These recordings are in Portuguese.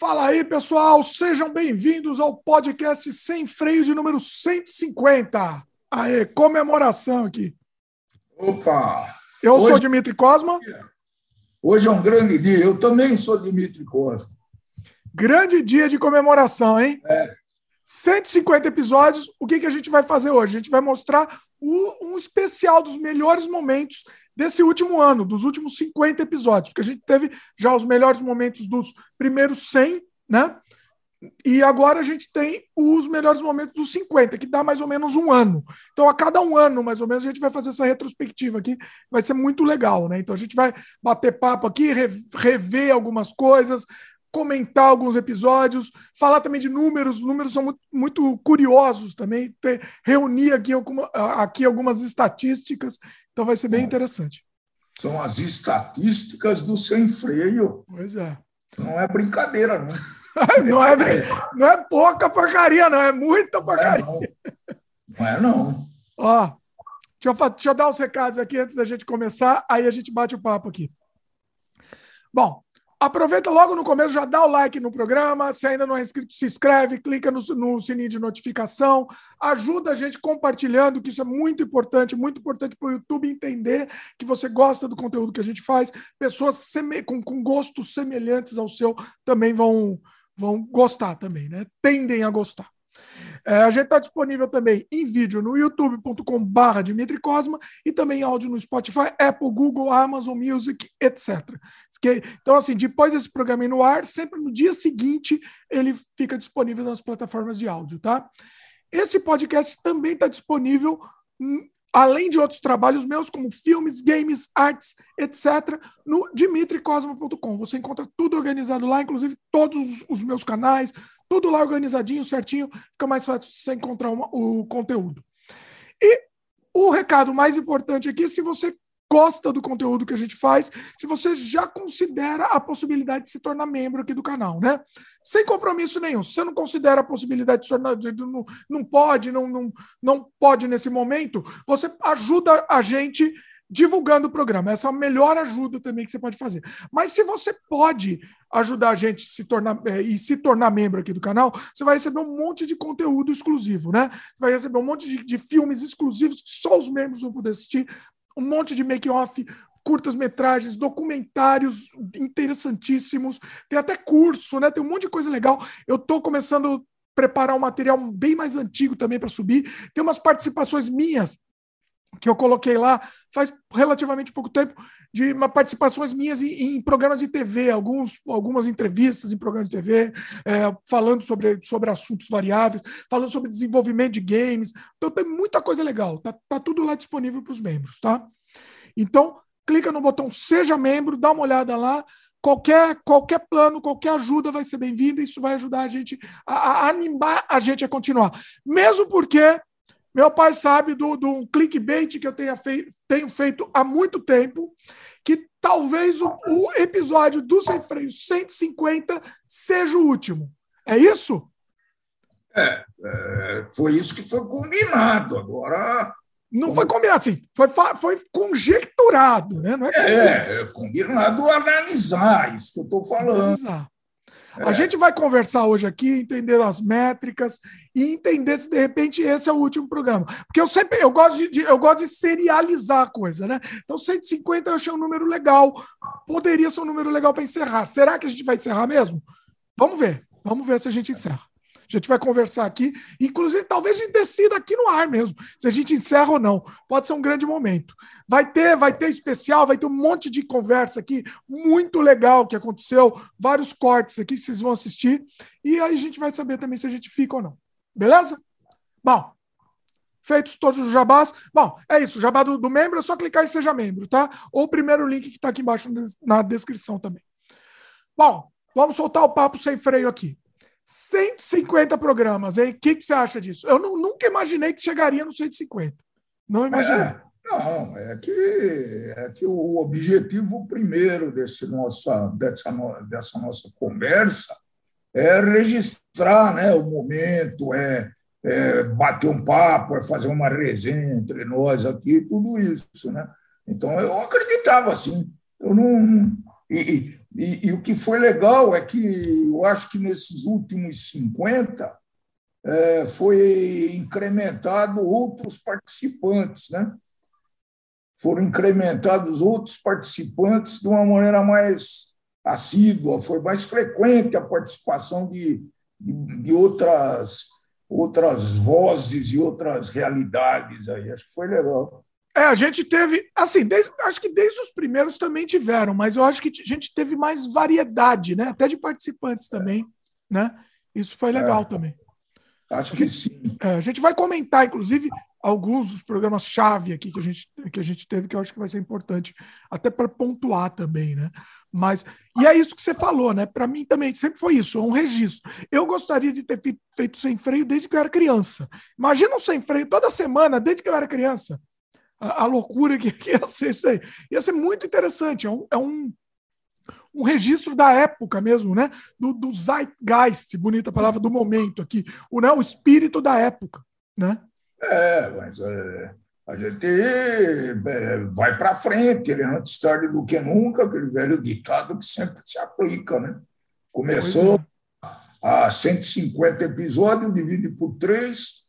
Fala aí, pessoal, sejam bem-vindos ao podcast Sem Freio de número 150. Aê, comemoração aqui. Opa! Eu hoje, sou Dimitri Cosma. Hoje é um grande dia, eu também sou Dimitri Cosma. Grande dia de comemoração, hein? É. 150 episódios. O que, que a gente vai fazer hoje? A gente vai mostrar o, um especial dos melhores momentos desse último ano, dos últimos 50 episódios, porque a gente teve já os melhores momentos dos primeiros 100, né? E agora a gente tem os melhores momentos dos 50, que dá mais ou menos um ano. Então, a cada um ano, mais ou menos, a gente vai fazer essa retrospectiva aqui. Vai ser muito legal, né? Então, a gente vai bater papo aqui, rever algumas coisas, comentar alguns episódios, falar também de números. Os números são muito, muito curiosos também. Ter, reunir aqui, alguma, aqui algumas estatísticas. Então, vai ser bem interessante. São as estatísticas do sem freio. Pois é. Não é brincadeira, não. não, é, não é pouca porcaria, não, é muita porcaria. Não é, não. não, é, não. Ó, deixa eu, deixa eu dar os recados aqui antes da gente começar, aí a gente bate o papo aqui. Bom, Aproveita logo no começo, já dá o like no programa. Se ainda não é inscrito, se inscreve, clica no, no, sininho de notificação. Ajuda a gente compartilhando, que isso é muito importante, muito importante para o YouTube entender que você gosta do conteúdo que a gente faz. Pessoas com, com gostos semelhantes ao seu também vão, vão gostar também, né? Tendem a gostar. É, a gente está disponível também em vídeo no youtube.com/barra Dimitri Cosma e também áudio no Spotify, Apple, Google, Amazon Music, etc. Então, assim, depois desse programa no ar, sempre no dia seguinte ele fica disponível nas plataformas de áudio, tá? Esse podcast também está disponível além de outros trabalhos meus, como filmes, games, artes, etc., no dimitricosma.com. Você encontra tudo organizado lá, inclusive todos os meus canais, tudo lá organizadinho, certinho, fica mais fácil você encontrar uma, o conteúdo. E o recado mais importante aqui, se você gosta do conteúdo que a gente faz, se você já considera a possibilidade de se tornar membro aqui do canal, né? Sem compromisso nenhum. Se você não considera a possibilidade de se tornar, não, não pode, não, não, não pode nesse momento, você ajuda a gente divulgando o programa. Essa é a melhor ajuda também que você pode fazer. Mas se você pode ajudar a gente se tornar é, e se tornar membro aqui do canal, você vai receber um monte de conteúdo exclusivo, né? Vai receber um monte de, de filmes exclusivos que só os membros vão poder assistir um monte de make-off, curtas-metragens, documentários interessantíssimos, tem até curso, né? Tem um monte de coisa legal. Eu estou começando a preparar um material bem mais antigo também para subir. Tem umas participações minhas que eu coloquei lá faz relativamente pouco tempo, de participações minhas em, em, programas de TV, alguns, algumas entrevistas em programas de TV, é, falando sobre, sobre assuntos variáveis, falando sobre desenvolvimento de games. Então tem muita coisa legal. Tá, tá tudo lá disponível para os membros, tá? Então, clica no botão Seja Membro, dá uma olhada lá. Qualquer, qualquer plano, qualquer ajuda vai ser bem-vinda. Isso vai ajudar a gente a, a animar a gente a continuar. Mesmo porque meu pai sabe do, do clickbait que eu tenha fei tenho feito há muito tempo, que talvez o, o episódio do Sem Freio 150 seja o último. É isso? É, é foi isso que foi combinado. Agora. Não foi combinado assim, foi, foi conjecturado, né? Não é, é, é combinado analisar, isso que eu estou falando. Analisar. É. A gente vai conversar hoje aqui, entender as métricas e entender se de repente esse é o último programa. Porque eu sempre eu gosto de, de eu gosto de serializar a coisa, né? Então 150 eu achei um número legal. Poderia ser um número legal para encerrar. Será que a gente vai encerrar mesmo? Vamos ver. Vamos ver se a gente encerra. A gente vai conversar aqui. Inclusive, talvez a gente decida aqui no ar mesmo, se a gente encerra ou não. Pode ser um grande momento. Vai ter, vai ter especial, vai ter um monte de conversa aqui, muito legal que aconteceu, vários cortes aqui que vocês vão assistir. E aí a gente vai saber também se a gente fica ou não. Beleza? Bom, feitos todos os jabás. Bom, é isso. Jabá do, do membro é só clicar e seja membro, tá? Ou o primeiro link que está aqui embaixo na descrição também. Bom, vamos soltar o papo sem freio aqui. 150 programas, hein? O que, que você acha disso? Eu não, nunca imaginei que chegaria no 150. Não imaginei. É, não, é que, é que o objetivo primeiro desse nossa, dessa, dessa nossa conversa é registrar né, o momento, é, é bater um papo, é fazer uma resenha entre nós aqui, tudo isso. Né? Então, eu acreditava assim. Eu não, e, E, e, o que foi legal é que eu acho que nesses últimos 50 é, foi incrementado outros participantes, né? Foram incrementados outros participantes de uma maneira mais assídua, foi mais frequente a participação de, de, de outras outras vozes e outras realidades aí. Acho que foi legal. É, a gente teve, assim, desde, acho que desde os primeiros também tiveram, mas eu acho que a gente teve mais variedade, né? Até de participantes também, né? Isso foi legal é, também. Acho que sim. É, a gente vai comentar, inclusive, alguns dos programas-chave aqui que a, gente, que a gente teve, que eu acho que vai ser importante, até para pontuar também, né? Mas, e é isso que você falou, né? Para mim também sempre foi isso, é um registro. Eu gostaria de ter feito sem freio desde que eu era criança. Imagina um sem freio toda semana, desde que eu era criança a, a loucura que, que, ia ser isso aí. Ia ser muito interessante. É um, é um, um registro da época mesmo, né? Do, do zeitgeist, bonita palavra, do momento aqui. O, né? o espírito da época, né? É, mas é, a gente é, vai para frente, ele é antes tarde do que nunca, aquele velho ditado que sempre se aplica, né? Começou é. a 150 episódios, divide por três.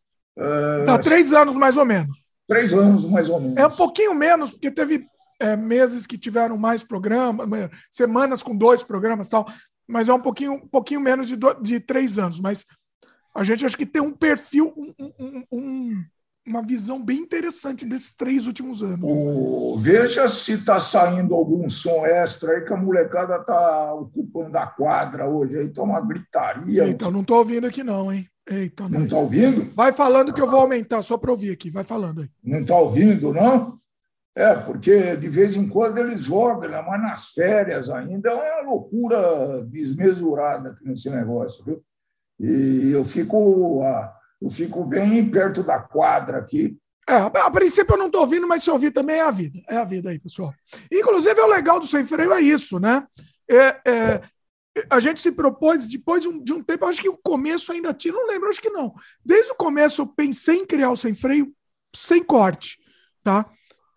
Dá três anos mais ou menos. Três anos, mais ou menos. É um pouquinho menos, porque teve é, meses que tiveram mais programas, semanas com dois programas tal, mas é um pouquinho, um pouquinho menos de, do, de três anos. Mas a gente acho que tem um perfil, um, um, um, uma visão bem interessante desses três últimos anos. O, veja se está saindo algum som extra aí que a molecada está ocupando a quadra hoje. Aí está uma gritaria. Então, não estou ouvindo aqui não, hein? Eita, não está ouvindo? Vai falando que eu vou aumentar, só para ouvir aqui. Vai falando aí. Não está ouvindo, não? É, porque de vez em quando eles jogam, né? mas nas férias ainda é uma loucura desmesurada nesse negócio, viu? E eu fico, ah, eu fico bem perto da quadra aqui. É, a princípio eu não estou ouvindo, mas se ouvir também é a vida. É a vida aí, pessoal. Inclusive, é o legal do Sem Freio é isso, né? É, é, a gente se propôs, depois de um, de um tempo, acho que o começo ainda tinha, não lembro, acho que não. Desde o começo eu pensei em criar o sem freio sem corte, tá?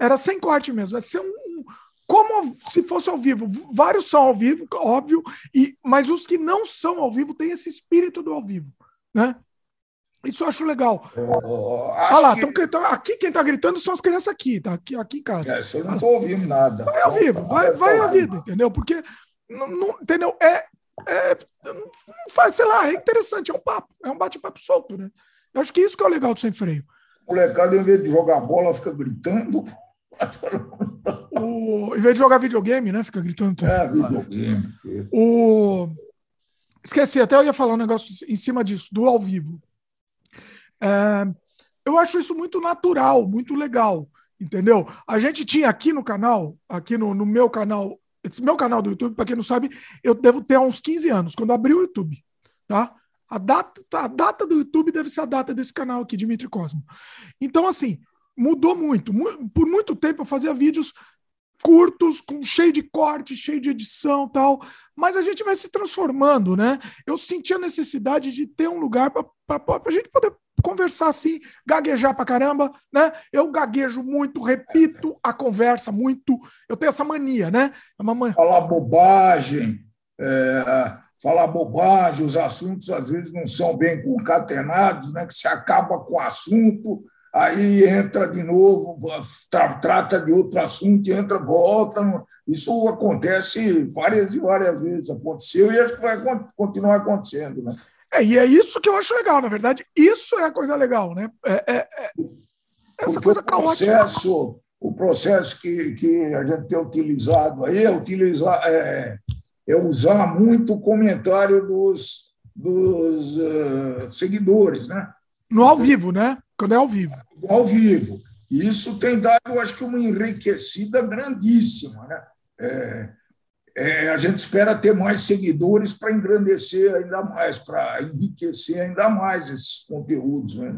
Era sem corte mesmo, é ser um, como se fosse ao vivo. Vários são ao vivo, óbvio, e, mas os que não são ao vivo têm esse espírito do ao vivo, né? Isso eu acho legal. Oh, Olha lá, que... tão, aqui quem está gritando são as crianças aqui, tá? Aqui, aqui em casa. É, eu não estou ouvindo nada. Vai ao vivo, vai, vai a vida, entendeu? Porque não, não, entendeu? É, é, faz, sei lá, é interessante, é um papo, é um bate-papo solto, né? Eu acho que isso que é o legal do sem freio. O molecada, em vez de jogar bola, fica gritando. O, em vez de jogar videogame, né? Fica gritando. É, videogame. O... Esqueci, até eu ia falar um negócio em cima disso, do ao vivo. É, eu acho isso muito natural, muito legal, entendeu? A gente tinha aqui no canal, aqui no, no meu canal, esse meu canal do YouTube, para quem não sabe, eu devo ter uns 15 anos, quando abri o YouTube, tá? A data, a data do YouTube deve ser a data desse canal aqui, Dimitri Cosmo. Então, assim, mudou muito. Por muito tempo eu fazia vídeos curtos, com cheio de corte, cheio de edição tal, mas a gente vai se transformando, né? Eu senti a necessidade de ter um lugar para a gente poder conversar assim, gaguejar pra caramba, né? Eu gaguejo muito, repito a conversa muito. Eu tenho essa mania, né? É man... Falar bobagem, é, falar bobagem, os assuntos às vezes não são bem concatenados, né? Que se acaba com o assunto, aí entra de novo, tra trata de outro assunto, entra, volta. Isso acontece várias e várias vezes. Aconteceu e acho que vai continuar acontecendo, né? É, e é isso que eu acho legal, na verdade. Isso é a coisa legal, né? É, é, é essa coisa o processo, O processo que, que a gente tem utilizado aí é, utilizar, é, é usar muito o comentário dos, dos uh, seguidores, né? No ao vivo, né? Quando é ao vivo. Ao vivo. Isso tem dado, eu acho que, uma enriquecida grandíssima, né? É, é, a gente espera ter mais seguidores para engrandecer ainda mais, para enriquecer ainda mais esses conteúdos. Né?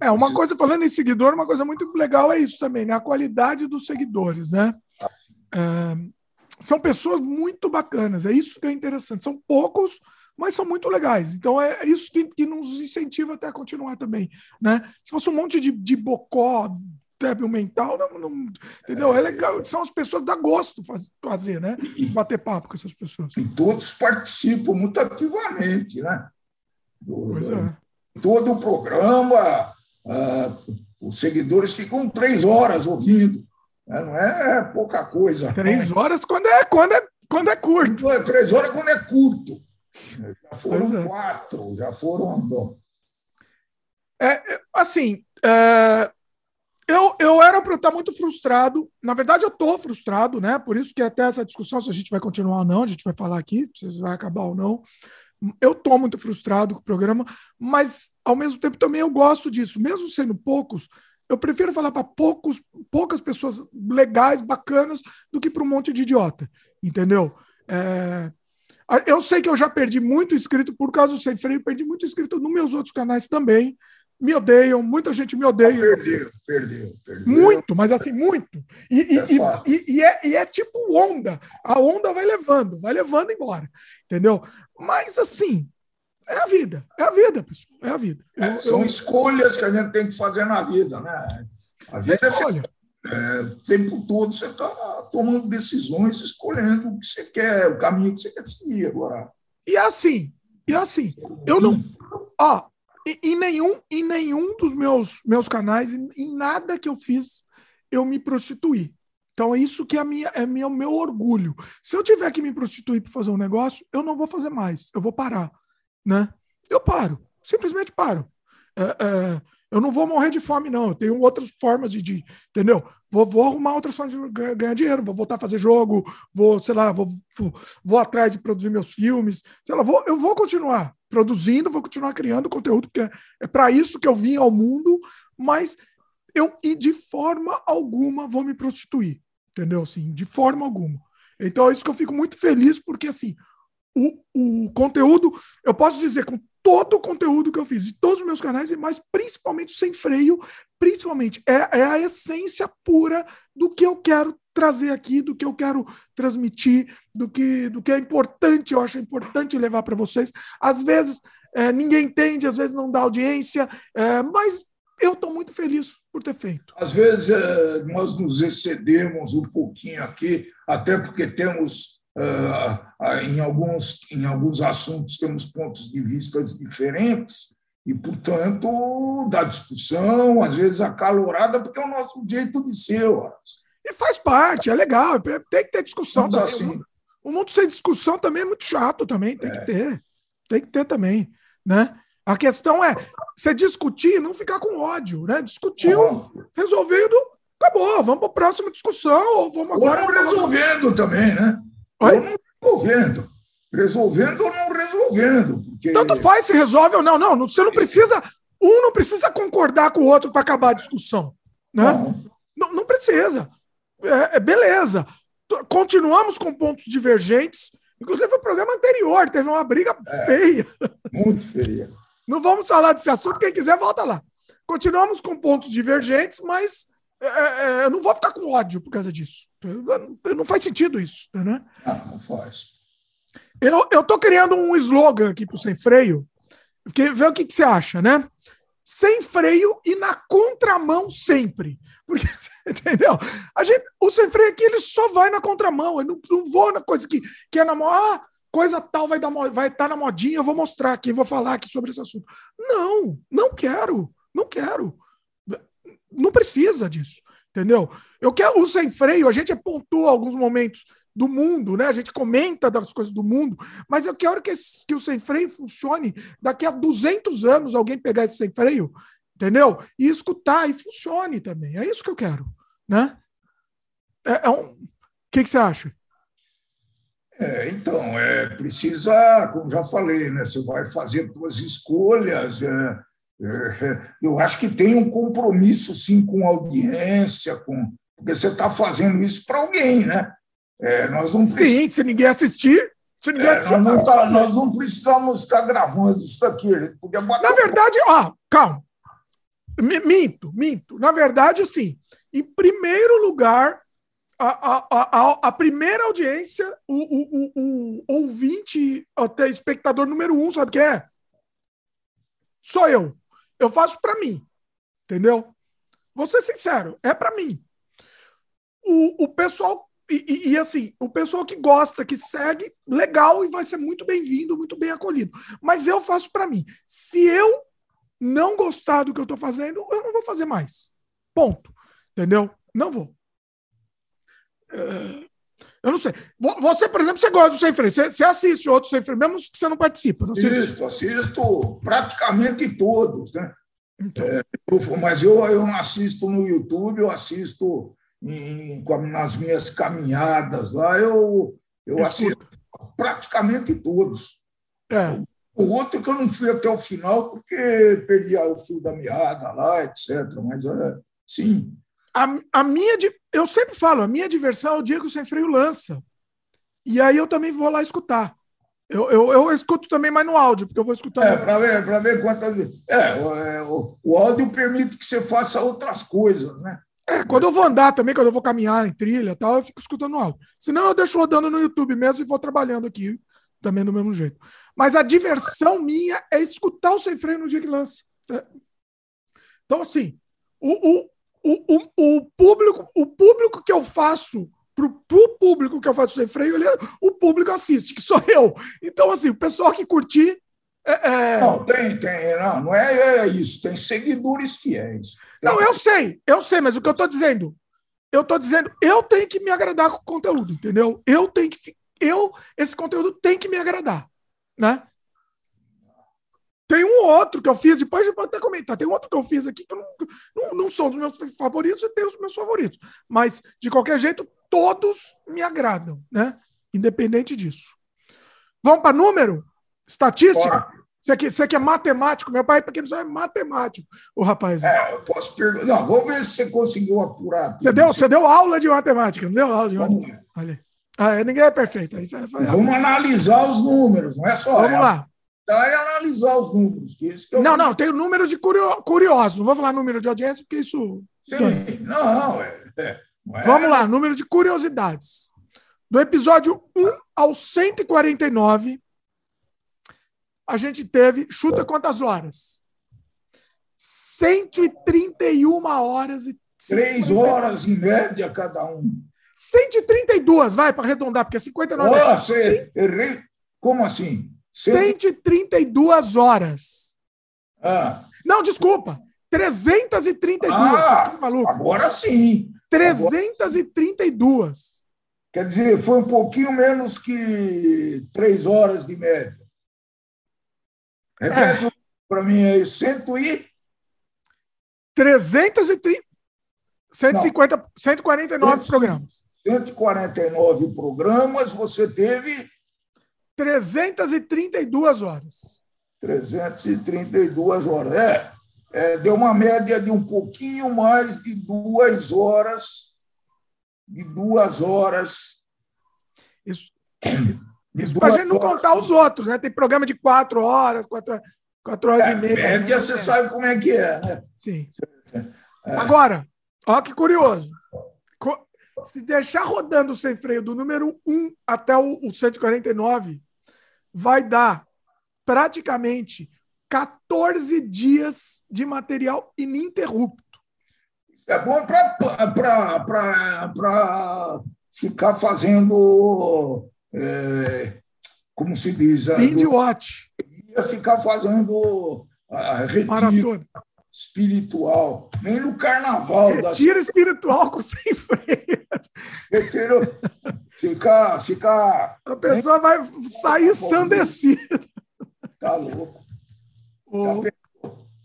É, uma coisa, falando em seguidor, uma coisa muito legal é isso também, né? A qualidade dos seguidores, né? É, são pessoas muito bacanas, é isso que é interessante. São poucos, mas são muito legais. Então é isso que, que nos incentiva até a continuar também, né? Se fosse um monte de, de bocó débil mental, não, não, entendeu? É legal, são as pessoas dá gosto faz, fazer, né? Bater papo com essas pessoas. E todos participam muito ativamente, né? Pois é. Todo o programa, ah, os seguidores ficam três horas ouvindo. Né? Não é pouca coisa. Três horas quando é, quando é, quando é curto. É, três horas quando é curto. Já foram é. quatro, já foram. É, assim, é, eu, eu era para estar muito frustrado. Na verdade, eu estou frustrado, né? Por isso que até essa discussão, se a gente vai continuar ou não, a gente vai falar aqui, se vai acabar ou não. Eu estou muito frustrado com o programa, mas ao mesmo tempo também eu gosto disso. Mesmo sendo poucos, eu prefiro falar para poucos, poucas pessoas legais, bacanas, do que para um monte de idiota. Entendeu? É... Eu sei que eu já perdi muito inscrito por causa do sem freio, perdi muito inscrito nos meus outros canais também me odeiam, muita gente me odeia. Perdeu, perdeu, perdeu. Muito, mas assim, muito. E é, e, e, e, é, e é tipo onda. A onda vai levando, vai levando embora. Entendeu? Mas assim, é a vida. É a vida, pessoal. É a vida. É, eu, são eu... escolhas que a gente tem que fazer na vida, né? A vida é, escolha. É, o tempo todo você está tomando decisões, escolhendo o que você quer, o caminho que você quer seguir agora. E assim, e assim, eu não. Ó, em nenhum, em nenhum dos meus, meus canais, em, em, nada que eu fiz, eu me prostituí. Então é isso que é, minha, é o meu orgulho. Se eu tiver que me prostituir para fazer um negócio, eu não vou fazer mais. Eu vou parar. Né? Eu paro. Simplesmente paro. É, é, eu não vou morrer de fome, não. Eu tenho outras formas de. de entendeu? Vou, vou, arrumar outras formas de ganhar dinheiro, vou voltar a fazer jogo, vou, sei lá, vou, vou, vou atrás de produzir meus filmes, sei lá, vou, eu vou continuar produzindo, vou continuar criando conteúdo, porque é, para isso que eu vim ao mundo, mas eu e de forma alguma vou me prostituir, entendeu? Assim, de forma alguma. Então é isso que eu fico muito feliz, porque assim, o, o conteúdo, eu posso dizer com todo o conteúdo que eu fiz, de todos os meus canais, mas principalmente sem freio, principalmente é, é a essência pura do que eu quero trazer aqui, do que eu quero transmitir, do que, do que é importante, eu acho importante levar para vocês. Às vezes é, ninguém entende, às vezes não dá audiência, é, mas eu estou muito feliz por ter feito. Às vezes é, nós nos excedemos um pouquinho aqui, até porque temos em, alguns, em alguns assuntos temos pontos de vista diferentes e, portanto, da discussão, às vezes acalorada, porque é o nosso jeito de ser. E faz parte, é legal, tem que ter discussão. Também. Assim. O mundo sem discussão também é muito chato também, tem é. que ter. Tem que ter também, né? A questão é você discutir, não ficar com ódio, né? Discutiu, oh. resolvido, acabou. Vamos para a próxima discussão. Vamos agora ou resolvendo também, né? Oi? Ou não resolvendo. Resolvendo ou não resolvendo. Porque... Tanto faz se resolve ou não. Não, você não precisa. Um não precisa concordar com o outro para acabar a discussão. Né? Não. não, não precisa. É, é, beleza. Continuamos com pontos divergentes. Inclusive, o programa anterior teve uma briga é, feia. Muito feia. Não vamos falar desse assunto. Quem quiser, volta lá. Continuamos com pontos divergentes, mas é, é, é eu não vou ficar com ódio por causa disso. Não faz sentido isso, né? Não, não faz. Eu, eu tô criando um slogan aqui para o Sem Freio, porque vê o que, que você acha, né? Sem freio e na contramão sempre. Porque, entendeu? A gente, o sem freio aqui ele só vai na contramão, eu não, não vou na coisa que, que é na mão. Ah, coisa tal vai estar vai tá na modinha, eu vou mostrar aqui, vou falar aqui sobre esse assunto. Não, não quero, não quero. Não precisa disso. Entendeu? Eu quero o sem freio, a gente pontua alguns momentos do mundo, né? A gente comenta das coisas do mundo, mas eu quero que, esse, que o sem freio funcione daqui a 200 anos, alguém pegar esse sem freio, entendeu? E escutar e funcione também. É isso que eu quero, né? É, é um... O que, que você acha? É, então, é, precisa, como já falei, né? Você vai fazer suas escolhas. É, eu acho que tem um compromisso, sim, com a audiência, com, porque você está fazendo isso para alguém, né? É, nós não Sim, se ninguém assistir, se ninguém é, assistir, nós, não tá, nós, não precisamos estar gravando isso daqui. Na verdade, ó, calma. Minto, minto. Na verdade, assim, em primeiro lugar, a, a, a, a primeira audiência, o, o, o, o ouvinte, até espectador número um, sabe quem é? Sou eu. Eu faço para mim. Entendeu? Vou ser sincero, é para mim. O, o pessoal e, e, e, assim, o pessoal que gosta, que segue, legal e vai ser muito bem-vindo, muito bem acolhido. Mas eu faço para mim. Se eu não gostar do que eu estou fazendo, eu não vou fazer mais. Ponto. Entendeu? Não vou. É... Eu não sei. Você, por exemplo, você gosta do Sem Freio. Você, você assiste outros Sem Freio, mesmo que você não participa. Não assisto, assisto praticamente todos. Né? Então. É, eu, mas eu, eu não assisto no YouTube, eu assisto em, nas minhas caminhadas lá, eu, eu assisto praticamente todos. É. O outro que eu não fui até o final porque perdi o fio da meada lá, etc. Mas, é, sim. A, a minha, eu sempre falo, a minha diversão é o dia que o Sem Freio lança. E aí eu também vou lá escutar. Eu, eu, eu escuto também mais no áudio, porque eu vou escutar. É, para ver, ver quantas vezes. É, o, o, áudio permite que você faça outras coisas, né? É, quando eu vou andar também, quando eu vou caminhar em trilha e tal, eu fico escutando áudio. Senão eu deixo rodando no YouTube mesmo e vou trabalhando aqui também do mesmo jeito. Mas a diversão minha é escutar o sem freio no dia que lança. É. Então, assim, o, o, o, o, público, o público que eu faço pro, pro público que eu faço sem freio, ele, o público assiste, que sou eu. Então, assim, o pessoal que curtir. É, é... Não, tem, tem, não, não é, é isso, tem seguidores fiéis. Não, eu sei, eu sei, mas o que eu estou dizendo, eu estou dizendo, eu tenho que me agradar com o conteúdo, entendeu? Eu tenho que, eu, esse conteúdo tem que me agradar, né? Tem um outro que eu fiz, depois eu posso até comentar. Tem outro que eu fiz aqui que eu não, não, não são dos meus favoritos e tem os meus favoritos. Mas, de qualquer jeito, todos me agradam, né? Independente disso. Vamos para número? Estatística? Você que, você que é matemático, meu pai, porque ele só é matemático, o rapaz. É, eu posso perguntar. Não, vamos ver se você conseguiu apurar. Você deu, você deu aula de matemática, não deu aula de matemática? Olha. Ah, ninguém é perfeito. Aí, vamos analisar os números, não é só. Vamos lá. Tá, e analisar os números. Que isso que não, não, tem o número de curio, curiosos. Não vou falar número de audiência, porque isso. Sim, não, é, é, é, Vamos lá, número de curiosidades. Do episódio 1 ao 149, a gente teve, chuta quantas horas? 131 horas e. 3 horas em média cada um. 132, vai, para arredondar, porque 59 Olha, é... você errei. Como assim? 132 horas. Ah. Não, desculpa. 332. Ah, maluco. Agora sim. 332. Quer dizer, foi um pouquinho menos que 3 horas de média. Repete é. para mim aí, 100 e... 330... 150, Não. 149 100, programas. 149 programas, você teve 332 horas. 332 horas. É, é, deu uma média de um pouquinho mais de duas horas. De duas horas. Isso. Isso para a gente não horas. contar os outros, né? Tem programa de quatro horas, quatro, quatro horas é, e meia. Média, você sabe como é que é, né? Sim. É. Agora, olha que curioso. Se deixar rodando sem freio do número 1 até o 149, vai dar praticamente 14 dias de material ininterrupto. É bom para ficar fazendo, é, como se diz? Binge watch. Ficar fazendo a retiro Maratona. Espiritual. Nem no carnaval. Retiro das... espiritual com sem freio. Retiro Ficar, ficar. A pessoa vai sair ensandecida. Tá louco. Oh.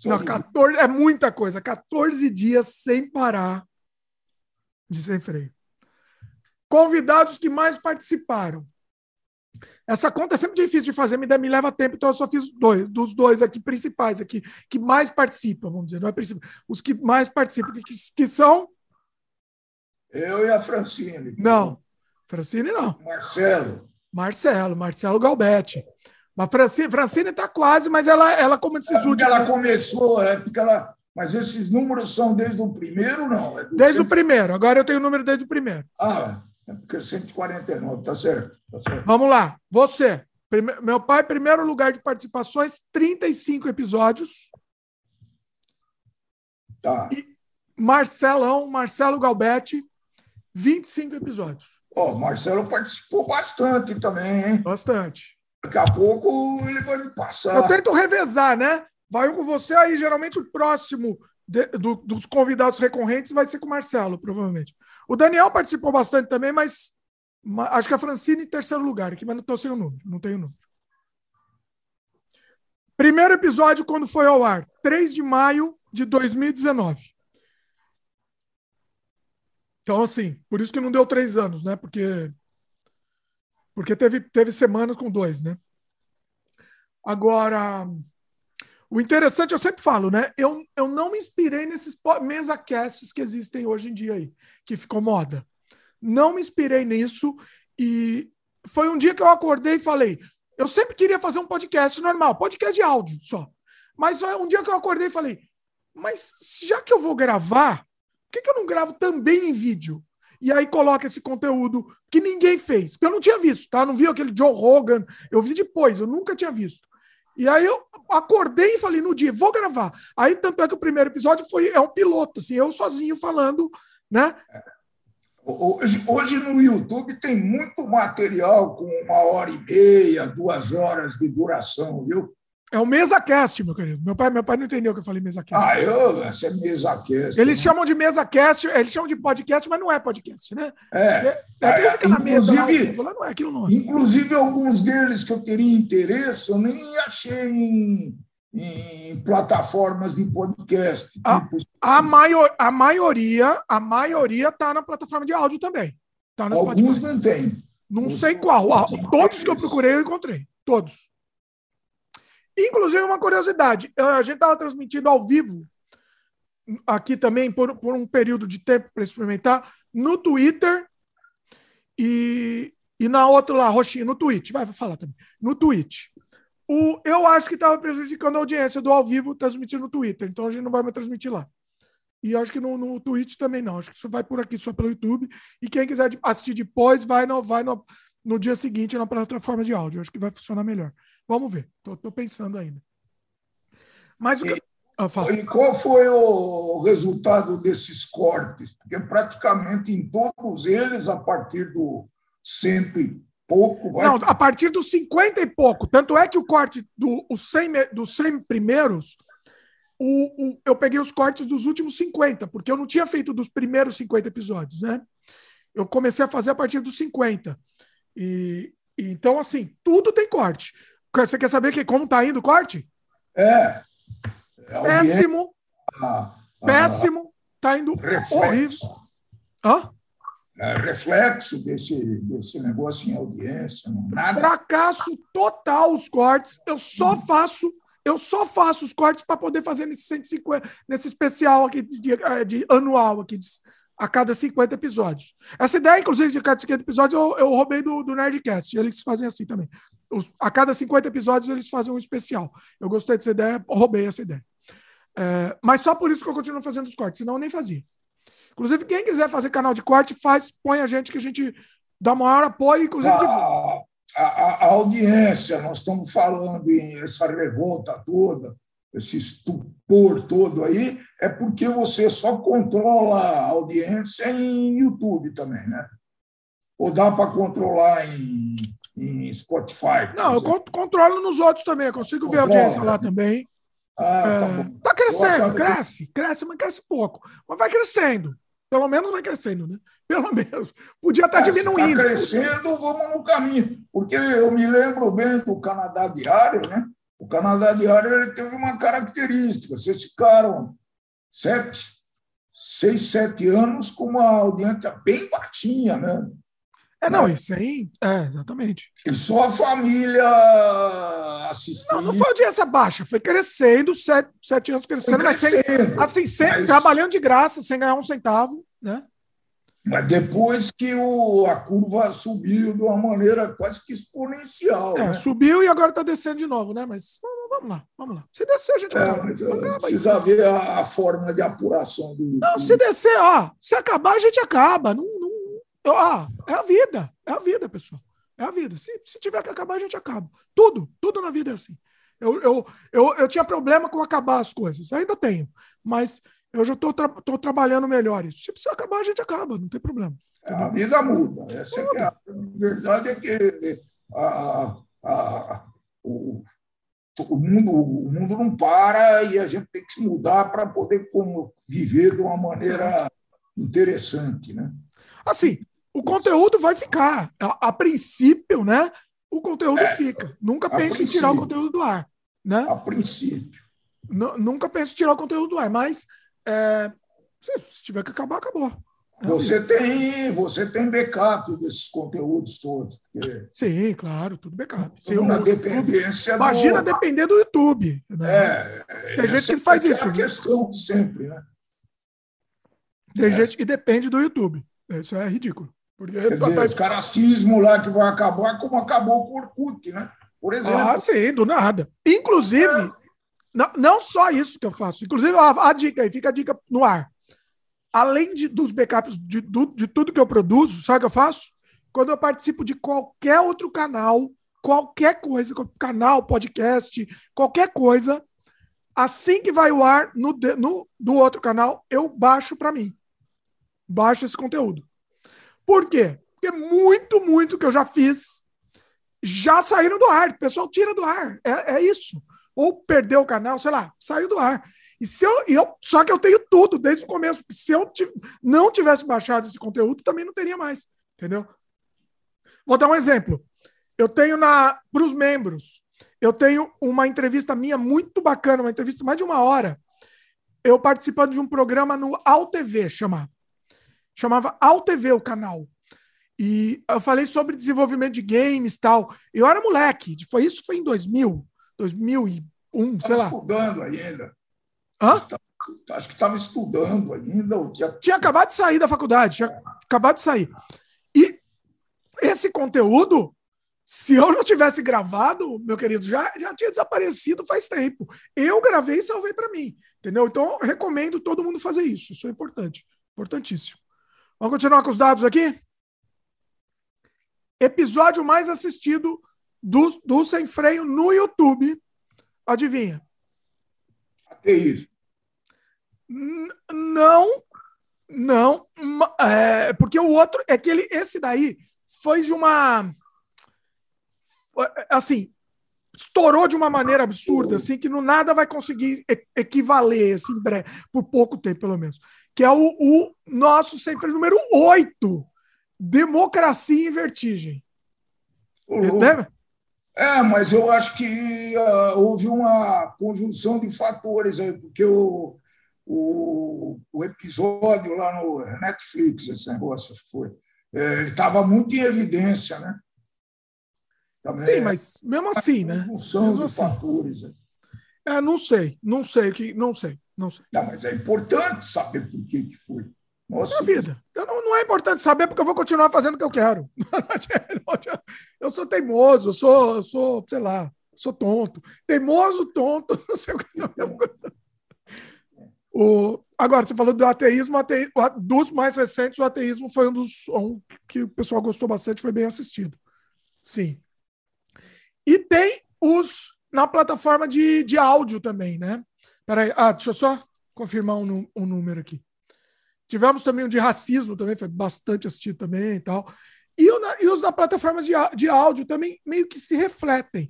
Não, 14, é muita coisa. 14 dias sem parar de sem freio. Convidados que mais participaram. Essa conta é sempre difícil de fazer, me, me leva tempo, então eu só fiz dois, dos dois aqui principais aqui, que mais participam, vamos dizer, não é principal, os que mais participam, que, que são eu e a Francine. Não. Francine não. Marcelo. Marcelo, Marcelo Galbetti. Mas Francine, Francine está quase, mas ela, ela como esses é últimos. Ela começou, é porque ela. Mas esses números são desde o primeiro, não? É desde cento... o primeiro. Agora eu tenho o número desde o primeiro. Ah, é porque 149, tá certo. Tá certo. Vamos lá. Você. Prime... Meu pai, primeiro lugar de participações, 35 episódios. Tá. E Marcelão, Marcelo Galbetti, 25 episódios. Ó, oh, Marcelo participou bastante também, hein? Bastante. Daqui a pouco ele vai me passar. Eu tento revezar, né? Vai um com você, aí geralmente o próximo de, do, dos convidados recorrentes vai ser com o Marcelo, provavelmente. O Daniel participou bastante também, mas acho que a Francine em terceiro lugar aqui, mas não estou sem o número, não tenho número. Primeiro episódio, quando foi ao ar? 3 de maio de 2019. Então, assim, por isso que não deu três anos, né? Porque, porque teve, teve semanas com dois, né? Agora, o interessante, eu sempre falo, né? Eu, eu não me inspirei nesses mesa casts que existem hoje em dia aí, que ficou moda. Não me inspirei nisso e foi um dia que eu acordei e falei: eu sempre queria fazer um podcast normal, podcast de áudio só. Mas um dia que eu acordei e falei: mas já que eu vou gravar, por que, que eu não gravo também em vídeo? E aí coloca esse conteúdo que ninguém fez, que eu não tinha visto, tá? Eu não vi aquele Joe Rogan, eu vi depois, eu nunca tinha visto. E aí eu acordei e falei no dia, vou gravar. Aí tanto é que o primeiro episódio foi é um piloto, assim, eu sozinho falando, né? Hoje, hoje no YouTube tem muito material com uma hora e meia, duas horas de duração, viu? É o MesaCast, meu querido. Meu pai, meu pai não entendeu que eu falei MesaCast. Ah, eu, essa é MesaCast. Eles né? chamam de MesaCast, eles chamam de podcast, mas não é podcast, né? É. é, é, é na mesa lá, não é não. Inclusive, alguns deles que eu teria interesse, eu nem achei em, em plataformas de podcast. A, tipo, a, maior, a maioria, a maioria está na plataforma de áudio também. Tá alguns não tem. Não sei qual. Todos que eu procurei, eu encontrei. Todos. Inclusive, uma curiosidade: a gente estava transmitindo ao vivo, aqui também, por, por um período de tempo para experimentar, no Twitter e, e na outra lá, roxinha, no Twitch. Vai, vou falar também. No Twitch. O, eu acho que estava prejudicando a audiência do ao vivo transmitir no Twitter, então a gente não vai mais transmitir lá. E acho que no, no Twitch também não. Acho que isso vai por aqui só pelo YouTube. E quem quiser assistir depois, vai no, vai no, no dia seguinte na plataforma de áudio. Acho que vai funcionar melhor. Vamos ver. Estou pensando ainda. Mas o que... ah, e qual foi o resultado desses cortes? Porque praticamente em todos eles, a partir do cento e pouco. Vai... Não, a partir dos cinquenta e pouco. Tanto é que o corte do, os 100, dos 100 primeiros, o, o, eu peguei os cortes dos últimos 50, porque eu não tinha feito dos primeiros 50 episódios, né? Eu comecei a fazer a partir dos 50. E, então, assim, tudo tem corte. Você quer saber que, como está indo o corte? É. é péssimo. Ah, ah, péssimo. Está indo reflexo. horrível. Hã? É reflexo desse, desse negócio em audiência. Nada. Fracasso total os cortes. Eu só hum. faço eu só faço os cortes para poder fazer nesse 150, nesse especial aqui de, de, de anual aqui de, a cada 50 episódios. Essa ideia, inclusive, de cada 50 episódios, eu, eu roubei do, do Nerdcast. Eles fazem assim também. Os, a cada 50 episódios, eles fazem um especial. Eu gostei dessa ideia, roubei essa ideia. É, mas só por isso que eu continuo fazendo os cortes, senão eu nem fazia. Inclusive, quem quiser fazer canal de corte, faz, põe a gente que a gente dá maior apoio, inclusive. A, a, a audiência, nós estamos falando em essa revolta toda esse estupor todo aí, é porque você só controla a audiência em YouTube também, né? Ou dá para controlar em, em Spotify? Não, eu controlo nos outros também, eu consigo Controla, ver a audiência lá também. Ah, tá, é, tá crescendo, cresce, que... cresce, mas cresce pouco. Mas vai crescendo. Pelo menos vai crescendo, né? Pelo menos. Podia estar tá é, diminuindo. Está crescendo, vamos no caminho. Porque eu me lembro bem do Canadá Diário, né? O Canadá Diário ele teve uma característica: vocês ficaram sete, seis, sete anos com uma audiência bem baixinha, né? É, não, né? isso aí, é, exatamente. E só a família assistiu. Não, não foi audiência baixa, foi crescendo, sete, sete anos crescendo, crescendo mas sem, assim, sem, mas... trabalhando de graça, sem ganhar um centavo, né? Mas depois que o, a curva subiu de uma maneira quase que exponencial. É, né? subiu e agora está descendo de novo, né? Mas vamos lá, vamos lá. Se descer, a gente é, acaba. Mas, acaba precisa aí. ver a, a, forma de apuração do. Não, se descer, ó, se acabar, a gente acaba. Não, ó, é a vida, é a vida, pessoal. É a vida. Se, se tiver que acabar, a gente acaba. Tudo, tudo na vida é assim. Eu, eu, eu, eu tinha problema com acabar as coisas, ainda tenho, mas Eu já estou tra trabalhando melhor isso. Se precisar acabar, a gente acaba, não tem problema. A vida muda. Essa é a verdade é que a, a, o, o, mundo, o mundo não para e a gente tem que se mudar para poder como, viver de uma maneira interessante. Né? Assim, o conteúdo vai ficar. A, a princípio, né? O conteúdo é, fica. Nunca pense em tirar o conteúdo do ar. Né? A princípio. N nunca pense em tirar o conteúdo do ar, mas é, se, tiver que acabar, acabou. Você tem, você tem backup desses conteúdos todos. Sim, claro, tudo backup. Sim, uma dependência. Imagina do... depender do YouTube. Né? É, tem gente que faz é isso. É a questão sempre, né? Tem gente que depende do YouTube. Isso é ridículo. Porque Quer dizer, tá... os caracismo lá que vai acabar, como acabou com o Orkut, né? Por exemplo. Ah, sim, do nada. Inclusive, é. não, não só isso que eu faço. Inclusive, a, a dica aí, fica a dica no ar além de, dos backups de, de, de tudo que eu produzo, sabe o que eu faço? Quando eu participo de qualquer outro canal, qualquer coisa, canal, podcast, qualquer coisa, assim que vai o ar no, no do outro canal, eu baixo para mim. Baixo esse conteúdo. Por quê? Porque muito, muito que eu já fiz já saíram do ar. O pessoal tira do ar. É, é isso. Ou perdeu o canal, sei lá, saiu do ar. E se eu, eu, só que eu tenho tudo desde o começo. Se eu não tivesse baixado esse conteúdo, também não teria mais. Entendeu? Vou dar um exemplo. Eu tenho na para os membros, eu tenho uma entrevista minha muito bacana, uma entrevista mais de uma hora. Eu participando de um programa no AlTV, chamava. Chamava AlTV o canal. E eu falei sobre desenvolvimento de games tal. Eu era moleque, foi isso foi em 2000, 2001, sei lá. estudando ainda. Hã? Acho que estava estudando ainda. Ou tinha... tinha acabado de sair da faculdade, tinha acabado de sair. E esse conteúdo, se eu não tivesse gravado, meu querido, já, já tinha desaparecido faz tempo. Eu gravei e salvei para mim. Entendeu? Então, recomendo todo mundo fazer isso. Isso é importante. Importantíssimo. Vamos continuar com os dados aqui? Episódio mais assistido do, do Sem Freio no YouTube. Adivinha? Ateísmo. Não, não, é, porque o outro é que ele, esse daí foi de uma, assim, estourou de uma maneira absurda, assim, que no nada vai conseguir equivaler, assim, breve, por pouco tempo, pelo menos. Que é o, o nosso sempre número 8, Democracia em Vertigem. Lembra? É, mas eu acho que uh, houve uma conjunção de fatores aí, porque o, o, o episódio lá no Netflix, esse negócio, acho que foi. É, ele estava muito em evidência, né? Também Sim, mas mesmo assim, né? Função mesmo de assim. fatores. É, não sei, não sei que, não sei, não sei. Não, mas é importante saber por que que foi. Nossa, vida. Eu não, não é importante saber porque eu vou continuar fazendo o que eu quero. Eu sou teimoso, eu sou, eu sou, sei lá, sou tonto. Teimoso, tonto, não sei o que. O, agora, você falou do ateísmo, ate, dos mais recentes, o ateísmo foi um dos um que o pessoal gostou bastante, foi bem assistido. Sim. E tem os na plataforma de, de áudio também, né? Peraí, ah, deixa eu só confirmar um, um número aqui. Tivemos também um de racismo, também foi bastante assistido também e tal. E, e os da plataformas de, de áudio também meio que se refletem.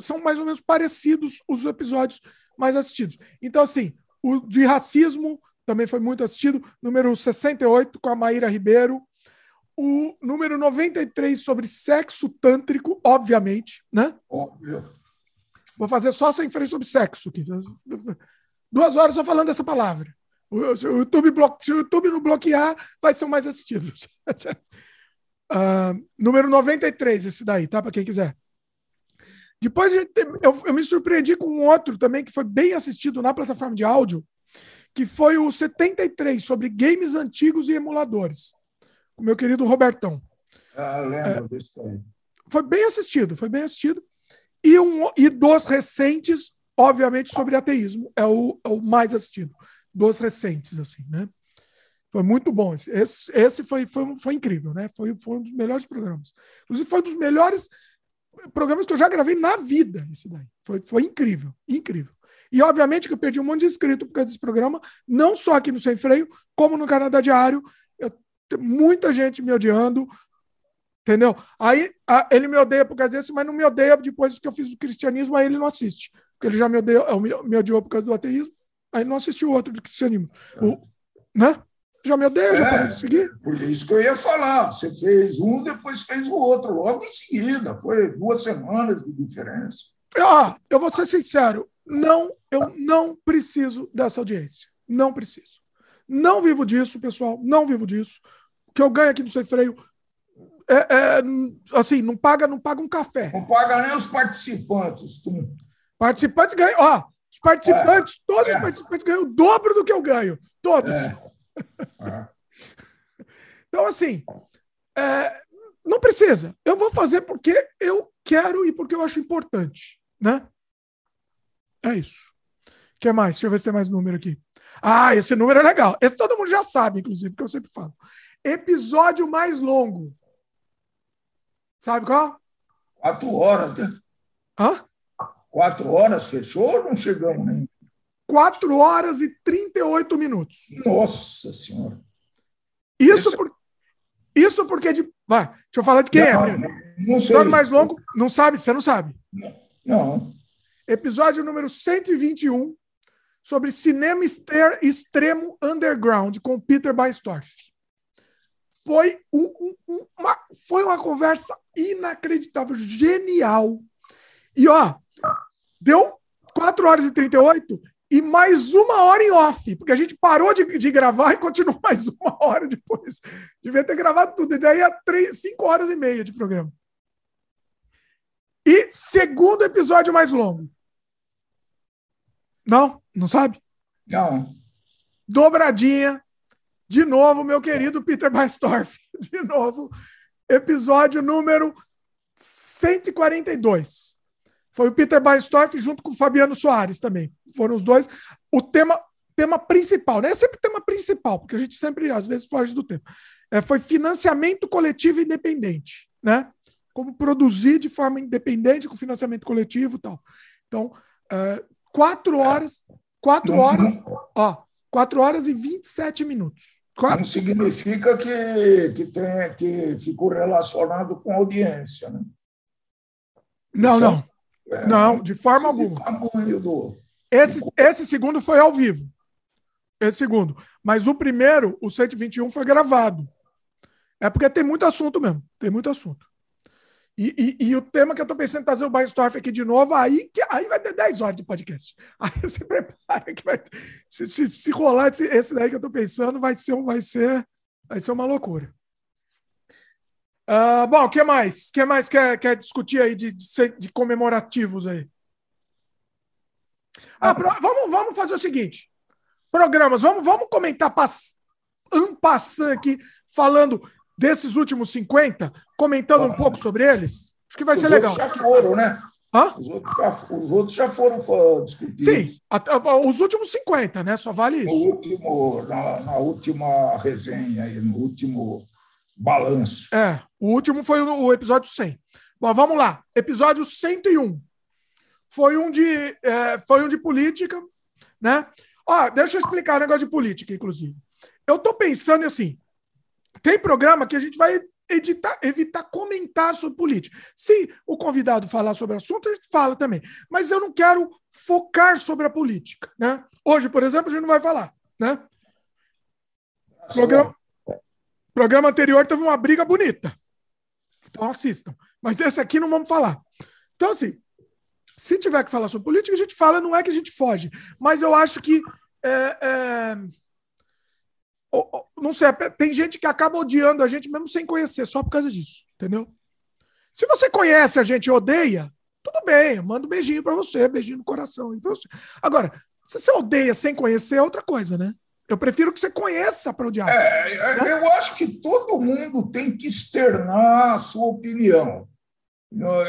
São mais ou menos parecidos os episódios mais assistidos. Então, assim, o de racismo também foi muito assistido. Número 68 com a Maíra Ribeiro. O número 93 sobre sexo tântrico, obviamente, né? Óbvio. Vou fazer só sem frente sobre sexo aqui. Duas horas só falando essa palavra. O, YouTube blo... Se o YouTube não bloquear, vai ser o mais assistido. uh, número 93, esse daí, tá? Para quem quiser. Depois eu, eu, me surpreendi com um outro também que foi bem assistido na plataforma de áudio, que foi o 73 sobre games antigos e emuladores, com o meu querido Robertão. Ah, lembro é, desse. Foi bem assistido, foi bem assistido. E, um, e dos recentes, obviamente, sobre ateísmo, é o, é o mais assistido. Dos recentes, assim, né? Foi muito bom. Esse, esse foi, foi, foi incrível, né? Foi, foi um dos melhores programas. Inclusive, foi um dos melhores programas que eu já gravei na vida, esse daí. Foi, foi incrível, incrível. E, obviamente, que eu perdi um monte de inscrito por causa desse programa, não só aqui no Sem Freio, como no Canadá Diário. Eu, muita gente me odiando, entendeu? Aí a, ele me odeia por causa desse, mas não me odeia depois que eu fiz o cristianismo, aí ele não assiste. Porque ele já me, odeia, me, me odiou por causa do ateísmo, aí não assistiu o outro do cristianismo. O, né? Já me odeia, já é, seguir. Por isso que eu ia falar. Você fez um, depois fez o outro, logo em seguida. Foi duas semanas de diferença. Ah, eu vou ser sincero. Não, eu não preciso dessa audiência. Não preciso. Não vivo disso, pessoal. Não vivo disso. O que eu ganho aqui do Sem Freio é, é, assim, não paga, não paga um café. Não paga nem os participantes. Participantes ganham, ó, os participantes, é. todos os é. participantes ganham o dobro do que eu ganho. Todos. É. então, assim, é, não precisa. Eu vou fazer porque eu quero e porque eu acho importante, né? É isso. O que mais? Deixa eu ver se tem mais número aqui. Ah, esse número é legal. Esse todo mundo já sabe, inclusive, porque eu sempre falo. Episódio mais longo. Sabe qual? Quatro horas, né? Hã? Quatro horas fechou ou não chegamos nem? 4 horas e 38 minutos. Nossa Senhora. Isso, Esse... por... Isso porque. De... Vai, deixa eu falar de quem é, não, é. Não, não sei. mais longo, não sabe? Você não sabe? Não. não. Episódio número 121 sobre cinema extremo underground com Peter Beinstorff. Foi, um, um, uma, foi uma conversa inacreditável, genial. E ó, deu 4 horas e 38 e mais uma hora em off, porque a gente parou de, de gravar e continuou mais uma hora depois. Devia ter gravado tudo, e daí é três, cinco horas e meia de programa. E segundo episódio mais longo. Não? Não sabe? Não. Dobradinha. De novo, meu querido Peter Baistorff. De novo. Episódio número 142. Foi o Peter Beinstorff junto com o Fabiano Soares também. Foram os dois. O tema, tema principal, né? É sempre tema principal, porque a gente sempre, às vezes, foge do tema. É, foi financiamento coletivo independente, né? Como produzir de forma independente com financiamento coletivo e tal. Então, é, quatro horas, quatro horas, ó, quatro horas e 27 minutos. Quatro... Não significa que, que, tem, que ficou relacionado com audiência, né? Não, não. É, não, de forma alguma. Esse, esse segundo foi ao vivo. Esse segundo. Mas o primeiro, o 121, foi gravado. É porque tem muito assunto mesmo. Tem muito assunto. E, e, e o tema que eu estou pensando em trazer o Bainstorff aqui de novo, aí, que, aí vai ter 10 horas de podcast. Aí você prepara que vai. Se, se, se rolar esse, esse daí que eu estou pensando, vai ser, vai, ser, vai ser uma loucura. Uh, bom, o que mais? O que mais quer, quer discutir aí de, de, de comemorativos aí? Ah, pro, vamos, vamos fazer o seguinte: programas, vamos, vamos comentar pass, um passando aqui, falando desses últimos 50, comentando um pouco sobre eles. Acho que vai os ser legal. já foram, né? Hã? Os, outros já, os outros já foram discutidos. Sim, os últimos 50, né? Só vale isso. No último, na, na última resenha, aí, no último balanço. É, o último foi o episódio 100. Bom, vamos lá. Episódio 101. Foi um de, é, foi um de política, né? Ó, deixa eu explicar o negócio de política, inclusive. Eu tô pensando assim, tem programa que a gente vai editar, evitar comentar sobre política. Se o convidado falar sobre o assunto, a gente fala também. Mas eu não quero focar sobre a política, né? Hoje, por exemplo, a gente não vai falar, né? Programa, Programa anterior teve uma briga bonita. Então assistam. Mas esse aqui não vamos falar. Então, assim, se tiver que falar sobre política, a gente fala, não é que a gente foge. Mas eu acho que. É, é... Não sei, tem gente que acaba odiando a gente mesmo sem conhecer, só por causa disso, entendeu? Se você conhece a gente e odeia, tudo bem, eu mando um beijinho para você, beijinho no coração. Você. Agora, se você odeia sem conhecer, é outra coisa, né? Eu prefiro que você conheça para odiar. É, né? Eu acho que todo mundo tem que externar a sua opinião.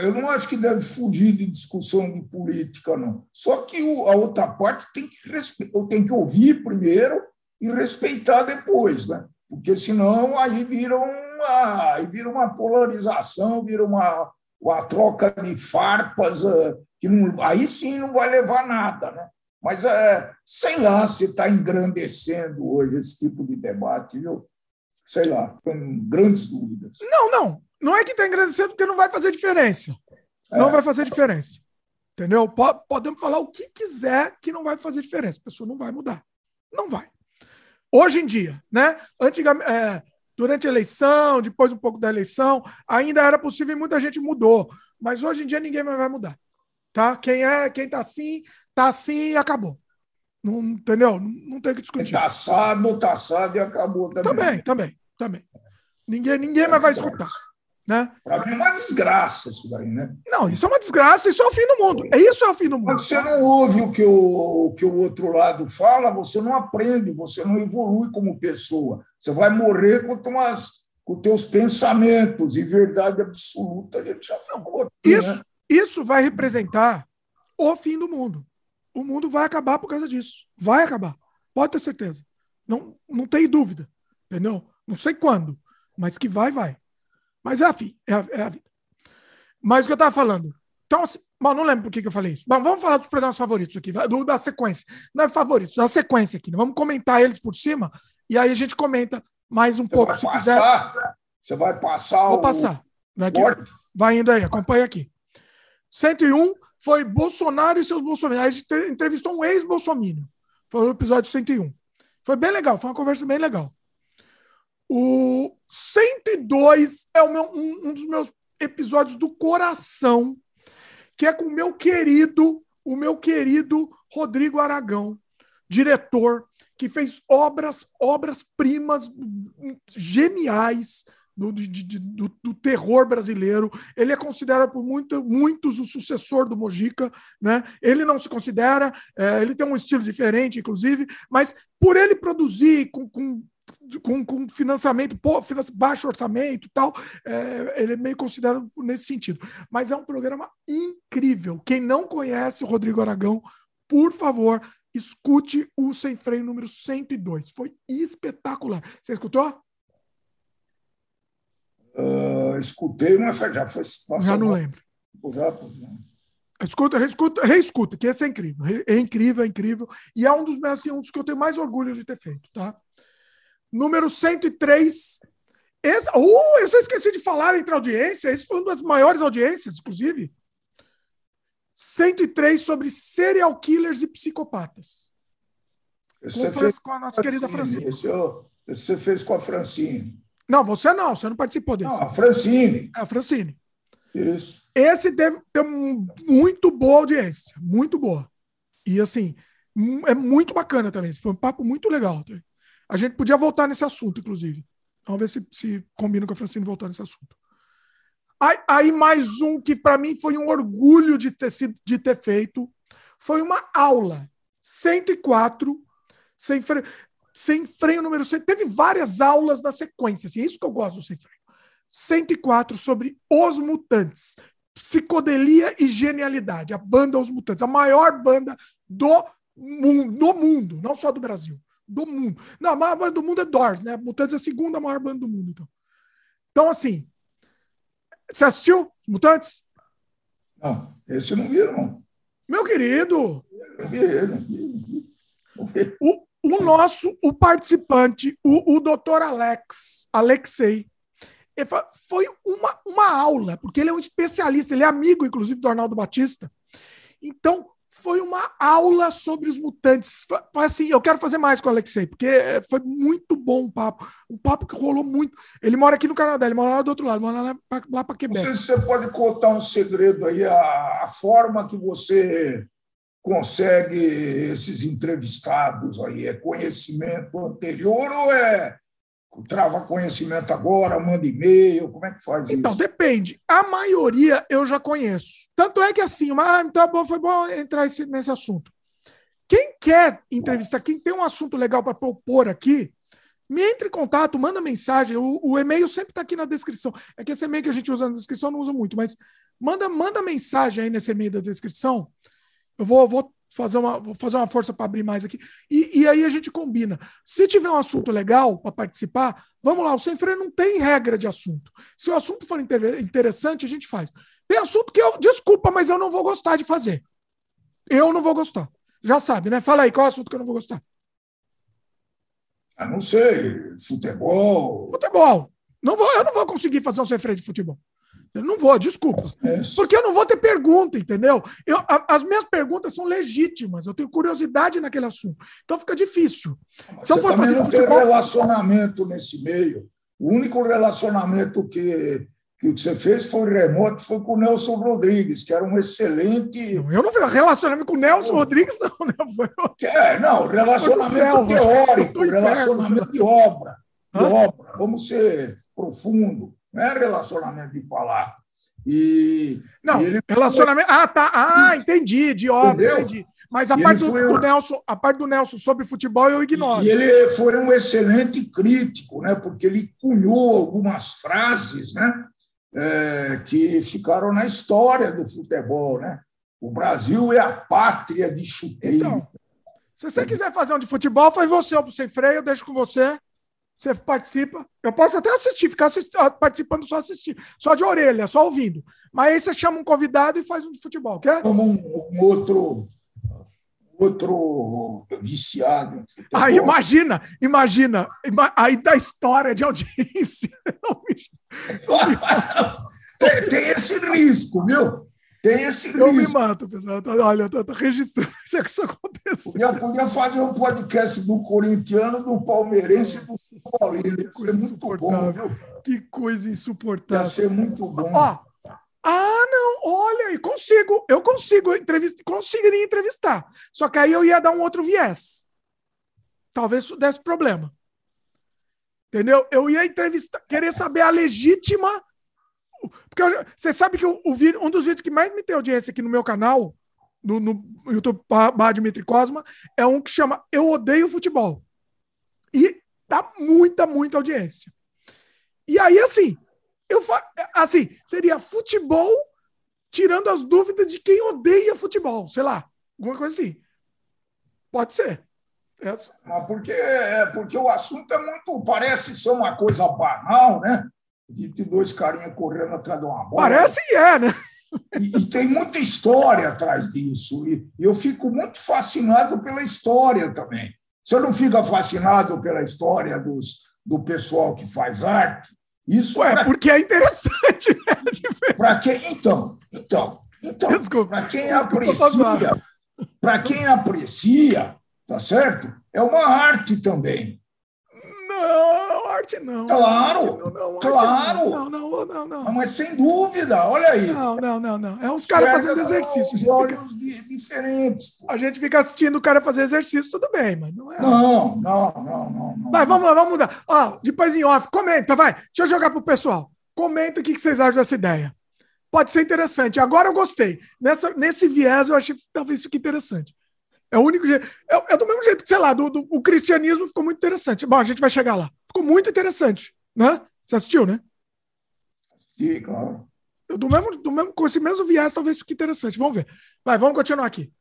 Eu não acho que deve fugir de discussão de política, não. Só que a outra parte tem que, tem que ouvir primeiro e respeitar depois, né? Porque senão aí vira uma, aí vira uma polarização, vira uma, uma troca de farpas, eh, que não, aí sim não vai levar nada, né? Mas, é, sei lá, se está engrandecendo hoje esse tipo de debate, viu? Sei lá, com grandes dúvidas. Não, não. Não é que está engrandecendo porque não vai fazer diferença. Não é. vai fazer diferença. Entendeu? Podemos falar o que quiser que não vai fazer diferença. A pessoa não vai mudar. Não vai. Hoje em dia, né? Antigamente, é, durante a eleição, depois um pouco da eleição, ainda era possível e muita gente mudou. Mas hoje em dia ninguém mais vai mudar. Tá? Quem é, quem tá assim, tá assim e acabou. Não, entendeu? Não, não tem que discutir. Tá assado, tá assado e acabou também. Também, também, também. Ninguém, ninguém mais vai escutar. Né? Para mim é uma desgraça isso daí, né? Não, isso é uma desgraça, isso é o fim do mundo. É isso é o fim do mundo. Quando você não ouve o que o, o que o outro lado fala, você não aprende, você não evolui como pessoa. Você vai morrer com, tuas, com teus pensamentos e verdade absoluta. A gente já falou. Aqui, isso, né? isso vai representar o fim do mundo. O mundo vai acabar por causa disso. Vai acabar. Pode ter certeza. Não, não tem dúvida. Entendeu? Não sei quando, mas que vai, vai. Mas é a, fim, é a, é a vida. Mas o que eu estava falando. Então, assim, bom, não lembro por que, que eu falei isso. Bom, vamos falar dos programas favoritos aqui, do, da sequência. Não é favoritos, da sequência aqui. Né? Vamos comentar eles por cima e aí a gente comenta mais um Você pouco. Vai se passar, quiser. Você vai passar Vou passar. Vai, aqui, vai indo aí, acompanha aqui. 101 foi Bolsonaro e seus bolsominions. A gente entrevistou um ex-bolsominion. Foi o episódio 101. Foi bem legal, foi uma conversa bem legal. O 102 é meu, um, um dos meus episódios do coração, que é com o meu querido, o meu querido Rodrigo Aragão, diretor, que fez obras, obras primas geniais do, de, de, do, do, terror brasileiro. Ele é considerado por muito, muitos o sucessor do Mojica. Né? Ele não se considera, é, ele tem um estilo diferente, inclusive, mas por ele produzir com, com com, com financiamento, baixo orçamento tal, é, ele é meio considerado nesse sentido. Mas é um programa incrível. Quem não conhece o Rodrigo Aragão, por favor, escute o Sem Freio número 102. Foi espetacular. Você escutou? Uh, escutei, mas já foi. Já não lembro. Já, Escuta, reescuta, reescuta, que esse é incrível. É incrível, é incrível. E é um dos, assim, um dos que eu tenho mais orgulho de ter feito, tá? Número 103. Esse, uh, eu só esqueci de falar entre audiência. Esse foi uma das maiores audiências, inclusive. 103 sobre serial killers e psicopatas. Você com, fez com a nossa querida Francine. Esse, esse você fez com a Francine. Não, você não, você não participou desse. Não, a Francine. É a Francine. Isso. Esse teve, teve muito boa audiência, muito boa. E assim, é muito bacana também. Foi um papo muito legal. Também. A gente podia voltar nesse assunto, inclusive. Vamos ver se, se combina com a Francine voltar nesse assunto. Aí, aí mais um que para mim foi um orgulho de ter, sido, de ter feito foi uma aula 104 sem freio, sem freio número 100. Teve várias aulas na sequência, assim, é isso que eu gosto do sem freio. 104 sobre Os Mutantes, psicodelia e genialidade, a banda Os Mutantes, a maior banda do mundo, do mundo, não só do Brasil do mundo. Não, a maior banda do mundo é Doors, né? Mutantes é a segunda maior banda do mundo, então. Então, assim, você assistiu Mutantes? Não, esse eu não vi, não. Meu querido! Eu vi ele. O, o nosso, o participante, o, o doutor Alex, Alexei, foi uma, uma aula, porque ele é um especialista, ele é amigo, inclusive, do Arnaldo Batista. Então, foi uma aula sobre os mutantes. Assim, eu quero fazer mais com o Alexei, porque foi muito bom o papo. Um papo que rolou muito. Ele mora aqui no Canadá, ele mora lá do outro lado, mora lá para Quebec. Não sei se você pode contar um segredo aí, a, a forma que você consegue esses entrevistados aí? É conhecimento anterior ou é trava conhecimento agora, manda e-mail, como é que faz então, isso? Então, depende. A maioria eu já conheço. Tanto é que assim, ah, então bom, foi bom entrar nesse assunto. Quem quer entrevistar, quem tem um assunto legal para propor aqui, me entre em contato, manda mensagem. O, o e-mail sempre está aqui na descrição. É que esse e-mail que a gente usa na descrição não usa muito, mas manda, manda mensagem aí nesse e-mail da descrição. Eu vou, vou fazer uma, vou fazer uma força para abrir mais aqui. E, e, aí a gente combina. Se tiver um assunto legal para participar, vamos lá. O Sem Freio não tem regra de assunto. Se o assunto for interessante, a gente faz. Tem assunto que eu, desculpa, mas eu não vou gostar de fazer. Eu não vou gostar. Já sabe, né? Fala aí, qual é o assunto que eu não vou gostar? Ah, não sei, futebol. Futebol. Não vou, eu não vou conseguir fazer um sem freio de futebol. Eu não vou, desculpa. Porque eu não vou ter pergunta, entendeu? Eu, a, as minhas perguntas são legítimas, eu tenho curiosidade naquele assunto. Então fica difícil. Mas Se eu for fazer não futebol... tem relacionamento nesse meio. O único relacionamento que, que você fez foi remoto, foi com o Nelson Rodrigues, que era um excelente. Eu não fiz relacionamento com o Nelson Rodrigues, não, né? Foi... É, não, relacionamento teórico, relacionamento de obra. De obra. Vamos ser profundo não é relacionamento de falar. E, não, e ele... relacionamento. Ah, tá. Ah, entendi, de óbvio, entendi. Mas a parte do, do, Nelson, a parte do Nelson sobre futebol eu ignoro. E ele foi um excelente crítico, né? Porque ele cunhou algumas frases, né? É, que ficaram na história do futebol, né? O Brasil é a pátria de chuteiro. Então, se você quiser fazer um de futebol, faz você ou sem freio, eu deixo com você. Você participa. Eu posso até assistir, ficar participando só assistir, só de orelha, só ouvindo. Mas aí você chama um convidado e faz um de futebol, quer? Como um, um outro outro viciado. Aí imagina, imagina, aí da história de audiência. tem, tem esse risco, viu? Tem esse risco. Eu me mato, pessoal. Olha, eu estou registrando isso que isso aconteceu. Podia, podia fazer um podcast do corintiano, do palmeirense e do paulino. Ia ser muito bom, viu? Que coisa insuportável. Ia ser muito bom. Ó, ah, não, olha aí, consigo, eu consigo entrevistar, conseguiria entrevistar. Só que aí eu ia dar um outro viés. Talvez desse problema. Entendeu? Eu ia entrevistar, querer saber a legítima porque você sabe que o, o vídeo, um dos vídeos que mais me tem audiência aqui no meu canal, no, no YouTube barra Dimitri Cosma, é um que chama Eu Odeio Futebol. E dá muita, muita audiência. E aí, assim, eu assim, seria futebol tirando as dúvidas de quem odeia futebol, sei lá, alguma coisa assim. Pode ser. Essa. Mas porque, é, porque o assunto é muito. Parece ser uma coisa banal, né? 22 carinha correndo atrás de uma bola. Parece que é, né? E, e, tem muita história atrás disso. E eu fico muito fascinado pela história também. Você não fica fascinado pela história dos, do pessoal que faz arte? Isso Ué, pra... porque é interessante. Né? Para quem então, então, então, para quem aprecia, para quem aprecia, tá certo? É uma arte também. Não, arte não. Claro, não, não, claro. Não, não, não, não, Mas sem dúvida, olha aí. Não, não, não, não. É uns caras fazendo exercício. Os olhos fica... diferentes. A gente fica assistindo o cara fazer exercício, tudo bem, mas não é. Não, não, não, não. não vai, vamos lá, vamos mudar. Ó, depois em off, comenta, vai. Deixa eu jogar pro pessoal. Comenta o que vocês acham dessa ideia. Pode ser interessante. Agora eu gostei. Nessa, nesse viés, eu achei que talvez fique interessante. É o único jeito. É, é, do mesmo jeito que, sei lá, do, do, o cristianismo ficou muito interessante. Bom, a gente vai chegar lá. Ficou muito interessante, né? Você assistiu, né? Sim, claro. Do mesmo, do mesmo, com esse mesmo viés, talvez fique interessante. Vamos ver. Vai, vamos continuar aqui.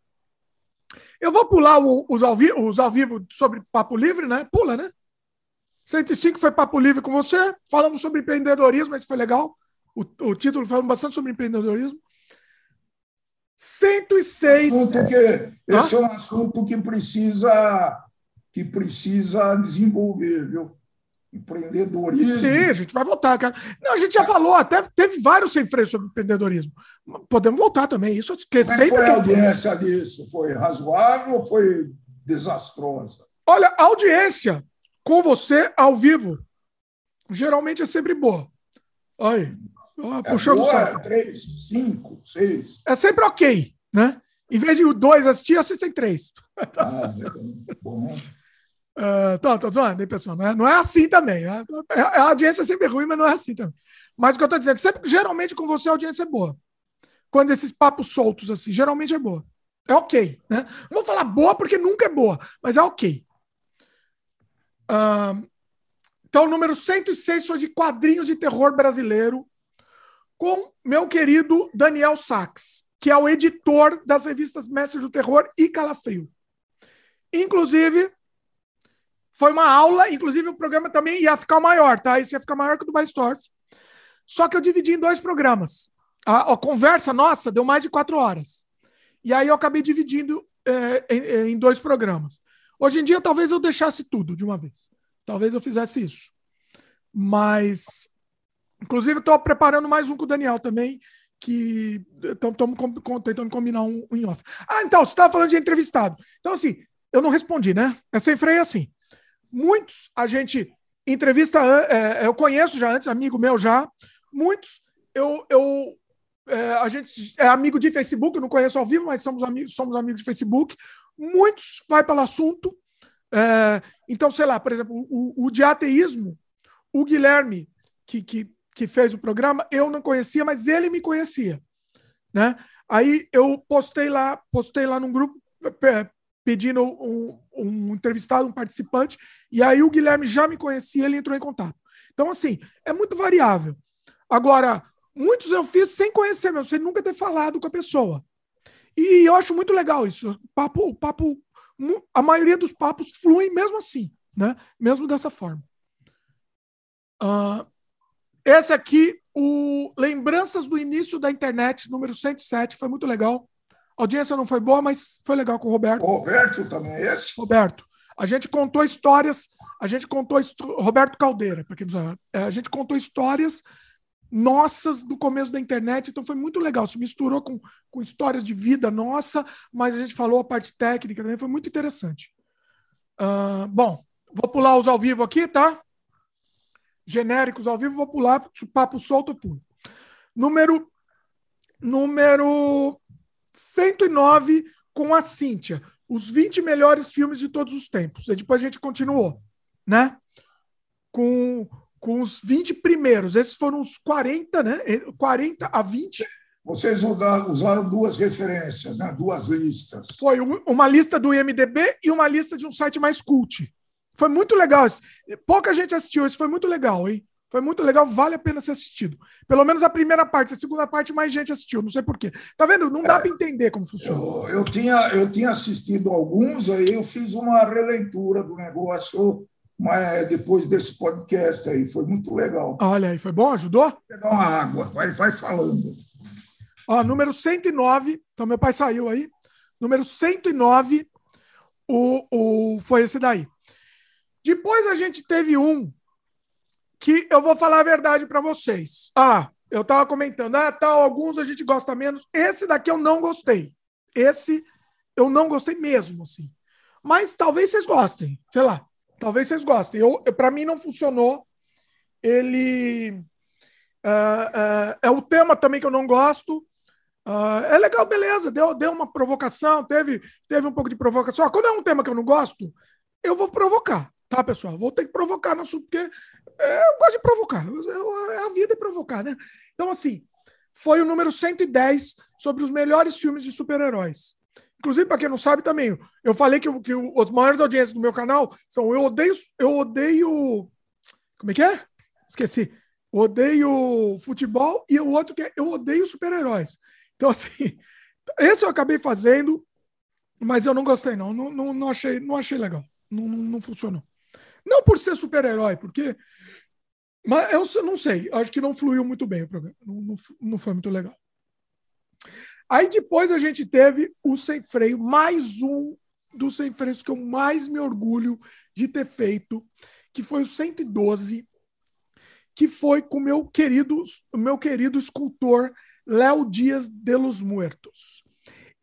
Eu vou pular o, os, ao vi, os ao vivo sobre Papo Livre, né? Pula, né? 105 foi Papo Livre com você. Falamos sobre empreendedorismo, esse foi legal. O, o título falando bastante sobre empreendedorismo. 106. Assunto que, esse é um assunto que precisa, que precisa desenvolver, viu? Empreendedorismo. Sim, a gente vai voltar, cara. Não, a gente já falou, até teve vários sem freio sobre empreendedorismo. Podemos voltar também. Isso que Como é sempre foi a audiência disso? Foi razoável ou foi desastrosa? Olha, a audiência com você ao vivo geralmente é sempre boa. Aí, é puxando boa, o saco. Três, cinco, seis. É sempre ok, né? Em vez de dois assistir, assistem três. Ah, bom. Uh, tô, tô zoando, hein, pessoal? Não é, não é assim também. Né? A audiência é sempre ruim, mas não é assim também. Mas o que eu tô dizendo, sempre, geralmente com você a audiência é boa. Quando esses papos soltos assim, geralmente é boa. É ok, né? Não vou falar boa porque nunca é boa, mas é ok. Uh, então, número 106 foi de quadrinhos de terror brasileiro com meu querido Daniel Sachs, que é o editor das revistas Mestre do Terror e Calafrio. Inclusive, foi uma aula, inclusive o programa também ia ficar maior, tá? Isso ia ficar maior que o do Baistorf. Só que eu dividi em dois programas. A, a, conversa nossa deu mais de quatro horas. E aí eu acabei dividindo é, em, em dois programas. Hoje em dia, talvez eu deixasse tudo de uma vez. Talvez eu fizesse isso. Mas, inclusive, estou preparando mais um com o Daniel também, que estamos tentando combinar um, um em off. Ah, então, você estava falando de entrevistado. Então, assim, eu não respondi, né? É sem freio assim. Muitos a gente entrevista, é, eu conheço já antes, amigo meu já. Muitos eu, eu é, a gente é amigo de Facebook, não conheço ao vivo, mas somos amigos, somos amigos de Facebook. Muitos vai pelo assunto. É, então, sei lá, por exemplo, o, o de ateísmo, o Guilherme, que, que, que fez o programa, eu não conhecia, mas ele me conhecia. Né? Aí eu postei lá, postei lá num grupo pedindo um, um entrevistado, um participante, e aí o Guilherme já me conhecia, ele entrou em contato. Então, assim, é muito variável. Agora, muitos eu fiz sem conhecer mesmo, sem nunca ter falado com a pessoa. E eu acho muito legal isso. Papo, papo, a maioria dos papos fluem mesmo assim, né? Mesmo dessa forma. Uh, esse aqui, o Lembranças do Início da Internet, número 107, foi muito legal. A audiência não foi boa, mas foi legal com o Roberto. O Roberto também é esse? Roberto. A gente contou histórias, a gente contou Roberto Caldeira, para quem não sabe. É, a gente contou histórias nossas do começo da internet, então foi muito legal. Se misturou com, com histórias de vida nossa, mas a gente falou a parte técnica também, foi muito interessante. Uh, bom, vou pular os ao vivo aqui, tá? genéricos ao vivo, vou pular, papo solto, eu pulo. Número, número 109 com a Cíntia. Os 20 melhores filmes de todos os tempos. E depois a gente continuou, né? Com, com os 20 primeiros. Esses foram os 40, né? 40 a 20. Vocês usaram duas referências, né? duas listas. Foi uma lista do IMDB e uma lista de um site mais cult. Foi muito legal. Pouca gente assistiu, isso foi muito legal, hein? Foi muito legal, vale a pena ser assistido. Pelo menos a primeira parte, a segunda parte mais gente assistiu, não sei porquê. Tá vendo? Não dá é, para entender como funciona. Eu, eu, tinha, eu tinha assistido alguns, aí eu fiz uma releitura do negócio mas depois desse podcast aí, foi muito legal. Olha aí, foi bom? Ajudou? Vou pegar uma água, vai, vai falando. Ó, número 109, então meu pai saiu aí. Número 109, o, o, foi esse daí. Depois a gente teve um que eu vou falar a verdade para vocês. Ah, eu estava comentando, ah, tal, alguns a gente gosta menos. Esse daqui eu não gostei. Esse eu não gostei mesmo, assim. Mas talvez vocês gostem, sei lá. Talvez vocês gostem. Eu, eu para mim não funcionou. Ele uh, uh, é o tema também que eu não gosto. Uh, é legal, beleza. Deu, deu uma provocação, teve, teve um pouco de provocação. quando é um tema que eu não gosto, eu vou provocar. Tá, pessoal? Vou ter que provocar assunto, porque eu gosto de provocar. Eu, é a vida é provocar, né? Então, assim, foi o número 110 sobre os melhores filmes de super-heróis. Inclusive, para quem não sabe também, eu falei que, que os maiores audiências do meu canal são Eu Odeio. Eu odeio. Como é que é? Esqueci. Odeio futebol e o outro que é Eu Odeio Super-Heróis. Então, assim, esse eu acabei fazendo, mas eu não gostei, não. Não, não, não achei, não achei legal. Não, não, não funcionou. Não por ser super-herói, porque. Mas eu não sei, acho que não fluiu muito bem o programa. Não, não, não foi muito legal. Aí depois a gente teve o Sem Freio, mais um dos sem freios que eu mais me orgulho de ter feito, que foi o 112, que foi com meu querido, meu querido escultor Léo Dias de los Muertos.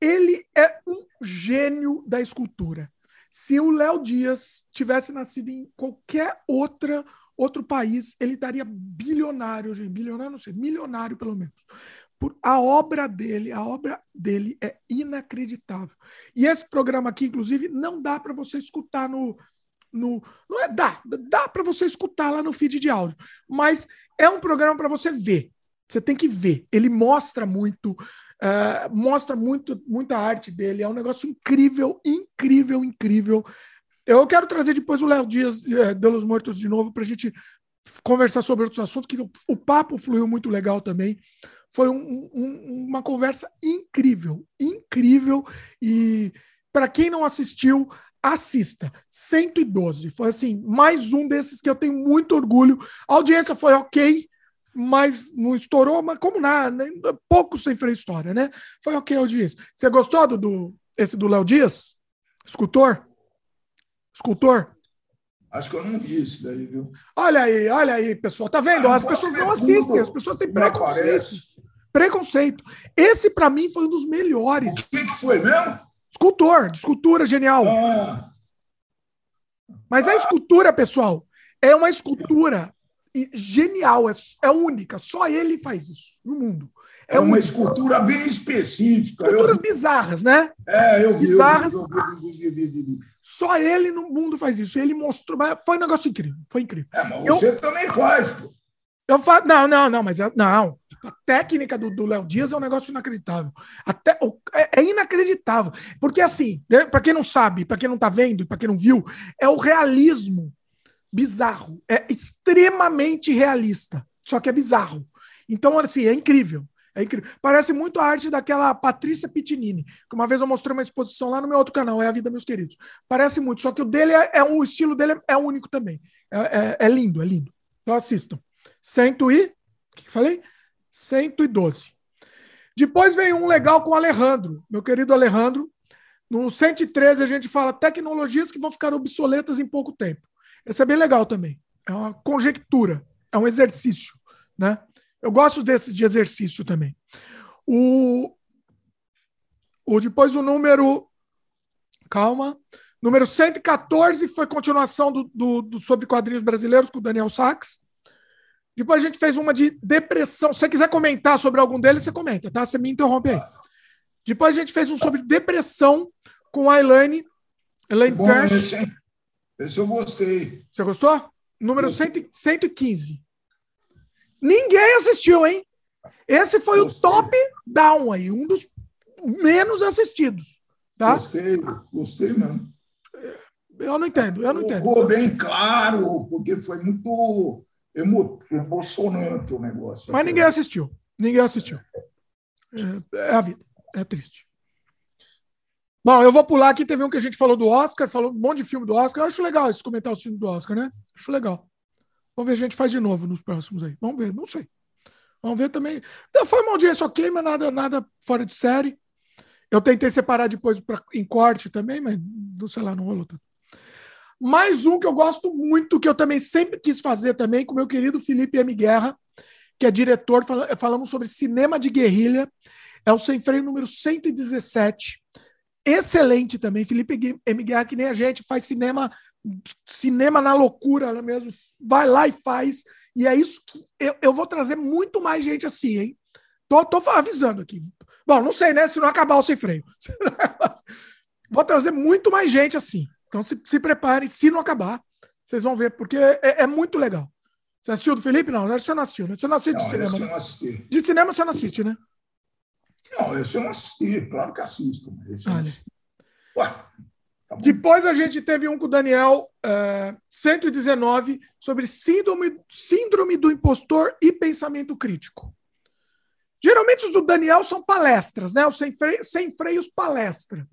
Ele é um gênio da escultura. Se o Léo Dias tivesse nascido em qualquer outra outro país, ele estaria bilionário hoje, bilionário não sei, milionário pelo menos. Por a obra dele, a obra dele é inacreditável. E esse programa aqui, inclusive, não dá para você escutar no, no não é dá, dá para você escutar lá no feed de áudio, mas é um programa para você ver. Você tem que ver. Ele mostra muito Uh, mostra muito, muita arte dele. É um negócio incrível, incrível, incrível. Eu quero trazer depois o Léo Dias uh, de Los Mortos de novo para a gente conversar sobre outros assuntos, que o, o papo fluiu muito legal também. Foi um, um, uma conversa incrível, incrível. E para quem não assistiu, assista. 112. Foi assim, mais um desses que eu tenho muito orgulho. A audiência foi ok mas não estourou, mas como nada, né? pouco sem freio história, né? Foi ok, eu disse. Você gostou do, do Esse do Léo Dias? Escultor? Escultor? Acho que eu não vi isso daí, viu? Olha aí, olha aí, pessoal. Tá vendo? Ah, as pessoas não assistem, as pessoas têm preconceito. Preconceito. Esse, para mim, foi um dos melhores. O que, que foi mesmo? Escultor, de escultura genial. Ah. Mas a escultura, pessoal, é uma escultura genial, é, é única. Só ele faz isso no mundo. É, é uma única. escultura bem específica. Esculturas eu... bizarras, né? É, eu vi. Bizarras. Eu vi, eu vi, Só ele no mundo faz isso. Ele mostrou. Foi um negócio incrível. Foi incrível. É, mas você também faz, pô. Eu faço. Não, não, não, mas não. A técnica do Léo Dias é um negócio inacreditável. Até, é, é inacreditável. Porque, assim, né, para quem não sabe, para quem não está vendo, para quem não viu, é o realismo bizarro. É extremamente realista. Só que é bizarro. Então, assim, é incrível. É incrível. Parece muito a arte daquela Patrícia Pitinini, que uma vez eu mostrei uma exposição lá no meu outro canal, É a Vida, Meus Queridos. Parece muito, só que o dele é, é o estilo dele é, é único também. É, é, é, lindo, é lindo. Então assistam. Cento e. O que, que falei? 112. Depois vem um legal com o Alejandro, meu querido Alejandro. No 113 a gente fala tecnologias que vão ficar obsoletas em pouco tempo. Esse é bem legal também. É uma conjectura, é um exercício, né? Eu gosto desses de exercício também. O, o depois o número calma, número 114 foi continuação do, do, do sobre quadrinhos brasileiros com o Daniel Sachs. Depois a gente fez uma de depressão. Se você quiser comentar sobre algum deles, você comenta, tá? Você me interrompe aí. Depois a gente fez um sobre depressão com a Elaine. Elaine Bom, Trash. Esse, esse, eu gostei. Você gostou? Número 100, 115. Ninguém assistiu, hein? Esse foi gostei. o top down aí, um dos menos assistidos. Tá? Gostei, gostei mesmo. Eu não entendo, eu não entendo. Ficou bem claro, porque foi muito emo, emocionante o negócio. Mas ninguém assistiu. Ninguém assistiu. É, é, a vida. É triste. Bom, eu vou pular aqui. Teve um que a gente falou do Oscar, falou um monte de filme do Oscar. Eu acho legal esse comentar os filmes do Oscar, né? Acho legal. Vamos ver se a gente faz de novo nos próximos aí. Vamos ver, não sei. Vamos ver também. Então, foi uma audiência ok, mas nada, nada fora de série. Eu tentei separar depois pra, em corte também, mas sei lá, não rolou tanto. Mais um que eu gosto muito, que eu também sempre quis fazer também, com meu querido Felipe M. Guerra, que é diretor, falamos sobre cinema de guerrilha. É o Sem Freio número 117. Excelente também. Felipe M. Guerra, que nem a gente, faz cinema cinema na loucura mesmo. Vai lá e faz. E é isso que eu, eu vou trazer muito mais gente assim, hein? Tô, tô avisando aqui. Bom, não sei, né? Se não acabar o sem freio. Vou trazer muito mais gente assim. Então se, se preparem, se não acabar, vocês vão ver, porque é, é muito legal. Você assistiu do Felipe? Não, você não assistiu, né? Você não assiste não, de cinema. Né? Não assisti. De cinema você não assiste, né? Não, esse eu não assisti, claro que assisto. Esse Ué, tá Depois a gente teve um com o Daniel, uh, é, 119, sobre síndrome, síndrome do impostor e pensamento crítico. Geralmente os do Daniel são palestras, né? O Sem, freio, sem Freios Palestra.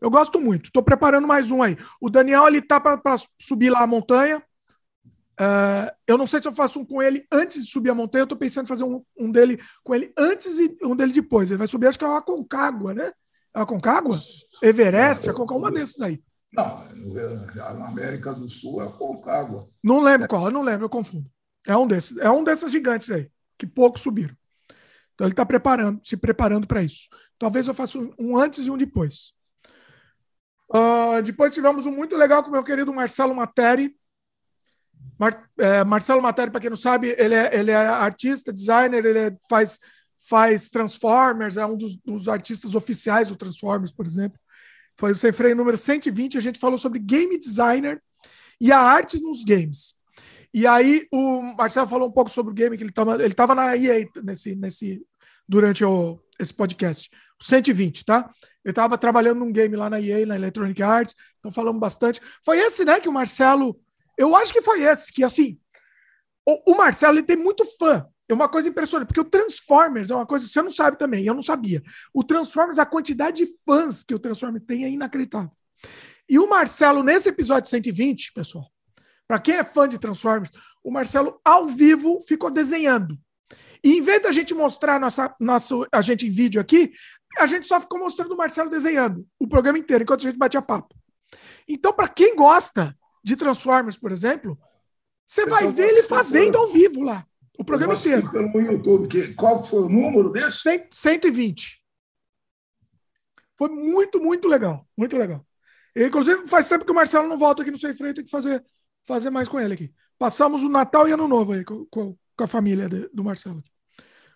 Eu gosto muito. Estou preparando mais um aí. O Daniel ele tá para subir lá a montanha. Uh, eu não sei se eu faço um com ele antes de subir a montanha. Eu estou pensando em fazer um, um, dele com ele antes e um dele depois. Ele vai subir, acho que é uma Concagua, né? É uma Concagua? Everest, é Concagua, uma desses aí. Não, na América do Sul é a Concagua. Não lembro qual, eu não lembro, eu confundo. É um desses, é um desses gigantes aí, que poucos subiram. Então ele está preparando, se preparando para isso. Talvez eu faça um antes e um depois. Uh, depois tivemos um muito legal com o meu querido Marcelo Materi. Mar, é, Marcelo Materi, para quem não sabe, ele é, ele é artista, designer, ele é, faz, faz Transformers, é um dos, dos, artistas oficiais do Transformers, por exemplo. Foi o Sem Freio número 120, a gente falou sobre game designer e a arte nos games. E aí o Marcelo falou um pouco sobre o game, que ele estava ele tava na EA nesse, nesse, durante o, esse podcast. 120, tá? Eu estava trabalhando num game lá na EA, na Electronic Arts, então falamos bastante. Foi esse, né, que o Marcelo. Eu acho que foi esse, que assim. O, o Marcelo ele tem muito fã. É uma coisa impressionante, porque o Transformers é uma coisa que você não sabe também, eu não sabia. O Transformers, a quantidade de fãs que o Transformers tem é inacreditável. E o Marcelo, nesse episódio 120, pessoal, para quem é fã de Transformers, o Marcelo, ao vivo, ficou desenhando. E em vez da gente mostrar nossa, nosso, a gente em vídeo aqui, a gente só ficou mostrando o Marcelo desenhando o programa inteiro, enquanto a gente batia papo. Então, para quem gosta de Transformers, por exemplo, você vai ver ele fazendo ao vivo lá, o programa inteiro. Pelo YouTube, que, qual foi o número desse? 120. Foi muito, muito legal. Muito legal. E, inclusive, faz tempo que o Marcelo não volta aqui no Sem Freio, tem que fazer, fazer mais com ele aqui. Passamos o Natal e Ano Novo aí com, com, a família de, do Marcelo.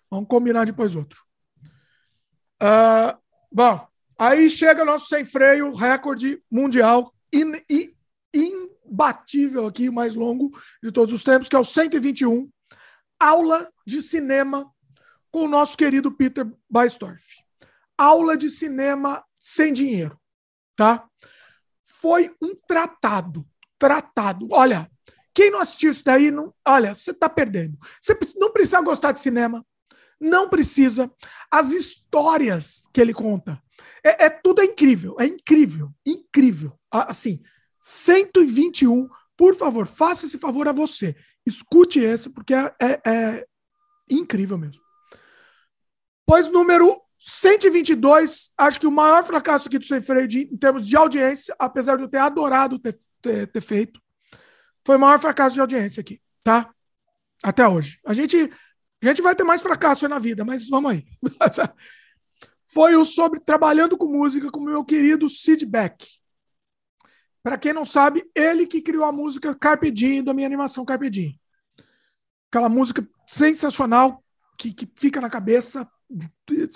Vamos combinar depois outro. Uh, bom, aí chega nosso sem freio, recorde mundial e imbatível aqui, mais longo de todos os tempos, que é o 121, aula de cinema com o nosso querido Peter Baistorff. Aula de cinema sem dinheiro, tá? Foi um tratado, tratado. Olha, quem não assistiu isso daí, não, olha, você está perdendo. Você não precisa gostar de cinema, não precisa. As histórias que ele conta, é, é tudo é incrível, é incrível, incrível. Assim, 121. Por favor, faça esse favor a você. Escute esse, porque é, é, é incrível mesmo. Pois número 122, acho que o maior fracasso aqui do Sem Freio de, em termos de audiência, apesar de eu ter adorado ter, ter, ter, feito, foi o maior fracasso de audiência aqui, tá? Até hoje. A gente, a gente vai ter mais fracasso na vida, mas vamos aí. foi o sobre trabalhando com música com meu querido Sid Beck. Para quem não sabe, ele que criou a música Carpe Diem da minha animação Carpe Diem. Aquela música sensacional que, que fica na cabeça,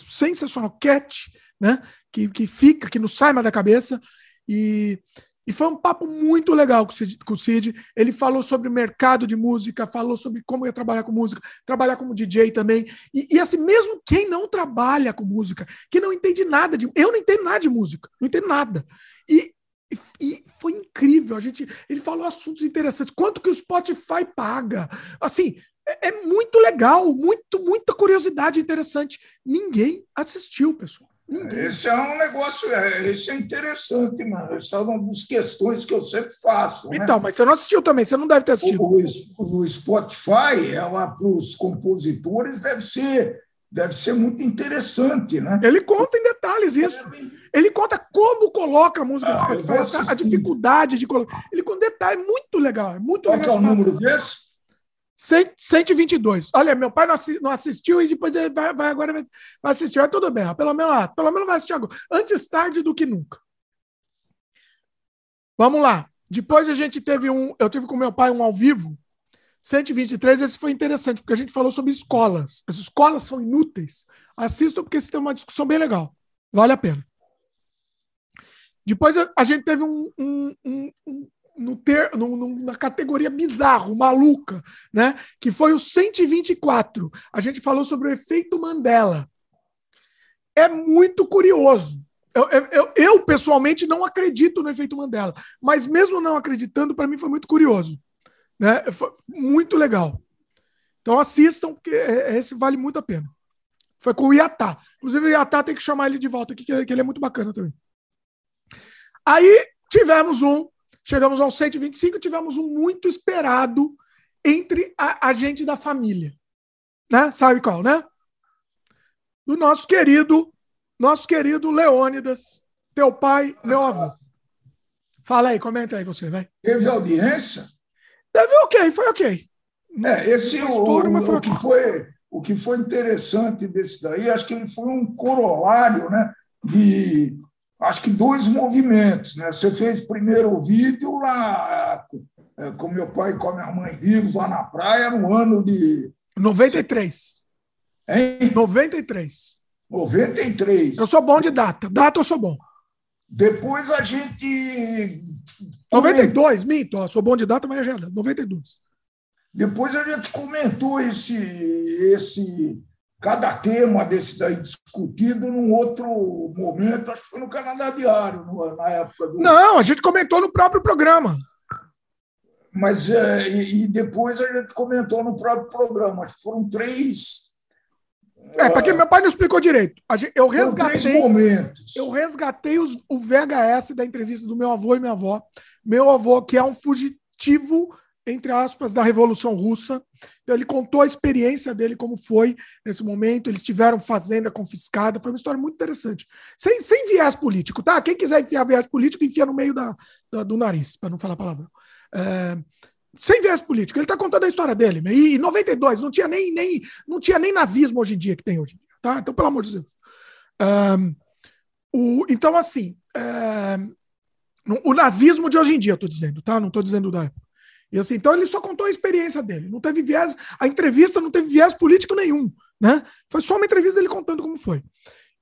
sensacional, cat, né? Que, que fica, que não sai mais da cabeça. E, e foi um papo muito legal com o, Cid, com o Cid. Ele falou sobre o mercado de música, falou sobre como ia trabalhar com música, trabalhar como DJ também. E, e, assim, mesmo quem não trabalha com música, que não entende nada de. Eu não entendo nada de música, não entendo nada. E e foi incrível. A gente, ele falou assuntos interessantes. Quanto que o Spotify paga? Assim, é, é muito legal, muito, muita curiosidade interessante. Ninguém assistiu, pessoal. Ninguém. Esse é um negócio, é, esse é interessante, mano. Essa é uma das questões que eu sempre faço. Né? Então, mas você não assistiu também, você não deve ter assistido. O, o, o Spotify, para os compositores, deve ser deve ser muito interessante, né? Ele conta em detalhes isso. Ele conta como coloca a música ah, no Spotify, a dificuldade de colocar. Ele conta detalhes, muito legal, é muito Qual legal. Qual é o número desse? 122. Olha, meu pai não assistiu e depois ele vai, vai agora vai assistir. Mas tudo bem, pelo menos, ah, pelo menos vai assistir agora. Antes tarde do que nunca. Vamos lá. Depois a gente teve um. Eu tive com meu pai um ao vivo 123, esse foi interessante, porque a gente falou sobre escolas. As escolas são inúteis. Assistam, porque esse tem uma discussão bem legal. Vale a pena. Depois a, gente teve um, um, um, um no ter, numa categoria bizarro, maluca, né? Que foi o 124. A gente falou sobre o efeito Mandela. É muito curioso. Eu, eu, eu, pessoalmente não acredito no efeito Mandela, mas mesmo não acreditando, para mim foi muito curioso. Né? Muito legal. Então assistam, porque é, é, esse vale muito a pena. Foi com o Iatá. Inclusive, o Iatá tem que chamar ele de volta aqui, que ele é muito bacana também. Aí tivemos um, chegamos ao 125, tivemos um muito esperado entre a, a gente da família. Né? Sabe qual, né? Do nosso querido, nosso querido Leônidas, teu pai, meu avô. Fala aí, comenta aí você, vai. Teve audiência? Teve ok, foi ok. É, esse o, o, o, que foi, o que foi interessante desse daí, acho que ele foi um corolário né, de acho que dois movimentos. Né? Você fez primeiro o vídeo lá é, com meu pai e com a minha mãe vivos lá na praia no ano de. 93. Hein? 93. 93. Eu sou bom de data. Data eu sou bom. Depois a gente 92, minto, ó, sou bom de data, mas é 92. Depois a gente comentou esse, esse cada tema desse daí discutido num outro momento, acho que foi no Canadá Diário, na época do. Não, a gente comentou no próprio programa. Mas é, e, depois a gente comentou no próprio programa. Acho que foram três. É, para quem meu pai não explicou direito. eu resgatei. Eu resgatei os, o VHS da entrevista do meu avô e minha avó meu avô, que é um fugitivo entre aspas, da Revolução Russa. Então, ele contou a experiência dele, como foi nesse momento. Eles tiveram fazenda confiscada. Foi uma história muito interessante. Sem, sem viés político, tá? Quem quiser enfiar viés político, enfia no meio da, da do nariz, para não falar a palavra. É, sem viés político. Ele está contando a história dele. E em 92 não tinha nem, nem, não tinha nem nazismo hoje em dia que tem hoje. Tá? Então, pelo amor de Deus. Um, o, então, assim, o nazismo de hoje em dia, estou dizendo, tá? Não estou dizendo da época. E assim, então ele só contou a experiência dele. Não teve viés, a entrevista não teve viés político nenhum, né? Foi só uma entrevista dele contando como foi.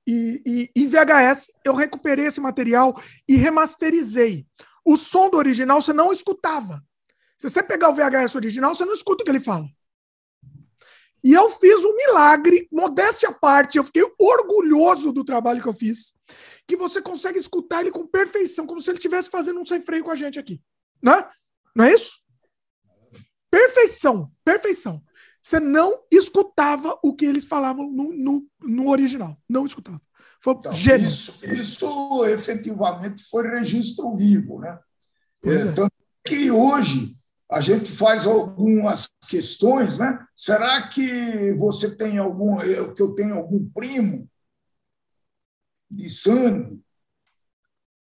E, e em VHS eu recuperei esse material e remasterizei. O som do original você não escutava. Se você pegar o VHS original, você não escuta o que ele fala. E eu fiz um milagre, modéstia à parte, eu fiquei orgulhoso do trabalho que eu fiz, que você consegue escutar ele com perfeição, como se ele estivesse fazendo um sem freio com a gente aqui. Né? Não é isso? Perfeição, perfeição. Você não escutava o que eles falavam no, no, no original. Não escutava. Foi então, gênio. Isso, isso efetivamente foi registro vivo, né? É, Tanto que hoje a gente faz algumas questões, né? Será que você tem algum, eu, que eu tenho algum primo de sangue?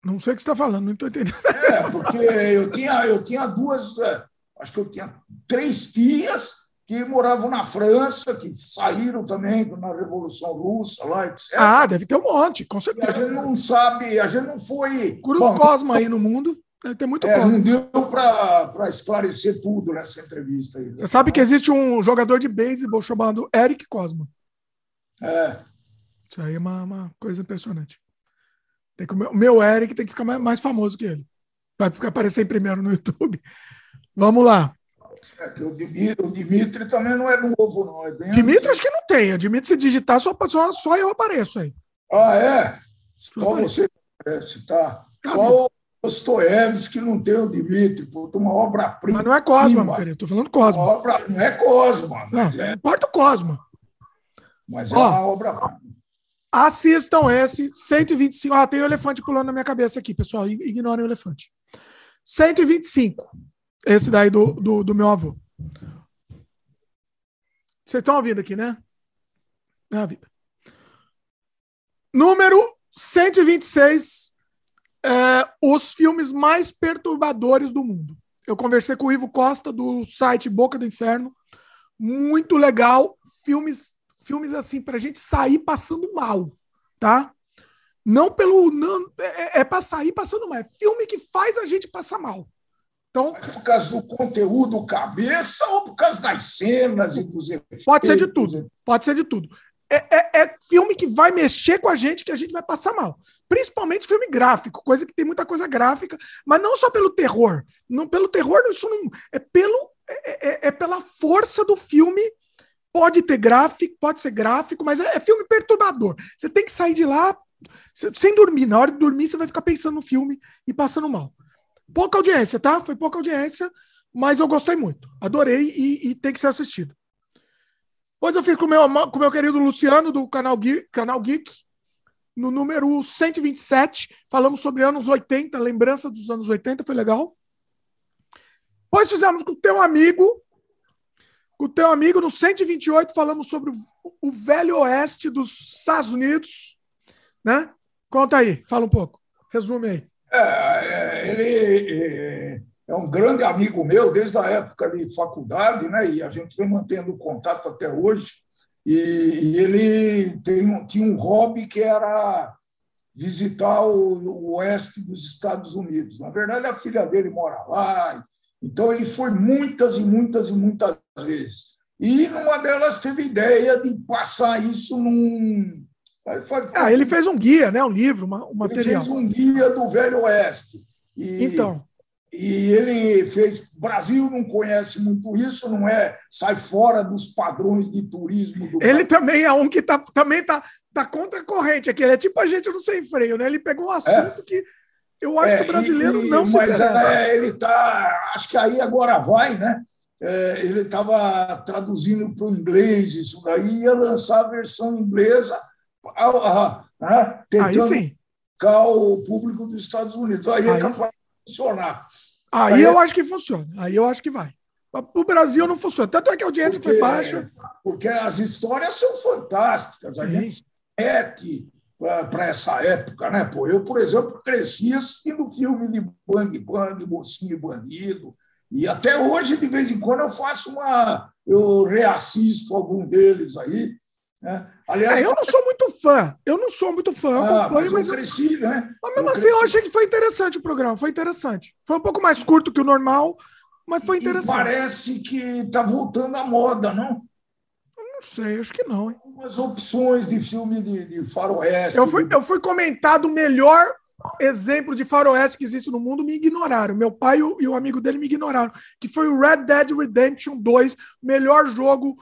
Não sei o que você está falando, não estou entendendo. É, porque eu tinha, eu tinha duas, é, acho que eu tinha três tias que moravam na França, que saíram também na Revolução Russa, lá, etc. Ah, deve ter um monte, com certeza. E a gente não sabe, a gente não foi. Cruz Bom, Cosma aí no mundo. Deve ter muito é, Não deu para esclarecer tudo nessa entrevista. Aí, Você sabe que existe um jogador de beisebol chamado Eric Cosma. É. Isso aí é uma, uma coisa impressionante. Tem que, o meu Eric tem que ficar mais, mais famoso que ele. Vai ficar aparecer primeiro no YouTube. Vamos lá. É que o Dimitri, o Dimitri também não é novo, não. É bem Dimitri acho que não tem. O Dimitri, se digitar, só, só, só eu apareço aí. Ah, é? Só você aparece, tá. tá só o Dostoiévski não tem o Dimitri, uma obra-prima. Mas não é Cosma, meu querido. Estou falando Cosma. Obra, não é Cosma. Não, é... importa o Cosma. Mas é Ó, uma obra-prima. Assistam esse 125. Ah, tem o um elefante pulando na minha cabeça aqui, pessoal. Ignorem o elefante. 125. Esse daí do, do, do meu avô. Vocês estão ouvindo aqui, né? Na vida. Número 126. É, os filmes mais perturbadores do mundo. Eu conversei com o Ivo Costa, do site Boca do Inferno. Muito legal. Filmes, filmes assim, pra gente sair passando mal, tá? Não pelo. Não, é, é pra sair passando mal. É filme que faz a gente passar mal. Então, Mas por causa do conteúdo cabeça ou por causa das cenas e dos efeitos? Pode ser de tudo. Pode ser de tudo. É, é, é, filme que vai mexer com a gente, que a gente vai passar mal. Principalmente filme gráfico, coisa que tem muita coisa gráfica, mas não só pelo terror. Não, pelo terror, isso não. É, pelo, é, é, é pela força do filme. Pode ter gráfico, pode ser gráfico, mas é, é filme perturbador. Você tem que sair de lá sem dormir. Na hora de dormir, você vai ficar pensando no filme e passando mal. Pouca audiência, tá? Foi pouca audiência, mas eu gostei muito. Adorei e, e tem que ser assistido. Pois eu fico com meu, o com meu querido Luciano, do canal Geek, canal Geek, no número 127. Falamos sobre anos 80, lembrança dos anos 80, foi legal. Pois fizemos com o teu amigo, com o teu amigo, no 128, falamos sobre o, o velho oeste dos Estados Unidos. Né? Conta aí, fala um pouco. Resume aí. É, é, ele é um grande amigo meu desde a época de faculdade, né? E a gente vem mantendo contato até hoje. E, e ele tem, tinha um hobby que era visitar o, o, oeste dos Estados Unidos. Na verdade, a filha dele mora lá. Então, ele foi muitas e muitas e muitas vezes. E numa delas teve ideia de passar isso num, ah, ele fez um guia, né? um livro, uma, um material. Ele fez um guia do Velho Oeste. E, então. E ele fez. Brasil não conhece muito isso, não é? Sai fora dos padrões de turismo do Ele Brasil. também é um que tá, também está tá contra a corrente aqui. Ele é tipo a gente no sem freio, né? Ele pegou um assunto é. que eu acho é, que o brasileiro e, não se Mas é, ele está. Acho que aí agora vai, né? É, ele estava traduzindo para o inglês isso daí, ia lançar a versão inglesa né, tentando ficar o público dos Estados Unidos. Aí, é aí é capaz de funcionar. Aí, aí eu é... acho que funciona. Aí eu acho que vai. O Brasil não funciona. Tanto é que a audiência porque, foi baixa. Porque as histórias são fantásticas. A Sim. gente mete para essa época, né? Pô, eu, por exemplo, cresci assistindo filme de Bang Bang, Mocinho e Bandido. E até hoje, de vez em quando, eu faço uma. Eu reassisto algum deles aí. Né? Aliás, é, eu não sou muito fã. Eu não sou muito fã. Eu ah, acompanho, mas eu mas cresci, eu... né? Mas mesmo eu assim, cresci. eu achei que foi interessante o programa. Foi interessante. Foi um pouco mais curto que o normal, mas foi interessante. E parece que está voltando à moda, não? Eu não sei, acho que não. Hein? Umas opções de filme de, de faroeste. Eu fui, de... eu fui comentado o melhor exemplo de faroeste que existe no mundo, me ignoraram. Meu pai e o amigo dele me ignoraram. Que foi o Red Dead Redemption 2, melhor jogo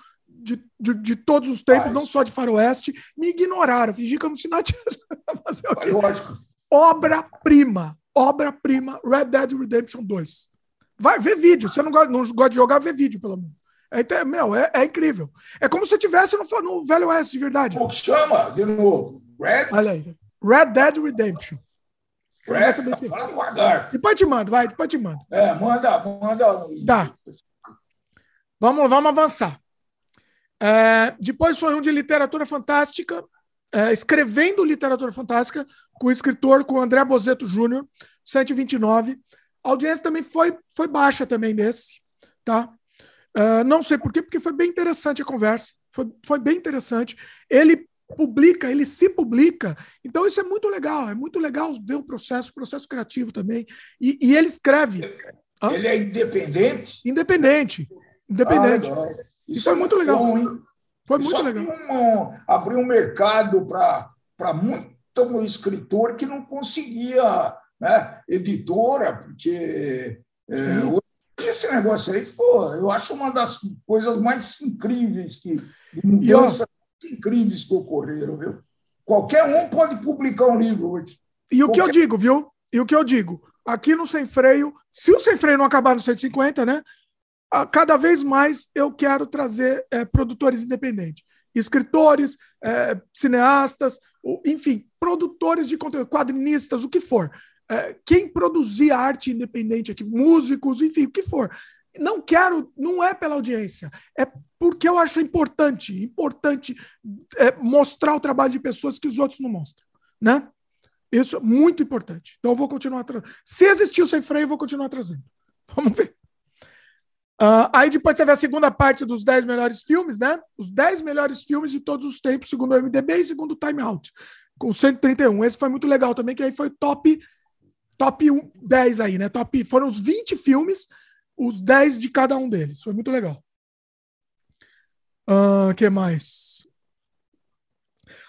de, de, de todos os tempos, Mas... não só de faroeste. Me ignoraram. Fingi como se não tivesse fazer o quê? Lógico. Obra-prima. Obra-prima. Red Dead Redemption 2. Vai ver vídeo. Você não gosta, não gosta de jogar, vê vídeo, pelo menos. É, meu, é, é incrível. É como se tivesse no, no Velho Oeste, de verdade. Como chama, de novo? Red... Olha aí. Red Dead Redemption. Red, fala devagar. Depois te mando, vai, depois te mando. É, manda, manda. Tá. Vamos, vamos avançar. É, depois foi um de literatura fantástica, é, escrevendo literatura fantástica, com o escritor, com o André Bozeto Júnior, 129. A audiência também foi, foi baixa também desse, tá? Uh, não sei por quê, porque foi bem interessante a conversa. Foi, foi bem interessante. Ele publica, ele se publica. Então, isso é muito legal. É muito legal ver o processo, o processo criativo também. E, e ele escreve. Ele é independente? Independente. Independente. Ah, isso, isso é muito legal. Bom, hein? Foi muito legal. Um, abriu um mercado para muito escritor que não conseguia né? editora, porque é, hoje esse negócio aí ficou, eu acho uma das coisas mais incríveis que mudanças incríveis que ocorreram, viu? Qualquer um pode publicar um livro hoje. E o Qualquer... que eu digo, viu? E o que eu digo, aqui no Sem Freio, se o Sem Freio não acabar no 150, né? Cada vez mais eu quero trazer é, produtores independentes escritores, é, cineastas, enfim, produtores de conteúdo, quadrinistas, o que for é, quem produzir arte independente aqui, músicos, enfim, o que for. Não quero, não é pela audiência, é porque eu acho importante, importante mostrar o trabalho de pessoas que os outros não mostram, né? Isso é muito importante. Então eu vou continuar trazendo. Se existir o sem freio, eu vou continuar trazendo. Vamos ver. Uh, aí depois teve a segunda parte dos 10 melhores filmes, né? Os 10 melhores filmes de todos os tempos, segundo o MDB e segundo o Time Out, com 131. Esse foi muito legal também, que aí foi top top 10 aí, né? Top, foram os 20 filmes, os 10 de cada um deles. Foi muito legal. O uh, que mais?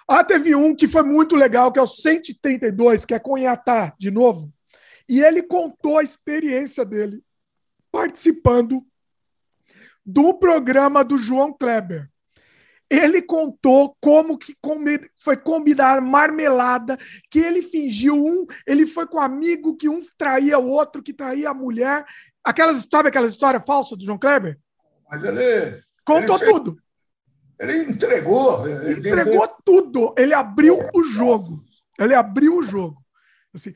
Ah, teve um que foi muito legal, que é o 132, que é com Iatá, de novo. E ele contou a experiência dele participando do programa do João Kleber. Ele contou como que foi combinar marmelada, que ele fingiu um, ele foi com um amigo que um traía o outro, que traía a mulher. Aquelas, sabe aquela história falsa do João Kleber? Mas ele. Contou ele fez, tudo. Ele entregou. Ele entregou tudo. Ele abriu o jogo. Ele abriu o jogo. Assim,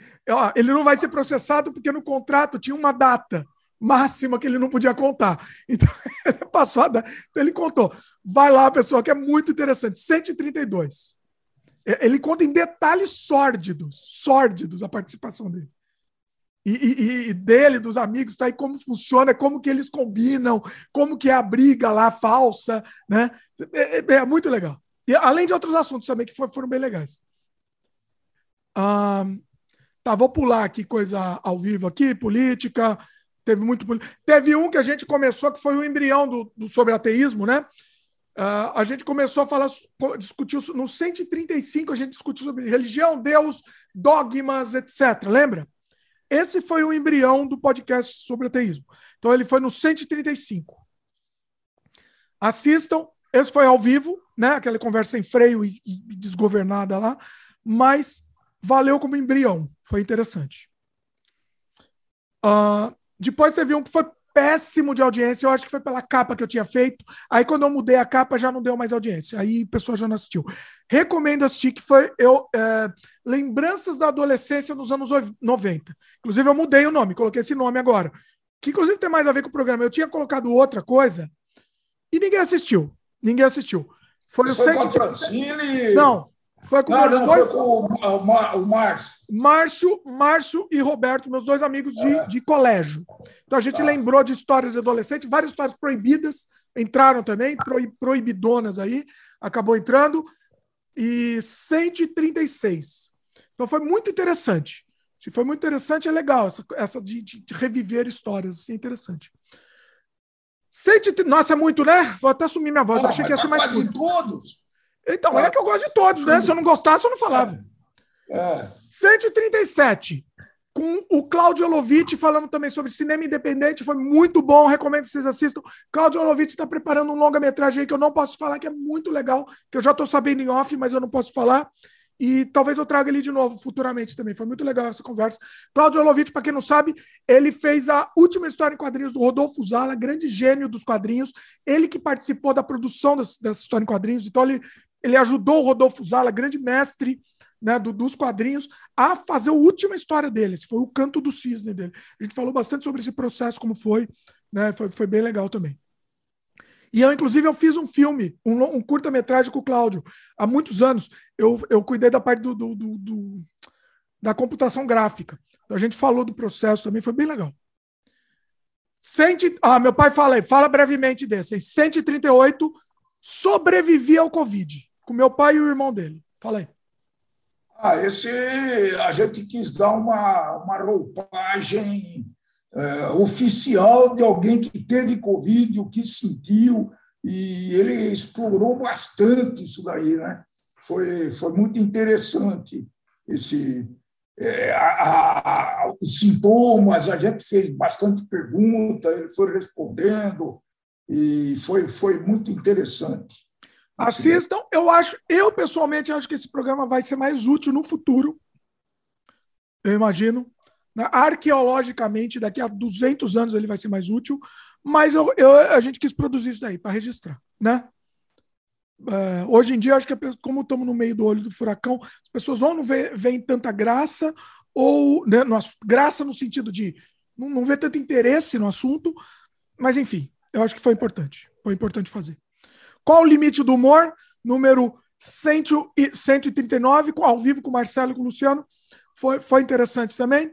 ele não vai ser processado porque no contrato tinha uma data máxima que ele não podia contar. Então, ele passou a dar. Então, ele contou. Vai lá, pessoal, que é muito interessante. 132. Ele conta em detalhes sórdidos, sórdidos a participação dele. E, e, e, dele, dos amigos, tá aí como funciona, como que eles combinam, como que é a briga lá falsa, né? É, é, é muito legal. E além de outros assuntos também que foram bem legais. Tá, vou pular aqui coisa ao vivo aqui, política, Teve muito. Teve um que a gente começou, que foi o embrião do, do sobre ateísmo, né? Uh, a gente começou a falar, discutiu no 135, a gente discutiu sobre religião, Deus, dogmas, etc. Lembra? Esse foi o embrião do podcast sobre ateísmo. Então ele foi no 135. Assistam, esse foi ao vivo, né? Aquela conversa sem freio e, e desgovernada lá, mas valeu como embrião, foi interessante. Uh, depois você viu um que foi péssimo de audiência. Eu acho que foi pela capa que eu tinha feito. Aí, quando eu mudei a capa, já não deu mais audiência. Aí, o pessoal já não assistiu. Recomendo assistir, que foi eu, é, Lembranças da Adolescência nos anos 90. Inclusive, eu mudei o nome, coloquei esse nome agora. que inclusive tem mais a ver com o programa. Eu tinha colocado outra coisa e ninguém assistiu. Ninguém assistiu. Foi Isso o a Francine? Não, foi com, não, não, dois... foi com o, Márcio. Márcio, Márcio e Roberto, meus dois amigos de, é. de colégio. Então a gente tá. lembrou de histórias de adolescente, várias histórias proibidas entraram também, proibidonas aí, acabou entrando, e 136. Então foi muito interessante. Se foi muito interessante, é legal essa, essa de, de, reviver histórias, assim, é interessante. Cento, nossa, é muito, né? Vou até assumir minha voz. Ah, achei que ia ser tá mais quase todos. Então, é que eu gosto de todos, né? Se eu não gostasse, eu não falava. É. é. 137. Com o Claudio Olovitch falando também sobre cinema independente, foi muito bom, recomendo que vocês assistam. Claudio Olovitch está preparando um longa-metragem aí que eu não posso falar, que é muito legal, que eu já estou sabendo em off, mas eu não posso falar. E talvez eu traga ele de novo futuramente também. Foi muito legal essa conversa. Claudio Olovitch, para quem não sabe, ele fez a última história em quadrinhos do Rodolfo Zala, grande gênio dos quadrinhos. Ele que participou da produção dessa, dessa história em quadrinhos. Então, ele, ele ajudou o Rodolfo Zala, grande mestre né, do, dos quadrinhos, a fazer a última história dele. Esse foi o canto do cisne dele. A gente falou bastante sobre esse processo, como foi. Né, foi, foi bem legal também. E eu, inclusive, eu fiz um filme, um, um curta-metragem com o Cláudio, há muitos anos. Eu, eu cuidei da parte do, do, do, do da computação gráfica. A gente falou do processo também, foi bem legal. Cento, ah, meu pai fala aí, fala brevemente desse. 138 sobrevivi ao Covid, com meu pai e o irmão dele. Fala aí. Ah, esse a gente quis dar uma, uma roupagem é, oficial de alguém que teve Covid, o que sentiu, e ele explorou bastante isso daí, né? Foi, foi muito interessante esse, é, a, a, os sintomas, a gente fez bastante pergunta, ele foi respondendo, e foi, foi muito interessante. Assistam, eu acho, eu pessoalmente acho que esse programa vai ser mais útil no futuro. Eu imagino. Né? Arqueologicamente, daqui a 200 anos ele vai ser mais útil, mas eu, eu a gente quis produzir isso daí para registrar, né? Uh, hoje em dia, acho que como estamos no meio do olho do furacão, as pessoas ou não veem tanta graça, ou né, graça no sentido de não, não vê tanto interesse no assunto, mas enfim, eu acho que foi importante. Foi importante fazer. Qual o limite do humor? Número 100, 139, ao vivo com o Marcelo e com o Luciano. Foi, foi interessante também.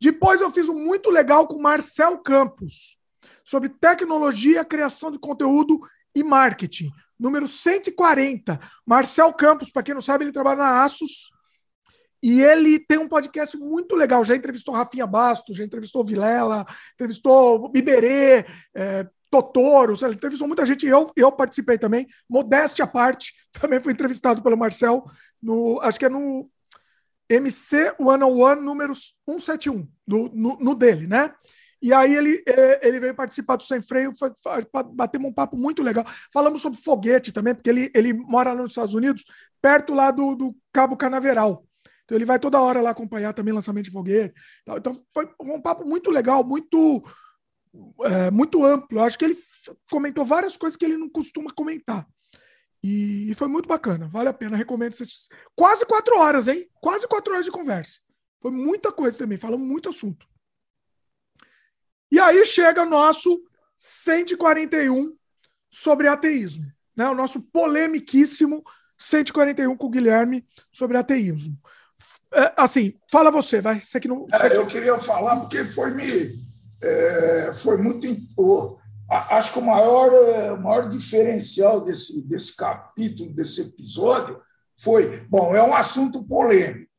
Depois eu fiz um muito legal com Marcel Campos, sobre tecnologia, criação de conteúdo e marketing. Número 140. Marcel Campos, para quem não sabe, ele trabalha na Asus. E ele tem um podcast muito legal. Já entrevistou Rafinha Bastos, já entrevistou Vilela, entrevistou Biberê, é, Totoro, ele entrevistou muita gente, eu, eu participei também, modéstia à parte, também fui entrevistado pelo Marcel, no, acho que é no MC 101, número 171, do, no, no dele, né? E aí ele, é, ele veio participar do Sem Freio, foi, foi, batemos um papo muito legal. Falamos sobre foguete também, porque ele, ele mora nos Estados Unidos, perto lá do, do Cabo Canaveral. Então ele vai toda hora lá acompanhar também lançamento de foguete. Então foi um papo muito legal, muito é, muito amplo. Eu acho que ele comentou várias coisas que ele não costuma comentar. E, foi muito bacana, vale a pena, recomendo vocês. Quase quatro horas, hein? Quase quatro horas de conversa. Foi muita coisa também, falamos muito assunto. E aí chega o nosso 141 sobre ateísmo, né? O nosso polemiquíssimo 141 com o Guilherme sobre ateísmo. É, assim, fala você, vai. Você que não, você é, Eu queria falar porque foi me é, foi muito. Acho que o maior, é, o maior diferencial desse, desse capítulo, desse episódio, foi: bom, é um assunto polêmico.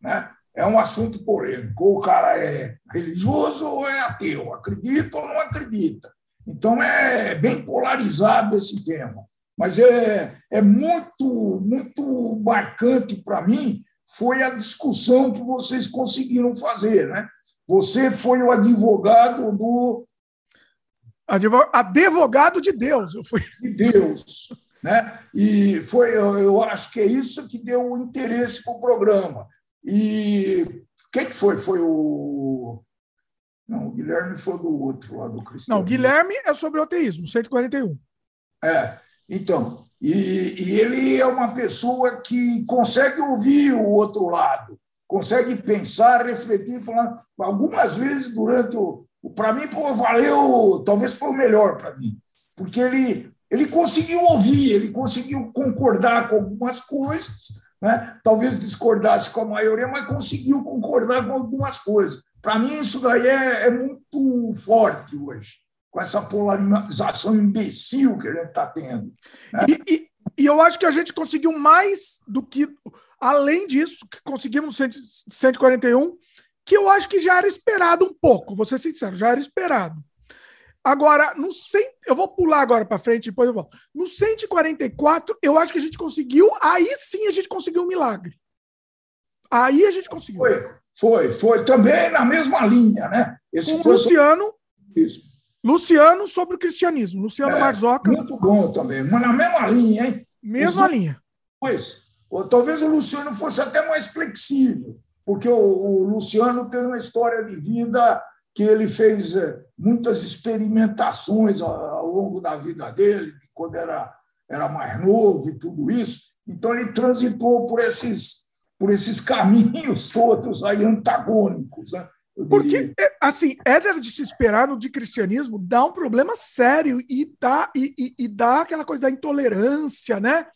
Né? É um assunto polêmico. Ou o cara é religioso ou é ateu, acredita ou não acredita. Então, é bem polarizado esse tema. Mas é, é muito, muito marcante para mim foi a discussão que vocês conseguiram fazer. Né? Você foi o advogado do. Advogado de Deus. Eu fui. De Deus. Né? E foi, eu acho que é isso que deu o interesse para o programa. E quem que foi? Foi o. Não, o Guilherme foi do outro lá do Cristão. Não, o Guilherme é sobre o ateísmo, 141. É, então. E, e ele é uma pessoa que consegue ouvir o outro lado consegue pensar, refletir, falar. Algumas vezes, durante o, para mim, pô, valeu, talvez foi o melhor para mim, porque ele, ele conseguiu ouvir, ele conseguiu concordar com algumas coisas, né? talvez discordasse com a maioria, mas conseguiu concordar com algumas coisas. Para mim, isso daí é, é, muito forte hoje, com essa polarização imbecil que a gente está tendo. Né? E, e, e, eu acho que a gente conseguiu mais do que, além disso, conseguimos no 141, que eu acho que já era esperado um pouco, vou ser sincero, já era esperado. Agora, no 100, eu vou pular agora para frente, depois eu volto. No 144, eu acho que a gente conseguiu, aí sim a gente conseguiu um milagre. Aí a gente conseguiu. Foi, foi, foi também na mesma linha, né? Esse Com foi Luciano. Isso. Luciano sobre o cristianismo. Luciano é, Marzoca. Muito bom também, mas na mesma linha, hein? Mesma Os linha. Pois. Ou talvez o Luciano fosse até mais flexível, porque o, Luciano tem uma história de vida que ele fez eh, muitas experimentações ao longo da vida dele, quando era, era mais novo e tudo isso. Então, ele transitou por esses, por esses caminhos todos aí antagônicos. Né? Porque, é, assim, era de se esperar no de cristianismo dá um problema sério e dá, e, e, e dá aquela coisa da intolerância, né?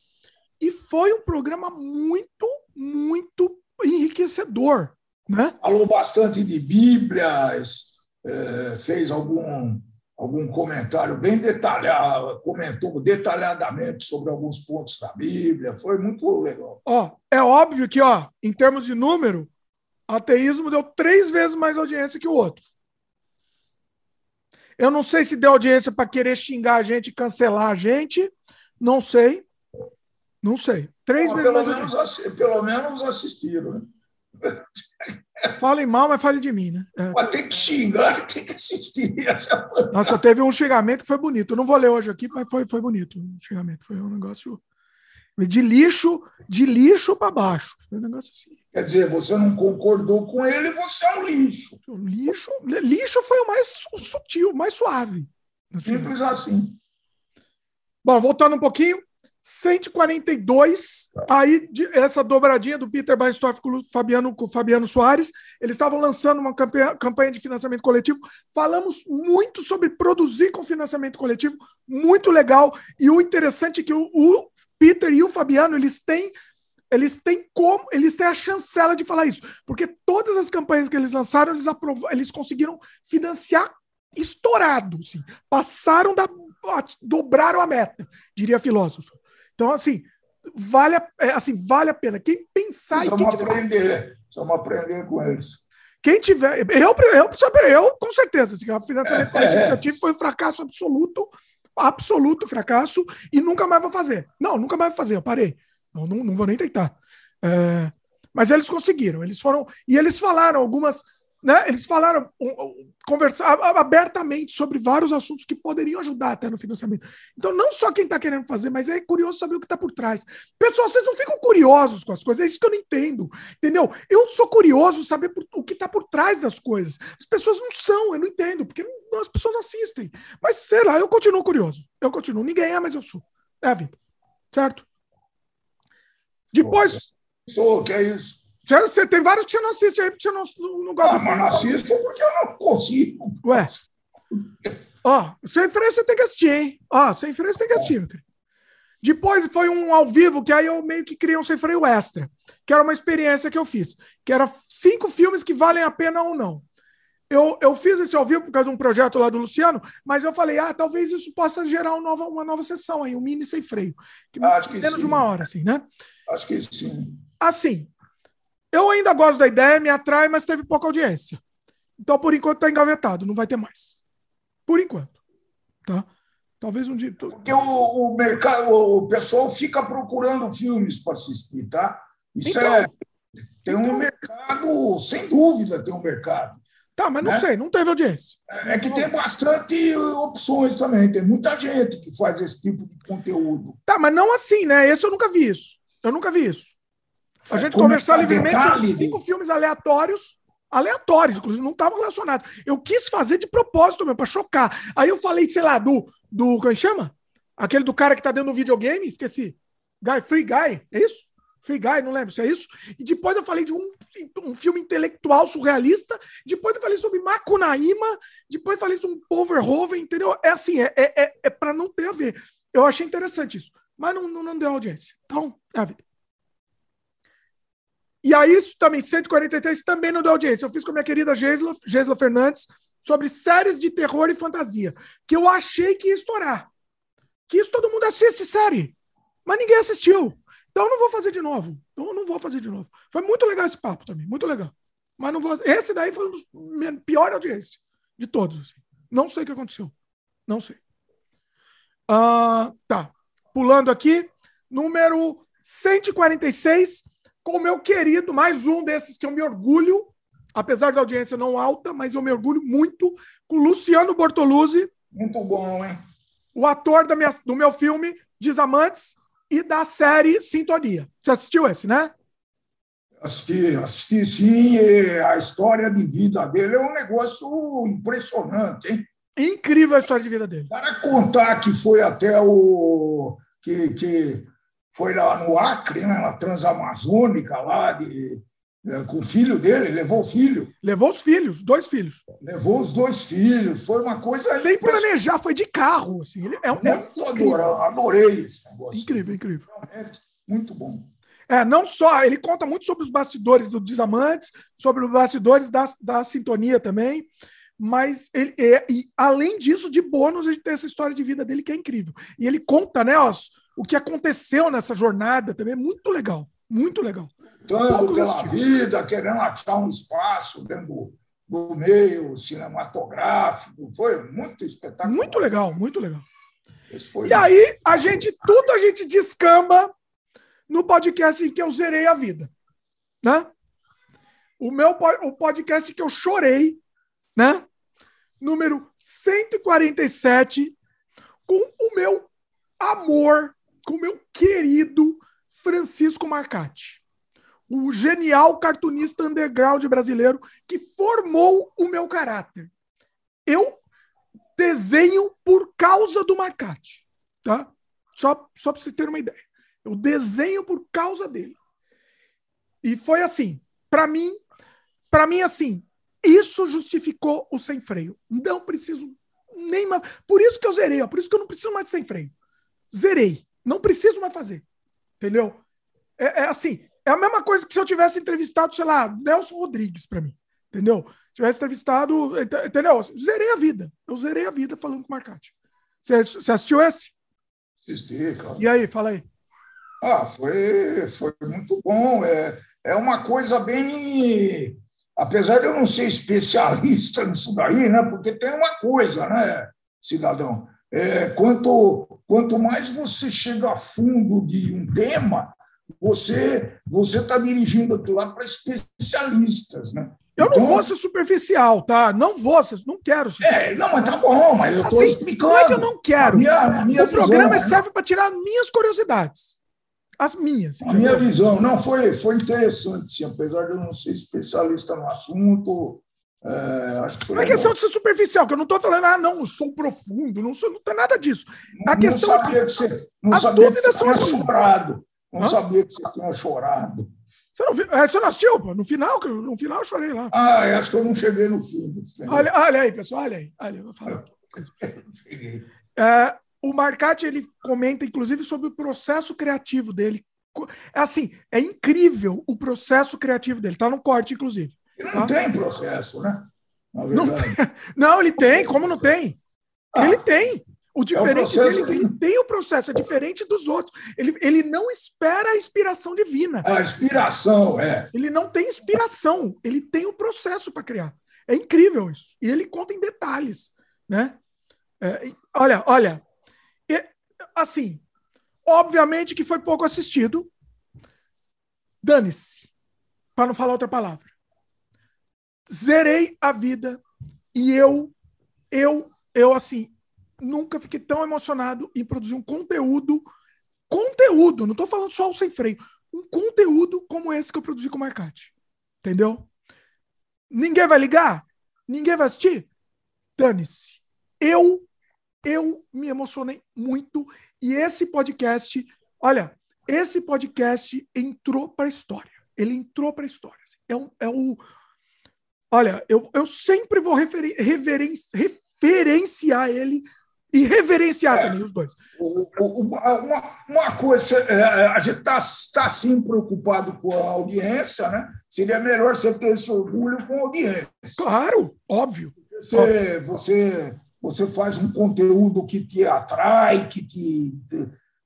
E foi um programa muito, muito enriquecedor. Né? Falou bastante de Bíblias, é, fez algum, algum comentário bem detalhado, comentou detalhadamente sobre alguns pontos da Bíblia, foi muito legal. Ó, é óbvio que, ó, em termos de número, ateísmo deu três vezes mais audiência que o outro. Eu não sei se deu audiência para querer xingar a gente, cancelar a gente, não sei. Não sei. Três Bom, vezes pelo menos, Pelo menos assistiram. Né? Falem mal, mas fale de mim, né? É. Tem que xingar, tem que assistir. Nossa, teve um xingamento que foi bonito. Eu não vou ler hoje aqui, mas foi, foi bonito. O xingamento foi um negócio de lixo, de lixo para baixo. Foi um negócio assim. Quer dizer, você não concordou com ele, você é um lixo. Lixo, lixo foi o mais sutil, mais suave. Simples assim. Bom, voltando um pouquinho, 142, aí essa dobradinha do Peter Baistorff com o Fabiano, com o Fabiano Soares, eles estavam lançando uma campanha, campanha de financiamento coletivo. Falamos muito sobre produzir com financiamento coletivo, muito legal. E o interessante é que o, o Peter e o Fabiano, eles têm eles têm como, eles têm a chancela de falar isso, porque todas as campanhas que eles lançaram, eles, aprov eles conseguiram financiar estourado, assim, passaram da dobraram a meta, diria filósofo. Então, assim, vale a, é, assim, vale a pena. Quem pensar. Precisamos quem aprender. Precisamos aprender com eles. Quem tiver. Eu, eu, eu com certeza, assim, o financiamento coletivo foi um fracasso absoluto, absoluto fracasso, e nunca mais vou fazer. Não, nunca mais vou fazer, eu parei. Não, não, não vou nem tentar. É, mas eles conseguiram, eles foram. E eles falaram algumas né, eles falaram, conversar abertamente sobre vários assuntos que poderiam ajudar até no financiamento. Então, não só quem está querendo fazer, mas é curioso saber o que está por trás. Pessoal, vocês não ficam curiosos com as coisas, é isso que eu não entendo. Entendeu? Eu sou curioso saber por, o que está por trás das coisas. As pessoas não são, eu não entendo, porque não, as pessoas não assistem. Mas sei lá, eu continuo curioso. Eu continuo. Ninguém é, mas eu sou. É a vida. Certo? Depois. Sou, que é isso? Você tem vários que você não assiste aí, porque você não, não, não gosta. Ah, mas não assisto porque eu não consigo. Ué. Ó, sem freio você tem que assistir, hein? Ó, sem freio você tem que assistir, meu querido. Depois foi um ao vivo, que aí eu meio que criei um sem freio extra, que era uma experiência que eu fiz, que era cinco filmes que valem a pena ou não. Eu, eu fiz esse ao vivo por causa de um projeto lá do Luciano, mas eu falei, ah, talvez isso possa gerar uma nova, uma nova sessão aí, um mini sem freio. Que Acho que menos sim. de uma hora, assim, né? Acho que sim. Assim, eu ainda gosto da ideia, me atrai, mas teve pouca audiência. Então, por enquanto, está engavetado, não vai ter mais. Por enquanto. Tá? Talvez um dia. Porque o, o mercado, o pessoal fica procurando filmes para assistir, tá? Isso então, é. Tem então, um mercado, sem dúvida, tem um mercado. Tá, mas não né? sei, não teve audiência. É, é que tem bastante opções também. Tem muita gente que faz esse tipo de conteúdo. Tá, mas não assim, né? Esse eu nunca vi isso. Eu nunca vi isso. A gente conversar livremente sobre cinco filmes aleatórios, aleatórios, inclusive, não estavam relacionados. Eu quis fazer de propósito mesmo, para chocar. Aí eu falei, sei lá, do. do como é chama? Aquele do cara que tá dentro do videogame, esqueci. Guy, Free Guy, é isso? Free Guy, não lembro se é isso. E depois eu falei de um, um filme intelectual surrealista. Depois eu falei sobre Macunaíma. Depois eu falei sobre um Poverhoven, entendeu? É assim, é, é, é, é para não ter a ver. Eu achei interessante isso. Mas não, não, não deu audiência. Então, é a vida. E aí, isso também, 143 também não deu audiência. Eu fiz com a minha querida Geisla, Geisla Fernandes sobre séries de terror e fantasia, que eu achei que ia estourar. Que isso todo mundo assiste série, mas ninguém assistiu. Então eu não vou fazer de novo. Então eu não vou fazer de novo. Foi muito legal esse papo também, muito legal. Mas não vou. Esse daí foi um dos piores audiências de todos. Assim. Não sei o que aconteceu. Não sei. Uh, tá. Pulando aqui, número 146, com o meu querido, mais um desses que eu me orgulho, apesar da audiência não alta, mas eu me orgulho muito, com Luciano Bortoluzzi. Muito bom, hein? O ator da minha, do meu filme Desamantes e da série Sintonia. Você assistiu esse, né? Assisti, assisti sim. a história de vida dele é um negócio impressionante, hein? Incrível a história de vida dele. Para contar que foi até o. que, que foi lá no Acre, né, na Transamazônica, lá de, é, com o filho dele, levou o filho. Levou os filhos, dois filhos. Levou os dois filhos, foi uma coisa. Sem planejar, foi de carro. Assim. Ele é, muito é adorei, adorei esse negócio. Incrível, incrível. Realmente, muito bom. É, não só, ele conta muito sobre os bastidores do Desamantes, sobre os bastidores da, da sintonia também, mas ele, é, e, além disso, de bônus, a gente tem essa história de vida dele que é incrível. E ele conta, né, ó, o que aconteceu nessa jornada também, é muito legal, muito legal lutando pela vida, querendo achar um espaço dentro do, meio cinematográfico. Foi muito espetacular. Muito legal, muito legal. E aí, a gente, tudo a gente descamba no podcast em que eu zerei a vida. Né? O meu o podcast que eu chorei, né? Número 147, com o meu amor, com o meu querido Francisco Marcati o genial cartunista underground brasileiro que formou o meu caráter. Eu desenho por causa do Marcati, tá? Só, só para vocês terem uma ideia. Eu desenho por causa dele. E foi assim, para mim, para mim assim, isso justificou o sem freio. Não preciso nem mais. Por isso que eu zerei, ó, por isso que eu não preciso mais de sem freio. Zerei. Não preciso mais fazer. Entendeu? É, é assim, é a mesma coisa que se eu tivesse entrevistado, sei lá, Nelson Rodrigues para mim. Entendeu? Se tivesse entrevistado. Entendeu? Zerei a vida. Eu zerei a vida falando com o Marcati. Você, você assistiu esse? Assisti, claro. E aí, fala aí. Ah, foi, foi muito bom. É, é uma coisa bem. Apesar de eu não ser especialista nisso daí, né? Porque tem uma coisa, né, cidadão? É, quanto, quanto mais você chega a fundo de um tema, você você está dirigindo aquilo lá para especialistas, né? Eu então, não vou ser superficial, tá? Não vou ser, não quero ser. É, não, mas tá bom, mas eu estou assim, explicando. Não é que eu não quero. A minha, a minha o visão, programa né? serve para tirar minhas curiosidades. As minhas. A minha visão. Não, foi, foi interessante, sim, apesar de eu não ser especialista no assunto. É, acho que foi não é questão de ser superficial, que eu não estou falando, ah, não, sou profundo, não, sou, não tem nada disso. A não, questão sabia que você, não as sabia dúvidas que você são chorado. Não Hã? sabia que você tinha chorado. Você não, viu? É, você não assistiu? Pô? No final, no final eu chorei lá. Ah, acho que eu não cheguei no fim. Olha, olha aí, pessoal, olha aí. Olha, eu vou falar. É, o Marcati ele comenta, inclusive, sobre o processo criativo dele. É assim, é incrível o processo criativo dele. Está no corte, inclusive. Ele não tem processo, né? Não, tem, não, ele tem, como não tem? Ah. Ele tem. O diferente é o dele, ele tem o processo, é diferente dos outros. Ele, ele não espera a inspiração divina. A inspiração, é. Ele não tem inspiração, ele tem o processo para criar. É incrível isso. E ele conta em detalhes, né? É, olha, olha, assim, obviamente que foi pouco assistido. Dane-se, para não falar outra palavra. Zerei a vida e eu, eu, eu assim, nunca fiquei tão emocionado em produzir um conteúdo. Conteúdo, não estou falando só o sem freio. Um conteúdo como esse que eu produzi com o Marcati. Entendeu? Ninguém vai ligar? Ninguém vai assistir? Dane-se. Eu, eu me emocionei muito. E esse podcast, olha, esse podcast entrou para a história. Ele entrou para a história. Assim. É, um, é o. Olha, eu, eu sempre vou referen, referenciar ele e reverenciar é, também os dois. Uma, uma coisa, é, é, a gente está tá, sim preocupado com a audiência, né? Seria melhor você ter esse orgulho com a audiência. Claro, óbvio. Você, óbvio. você, você faz um conteúdo que te atrai, que te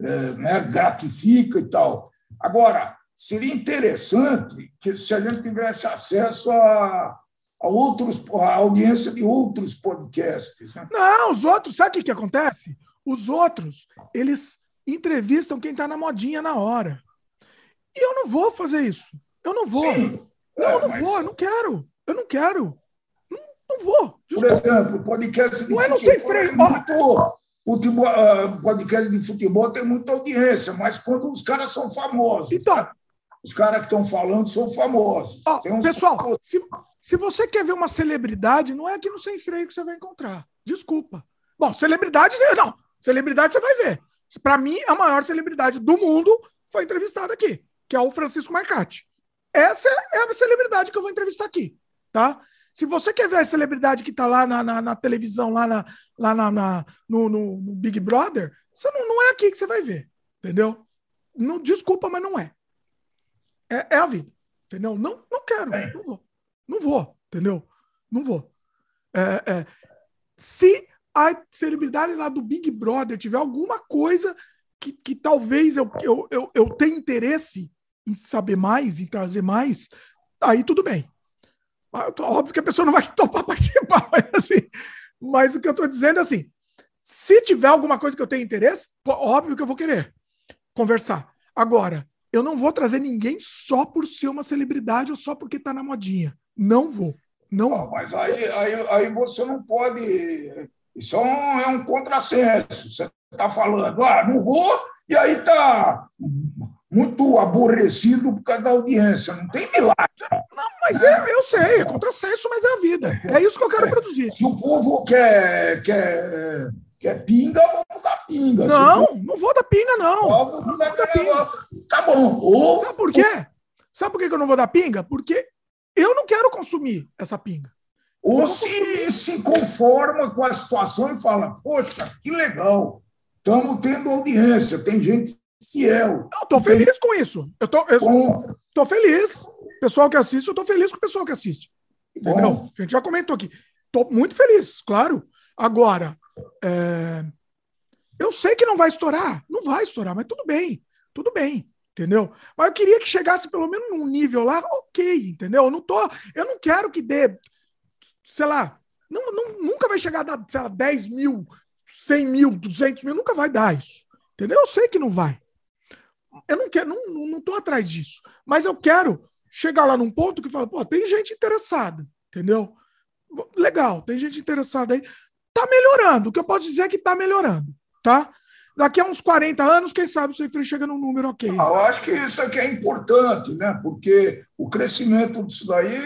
é, né, gratifica e tal. Agora, seria interessante que se a gente tivesse acesso a a outros, a audiência de outros podcasts. Né? Não, os outros, sabe o que, que acontece? Os outros, eles entrevistam quem está na modinha na hora. E eu não vou fazer isso. Eu não vou. Sim, não, eu não mas... vou, eu não quero. Eu não quero. Não, não vou. Por exemplo, podcast de não é, não sei freio. É muito, futebol, uh, podcast de futebol tem muita audiência, mas quando os caras são famosos. Então. Os caras que estão falando são famosos. Oh, pessoal, se, se você quer ver uma celebridade, não é aqui no Sem Freio que você vai encontrar. Desculpa. Bom, celebridade, não. Celebridade você vai ver. Para mim, a maior celebridade do mundo foi entrevistada aqui, que é o Francisco Marcati. Essa é a celebridade que eu vou entrevistar aqui, tá? Se você quer ver a celebridade que está lá na, na, na, televisão, lá, na, lá na, na no, no, no, Big Brother, você não, não é aqui que você vai ver, entendeu? Não, desculpa, mas não é. É, é a vida, entendeu? Não, não quero, não vou. Não vou, entendeu? Não vou. É, é, se a celebridade lá do Big Brother tiver alguma coisa que, que talvez eu, eu, eu, eu tenha interesse em saber mais, em trazer mais, aí tudo bem. Óbvio que a pessoa não vai topar participar, mas, assim, mas o que eu estou dizendo é assim: se tiver alguma coisa que eu tenha interesse, óbvio que eu vou querer conversar. Agora, eu não vou trazer ninguém só por ser uma celebridade ou só porque está na modinha. Não vou. Não ah, Mas aí, aí, aí você não pode. Isso é um, é um contrassenso. Você está falando, ah, não vou, e aí está muito aborrecido por causa da audiência. Não tem milagre. Não, mas é, eu sei, é contrassenso, mas é a vida. É isso que eu quero é, produzir. Se o povo quer, quer, quer pinga, vamos dar pinga. Não, não vou dar pinga, não. Dar pinga. Tá bom. Ou... Sabe por quê? Sabe por que eu não vou dar pinga? Porque eu não quero consumir essa pinga. Ou se se conforma com a situação e fala: Poxa, que legal, estamos tendo audiência, tem gente fiel. Eu estou feliz com isso. Eu tô, eu tô feliz. Pessoal que assiste, eu estou feliz com o pessoal que assiste. Entendeu? Bom. A gente já comentou aqui. Estou muito feliz, claro. Agora, é... eu sei que não vai estourar. Não vai estourar, mas tudo bem. Tudo bem entendeu? Mas eu queria que chegasse pelo menos num nível lá, ok, entendeu? Eu não tô, eu não quero que dê, sei lá, não, não, nunca vai chegar a dar, sei lá, 10 mil, 100 mil, 200 mil, nunca vai dar isso, entendeu? Eu sei que não vai. Eu não quero, não, não, tô atrás disso, mas eu quero chegar lá num ponto que fala, pô, tem gente interessada, entendeu? Legal, tem gente interessada aí. Tá melhorando, o que eu posso dizer é que tá melhorando, tá? Daqui a uns 40 anos, quem sabe o Sem chega num número ok. Ah, eu acho que isso aqui é importante, né? porque o crescimento disso daí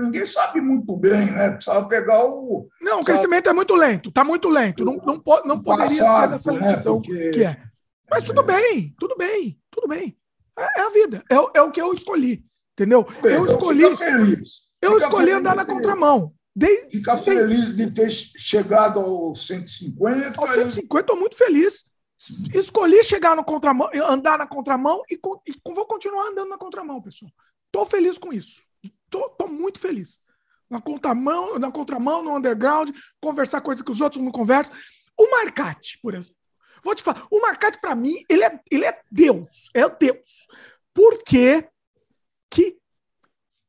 ninguém sabe muito bem, né? Precisava pegar o. Não, o crescimento é muito lento, está muito lento. Não, não, não poderia passado, ser nessa né? lentidão porque... que é. Mas tudo bem, tudo bem, tudo bem. É, é a vida, é, é, o que eu escolhi, entendeu? Bem, eu escolhi. Eu fica escolhi andar na contramão. De, Fica feliz de ter chegado aos 150. Aos 150, estou muito feliz. Escolhi chegar no contramão, andar na contramão e, e vou continuar andando na contramão, pessoal. Estou feliz com isso. Estou muito feliz. Na contramão, na contramão, no underground, conversar coisas que os outros não conversam. O Marcate, por exemplo. Vou te falar, o Marcate, para mim, ele é, ele é Deus. É Deus. Por quê? Que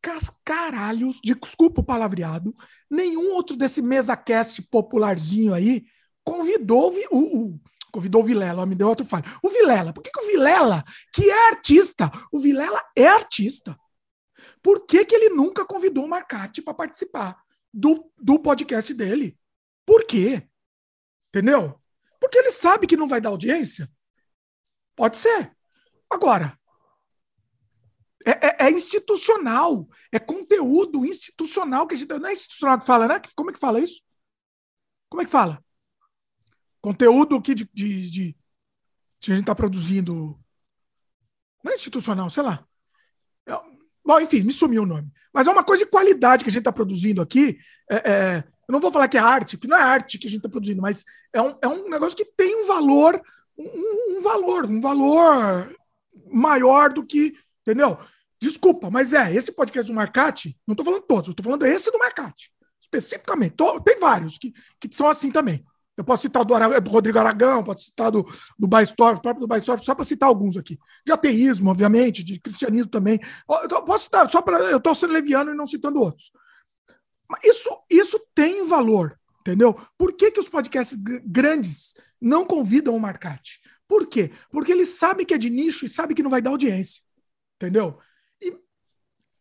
cascaralhos, de, desculpa o palavreado, nenhum outro desse mesa cast popularzinho aí convidou o, o, Convidou o Vilela, me deu outro falho. O Vilela, por que, que o Vilela, que é artista, o Vilela é artista, por que, que ele nunca convidou o Marcati para participar do, do podcast dele? Por quê? Entendeu? Porque ele sabe que não vai dar audiência? Pode ser. Agora, é, é, é, institucional, é conteúdo institucional que a gente. Não é institucional que fala, né? Como é que fala isso? Como é que fala? Conteúdo que de, de, de, de a gente está produzindo. Não é institucional, sei lá. É, bom, enfim, me sumiu o nome. Mas é uma coisa de qualidade que a gente está produzindo aqui. É, é, eu não vou falar que é arte, porque não é arte que a gente está produzindo, mas é um, é um negócio que tem um valor, um, um valor, um valor maior do que. Entendeu? Desculpa, mas é, esse podcast do Marcati, não estou falando todos, estou falando esse do Marcati, especificamente. Tô, tem vários que, que são assim também. Eu posso citar do, do Rodrigo Aragão, posso citar do, do Baistorf, próprio do Baistorf, só para citar alguns aqui. De ateísmo, obviamente, de cristianismo também. Eu posso citar, só para. Eu estou sendo leviano e não citando outros. Mas isso, isso tem valor, entendeu? Por que, que os podcasts grandes não convidam o Marcati? Por quê? Porque eles sabem que é de nicho e sabem que não vai dar audiência. Entendeu? E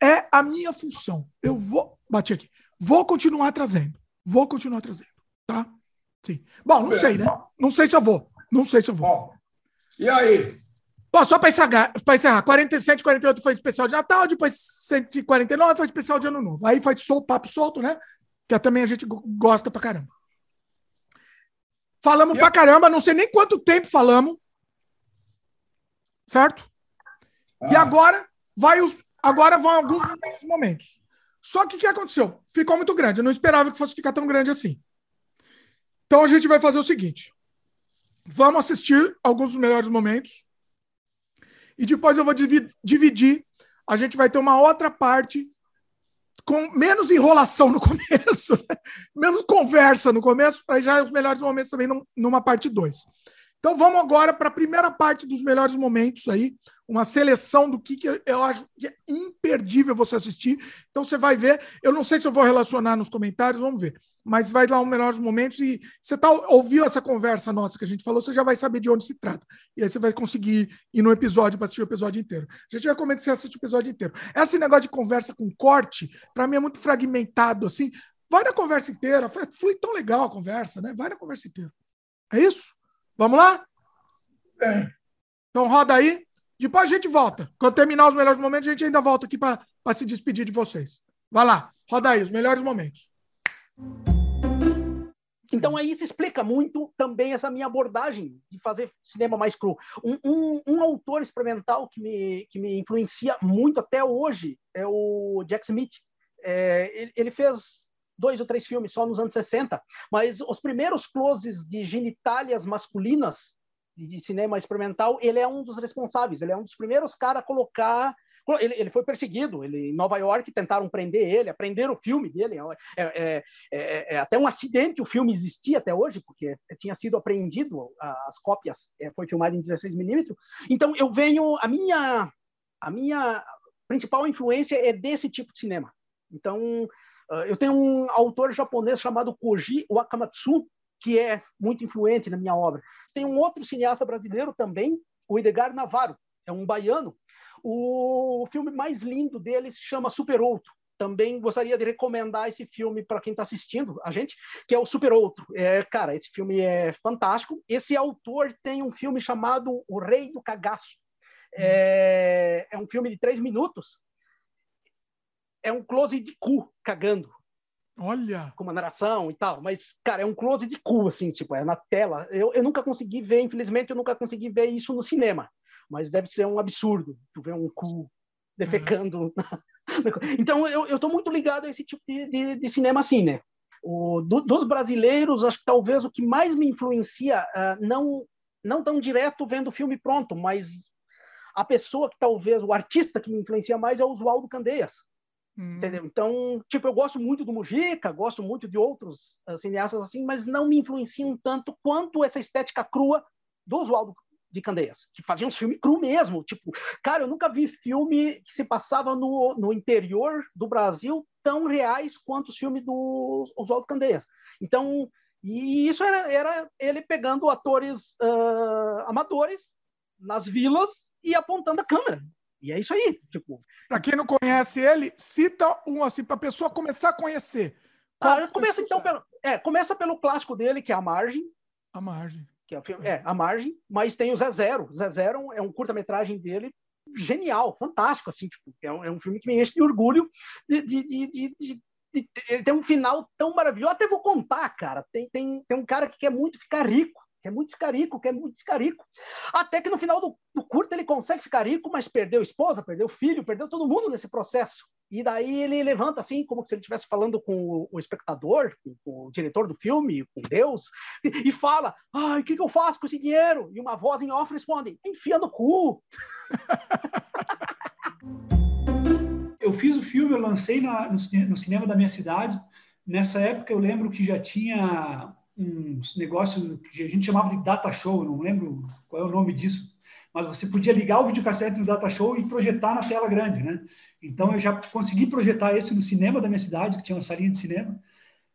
é a minha função. Eu vou. Bati aqui. Vou continuar trazendo. Vou continuar trazendo. Tá? Sim. Bom, não sei, né? Não sei se eu vou. Não sei se eu vou. Bom, e aí? Bom, só para encerrar, encerrar, 47, 48 foi especial de Natal, depois 149 foi especial de Ano Novo. Aí foi sol, papo solto, né? Que também a gente gosta pra caramba. Falamos e pra caramba, não sei nem quanto tempo falamos. Certo? Ah. E agora vai os. Agora vão alguns momentos. Só que o que aconteceu? Ficou muito grande. Eu não esperava que fosse ficar tão grande assim. Então a gente vai fazer o seguinte: vamos assistir alguns dos melhores momentos e depois eu vou dividir. A gente vai ter uma outra parte com menos enrolação no começo, né? menos conversa no começo, para já os melhores momentos também numa parte 2. Então vamos agora para a primeira parte dos melhores momentos aí, uma seleção do que, que eu acho que é imperdível você assistir. Então você vai ver, eu não sei se eu vou relacionar nos comentários, vamos ver, mas vai lá os melhores momentos e você tá, ouviu essa conversa nossa que a gente falou, você já vai saber de onde se trata. E aí você vai conseguir ir no episódio para assistir o episódio inteiro. A gente recomenda que você assista o episódio inteiro. Esse negócio de conversa com corte, para mim é muito fragmentado assim. Vai na conversa inteira, flui tão legal a conversa, né? Vai na conversa inteira. É isso? Vamos lá? É. Então roda aí. Depois a gente volta. Quando terminar os melhores momentos, a gente ainda volta aqui para se despedir de vocês. Vai lá, roda aí, os melhores momentos. Então aí se explica muito também essa minha abordagem de fazer cinema mais cru. Um, um, um, autor experimental que me, que me influencia muito até hoje é o Jack Smith. É, ele, ele, fez dois ou três filmes só nos anos 60, mas os primeiros closes de genitálias masculinas de cinema experimental, ele é um dos responsáveis, ele é um dos primeiros caras a colocar ele, ele, foi perseguido. Ele, em Nova York tentaram prender ele, aprender o filme dele. É, é, é, é, até um acidente o filme existia até hoje, porque tinha sido apreendido as cópias. É, foi filmado em 16 milímetros. Então eu venho a minha a minha principal influência é desse tipo de cinema. Então eu tenho um autor japonês chamado Koji Wakamatsu, que é muito influente na minha obra. Tem um outro cineasta brasileiro também, o Edgar Navarro, é um baiano. O filme mais lindo dele se chama Super Outro. Também gostaria de recomendar esse filme para quem está assistindo a gente, que é o Super Outro. É, cara, esse filme é fantástico. Esse autor tem um filme chamado O Rei do Cagaço. É, é um filme de três minutos é um close de cu cagando. Olha! Com uma narração e tal. Mas, cara, é um close de cu, assim, tipo, é na tela. Eu, eu nunca consegui ver, infelizmente, eu nunca consegui ver isso no cinema. Mas deve ser um absurdo, tu ver um cu defecando. Uhum. então, eu, eu tô muito ligado a esse tipo de, de, de cinema assim, né? O, do, dos brasileiros, acho que talvez o que mais me influencia, uh, não, não tão direto vendo o filme pronto, mas a pessoa que talvez, o artista que me influencia mais é o Oswaldo Candeias. Hum. Entendeu? Então, tipo, eu gosto muito do Mujica, gosto muito de outros uh, cineastas assim, mas não me influenciam tanto quanto essa estética crua do Oswaldo de Candeias, que fazia uns filmes cru mesmo. Tipo, cara, eu nunca vi filme que se passava no, no interior do Brasil tão reais quanto os filmes do Oswaldo Candeias. Então, e isso era, era ele pegando atores uh, amadores nas vilas e apontando a câmera. E é isso aí. Tipo, para quem não conhece ele, cita um assim para a pessoa começar a conhecer. Ah, começa então pelo, é, começa pelo clássico dele que é a Margem. A Margem. Que é, filme, é a Margem, mas tem o Zé Zero. Zé Zero é um curta-metragem dele genial, fantástico assim, tipo, é um, é um filme que me enche de orgulho de, de, de, de ele tem um final tão maravilhoso. Eu até vou contar, cara. Tem, tem, tem um cara que quer muito ficar rico quer muito ficar rico, quer muito ficar rico. Até que no final do, do curto ele consegue ficar rico, mas perdeu esposa, perdeu filho, perdeu todo mundo nesse processo. E daí ele levanta assim, como se ele estivesse falando com o, espectador, com, o diretor do filme, com Deus, e, e fala: Ai, o que, que, eu faço com esse dinheiro? E uma voz em off responde: Enfia no cu. eu fiz o filme, eu lancei na, no, no cinema da minha cidade. Nessa época eu lembro que já tinha um negócio que a gente chamava de data show, não lembro qual é o nome disso, mas você podia ligar o videocassete no data show e projetar na tela grande, né? Então eu já consegui projetar esse no cinema da minha cidade, que tinha uma salinha de cinema.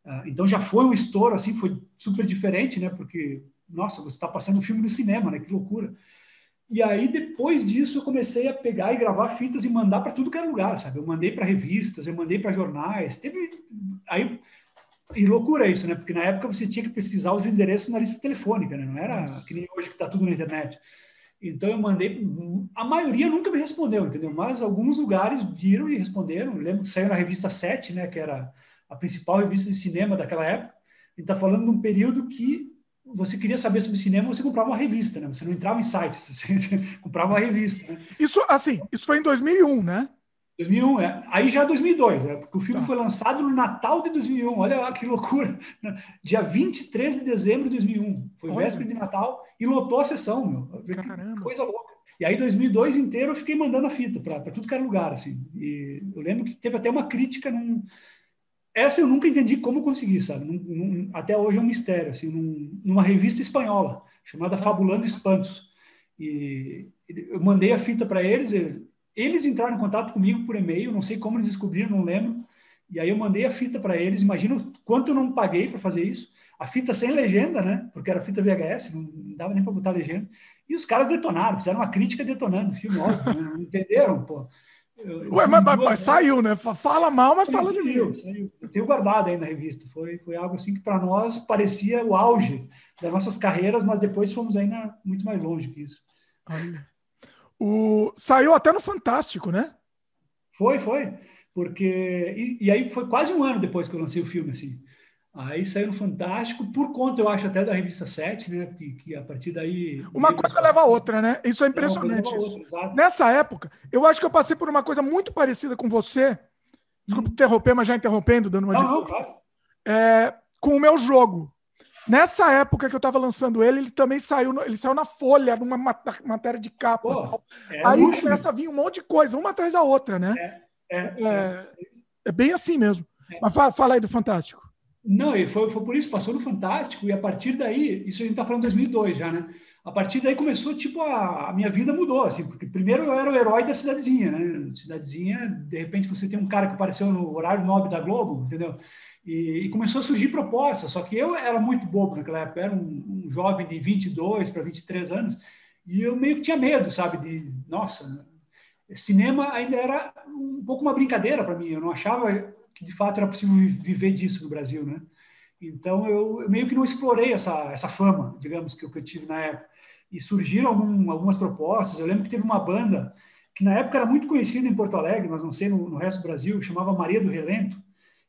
Ah, então já foi um estouro, assim, foi super diferente, né? Porque, nossa, você está passando um filme no cinema, né? Que loucura. E aí, depois disso, eu comecei a pegar e gravar fitas e mandar para tudo que era lugar, sabe? Eu mandei para revistas, eu mandei para jornais. Teve. Aí. E loucura isso, né? Porque na época você tinha que pesquisar os endereços na lista telefônica, né? Não era que nem hoje que está tudo na internet. Então eu mandei, a maioria nunca me respondeu, entendeu? Mas alguns lugares viram e responderam. Eu lembro que saiu na revista 7, né, que era a principal revista de cinema daquela época. A gente está falando de um período que você queria saber sobre cinema, você comprava uma revista, né? Você não entrava em sites, você comprava uma revista. Né? Isso, assim, isso foi em 2001, né? 2001, é. Aí já é 2002, né? porque o filme tá. foi lançado no Natal de 2001. Olha lá que loucura. Dia 23 de dezembro de 2001. Foi Olha. véspera de Natal e lotou a sessão, meu. Caramba. Coisa louca. E aí, 2002 inteiro, eu fiquei mandando a fita para tudo que era lugar, assim. E eu lembro que teve até uma crítica num... Essa eu nunca entendi como conseguir, sabe? Num, num, até hoje é um mistério, assim, numa revista espanhola, chamada Fabulando Espantos. E eu mandei a fita para eles, eles entraram em contato comigo por e-mail, não sei como eles descobriram, não lembro. E aí eu mandei a fita para eles. Imagina quanto eu não paguei para fazer isso. A fita sem legenda, né? Porque era fita VHS, não dava nem para botar legenda. E os caras detonaram, fizeram uma crítica detonando o filme, óbvio, né? não entenderam, pô. Eu, Ué, mas, mas, mas, saiu, né? Fala mal, mas fala de mim. Saiu. Eu tenho guardado aí na revista. Foi, foi algo assim que para nós parecia o auge das nossas carreiras, mas depois fomos ainda muito mais longe que isso. O... Saiu até no Fantástico, né? Foi, foi. Porque. E, e, aí foi quase um ano depois que eu lancei o filme, assim. Aí saiu no Fantástico, por conta, eu acho, até da revista 7, né? Que, que a partir daí. Uma coisa leva a outra, né? Isso é impressionante. Outra, Nessa época, eu acho que eu passei por uma coisa muito parecida com você. Desculpa hum. interromper, mas já interrompendo, dando uma não, não, claro. é, com o meu jogo. Nessa época que eu estava lançando ele, ele também saiu, ele saiu na Folha, numa matéria de capa. É Aí luxo, começa a vir um monte de coisa, uma atrás da outra, né? É, é, é, é bem assim mesmo. É. Mas fala, fala, aí do Fantástico. Não, e foi, foi por isso, passou no Fantástico, e a partir daí, isso a gente está falando em 2002 já, né? A partir daí começou, tipo, a, a, minha vida mudou, assim, porque primeiro eu era o herói da cidadezinha, né? Cidadezinha, de repente você tem um cara que apareceu no horário nobre da Globo, entendeu? E, e, começou a surgir propostas, só que eu era muito bobo naquela época, era um, um jovem de 22 para 23 anos, e eu meio que tinha medo, sabe, de, nossa, cinema ainda era um pouco uma brincadeira para mim, eu não achava que de fato era possível viver disso no Brasil, né? Então eu, eu meio que não explorei essa, essa fama, digamos, que eu, que eu tive na época. E surgiram algum, algumas propostas, eu lembro que teve uma banda que na época era muito conhecida em Porto Alegre, mas não sei no, no resto do Brasil, chamava Maria do Relento,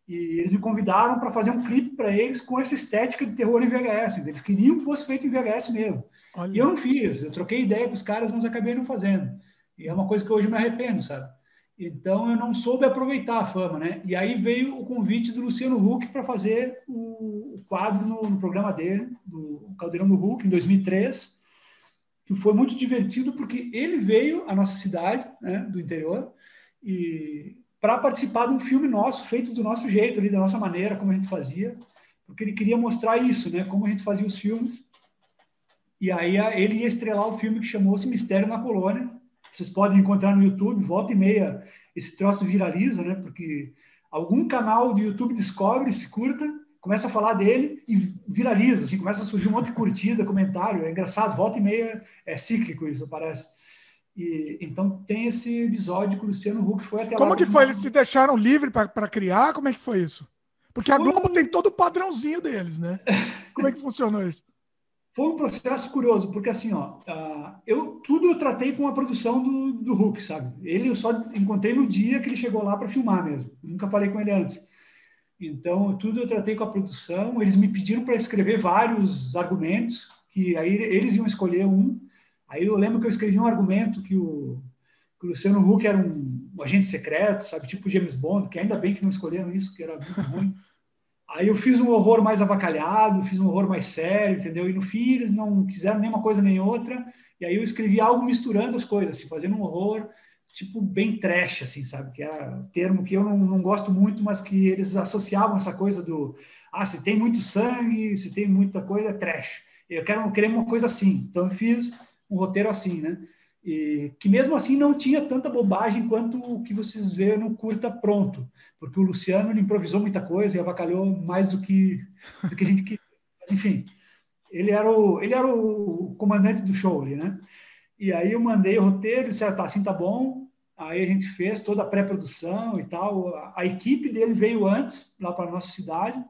e eles me convidaram para fazer um clipe para eles com essa estética de terror em VHS. Eles queriam que fosse feito em VHS mesmo. Olha. E eu não fiz. Eu troquei ideia com os caras, mas acabei não fazendo. E é uma coisa que hoje me arrependo, sabe? Então eu não soube aproveitar a fama, né? E aí veio o convite do Luciano Huck para fazer o, quadro no, no, programa dele, do Caldeirão do Huck, em 2003, que foi muito divertido porque ele veio à nossa cidade, né, do interior, e para participar de um filme nosso, feito do nosso jeito, ali, da nossa maneira, como a gente fazia, porque ele queria mostrar isso, né? Como a gente fazia os filmes. E aí ele ia estrelar o filme que chamou-se Mistério na Colônia. Vocês podem encontrar no YouTube, volta e meia, esse troço viraliza, né? Porque algum canal do YouTube descobre, se curta, começa a falar dele e viraliza, assim, começa a surgir um monte de curtida, comentário. É engraçado, volta e meia é cíclico isso, parece. E, então tem esse episódio que o Luciano Huck foi até Como lá. Como que foi? Eles se deixaram livre para criar? Como é que foi isso? Porque foi... a Globo tem todo o padrãozinho deles, né? Como é que funcionou isso? Foi um processo curioso, porque assim, ó, eu tudo eu tratei com a produção do, do Hulk, sabe? Ele eu só encontrei no dia que ele chegou lá para filmar mesmo. nunca falei com ele antes. Então, tudo eu tratei com a produção. Eles me pediram para escrever vários argumentos que aí eles iam escolher um. Aí eu lembro que eu escrevi um argumento que o, que o Luciano Huck era um, um, agente secreto, sabe, tipo James Bond, que ainda bem que não escolheram isso, que era muito ruim. Aí eu fiz um horror mais avacalhado, fiz um horror mais sério, entendeu? E no fim eles não quiseram nem uma coisa nem outra. E aí eu escrevi algo misturando as coisas, assim, fazendo um horror tipo bem trash, assim, sabe? Que é um termo que eu não, não gosto muito, mas que eles associavam essa coisa do ah, se tem muito sangue, se tem muita coisa, é trash. Eu quero querer uma coisa assim. Então eu fiz um roteiro assim, né? E que mesmo assim não tinha tanta bobagem quanto o que vocês vê no curta pronto, porque o Luciano ele improvisou muita coisa e avacalhou mais do que do que a gente queria. Enfim, ele era o ele era o comandante do show ali, né? E aí eu mandei o roteiro, disse, ah, tá, assim tá bom. Aí a gente fez toda a pré-produção e tal. A, a, equipe dele veio antes, lá para nossa cidade,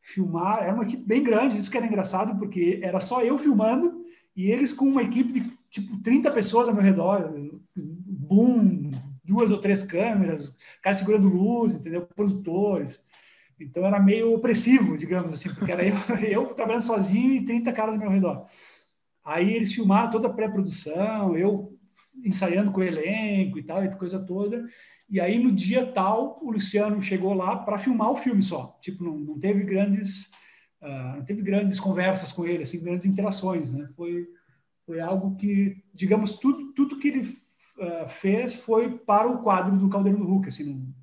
filmar. Era uma equipe bem grande, isso que era engraçado, porque era só eu filmando e eles com uma equipe de tipo 30 pessoas ao meu redor. Boom, duas ou três câmeras, cara segurando luz, entendeu? Produtores. Então era meio opressivo, digamos assim, porque era eu, eu trabalhando sozinho e 30 caras ao meu redor. Aí eles filmaram toda a pré-produção, eu ensaiando com o elenco e tal, e coisa toda. E aí no dia tal, o Luciano chegou lá para filmar o filme só. Tipo, não, não teve grandes uh, não teve grandes conversas com ele, assim, grandes interações, né? Foi foi algo que, digamos, tudo tudo que ele uh, fez foi para o quadro do Caldeirão do Hulk, assim, não,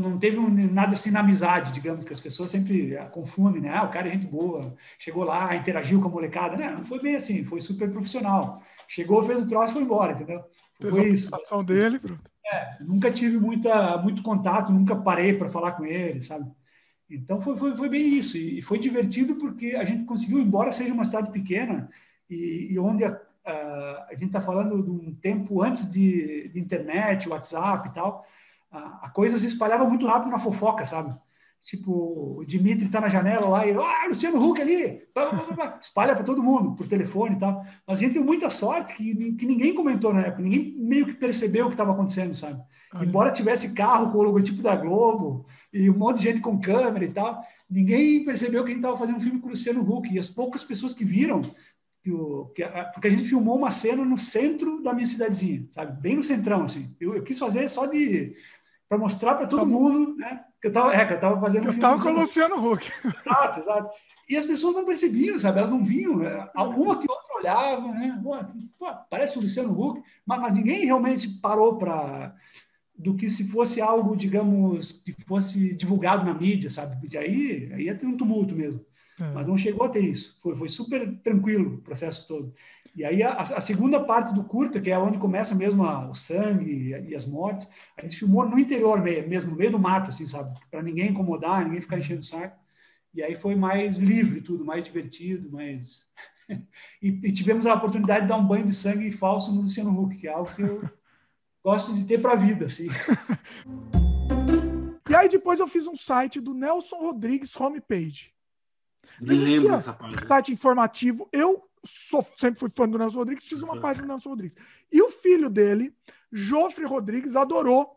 não, não teve um, nada assim na amizade, digamos, que as pessoas sempre ah, confundem, né? Ah, o cara é gente boa, chegou lá, interagiu com a molecada. Né? Não foi bem assim, foi super profissional. Chegou, fez o troço foi embora, entendeu? Fez foi a isso. Dele, pronto. É, nunca tive muita, muito contato, nunca parei para falar com ele, sabe? Então foi, foi, foi bem isso. E foi divertido porque a gente conseguiu, embora seja uma cidade pequena e, e onde a, a, a gente está falando de um tempo antes de, de internet, WhatsApp e tal, a, a coisa se espalhava muito rápido na fofoca, sabe? Tipo, o Dimitri tá na janela lá e, ah, Luciano Huck ali, espalha para todo mundo, por telefone e tal. Mas a gente deu muita sorte que, que ninguém comentou na época, ninguém meio que percebeu o que estava acontecendo, sabe? Embora tivesse carro com o logotipo da Globo e um monte de gente com câmera e tal, ninguém percebeu que a gente estava fazendo um filme com o Luciano Huck. E as poucas pessoas que viram, porque a gente filmou uma cena no centro da minha cidadezinha, sabe? Bem no centrão, assim. Eu, eu quis fazer só de para mostrar para todo mundo, né? Eu estava é, eu tava fazendo. Eu estava com o Luciano Huck. Exato, exato. E as pessoas não percebiam, sabe? Elas não vinham. Né? Alguma que outra olhava, né? Pô, parece o Luciano Huck, mas, mas ninguém realmente parou para do que se fosse algo, digamos, que fosse divulgado na mídia, sabe? Porque aí, aí ia ter um tumulto mesmo. É. Mas não chegou a ter isso. Foi, foi super tranquilo o processo todo. E aí a, a, segunda parte do curta, que é onde começa mesmo a, o sangue e, e, as mortes, a gente filmou no interior mesmo, no meio do mato, assim, sabe? Para ninguém incomodar, ninguém ficar enchendo o saco. E aí foi mais livre tudo, mais divertido, mais... e, e, tivemos a oportunidade de dar um banho de sangue falso no Luciano Huck, que é algo que eu gosto de ter para a vida, assim. e aí depois eu fiz um site do Nelson Rodrigues Homepage. Me lembro dessa página. Site informativo. Eu sou, sempre fui fã do Nelson Rodrigues, fiz uma página do Nelson Rodrigues. E o filho dele, Jofre Rodrigues, adorou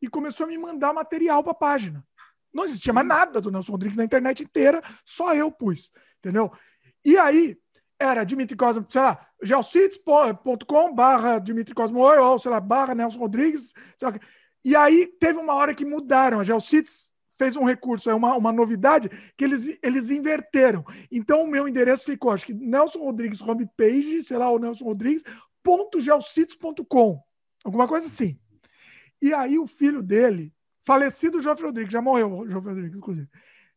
e começou a me mandar material para a página. Não existia mais nada do Nelson Rodrigues na internet inteira, só eu pus, entendeu? E aí, era Dimitri Cosmo, sei lá, geocities.com barra Dimitri Cosmo ou sei lá, barra Nelson Rodrigues, sei lá. E aí teve uma hora que mudaram, a Geocities fez um recurso, é uma, uma novidade, que eles, eles inverteram. Então, o meu endereço ficou, acho que Nelson Rodrigues homepage, sei lá, o Nelson Rodrigues, ponto geocities.com, alguma coisa assim. E aí o filho dele, falecido Jofre Rodrigues, já morreu o Jofre Rodrigues, inclusive,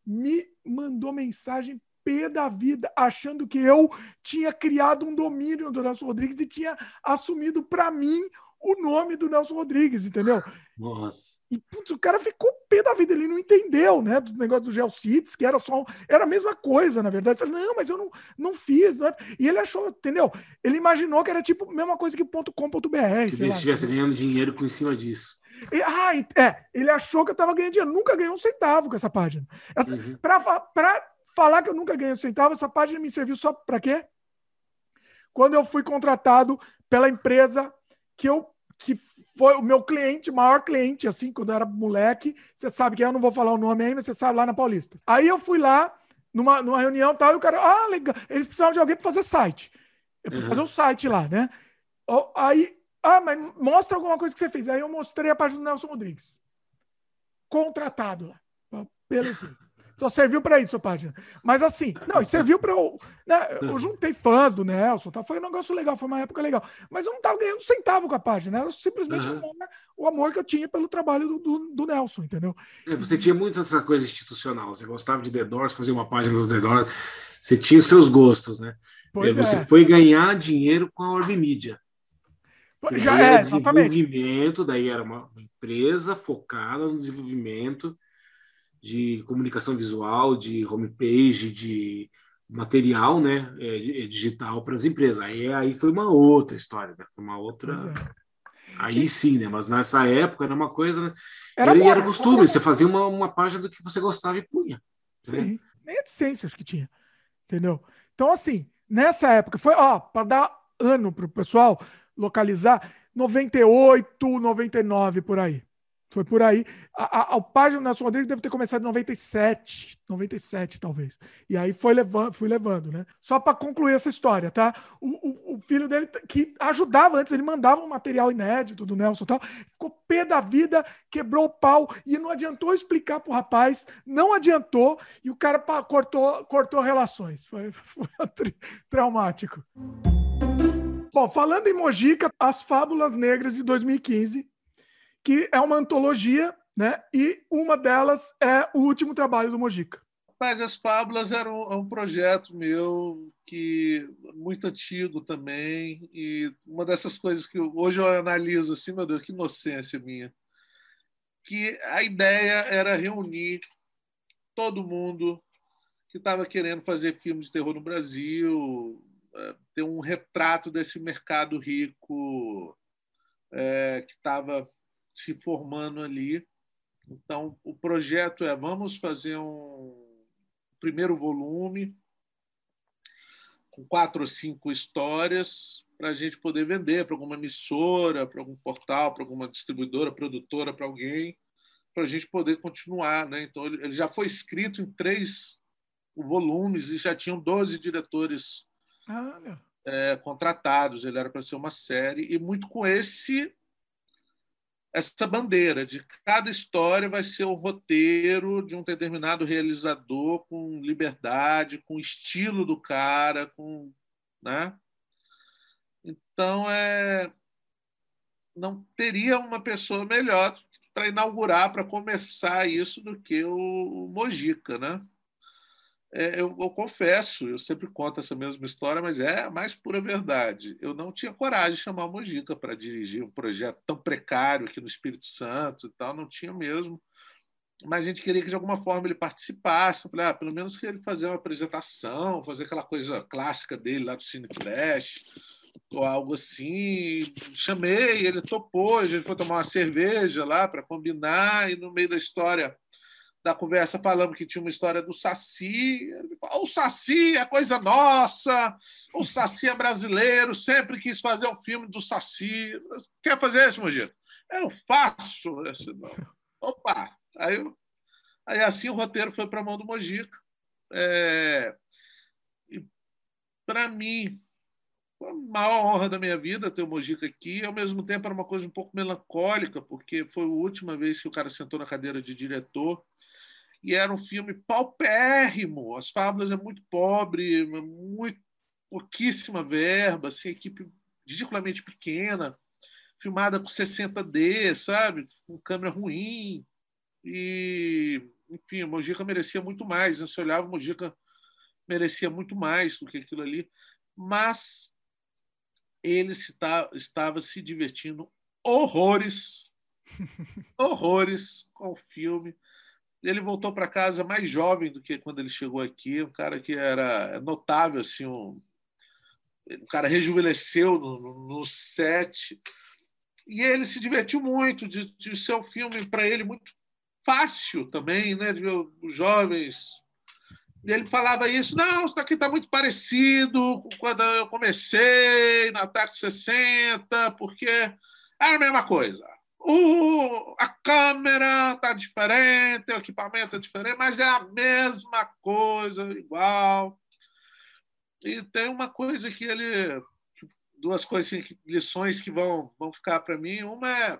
me mandou mensagem pé da vida, achando que eu tinha criado um domínio do Nelson Rodrigues e tinha assumido para mim o nome do Nelson Rodrigues, entendeu? Nossa. E putz, o cara ficou pé da vida, ele não entendeu, né? Do negócio do Geocities, que era só. Era a mesma coisa, na verdade. Falei, não, mas eu não, não fiz. Não é... E ele achou, entendeu? Ele imaginou que era tipo a mesma coisa que .com.br. Se ele estivesse ganhando dinheiro com em cima disso. E, ah, é, ele achou que eu estava ganhando dinheiro. Nunca ganhei um centavo com essa página. Essa, uhum. Para falar que eu nunca ganhei um centavo, essa página me serviu só para quê? Quando eu fui contratado pela empresa que eu que foi o meu cliente, maior cliente, assim, quando eu era moleque. Você sabe que eu não vou falar o nome aí, mas você sabe lá na Paulista. Aí eu fui lá numa, numa reunião e tal, e o cara, ah, legal, eles precisavam de alguém para fazer site. Uhum. fazer um site lá, né? Aí, ah, mas mostra alguma coisa que você fez. Aí eu mostrei a página do Nelson Rodrigues. Contratado lá. Ó, Belezinha. Só serviu para isso a página. Mas assim, não, e serviu para eu. Né, eu juntei fãs do Nelson, tá? foi um negócio legal, foi uma época legal. Mas eu não estava ganhando um centavo com a página, era simplesmente Uhum. amor, o amor que eu tinha pelo trabalho do, do, do Nelson, entendeu? É, Você tinha muito essa coisa institucional. Você gostava de The Doors, fazia uma página do The Doors. Você tinha os seus gostos, né? Pois aí você é. foi ganhar dinheiro com a Orb Media. Já é, era exatamente. desenvolvimento, daí era uma empresa focada no desenvolvimento de comunicação visual, de homepage, de material, né, é, é, digital para as empresas. Aí, aí foi uma outra história, né? Foi uma outra. É. Aí sim, né? Mas nessa época era uma coisa. né? Era Era, e bom, era era costume, bom. você fazia uma, uma página do que você gostava e punha. né? Sim. Nem AdSense acho que tinha. Entendeu? Então, assim, nessa época, foi, ó, para dar ano para o pessoal localizar, 98, 99 por aí. Foi por aí. A, a, a página do Nelson Rodrigues deve ter começado em 97, 97 talvez. E aí foi levando, fui levando, né? Só para concluir essa história, tá? O, o, o filho dele, que ajudava antes, ele mandava um material inédito do Nelson e tal, ficou pé da vida, quebrou o pau e não adiantou explicar pro rapaz, não adiantou e o cara pá, cortou, cortou relações. Foi, foi traumático. Bom, falando em Mojica, As Fábulas Negras de 2015, que é uma antologia, né? E uma delas é o último trabalho do Mojica. Mas as Fábulas era um, é um projeto meu que muito antigo também e uma dessas coisas que hoje eu analiso assim, meu Deus, que inocência minha, que a ideia era reunir todo mundo que estava querendo fazer filme de terror no Brasil, eh, ter um retrato desse mercado rico eh, que estava se formando ali. Então, o projeto é: vamos fazer um primeiro volume com quatro ou cinco histórias para a gente poder vender para alguma emissora, para algum portal, para alguma distribuidora, produtora, para alguém, para a gente poder continuar. Né? Então, ele já foi escrito em três volumes e já tinham 12 diretores Ah, é, contratados. Ele era para ser uma série e muito com esse essa bandeira de cada história vai ser o roteiro de um determinado realizador com liberdade, com estilo do cara, com, né? Então é não teria uma pessoa melhor para inaugurar, para começar isso do que o Mojica, né? É, eu, eu, confesso, eu sempre conto essa mesma história, mas é a mais pura verdade. Eu não tinha coragem de chamar o Mojica para dirigir um projeto tão precário aqui no Espírito Santo e tal, não tinha mesmo. Mas a gente queria que de alguma forma ele participasse. Eu falei, ah, pelo menos que ele fazer uma apresentação, fazer aquela coisa clássica dele lá do Cine ou algo assim. Chamei, ele topou, a gente foi tomar uma cerveja lá para combinar, e no meio da história da conversa falamos que tinha uma história do Saci. O Saci é coisa nossa, o Saci é brasileiro, sempre quis fazer um filme do Saci. Quer fazer esse, Mogi? Eu faço. Esse, Opa! Aí, aí assim o roteiro foi para a mão do Mojica. É, e para mim, foi a maior honra da minha vida ter o Mojica aqui. Ao mesmo tempo, era uma coisa um pouco melancólica, porque foi a última vez que o cara sentou na cadeira de diretor e era um filme paupérrimo. As Fábulas é muito pobre, muito pouquíssima verba, assim, equipe ridiculamente pequena, filmada com 60D, sabe? Com câmera ruim. E, enfim, o Mojica merecia muito mais. Né? Se olhava, o Mojica merecia muito mais do que aquilo ali. Mas ele estava se divertindo horrores, horrores com o filme ele voltou para casa mais jovem do que quando ele chegou aqui, um cara que era notável, assim, um, um cara rejuvenesceu no, no, no, set, e ele se divertiu muito de, de ser um filme para ele muito fácil também, né, de ver os jovens. Ele falava isso, não, isso daqui está muito parecido com quando eu comecei no Ataque 60, porque era a mesma coisa. O, a câmera tá diferente, o equipamento é diferente, mas é a mesma coisa, igual. E tem uma coisa que ele. Duas coisas, assim, lições que vão, vão ficar para mim. Uma é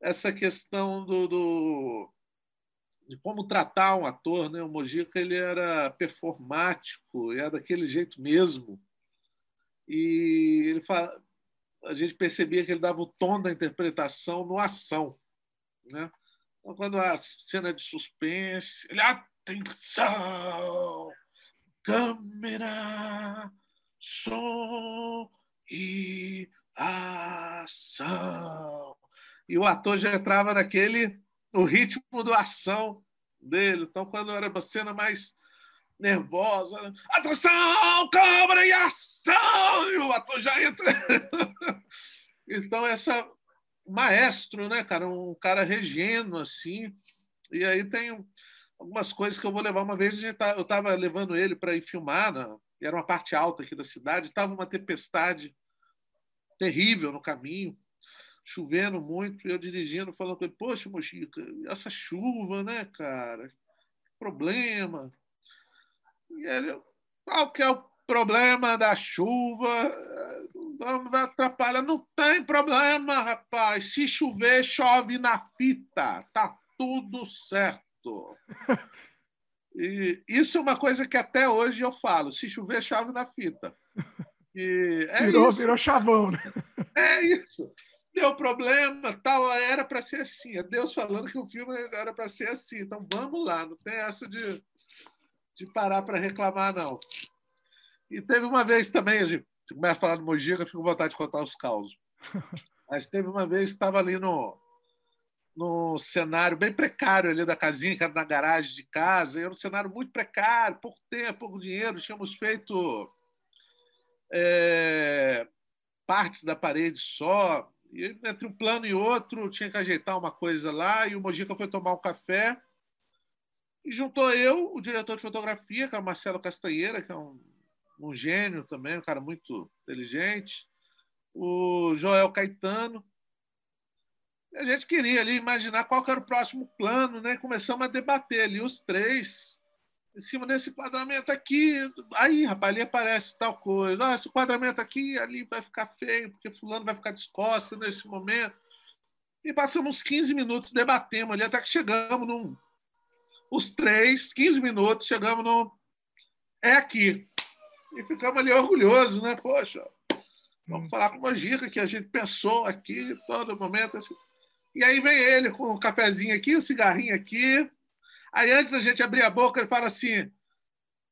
essa questão do, do, de como tratar um ator. Né? O Mojica ele era performático, era daquele jeito mesmo. E ele fala, a gente percebia que ele dava o tom da interpretação no ação. Né? Então, quando a cena de suspense, ele, atenção, câmera, som e ação. E o ator já entrava naquele, no ritmo da ação dele. Então, quando era uma cena mais nervosa. Atenção, câmera e ação! E o ator já entra. então, essa maestro, né, cara? Um cara regendo, assim. E aí tem algumas coisas que eu vou levar. Uma vez tá, eu estava levando ele para ir filmar, né? era uma parte alta aqui da cidade, estava uma tempestade terrível no caminho, chovendo muito, eu dirigindo, falando com ele, poxa, Mochica, essa chuva, né, cara? Que problema. Ele, qual que é o problema da chuva? Não vai atrapalhar. Não tem problema, rapaz. Se chover, chove na fita. Tá tudo certo. E isso é uma coisa que até hoje eu falo. Se chover, chove na fita. E é virou, isso. virou chavão, né? É isso. Deu problema, tal, era para ser assim. É Deus falando que o filme era para ser assim. Então vamos lá, não tem essa de de parar para reclamar, não. E teve uma vez também, a gente começa a falar do Mojica, fico com vontade de contar os causos. Mas teve uma vez que estava ali no, no cenário bem precário ali da casinha, que era na garagem de casa, e era um cenário muito precário, pouco tempo, pouco dinheiro, tínhamos feito é, partes da parede só, e entre um plano e outro tinha que ajeitar uma coisa lá, e o Mojica foi tomar um café, e juntou eu, o diretor de fotografia, que é o Marcelo Castanheira, que é um, um gênio também, um cara muito inteligente, o Joel Caetano. E a gente queria ali imaginar qual era o próximo plano, né? Começamos a debater ali os três, em cima desse quadramento aqui. Aí, rapaz, ali aparece tal coisa. Ah, esse quadramento aqui, ali vai ficar feio, porque fulano vai ficar descosta nesse momento. E passamos uns 15 minutos, debatemos ali, até que chegamos num, os três, 15 minutos, chegamos no. É aqui. E ficamos ali orgulhosos, né? Poxa, vamos hum. falar com uma dica que a gente pensou aqui todo momento. Assim. E aí vem ele com o um cafezinho aqui, o um cigarrinho aqui. Aí antes da gente abrir a boca, ele fala assim: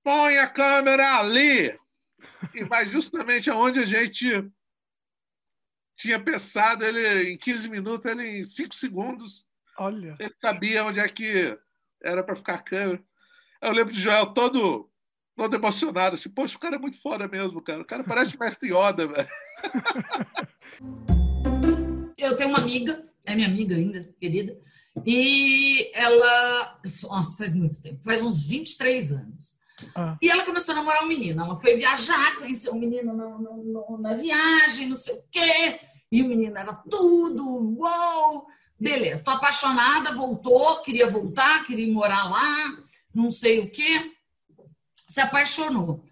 põe a câmera ali. E vai justamente aonde a gente tinha pensado. Ele, em 15 minutos, ele em 5 segundos, Olha. ele sabia onde é que era para ficar câmera. Eu lembro de Joel todo, todo emocionado, assim, poxa, o cara é muito foda mesmo, cara. O cara parece o mestre Yoda, velho. Eu tenho uma amiga, é minha amiga ainda, querida, e ela. Nossa, faz muito tempo, faz uns 23 anos. Ah. E ela começou a namorar um menino. Ela foi viajar, conheceu um menino no, no, no, na viagem, não sei o quê. E o menino era tudo, uou! Beleza, tô apaixonada, voltou, queria voltar, queria morar lá, não sei o quê. Se apaixonou.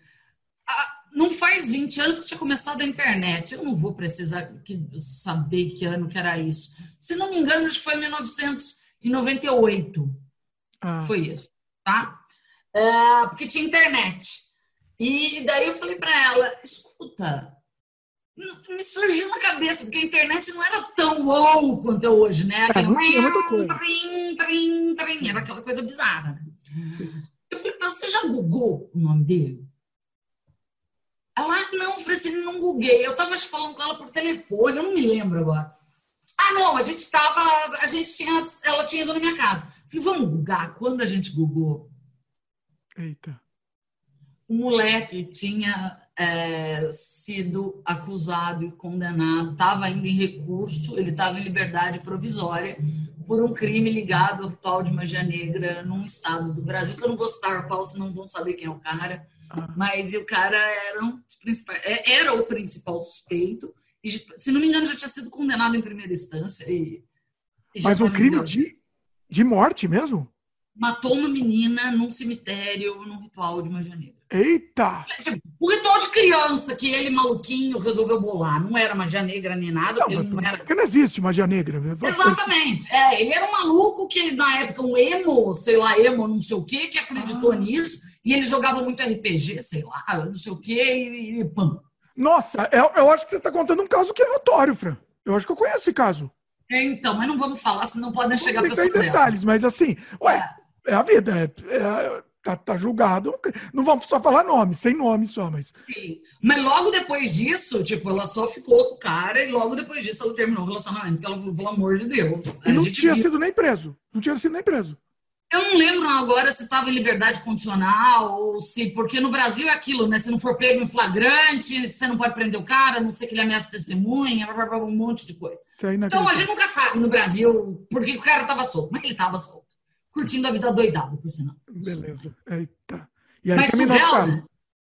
Ah, não faz 20 anos que tinha começado a internet. Eu não vou precisar saber que ano que era isso. Se não me engano, acho que foi 1998. Ah. Foi isso, tá? É, porque tinha internet. E daí eu falei para ela: escuta, me surgiu na cabeça, porque a internet não era tão wow quanto é hoje, né? Era, não tinha muita coisa. Trim, trim, trim, era aquela coisa bizarra. Né? Eu falei, mas você já googou o nome dele? Ela, ah, não, Francine, não googuei. Eu tava falando com ela por telefone, eu não me lembro agora. Ah, não, a gente tava, a gente tinha, ela tinha ido na minha casa. falei, vamos googar? Quando a gente googou? Eita. O moleque tinha é, sido acusado e condenado, estava ainda em recurso, ele estava em liberdade provisória por um crime ligado ao ritual de magia negra num estado do Brasil, que eu não vou citar qual, senão vão saber quem é o cara. Ah. Mas o cara era, um é, era o principal suspeito E, se não me engano, já tinha sido condenado em primeira instância. E, e Mas um crime de, de morte mesmo? Matou uma menina num cemitério, num ritual de magia negra. Eita! Tipo, o ritual de criança que ele, maluquinho, resolveu bolar. Não era magia negra nem nada. Não, não era... Porque não existe magia negra. Exatamente. É, ele era um maluco que, na época, um emo, sei lá, emo, não sei o quê, que acreditou ah. nisso. E ele jogava muito RPG, sei lá, não sei o quê, e, e pam. Nossa, eu, eu acho que você está contando um caso que é notório, Fran. Eu acho que eu conheço esse caso. É, então, mas não vamos falar, senão podem chegar pessoas. Não detalhes, mas assim, ué, é, é a vida. É, é, tá, tá julgado. Não vamos só falar nome, sem nome só, mas. Sim. Mas logo depois disso, tipo, ela só ficou com o cara e logo depois disso ela terminou o relacionamento. Pelo, pelo amor de Deus. E não tinha viu. sido nem preso. Não tinha sido nem preso. Eu não lembro agora se estava em liberdade condicional ou se. Porque no Brasil é aquilo, né? Se não for pego em flagrante, você não pode prender o cara, não sei que ele ameaça testemunha, um monte de coisa. Então a gente nunca sabe no Brasil por que o cara estava solto. Mas ele estava solto curtindo a vida doidada, por sinal. Beleza. Eita. E aí Mas surreal, né?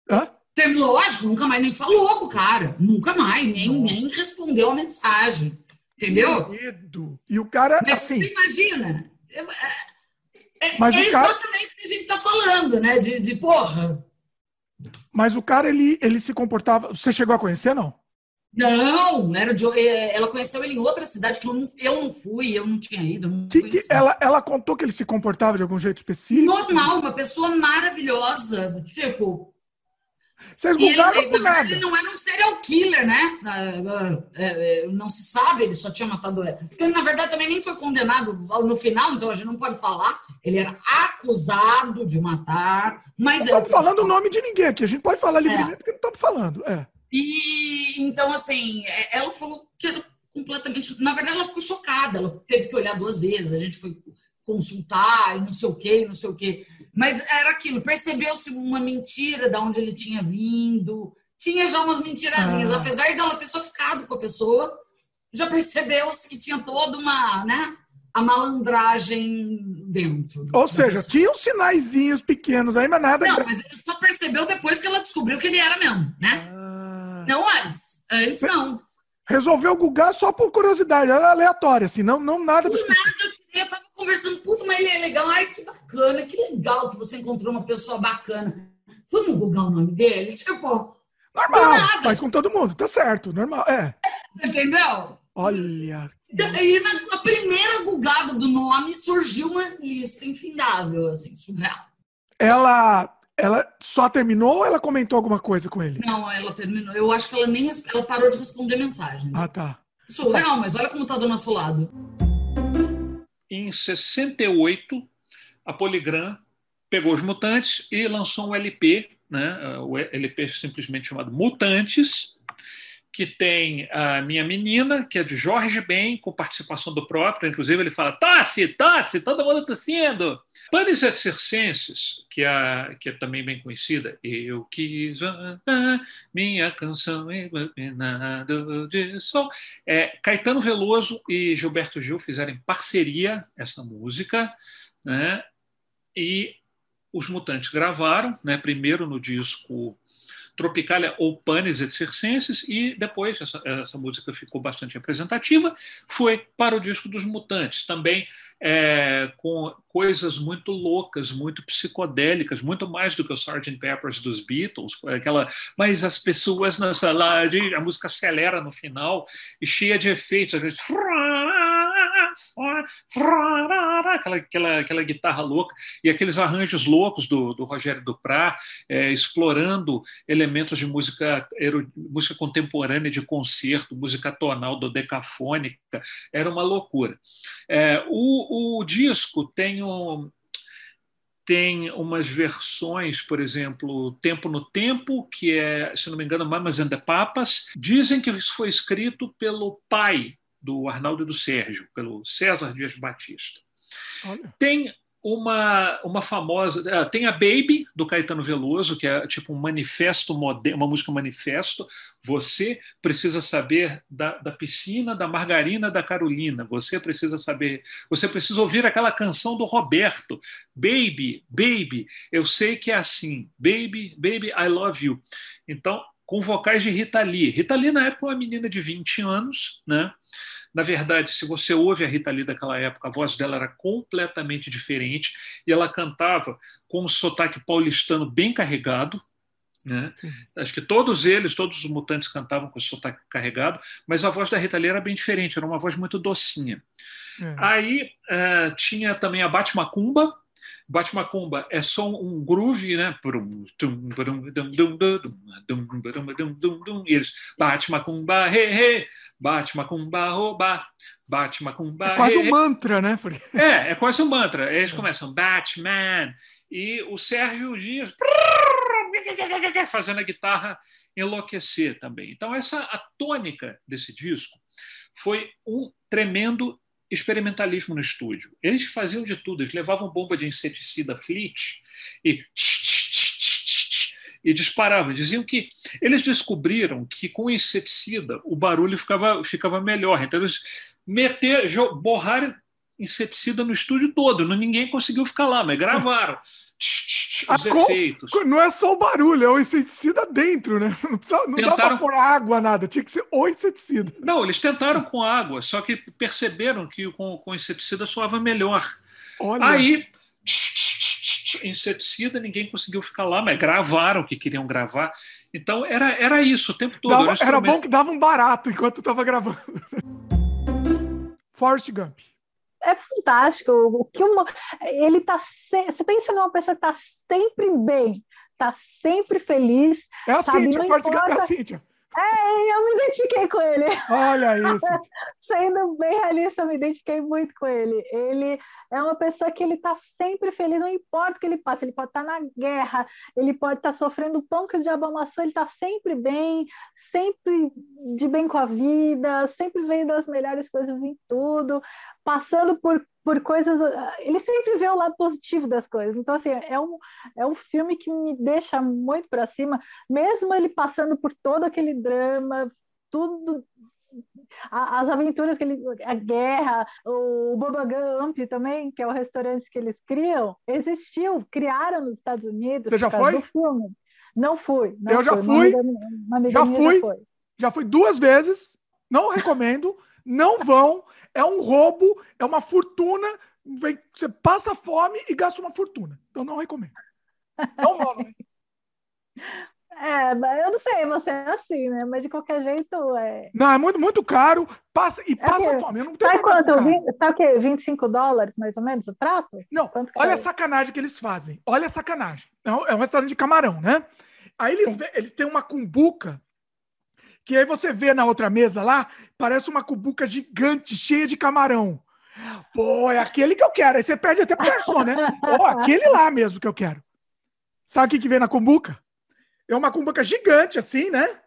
Hã? Terminou, lógico, nunca mais nem falou com o cara. Nunca mais, nem, nem respondeu a mensagem. Entendeu? Medo. E o cara. Mas assim... você imagina. É, é, Mas é cara... exatamente o que a gente está falando, né? De, de porra. Mas o cara, ele, ele se comportava. Você chegou a conhecer, não? Não, era de, é, ela conheceu ele em outra cidade que eu não, eu não fui, eu não tinha ido. Não que, que ela, ela contou que ele se comportava de algum jeito específico? Normal, uma pessoa maravilhosa. Tipo. Vocês ele, nada. Ele não era um serial killer, né? É, é, não se sabe, ele só tinha matado ela. Porque ele, na verdade, também nem foi condenado no final, então a gente não pode falar. Ele era acusado de matar, mas. Não estamos falando o nome de ninguém aqui, a gente pode falar livremente é. porque não estamos falando. É. E então, assim, é, ela falou que era completamente. Na verdade, ela ficou chocada, ela teve que olhar duas vezes, a gente foi consultar e não sei o quê, não sei o quê. Mas era aquilo, percebeu-se uma mentira da onde ele tinha vindo. Tinha já umas mentirazinhas, ah. apesar de ela ter só ficado com a pessoa, já percebeu-se que tinha toda uma, né? A malandragem dentro. Ou seja, pessoa. tinham sinaizinhos pequenos aí, mas nada. Não, mas ele só percebeu depois que ela descobriu que ele era mesmo, né? Não antes. Antes não. Resolveu gugar só por curiosidade, era aleatória, assim, não, não nada. Por nada, eu, tirei, eu tava conversando, puta, mas ele é legal. Ai, que bacana, que legal que você encontrou uma pessoa bacana. Vamos gugar o nome dele? Tipo. Normal, faz com todo mundo, tá certo, normal, é. Entendeu? Olha. E na primeira gugada do nome surgiu uma lista infindável, assim, surreal. Ela ela só terminou ou ela comentou alguma coisa com ele? Não, ela terminou. Eu acho que ela nem ela parou de responder mensagem. Ah, tá. Surreal, mas olha como tá do nosso lado. Em 68, a Polygram pegou os mutantes e lançou um LP, né? O LP simplesmente chamado Mutantes, que tem a minha menina, que é de Jorge Ben, com participação do próprio, inclusive ele fala: tosse, tosse, todo mundo tossindo. Panis et Circenses, que é, que é também bem conhecida, eu quis minha canção iluminado de sol. É, Caetano Veloso e Gilberto Gil fizeram em parceria essa música, né? e os Mutantes gravaram, né? primeiro no disco Tropicalia ou Panis et Circenses, e depois essa, essa, música ficou bastante representativa, foi para o disco dos Mutantes, também é, com coisas muito loucas, muito psicodélicas, muito mais do que o Sgt. Peppers dos Beatles, aquela, mas as pessoas na sala, a música acelera no final e cheia de efeitos, aquela, aquela, aquela guitarra louca e aqueles arranjos loucos do, do Rogério Duprat, é, explorando elementos de música, música contemporânea de concerto, música tonal, dodecafônica, era uma loucura. É, o, o disco tem um, tem umas versões, por exemplo, Tempo no Tempo, que é, se não me engano, Mamas and the Papas. Dizem que isso foi escrito pelo pai do Arnaldo e do Sérgio, pelo César Dias Batista. Olha. Tem uma, uma famosa. Ah, tem a Baby, do Caetano Veloso, que é tipo um manifesto moderno, uma música manifesto. Você precisa saber da, da piscina, da margarina, da Carolina. Você precisa saber. Você precisa ouvir aquela canção do Roberto. Baby, baby, eu sei que é assim. Baby, baby, I love you. Então, com vocais de Rita Lee. Rita Lee, na época, é uma menina de 20 anos, né? Na verdade, se você ouve a Rita Lee daquela época, a voz dela era completamente diferente e ela cantava com um sotaque paulistano bem carregado. Né? Acho que todos eles, todos os mutantes cantavam com sotaque carregado, mas a voz da Rita Lee era bem diferente, era uma voz muito docinha. É. Aí uh, tinha também a Batmacumba, Batmacumba é só um groove, né? E eles Batmacumba, he, he, Batmacumba, roba, Batmacumba. É quase um mantra, né? É, é quase um mantra. Eles começam Batman e o Sérgio Dias fazendo a guitarra enlouquecer também. Então essa a tônica desse disco foi um tremendo experimentalismo no estúdio. Eles faziam de tudo, eles levavam bomba de inseticida Fleet e e disparavam. Diziam que eles descobriram que com inseticida o barulho ficava, ficava melhor. Então eles meter, borraram inseticida no estúdio todo. Ninguém conseguiu ficar lá, mas gravaram os efeitos. Não é só o barulho, é o inseticida dentro, né? Não precisava, não tentaram... pôr água, nada, tinha que ser o inseticida. Não, eles tentaram com água, só que perceberam que com, com inseticida soava melhor. Olha. Aí, inseticida, ninguém conseguiu ficar lá, mas gravaram o que queriam gravar. Então era, era isso o tempo todo. Dava, era, era bom que dava um barato enquanto estava gravando. Forrest Gump é fantástico. O que uma, ele tá se, você pensa numa pessoa que está sempre bem, está sempre feliz. É a Cíntia, Forte é a Cíntia. É, eu me identifiquei com ele. Olha isso. Sendo bem realista, eu me identifiquei muito com ele. Ele é uma pessoa que ele está sempre feliz, não importa o que ele passa. Ele pode estar tá na guerra, ele pode estar tá sofrendo o pão que o diabo amassou, ele está sempre bem, sempre de bem com a vida, sempre vendo as melhores coisas em tudo, passando por por coisas. Ele sempre vê o lado positivo das coisas. Então, assim, é um, é um filme que me deixa muito para cima, mesmo ele passando por todo aquele drama, tudo. As aventuras que ele. A guerra, o Boba Gump também, que é o restaurante que eles criam, existiu, criaram nos Estados Unidos. Você já foi? Do filme. Não fui. Não Eu já fui. já fui. Já, foi. já fui duas vezes. Não recomendo. Não vão é um roubo, é uma fortuna. Vem, você passa fome e gasta uma fortuna. Então não recomendo. Não vou, né? É, eu não sei, você é assim, né? Mas de qualquer jeito é. Não, é muito, muito caro passa, e é passa que, fome. Eu não tenho sabe quanto? 20, sabe o quê? 25 dólares, mais ou menos, o prato? Não, olha a sacanagem que eles fazem. Olha a sacanagem. É um, é restaurante de camarão, né? Aí eles, eles têm uma cumbuca que aí você vê na outra mesa lá, parece uma cubuca gigante, cheia de camarão. Pô, é aquele que eu quero. Aí você perde até pro garçom, né? Pô, aquele lá mesmo que eu quero. Sabe o que, que vem na cumbuca? É uma cumbuca gigante, assim, né?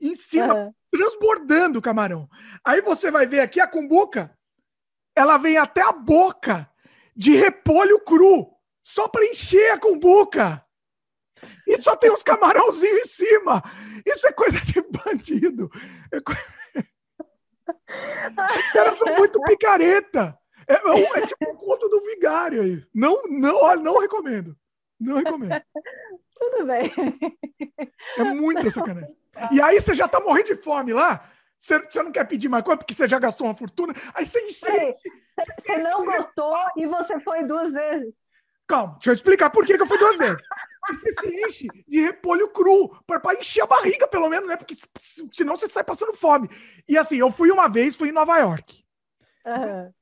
Em cima, uhum. transbordando o camarão. Aí você vai ver aqui a cumbuca, ela vem até a boca de repolho cru, só para encher a cumbuca. E só tem uns camarãozinhos em cima. Isso é coisa de bandido. É. Os caras são muito picareta. É, é, é tipo um conto do vigário aí. Não, não, não recomendo. Não recomendo. Tudo bem. É muita sacanagem. E aí você já tá morrendo de fome lá. Você, você não quer pedir mais coisa porque você já gastou uma fortuna. Aí você insiste. Você não gostou e você foi duas vezes. Calma, deixa eu explicar por que, que eu fui duas vezes. Você se enche de repolho cru, para encher a barriga, pelo menos, né? Porque senão você sai passando fome. E assim, eu fui uma vez, fui em Nova York. Uhum.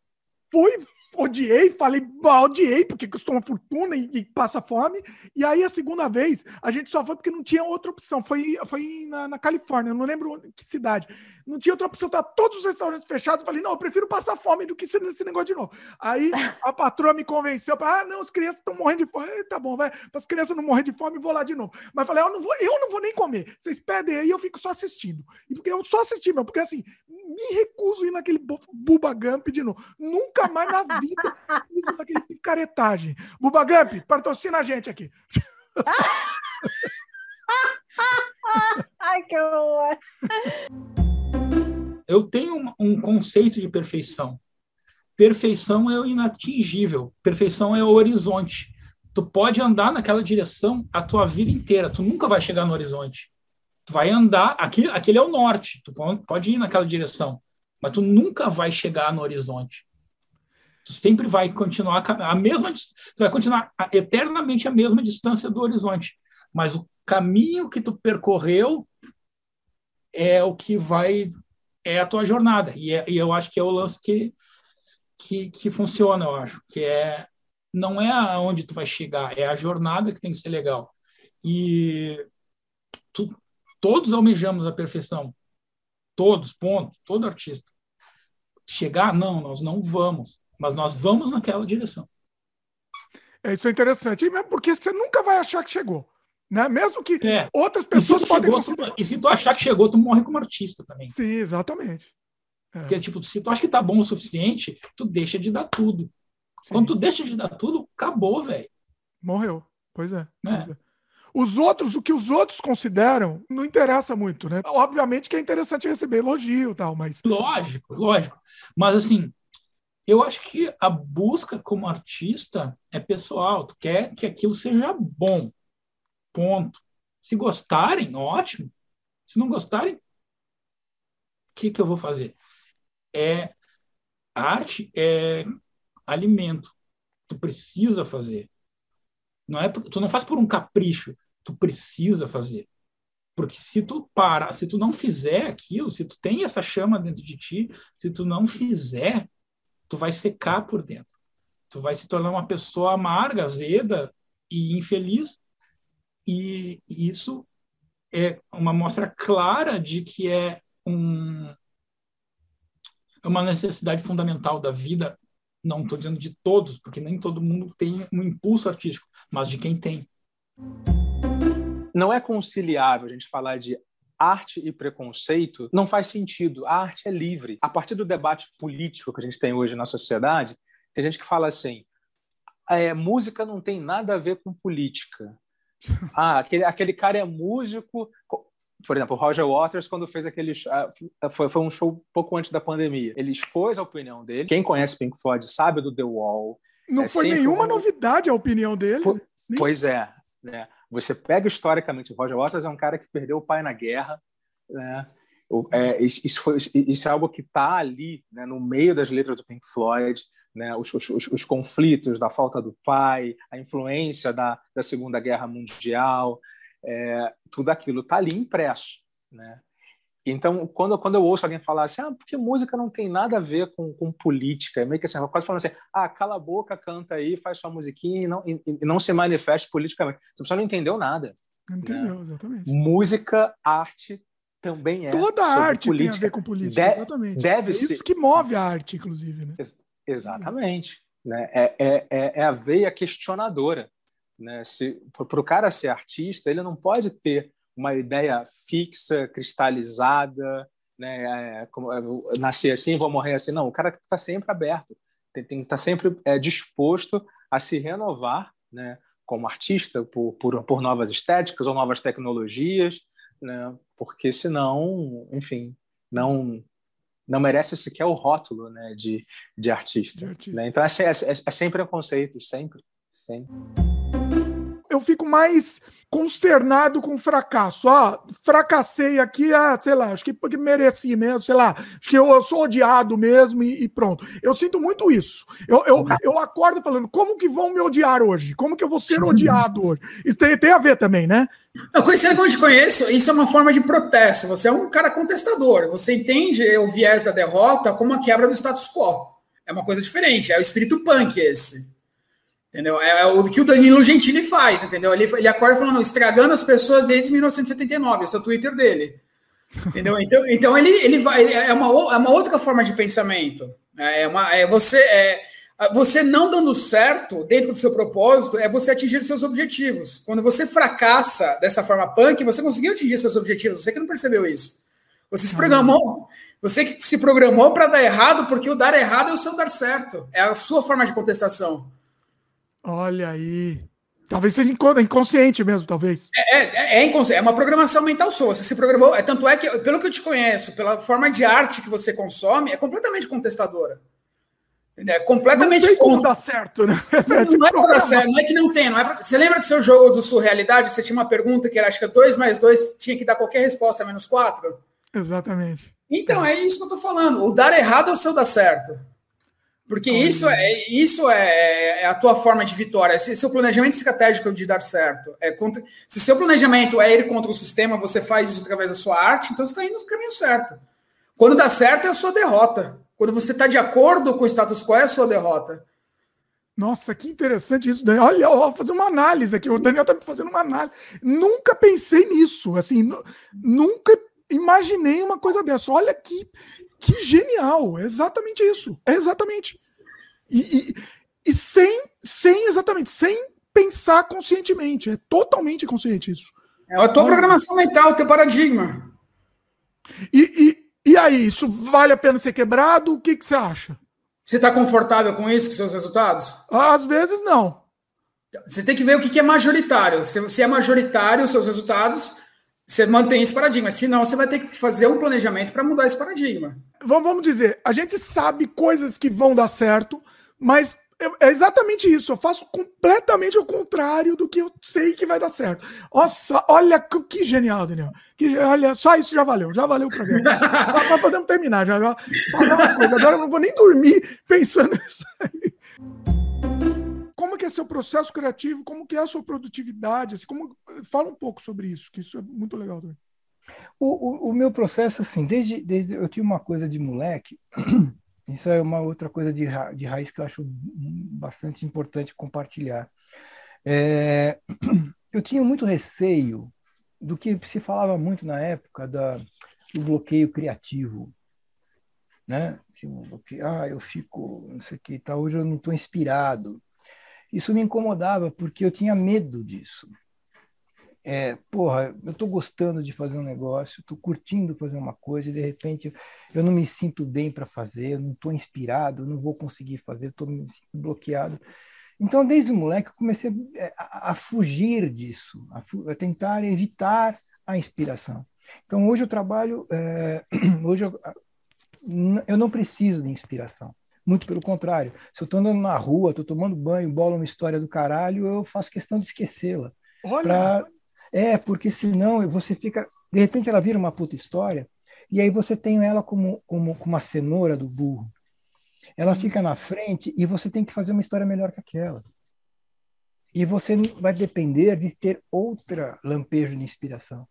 Fui, odiei, falei, odiei, porque custou uma fortuna e, e, passa fome. E aí, a segunda vez, a gente só foi porque não tinha outra opção. Foi, foi na, na Califórnia, não lembro que cidade. Não tinha outra opção, tá todos os restaurantes fechados. Falei, não, eu prefiro passar fome do que ser nesse negócio de novo. Aí a patroa me convenceu, ah, não, as crianças estão morrendo de fome. Tá bom, vai, para as crianças não morrerem de fome, vou lá de novo. Mas falei, eu não vou, eu não vou nem comer. Vocês pedem aí, eu fico só assistindo. E porque eu só assisti, meu, porque assim, me recuso a ir naquele Buba Gump de novo. Nunca mais na vida isso daquele picaretagem. Buba Gump, patrocina a gente aqui. Ai, que horror. Eu tenho um, um conceito de perfeição. Perfeição é o inatingível. Perfeição é o horizonte. Tu pode andar naquela direção a tua vida inteira. Tu nunca vai chegar no horizonte. Tu vai andar, aqui, aquele é o norte, tu pode ir naquela direção, mas tu nunca vai chegar no horizonte. Tu sempre vai continuar a mesma, tu vai continuar eternamente a mesma distância do horizonte, mas o caminho que tu percorreu é o que vai é a tua jornada e, é, e eu acho que é o lance que, que que funciona, eu acho que é não é aonde tu vai chegar, é a jornada que tem que ser legal. E tu, todos almejamos a perfeição. Todos, ponto. Todo artista. Chegar, não, nós não vamos. Mas nós vamos naquela direção. É, isso é interessante. E mesmo porque você nunca vai achar que chegou. Né? Mesmo que é. outras pessoas podem. Chegou, e se tu achar que chegou, tu morre como artista também. Sim, exatamente. É. Porque, tipo, se tu acha que tá bom o suficiente, tu deixa de dar tudo. Sim. Quando tu deixa de dar tudo, acabou, velho. Morreu. Pois é. é. Pois é. Os outros, o que os outros consideram, não interessa muito, né? Obviamente que é interessante receber elogio e tal, mas. Lógico, lógico. Mas assim, eu acho que a busca como artista é pessoal. Tu quer que aquilo seja bom. Ponto. Se gostarem, ótimo. Se não gostarem, o que, que eu vou fazer? É arte é alimento. Tu precisa fazer. Não é, tu não faz por um capricho, tu precisa fazer. Porque se tu para, se tu não fizer aquilo, se tu tem essa chama dentro de ti, se tu não fizer, tu vai secar por dentro. Tu vai se tornar uma pessoa amarga, azeda e infeliz. E isso é uma mostra clara de que é um, é uma necessidade fundamental da vida não estou dizendo de todos, porque nem todo mundo tem um impulso artístico, mas de quem tem. Não é conciliável a gente falar de arte e preconceito, não faz sentido. A arte é livre. A partir do debate político que a gente tem hoje na sociedade, tem gente que fala assim: é, música não tem nada a ver com política. Ah, aquele, aquele cara é músico por exemplo, o Roger Waters, quando fez aquele. Uh, foi, foi um show pouco antes da pandemia. Ele expôs a opinião dele. Quem conhece Pink Floyd sabe do The Wall. Não é foi nenhuma um... novidade a opinião dele. Po pois é. Né? Você pega historicamente, Roger Waters é um cara que perdeu o pai na guerra. Né? É, isso, foi, isso é algo que está ali, né, no meio das letras do Pink Floyd, né, os, os, os, conflitos da falta do pai, a influência da, da Segunda Guerra Mundial, é, tudo aquilo está ali impresso, né? Então, quando, quando eu ouço alguém falar assim, ah, porque música não tem nada a ver com, com política, é meio que assim, quase falando assim, ah, cala a boca, canta aí, faz sua musiquinha e não, e, e não se manifeste politicamente. Você pessoa não entendeu nada. Não entendeu, né? exatamente. Música, arte também é. Toda arte política. tem a ver com política, de, exatamente. Deve é ser. isso que move a arte, inclusive. Né? Ex exatamente. Né? É, é, é, é a veia questionadora. Né? Para o cara ser artista, ele não pode ter uma ideia fixa, cristalizada, né? É, como, nascer assim, vou morrer assim. Não, o cara está sempre aberto, tem, tem que estar tá sempre é, disposto a se renovar, né? Como artista, por, por, por novas estéticas ou novas tecnologias, né? Porque senão, enfim, não não merece sequer o rótulo, né? De, de artista. De artista. Né? Então é, é, é, é sempre preconceito, sempre, sempre eu fico mais consternado com o fracasso. Ah, fracassei aqui, ah, sei lá, acho que porque mereci mesmo, sei lá, acho que eu, eu sou odiado mesmo e, e, pronto. Eu sinto muito isso. Eu, eu, eu acordo falando, como que vão me odiar hoje? Como que eu vou ser odiado hoje? Isso tem, tem a ver também, né? Eu conhecendo como eu te conheço, isso é uma forma de protesto. Você é um cara contestador. Você entende o viés da derrota como a quebra do status quo. É uma coisa diferente. É o espírito punk esse. Entendeu? É, é o que o Danilo Gentili faz, entendeu? Ele, ele acorda falando, estragando as pessoas desde 1979, esse é o Twitter dele. Entendeu? Então, então ele, ele vai. Ele é, uma, é uma outra forma de pensamento. É, uma, é você. É, você não dando certo dentro do seu propósito é você atingir seus objetivos. Quando você fracassa dessa forma punk, você conseguiu atingir seus objetivos. Você que não percebeu isso. Você se programou. Você que se programou para dar errado, porque o dar errado é o seu dar certo. É a sua forma de contestação. Olha aí. Talvez seja inconsciente mesmo, talvez. É, é, é inconsciente, é uma programação mental sua. Você se programou. É, tanto é que, pelo que eu te conheço, pela forma de arte que você consome, é completamente contestadora. É completamente não tem como contra. dar certo, né? Não, é pra dar certo, não é que não tem. Não é pra... Você lembra do seu jogo do Surrealidade? Você tinha uma pergunta que era, acho que 2 mais 2 tinha que dar qualquer resposta menos 4? Exatamente. Então, é isso que eu tô falando. O dar errado é o seu dar certo. Porque isso é isso é, é, a tua forma de vitória. Se seu planejamento estratégico de dar certo é contra, se seu planejamento é ir contra o sistema, você faz isso através da sua arte, então você está indo no caminho certo. Quando dá certo é a sua derrota. Quando você está de acordo com o status quo é a sua derrota. Nossa, que interessante isso, Daniel. Olha, vou fazer uma análise aqui. O Daniel está me fazendo uma análise. Nunca pensei nisso. Assim, nunca imaginei uma coisa dessa. Olha que que genial! É exatamente isso. É exatamente. E, e, e, sem, sem, exatamente, sem pensar conscientemente. É totalmente consciente isso. É a tua Olha. programação mental, o teu paradigma. E, e, e aí, isso vale a pena ser quebrado? O que, que você acha? Você está confortável com isso, com seus resultados? Às vezes não. Você tem que ver o que é majoritário. Se é majoritário os seus resultados, você mantém esse paradigma. Senão, você vai ter que fazer um planejamento para mudar esse paradigma. Vamos, vamos dizer, a gente sabe coisas que vão dar certo, mas é exatamente isso. Eu faço completamente o contrário do que eu sei que vai dar certo. Nossa, olha que genial, Daniel. Que, olha, só isso já valeu, já valeu o programa. Nós podemos terminar já. já falar uma coisa. Agora eu não vou nem dormir pensando nisso aí como que é seu processo criativo, como que é a sua produtividade, assim, como fala um pouco sobre isso, que isso é muito legal também. O, o, o meu processo, assim, desde, desde eu tinha uma coisa de moleque, isso é uma outra coisa de, ra, de raiz que eu acho bastante importante compartilhar. É, eu tinha muito receio do que se falava muito na época da, do bloqueio criativo, né? Assim, ah, eu fico, não sei o que, tá, hoje eu não estou inspirado. Isso me incomodava porque eu tinha medo disso. É, porra, eu estou gostando de fazer um negócio, estou curtindo fazer uma coisa e de repente eu não me sinto bem para fazer, não estou inspirado, não vou conseguir fazer, estou me bloqueado. Então, desde moleque, eu comecei a, a, a fugir disso, a, a, tentar evitar a inspiração. Então, hoje eu trabalho, é, hoje eu, eu não preciso de inspiração. Muito pelo contrário. Se eu estou andando na rua, estou tomando banho, bola uma história do caralho, eu faço questão de esquecê-la. Olha! Pra... É, porque senão você fica. De repente ela vira uma puta história, e aí você tem ela como, como, como uma cenoura do burro. Ela hum. fica na frente e você tem que fazer uma história melhor que aquela. E você vai depender de ter outra lampejo de inspiração.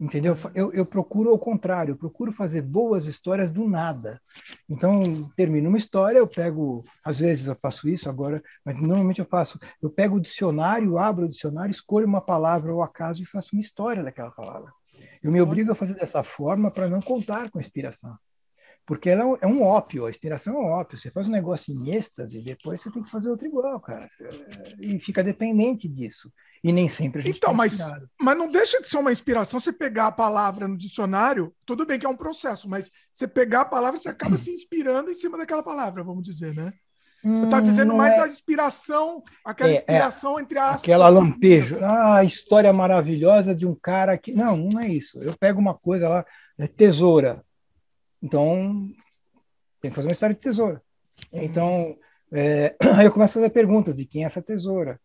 Entendeu? Eu, eu procuro ao contrário, eu procuro fazer boas histórias do nada. Então, termino uma história, eu pego, às vezes eu faço isso agora, mas normalmente eu faço, eu pego o dicionário, abro o dicionário, escolho uma palavra ao acaso e faço uma história daquela palavra. Eu me obrigo a fazer dessa forma para não contar com a inspiração. Porque ela é um ópio, a inspiração é um ópio. Você faz um negócio em êxtase e depois você tem que fazer outro igual, cara. E fica dependente disso. E nem sempre a gente Então, tá mas, mas não deixa de ser uma inspiração você pegar a palavra no dicionário. Tudo bem que é um processo, mas você pegar a palavra, você acaba se inspirando em cima daquela palavra, vamos dizer, né? Você está hum, dizendo mais é... a inspiração, aquela é, é inspiração é, entre aspas. Aquela lampejo. Ah, a história maravilhosa de um cara que. Não, não é isso. Eu pego uma coisa lá, é tesoura. Então, tem que fazer uma história de tesoura. Uhum. Então, é, aí eu começo a fazer perguntas de quem é essa tesoura.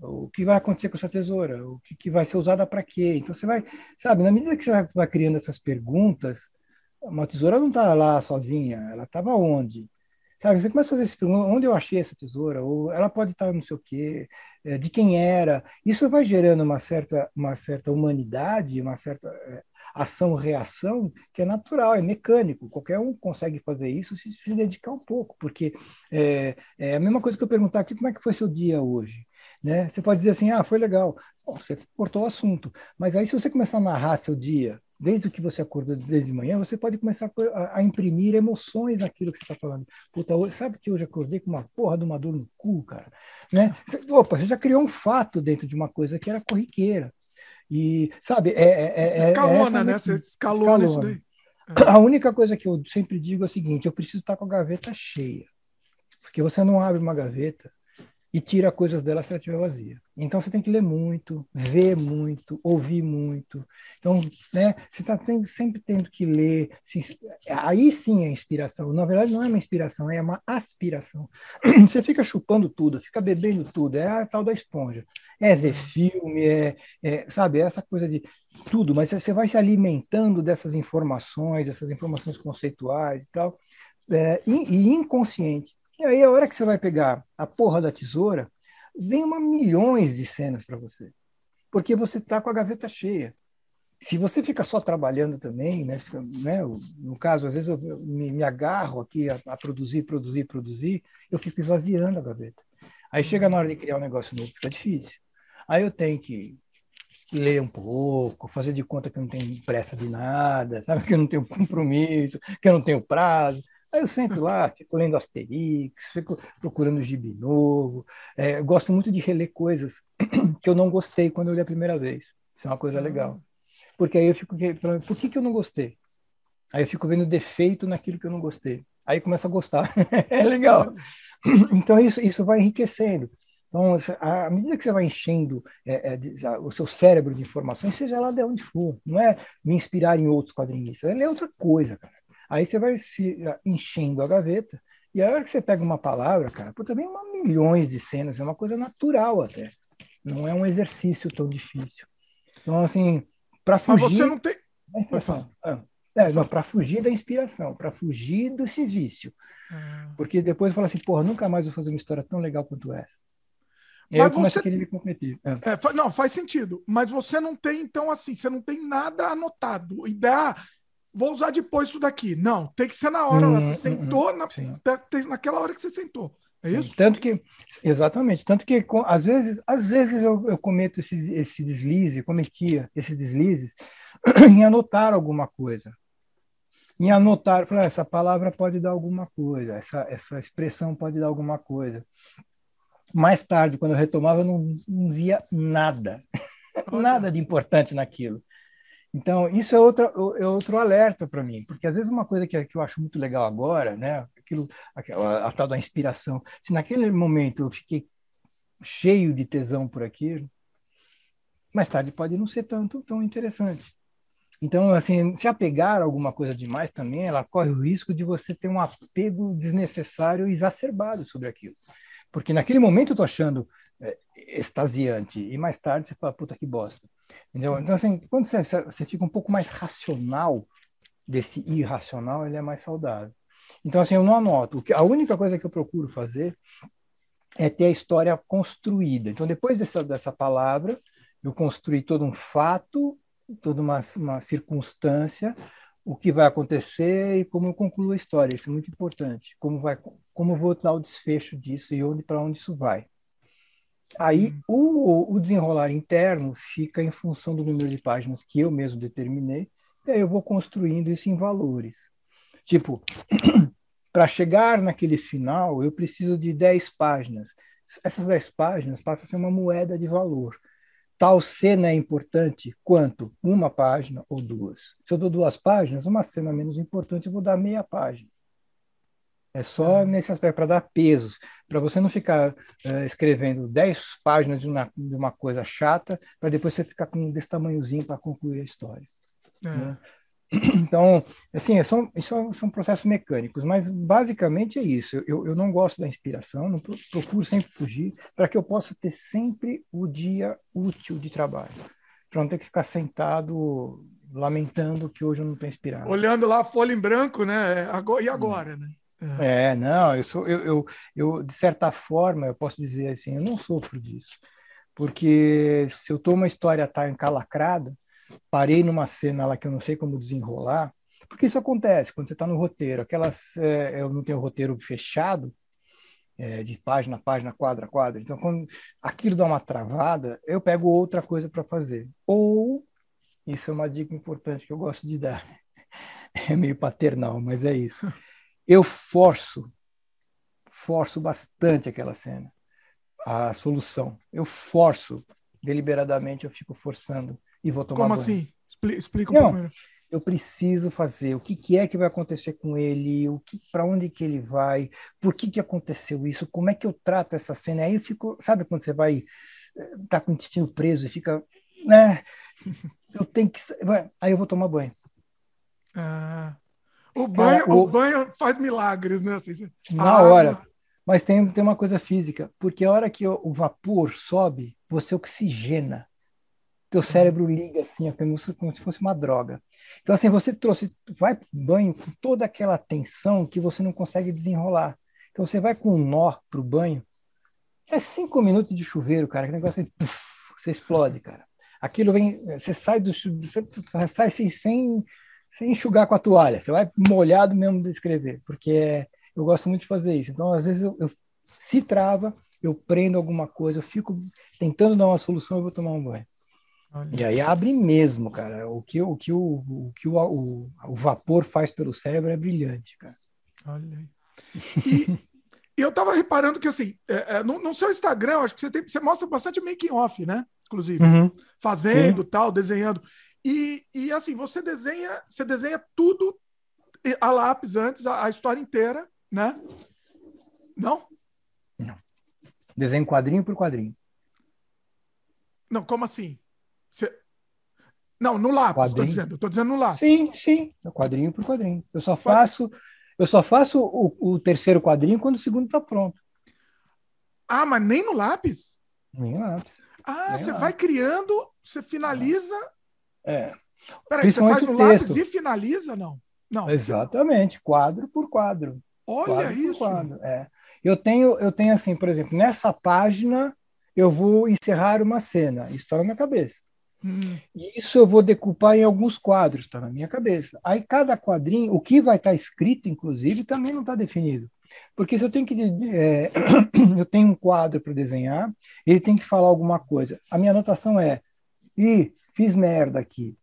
O que vai acontecer com essa tesoura? O que, que vai ser usada para quê? Então você vai, sabe, na medida que você vai criando essas perguntas, uma tesoura não está lá sozinha, ela estava onde? Sabe, você começa a fazer esse pergunta, onde eu achei essa tesoura? Ou ela pode estar não sei o quê, é, de quem era? Isso vai gerando uma certa, uma certa humanidade, uma certa é, ação-reação que é natural, é mecânico. Qualquer um consegue fazer isso se se dedicar um pouco, porque é, é a mesma coisa que eu perguntar aqui, como é que foi seu dia hoje? Né? Você pode dizer assim, ah, foi legal. Bom, você cortou o assunto. Mas aí, se você começar a narrar seu dia, desde o que você acordou desde de manhã, você pode começar a, a imprimir emoções naquilo que você está falando. Puta, hoje, sabe que hoje acordei com uma porra de uma dor no cu, cara? Né? Você, opa, você já criou um fato dentro de uma coisa que era corriqueira. E, sabe, é. é, é você escalona, é né? Você escalona, isso daí. A única coisa que eu sempre digo é o seguinte: eu preciso estar com a gaveta cheia. Porque você não abre uma gaveta e tira coisas dela se ela estiver vazia. Então você tem que ler muito, ver muito, ouvir muito. Então, né, você está sempre tendo que ler. Se, aí sim é inspiração. Na verdade, não é uma inspiração, é uma aspiração. Você fica chupando tudo, fica bebendo tudo. É a tal da esponja. É ver filme, é, é sabe, é essa coisa de tudo. Mas você vai se alimentando dessas informações, dessas informações conceituais e tal, é, e, e inconsciente. E aí, a hora que você vai pegar a porra da tesoura, vem uma milhões de cenas para você. Porque você está com a gaveta cheia. Se você fica só trabalhando também, né, né no caso, às vezes eu me, me, agarro aqui a, a, produzir, produzir, produzir, eu fico esvaziando a gaveta. Aí chega na hora de criar um negócio novo, fica difícil. Aí eu tenho que ler um pouco, fazer de conta que eu não tenho pressa de nada, sabe? Que eu não tenho compromisso, que eu não tenho prazo. Aí eu sento lá, fico lendo Asterix, fico procurando gibi novo. É, gosto muito de reler coisas que eu não gostei quando eu li a primeira vez. Isso é uma coisa legal. Porque aí eu fico. Por que, que eu não gostei? Aí eu fico vendo defeito naquilo que eu não gostei. Aí começa a gostar. é legal. Então isso, isso vai enriquecendo. Então, à medida que você vai enchendo é, é, o seu cérebro de informações, seja lá de onde for, não é me inspirar em outros quadrinhos, é ler outra coisa, cara. Aí você vai se ah, enchendo a gaveta, e a hora que você pega uma palavra, cara, pô, também uma milhões de cenas, é uma coisa natural até. Não é um exercício tão difícil. Então, assim, para fugir. Mas você não tem. É, é para fugir da inspiração, para fugir desse vício. Hum. Porque depois fala assim, porra, nunca mais vou fazer uma história tão legal quanto essa. E Mas você... a querer me competir. É. É, não, faz sentido. Mas você não tem, então, assim, você não tem nada anotado. Ideia, vou usar depois isso daqui. Não, tem que ser na hora. Hum, você hum, sentou, hum, na, naquela hora que você sentou. É isso? Sim, tanto que, exatamente, tanto que às vezes, às vezes eu, eu cometo esse, esse deslize, cometia esses deslizes em anotar alguma coisa. Em anotar, falar, ah, essa palavra pode dar alguma coisa, essa, essa expressão pode dar alguma coisa. Mais tarde, quando eu retomava, eu não, não via nada, nada de importante naquilo. Então, isso é, outra, é outro alerta para mim, porque às vezes uma coisa que, que eu acho muito legal agora, né, aquilo, a, a tal da inspiração, se naquele momento eu fiquei cheio de tesão por aquilo, mais tarde pode não ser tanto tão interessante. Então, assim, se apegar a alguma coisa demais também, ela corre o risco de você ter um apego desnecessário e exacerbado sobre aquilo. Porque naquele momento eu tô achando é, extasiante, e mais tarde você fala, puta que bosta. Entendeu? Então, assim, quando você, você fica um pouco mais racional desse irracional, ele é mais saudável. Então, assim, eu não anoto. A única coisa que eu procuro fazer é ter a história construída. Então, depois dessa, dessa palavra, eu construí todo um fato, toda uma, uma circunstância, o que vai acontecer e como eu concluo a história. Isso é muito importante. Como vai, como vou dar o desfecho disso e onde para onde isso vai. Aí uhum. o, o desenrolar interno fica em função do número de páginas que eu mesmo determinei, e aí eu vou construindo isso em valores. Tipo, para chegar naquele final, eu preciso de 10 páginas. Essas 10 páginas passam a ser uma moeda de valor. Tal cena é importante quanto uma página ou duas. Se eu dou duas páginas, uma cena menos importante, eu vou dar meia página. É só nesse aspecto, para dar pesos, para você não ficar uh, escrevendo 10 páginas de uma, de uma coisa chata, para depois você ficar com desse tamanhozinho para concluir a história. É. Né? Então, assim, é são, são, são processos mecânicos, mas basicamente é isso. Eu, eu não gosto da inspiração, não procuro sempre fugir, para que eu possa ter sempre o dia útil de trabalho, para não ter que ficar sentado lamentando que hoje eu não estou inspirado. Olhando lá a folha em branco, né? E agora, né? É, não, eu sou, eu, eu, eu, de certa forma, eu posso dizer assim, eu não sofro disso, porque se eu tô uma história tá encalacrada, parei numa cena lá que eu não sei como desenrolar, porque isso acontece quando você está no roteiro, aquelas, é, eu não tenho roteiro fechado, é, de página a página, quadra a quadra, então quando aquilo dá uma travada, eu pego outra coisa para fazer, ou, isso é uma dica importante que eu gosto de dar, é meio paternal, mas é isso eu forço, forço bastante aquela cena, a solução. Eu forço, deliberadamente eu fico forçando e vou tomar Como banho. assim? Explica um Não, eu preciso fazer, o que, que é que vai acontecer com ele, o que, para onde que ele vai, por que que aconteceu isso, como é que eu trato essa cena. Aí eu fico, sabe quando você vai tá com o intestino preso e fica, né? Eu tenho que, aí eu vou tomar banho. Ah, o banho, o, o, banho faz milagres, né? Assim, na hora. Mas tem, tem uma coisa física, porque a hora que o, vapor sobe, você oxigena. Teu cérebro liga assim, é como se, como se fosse uma droga. Então, assim, você trouxe, vai pro banho com toda aquela tensão que você não consegue desenrolar. Então, você vai com um nó pro banho, é cinco minutos de chuveiro, cara, que negócio, puff, você explode, cara. Aquilo vem, você sai do você sai sem, sem, sem enxugar com a toalha, você vai molhado mesmo de escrever, porque é, eu gosto muito de fazer isso. Então, às vezes, eu, eu, se trava, eu prendo alguma coisa, eu fico tentando dar uma solução, eu vou tomar um banho. Olha. E aí abre mesmo, cara. O que, o, que, o, o, que o, o, o vapor faz pelo cérebro é brilhante, cara. Olha aí. E, eu tava reparando que, assim, é, é, no, no, seu Instagram, acho que você, tem, você mostra bastante making off, né? Inclusive, uhum. fazendo, Sim. tal, desenhando. E, e, assim, você desenha, você desenha tudo a lápis antes, a, a história inteira, né? Não? Não. Desenho quadrinho por quadrinho. Não, como assim? Você... Não, no lápis, estou dizendo. Estou dizendo no lápis. Sim, sim. Quadrinho por quadrinho. Eu só faço, eu só faço o, o terceiro quadrinho quando o segundo está pronto. Ah, mas nem no lápis? Nem no lápis. Ah, nem você lápis. vai criando, você finaliza. É. Peraí, você faz no lápis e finaliza, não? Não. Exatamente, quadro por quadro. Olha quadro isso. Quadro. É. Eu tenho, eu tenho assim, por exemplo, nessa página eu vou encerrar uma cena, isso está na minha cabeça. Hum. Isso eu vou decupar em alguns quadros, está na minha cabeça. Aí cada quadrinho, o que vai estar tá escrito, inclusive, também não está definido. Porque se eu tenho que é, eu tenho um quadro para desenhar, ele tem que falar alguma coisa. A minha anotação é: e fiz merda aqui.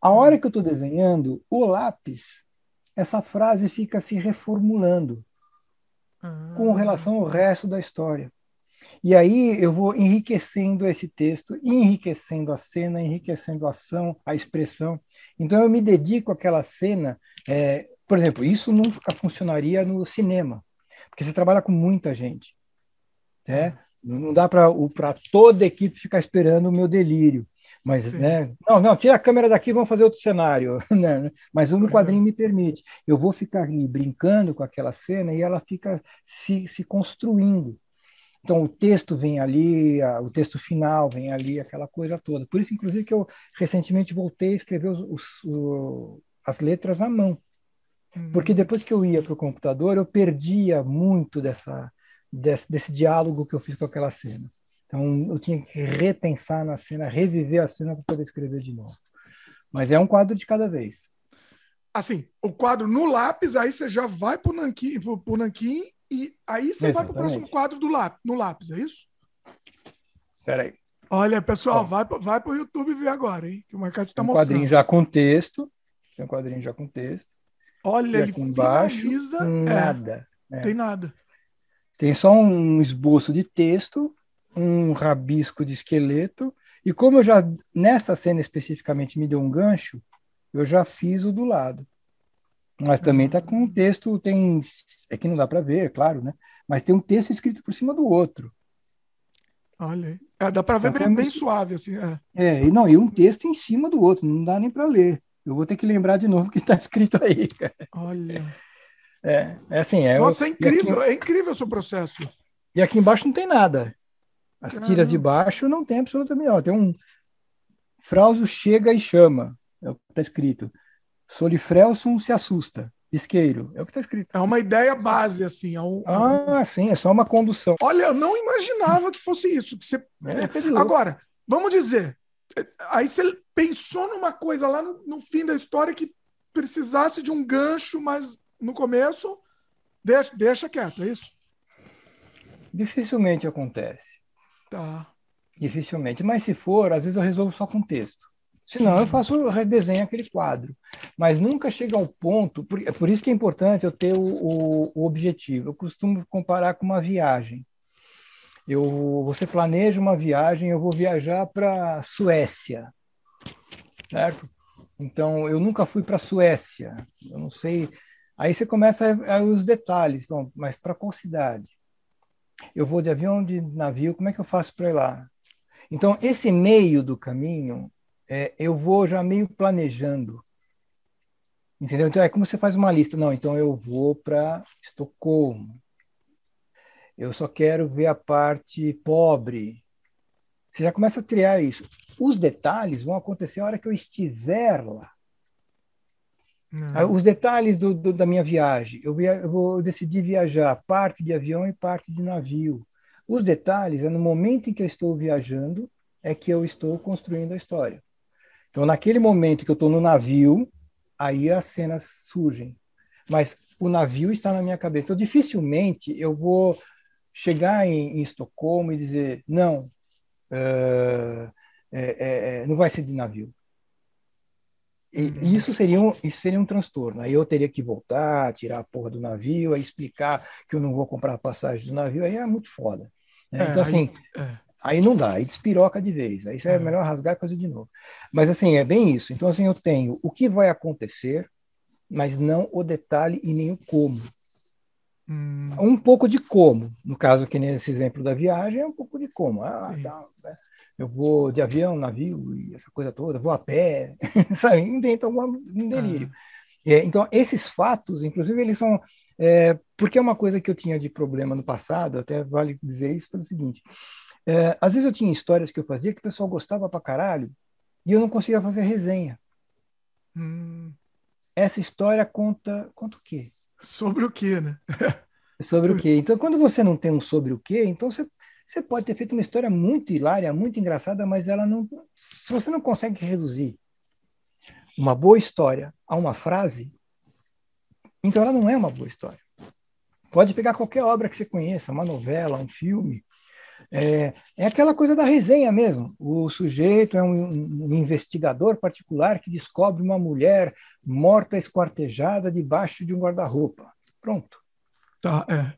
A hora que eu estou desenhando, o lápis, essa frase fica se reformulando ah. com relação ao resto da história. E aí eu vou enriquecendo esse texto, enriquecendo a cena, enriquecendo a ação, a expressão. Então eu me dedico àquela cena. É, por exemplo, isso nunca funcionaria no cinema, porque você trabalha com muita gente. Né? Não dá para toda a equipe ficar esperando o meu delírio. Mas, né? Não, não, tira a câmera daqui, vamos fazer outro cenário. Né? Mas um quadrinho me permite. Eu vou ficar ali brincando com aquela cena e ela fica se, se construindo. Então, o texto vem ali, a, o texto final vem ali, aquela coisa toda. Por isso, inclusive, que eu recentemente voltei a escrever os, os, o, as letras à mão. Uhum. Porque depois que eu ia para o computador, eu perdia muito dessa, desse, desse diálogo que eu fiz com aquela cena. Então, eu tinha que repensar na cena, reviver a cena para poder escrever de novo. Mas é um quadro de cada vez. Assim, o quadro no lápis, aí você já vai para o nanquim, pro nanquim e aí você Exatamente. vai para o próximo quadro do lápis, no lápis, é isso? Peraí. Olha, pessoal, vai, vai para o YouTube ver agora, hein? Que o Marcate está um mostrando. quadrinho já com texto. Tem um quadrinho já com texto. Olha, e ele embaixo, finaliza... É, nada. É, Tem nada. Tem só um esboço de texto, um rabisco de esqueleto. E como eu já, nessa cena especificamente, me deu um gancho, eu já fiz o do lado. Mas também está com um texto, tem. É que não dá para ver, é claro, né? Mas tem um texto escrito por cima do outro. Olha aí. É, dá para ver então, bem, bem, suave, assim. É. é, e não, e um texto em cima do outro, não dá nem para ler. Eu vou ter que lembrar de novo o que está escrito aí, cara. Olha. É, é assim, é. Nossa, é incrível, aqui, é incrível o seu processo. E aqui embaixo não tem nada. As Caramba. tiras de baixo não tem absolutamente nada. Tem um. Frauso chega e chama. É o que está escrito. Solifrelson se assusta. Isqueiro, é o que está escrito. É uma ideia base, assim. É um, ah, sim, é só uma condução. Olha, eu não imaginava que fosse isso. Que você... É, Agora, vamos dizer, aí você pensou numa coisa lá no, no, fim da história que precisasse de um gancho, mas no começo, deixa, deixa quieto, é isso? Dificilmente acontece. Tá. Dificilmente. Mas se for, às vezes eu resolvo só com texto. Senão eu faço redesenho aquele quadro. Mas nunca chega ao ponto, por, é por isso que é importante eu ter o, o, o objetivo. Eu costumo comparar com uma viagem. Eu, você planeja uma viagem, eu vou viajar para Suécia, certo? Então, eu nunca fui para a Suécia. Eu não sei. Aí você começa a, os detalhes. Bom, mas para qual cidade? Eu vou de avião, de navio, como é que eu faço para ir lá? Então, esse meio do caminho, é, eu vou já meio planejando. Entendeu? Então, é como você faz uma lista. Não, então eu vou para Estocolmo. Eu só quero ver a parte pobre. Você já começa a triar isso. Os detalhes vão acontecer a hora que eu estiver lá. Uhum. Os detalhes do, do, da minha viagem. Eu, via, eu vou decidir viajar parte de avião e parte de navio. Os detalhes é no momento em que eu estou viajando é que eu estou construindo a história. Então, naquele momento que eu estou no navio, aí as cenas surgem. Mas o navio está na minha cabeça. Então, dificilmente eu vou chegar em, em Estocolmo e dizer: não, uh, é, é, não vai ser de navio. E uhum. isso seria, um, isso seria um transtorno. Aí eu teria que voltar, tirar a porra do navio, aí explicar que eu não vou comprar a passagem do navio, aí é muito foda. Né? É, então, assim, aí, é. aí, não dá, aí despiroca de vez. Aí é, é melhor rasgar e fazer de novo. Mas, assim, é bem isso. Então, assim, eu tenho o que vai acontecer, mas não o detalhe e nem o como. Hum. Um pouco de como. No caso, que nesse exemplo da viagem, é um pouco de como. Ah, tá, né? eu vou de avião, navio e essa coisa toda, vou a pé, sabe? Inventa algum um delírio. Ah. É, então, esses fatos, inclusive, eles são. É, porque é uma coisa que eu tinha de problema no passado, até vale dizer isso pelo seguinte: é, às vezes eu tinha histórias que eu fazia que o pessoal gostava pra caralho e eu não conseguia fazer resenha. Hum. Essa história conta, conta o quê? Sobre o quê, né? sobre o quê? Então, quando você não tem um sobre o quê, então você você pode ter feito uma história muito hilária, muito engraçada, mas ela não. Se você não consegue reduzir uma boa história a uma frase, então ela não é uma boa história. Pode pegar qualquer obra que você conheça, uma novela, um filme. É, é aquela coisa da resenha mesmo. O sujeito é um, um investigador particular que descobre uma mulher morta esquartejada debaixo de um guarda-roupa. Pronto. Tá, é.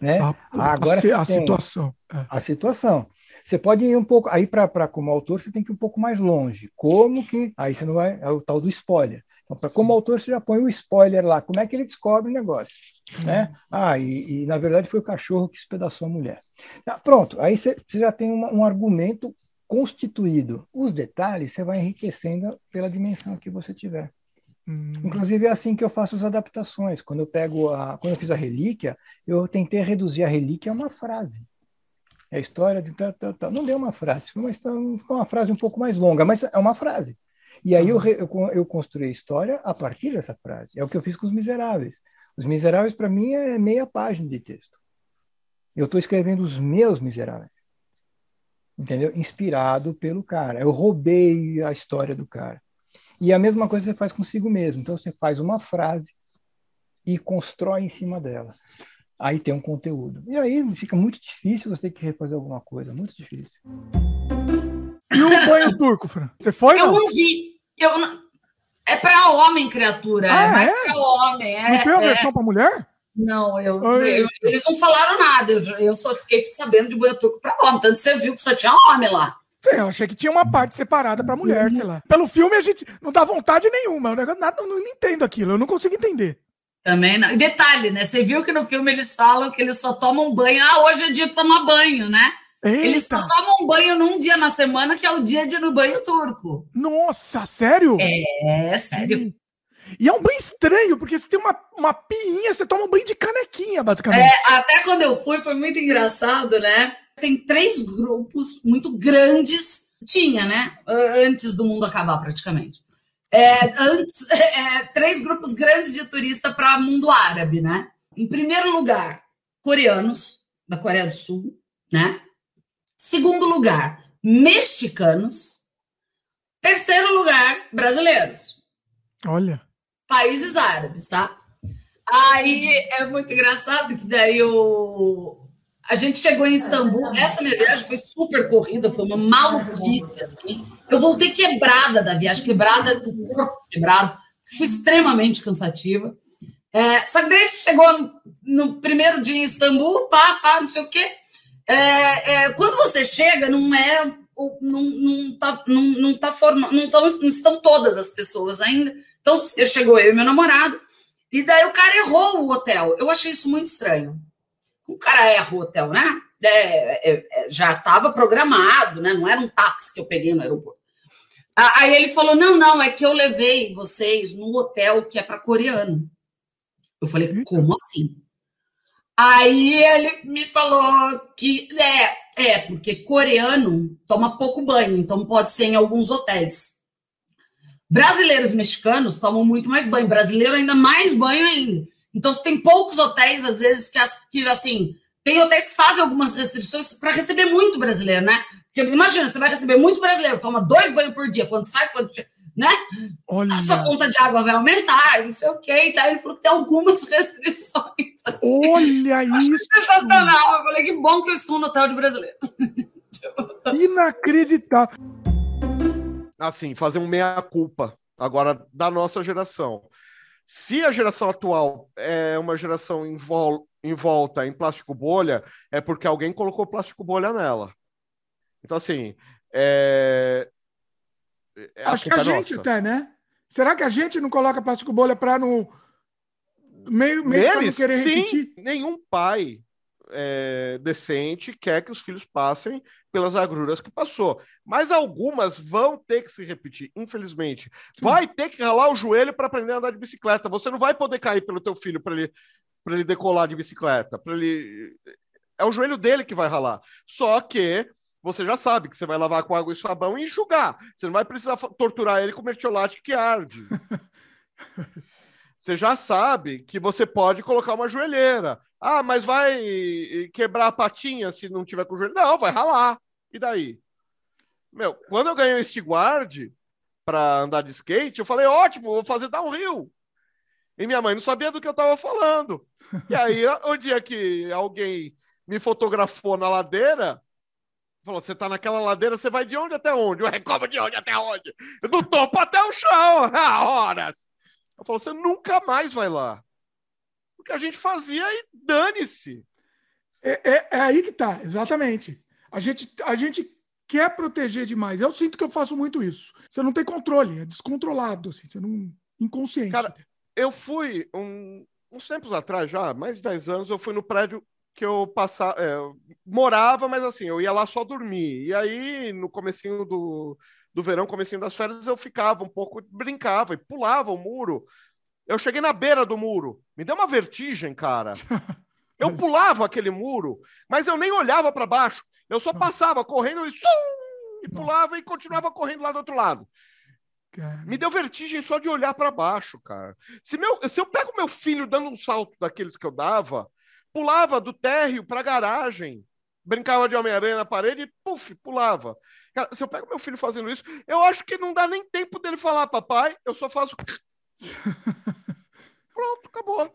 Né? A, Agora a, a situação. É. A situação. Você pode ir um pouco, aí para como autor você tem que ir um pouco mais longe. Como que, aí você não vai, é o tal do spoiler. Então, para como autor você já põe o spoiler lá, como é que ele descobre o negócio, uhum. né? Ah, e, e, na verdade foi o cachorro que espedaçou a mulher. Tá, pronto, aí você, você já tem uma, um argumento constituído. Os detalhes você vai enriquecendo pela dimensão que você tiver. Hum. Inclusive é assim que eu faço as adaptações. Quando eu pego a, quando eu fiz a relíquia, eu tentei reduzir a relíquia a uma frase. É a história de tal, tal, tal. Não deu uma frase, foi uma, uma frase um pouco mais longa, mas é uma frase. E aí eu, eu, eu construí a história a partir dessa frase. É o que eu fiz com os Miseráveis. Os Miseráveis, para mim, é meia página de texto. Eu estou escrevendo os meus Miseráveis. Entendeu? Inspirado pelo cara. Eu roubei a história do cara. E a mesma coisa você faz consigo mesmo. Então você faz uma frase e constrói em cima dela. Aí tem um conteúdo. E aí fica muito difícil você ter que refazer alguma coisa, muito difícil. E o banho turco, Fran? Você foi? Eu não, vi. Eu não... É para homem, criatura. Ah, é mais é? para homem. É, não tem uma é... versão para mulher? Não, eu, eu, eles não falaram nada. Eu, eu só fiquei sabendo de banho turco para homem. Tanto você viu que só tinha homem lá. Sim, eu achei que tinha uma parte separada para mulher, sei lá. Pelo filme a gente não dá vontade nenhuma. Eu nada, não, não entendo aquilo, eu não consigo entender. Também não. E detalhe, né? Você viu que no filme eles falam que eles só tomam banho. Ah, hoje é dia de tomar banho, né? Eita. Eles só tomam banho num dia na semana, que é o dia de ir no banho turco. Nossa, sério? É, sério. E é um banho estranho, porque você tem uma, uma piinha, você toma um banho de canequinha, basicamente. É, até quando eu fui, foi muito engraçado, né? Tem três grupos muito grandes, tinha, né? Antes do mundo acabar, praticamente. É, antes, é, três grupos grandes de turista para mundo árabe, né? Em primeiro lugar, coreanos, da Coreia do Sul, né? Segundo lugar, mexicanos. Terceiro lugar, brasileiros. Olha. Países árabes, tá? Aí é muito engraçado que daí o, a gente chegou em Istambul. Essa minha viagem foi super corrida, foi uma maluquice. Assim. Eu voltei quebrada da viagem, quebrada, do corpo quebrado, foi extremamente cansativa. É, só que daí chegou no primeiro dia em Istambul, pá, pá, não sei o quê. É, é, quando você chega, não é não, não, tá, não, não, tá forma, não, tão, não estão todas as pessoas ainda. Então, chegou eu e meu namorado, e daí o cara errou o hotel. Eu achei isso muito estranho. O cara erra o hotel, né? É, é, é já estava programado, né? Não era um táxi que eu peguei no aeroporto. Aí ele falou: não, não, é que eu levei vocês no hotel que é para coreano. Eu falei, como assim? Aí ele me falou que é, é, porque coreano toma pouco banho, então pode ser em alguns hotéis. Brasileiros mexicanos tomam muito mais banho, brasileiro ainda mais banho ainda. Então, se tem poucos hotéis, às vezes, que, que assim, tem hotéis que fazem algumas restrições para receber muito brasileiro, né? Porque imagina, você vai receber muito brasileiro, toma dois banhos por dia, quando sai, quando né? Olha. A sua conta de água vai aumentar, não sei o quê. Então, ele falou que tem algumas restrições. Assim. Olha isso! Sensacional! Eu falei que bom que eu estou no hotel de brasileiro. Inacreditável. Assim, fazer um meia-culpa agora da nossa geração. Se a geração atual é uma geração em, em volta em plástico bolha, é porque alguém colocou plástico bolha nela. Então, assim, é, é, Acho que a gente até, né? Será que a gente não coloca plástico bolha para no meio, meio Neles, querer sim, repetir? Nenhum pai é, decente quer que os filhos passem pelas agruras que passou. Mas algumas vão ter que se repetir, infelizmente. Sim. Vai ter que ralar o joelho para aprender a andar de bicicleta. Você não vai poder cair pelo teu filho para ele para ele decolar de bicicleta, para ele é o joelho dele que vai ralar. Só que você já sabe que você vai lavar com água e sabão e enxugar. Você não vai precisar torturar ele com mertiolate que arde. você já sabe que você pode colocar uma joelheira. Ah, mas vai quebrar a patinha se não tiver com joelho? Não, vai ralar. E daí? Meu, quando eu ganhei este guard para andar de skate, eu falei, ótimo, vou fazer downhill. E minha mãe não sabia do que eu estava falando. E aí, o dia que alguém me fotografou na ladeira, Falou, você tá naquela ladeira, você vai de onde até onde? Ué, como de onde até onde? Do topo até o chão, há horas. Eu falou, você nunca mais vai lá. Porque a gente fazia e dane-se. É, é, é, aí que tá, exatamente. A gente, a gente quer proteger demais. Eu sinto que eu faço muito isso. Você não tem controle, é descontrolado, assim, você não. inconsciente. Cara, eu fui um, uns tempos atrás, já, mais de 10 anos, eu fui no prédio que eu passava, é, morava, mas assim, eu ia lá só dormir. E aí, no comecinho do, do verão, comecinho das férias, eu ficava um pouco, brincava e pulava o muro. Eu cheguei na beira do muro. Me deu uma vertigem, cara. Eu pulava aquele muro, mas eu nem olhava para baixo. Eu só passava correndo e, sum, e pulava e continuava correndo lá do outro lado. Me deu vertigem só de olhar para baixo, cara. Se, meu, se eu pego meu filho dando um salto daqueles que eu dava, pulava do térreo para a garagem, brincava de Homem-Aranha na parede e, puf, pulava. Cara, se eu pego meu filho fazendo isso, eu acho que não dá nem tempo dele falar, papai, eu só faço. Pronto, acabou.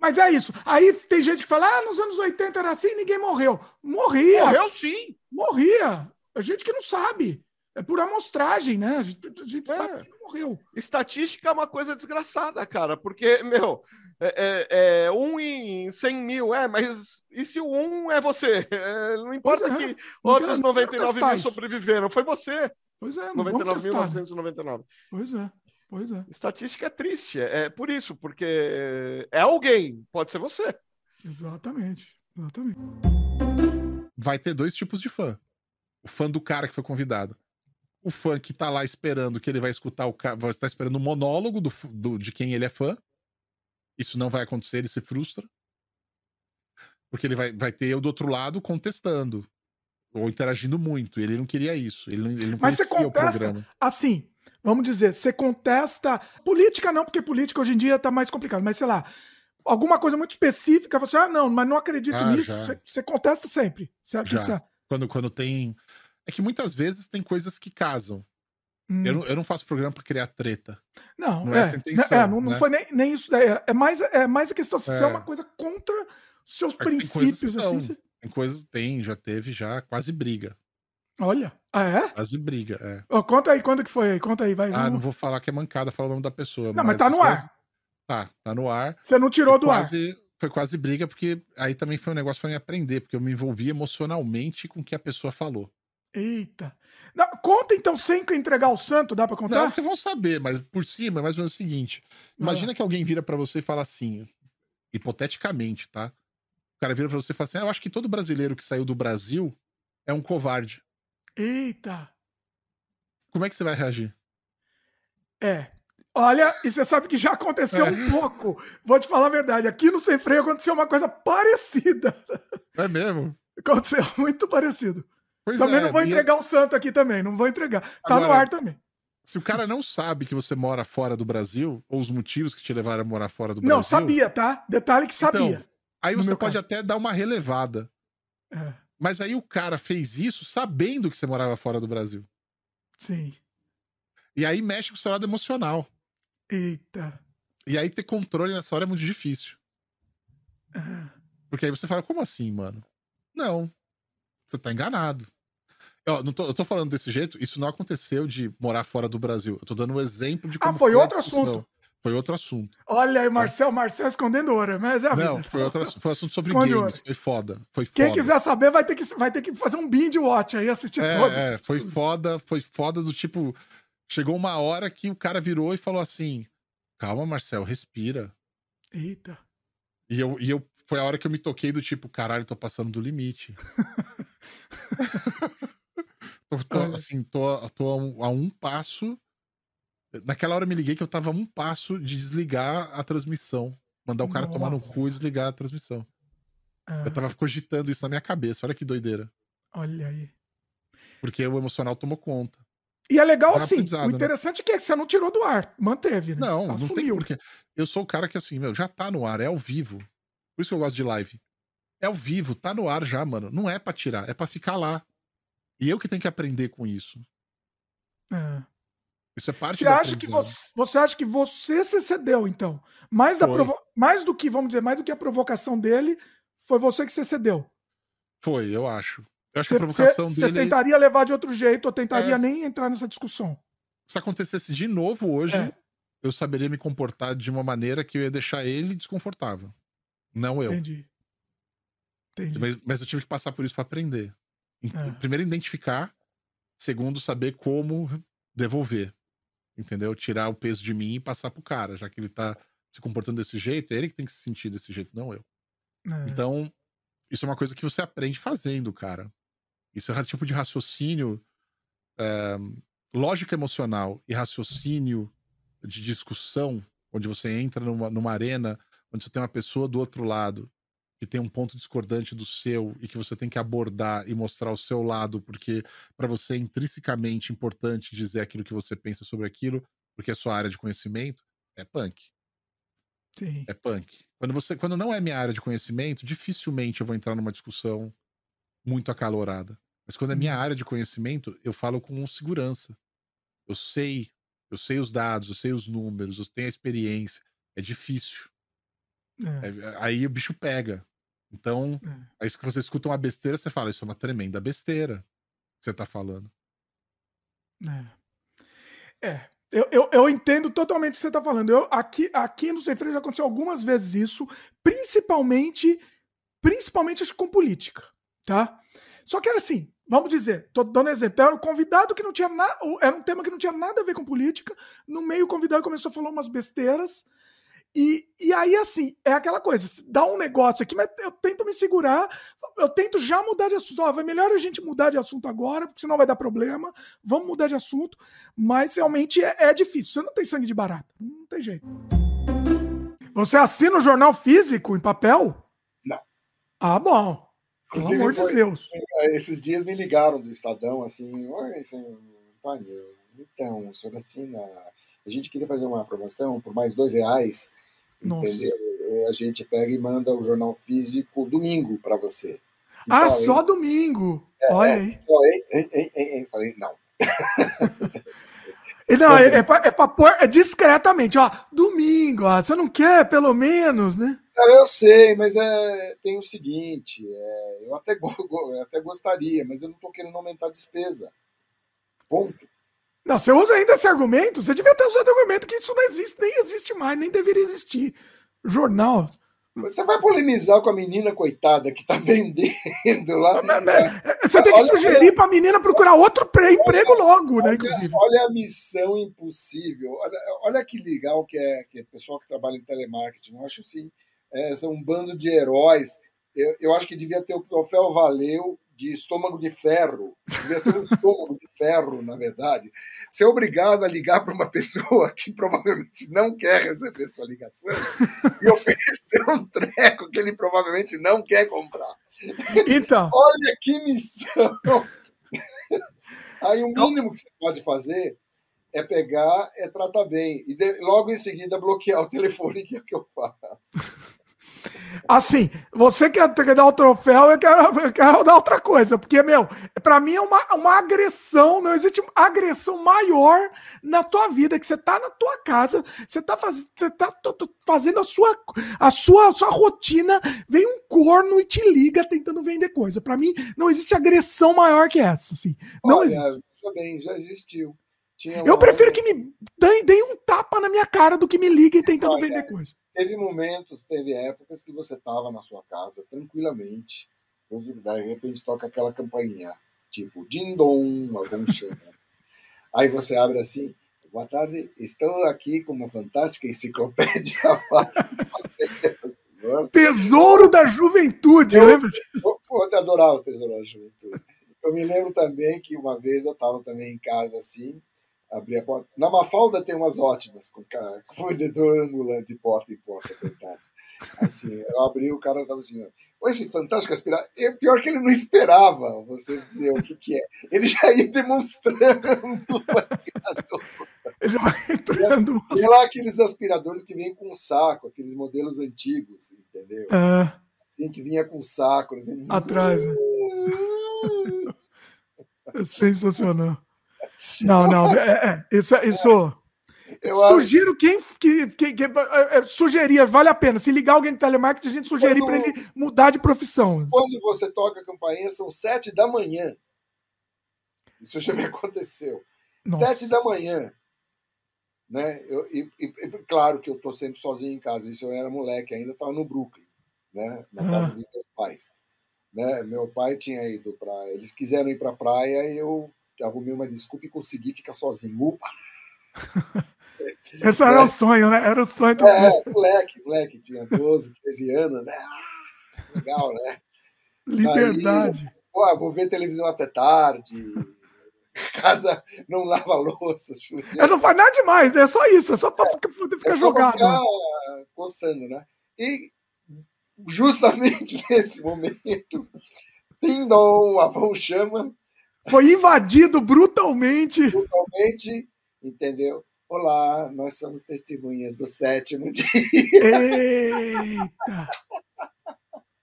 Mas é isso. Aí tem gente que fala, ah, nos anos 80 era assim, ninguém morreu. Morria. Morreu sim. Morria. A gente que não sabe. É por amostragem, né? A gente, a gente é. sabe que não morreu. Estatística é uma coisa desgraçada, cara, porque, meu, é, é, é, um em 100 mil, é, mas e se o um é você? É, não importa é, que outros 99 mil sobreviveram, foi você. Pois é, 99.999. Pois é, pois é. Estatística é triste, é, é por isso, porque é alguém, pode ser você. Exatamente, exatamente. Vai ter dois tipos de fã. O fã do cara que foi convidado. O fã que tá lá esperando que ele vai escutar o cara, vai estar esperando o monólogo do, do, de quem ele é fã isso não vai acontecer, ele se frustra. Porque ele vai, vai ter eu do outro lado contestando. Ou interagindo muito. Ele não queria isso. Ele não, ele não Mas você contesta, assim, vamos dizer, você contesta. Política não, porque política hoje em dia tá mais complicado. Mas sei lá, alguma coisa muito específica, você, ah, não, mas não acredito ah, nisso. Você, você, contesta sempre. Você... Quando, quando tem. É que muitas vezes tem coisas que casam. Hum. Eu, não, eu não faço programa para criar treta. Não, não é, é essa a intenção. É, não, não né? foi nem, nem isso daí. É mais, é mais a questão se é. é uma coisa contra seus é, princípios. Tem coisas, assim, tem coisas, tem, já teve, já quase briga. Olha, ah, é? Quase briga, é. Oh, conta aí, quando que foi aí? Conta aí, vai. Ah, não vou falar que é mancada falar o nome da pessoa. Não, mas, tá no ar. Tá, tá no ar. Você não tirou do quase, ar. Foi quase briga, porque aí também foi um negócio para me aprender, porque eu me envolvi emocionalmente com o que a pessoa falou. Eita. Não, conta então sem entregar o santo, dá para contar? Não, porque vão saber, mas por cima, é mais ou menos o seguinte: imagina que alguém vira para você e fala assim, hipoteticamente, tá? O cara vira para você e fala assim: ah, eu acho que todo brasileiro que saiu do Brasil é um covarde. Eita. Como é que você vai reagir? É. Olha, e você sabe que já aconteceu É. um pouco. Vou te falar a verdade. Aqui no Sem Freio aconteceu uma coisa parecida. É mesmo? Aconteceu muito parecido. Pois também é, não vou e- entregar o santo aqui também. Não vou entregar. Tá no Agora, ar também. Se o cara não sabe que você mora fora do Brasil, ou os motivos que te levaram a morar fora do Brasil. Não, sabia, tá? Detalhe que sabia. Então, aí No você pode caso. até dar uma relevada. É. Mas aí o cara fez isso sabendo que você morava fora do Brasil. Sim. E aí mexe com o seu lado emocional. Eita. E aí ter controle nessa hora é muito difícil. Porque aí você fala, como assim, mano? Não. Você tá enganado. Ó, não tô, eu tô falando desse jeito, isso não aconteceu de morar fora do Brasil. Eu tô dando um exemplo de como Ah, foi outro assunto. Foi outro assunto. Olha aí, Marcel, Marcel escondendo ouro, mas é a Não, vida. foi outro assunto. Foi assunto sobre Esconde games. ouro. Foi foda. Foi Quem foda. quiser saber vai ter que, vai ter que fazer um binge watch aí, assistir todos. É, é, foi foda, foi foda do tipo. Chegou uma hora que o cara virou e falou assim: Calma, Marcel, respira. Eita. E eu, e eu foi a hora que eu me toquei do tipo, caralho, tô passando do limite. tô, tô, assim, tô, tô a, um, a um passo. Naquela hora eu me liguei que eu tava a um passo de desligar a transmissão. Mandar o cara tomar no cu e desligar a transmissão. Ah, Eu tava cogitando isso na minha cabeça. Olha que doideira. olha aí. Porque o emocional tomou conta. E é legal assim. O né? interessante é que você não tirou do ar, manteve, né? Não, não tem Assumiu. porquê. Eu sou o cara que assim, meu, já tá no ar, é ao vivo. Por isso que eu gosto de live. É ao vivo, tá no ar já, mano. Não é pra tirar, é pra ficar lá. E eu que tenho que aprender com isso. É. Isso é parte Você acha que você, você acha que você se cedeu, então? Mais, da provo- mais do que, vamos dizer, mais do que a provocação dele, foi você que se cedeu. Foi, eu acho. Eu acho Você, que a provocação você- dele. você tentaria levar de outro jeito, ou tentaria É. nem entrar nessa discussão. Se acontecesse de novo hoje, É. eu saberia me comportar de uma maneira que eu ia deixar ele desconfortável. Não eu. Entendi. Entendi. Mas, mas eu tive que passar por isso pra aprender. É. Primeiro, identificar. Segundo, saber como devolver. Entendeu? Tirar o peso de mim e passar pro cara, já que ele tá se comportando desse jeito, é ele que tem que se sentir desse jeito, não eu. É. Então, isso é uma coisa que você aprende fazendo, cara. Isso é um tipo de raciocínio, é, lógica emocional e raciocínio de discussão, onde você entra numa, numa arena, onde você tem uma pessoa do outro lado que tem um ponto discordante do seu e que você tem que abordar e mostrar o seu lado, porque para você é intrinsecamente importante dizer aquilo que você pensa sobre aquilo, porque é sua área de conhecimento, é punk. Sim. É punk. Quando, você, quando não é minha área de conhecimento, dificilmente eu vou entrar numa discussão muito acalorada. Mas quando é minha área de conhecimento, eu falo com segurança. Eu sei, eu sei os dados, eu sei os números, eu tenho a experiência. É difícil. É. É, aí o bicho pega. Então, aí se você escuta uma besteira, você fala, isso é uma tremenda besteira que você tá falando. É. É. Eu, eu, eu entendo totalmente o que você está falando. Eu, aqui, aqui no Sem Freio já aconteceu algumas vezes isso, principalmente, principalmente acho que com política, tá? Só que era assim, vamos dizer, tô dando exemplo, era um convidado que não tinha nada, era um tema que não tinha nada a ver com política, no meio o convidado começou a falar umas besteiras, e, e aí, assim, é aquela coisa, dá um negócio aqui, mas eu tento me segurar, eu tento já mudar de assunto. Ó, vai melhor a gente mudar de assunto agora, porque senão vai dar problema. Vamos mudar de assunto. Mas realmente é, é difícil. Você não tem sangue de barata. Não tem jeito. Você assina o jornal físico em papel? Não. Ah, bom. Pelo Inclusive, amor de foi- Deus. Esses dias me ligaram do Estadão, assim, oi, senhor Antônio, então, o senhor assina, a gente queria fazer uma promoção por mais dois reais, Nossa. entendeu? A gente pega e manda o jornal físico domingo para você. Ah, Então, só hein? domingo. É, Olha é, aí. então. Falei, não. Não, é, é, pra, é pôr é discretamente, ó. Domingo, ó. Você não quer, pelo menos, né? Eu sei, mas é, tem o seguinte, é, eu, até, go- até gostaria, mas eu não estou querendo aumentar a despesa. Ponto. Não, você usa ainda esse argumento? Você devia ter usado o argumento que isso não existe, nem existe mais, nem deveria existir. Jornal. Você vai polemizar com a menina coitada que está vendendo lá. Você tem que sugerir para a menina procurar outro pre- emprego logo, né? Olha, Inclusive. olha a missão impossível. Olha, olha que legal que é, que é pessoal que trabalha em telemarketing. Eu acho assim, é, são um bando de heróis. Eu, eu acho que devia ter o troféu Valeu de estômago de ferro. Devia ser um estômago de ferro, na verdade. Ser obrigado a ligar para uma pessoa que provavelmente não quer receber sua ligação e oferecer um treco que ele provavelmente não quer comprar. Então. Olha que missão! Aí o mínimo que você pode fazer é pegar, é tratar bem. E de- logo em seguida bloquear o telefone, que é o que eu faço. Assim, você quer, quer dar o troféu, eu quero, eu quero dar outra coisa. Porque, meu, pra mim é uma, uma agressão. Não existe agressão maior na tua vida. Que você tá na tua casa, você tá, faz, você tá fazendo a sua, a sua, sua rotina, vem um corno e te liga tentando vender coisa. Pra mim, não existe agressão maior que essa. Assim. Não existe. Olha, veja bem, já existiu. Eu prefiro que me deem, deem um tapa na minha cara do que me liguem tentando vender coisa. Teve momentos, teve épocas que você estava na sua casa tranquilamente, de repente toca aquela campainha, tipo Dindom, algum chama. Aí você abre assim, boa tarde, estou aqui com uma fantástica enciclopédia. Tesouro da juventude, Eu- lembra? Pô, eu adorava o Tesouro da Juventude. Eu me lembro também que uma vez eu estava também em casa assim, abri a porta. Na Mafalda tem umas ótimas, com, ca- com vendedor ambulante de porta em porta, coitados. Assim, eu abri o cara estava assim, "Ô, esse fantástico aspirador. E pior que ele não esperava você dizer o que, que é. Ele já ia demonstrando o aspirador. Ele já vai entrando. E lá aqueles aspiradores que vêm com saco, aqueles modelos antigos, entendeu? Ah, Assim, que vinha com saco. Assim, atrás. né? É sensacional. Não, não. É, é, isso, isso. Eu acho- Sugiro quem, que, que, que- é, é, sugerir, vale a pena. Se ligar alguém de telemarketing, a gente sugerir para ele mudar de profissão. Quando você toca a campainha, são sete da manhã. Isso já me aconteceu. Nossa. Sete da manhã. Né? Eu, e, e- e claro que eu estou sempre sozinho em casa. Isso eu era moleque, ainda estava no Brooklyn, né? na casa Ah. dos meus pais. Né? Meu pai tinha ido para. Eles quiseram ir para a praia e eu arrumei uma desculpa e consegui ficar sozinho. Upa! Esse era o sonho, né? Era o sonho do É, moleque, moleque, tinha 12, 13 anos, né? Legal, né? Liberdade. Aí, pô, vou ver televisão até tarde. Casa não lava louça. É, não faz nada demais, né? É só isso, é só para ficar, poder ficar É só pra jogado. ficar né? coçando, né? E justamente nesse momento, Tindom, a mão chama, Foi invadido brutalmente. totalmente, entendeu? Olá, nós somos testemunhas do sétimo dia. Eita!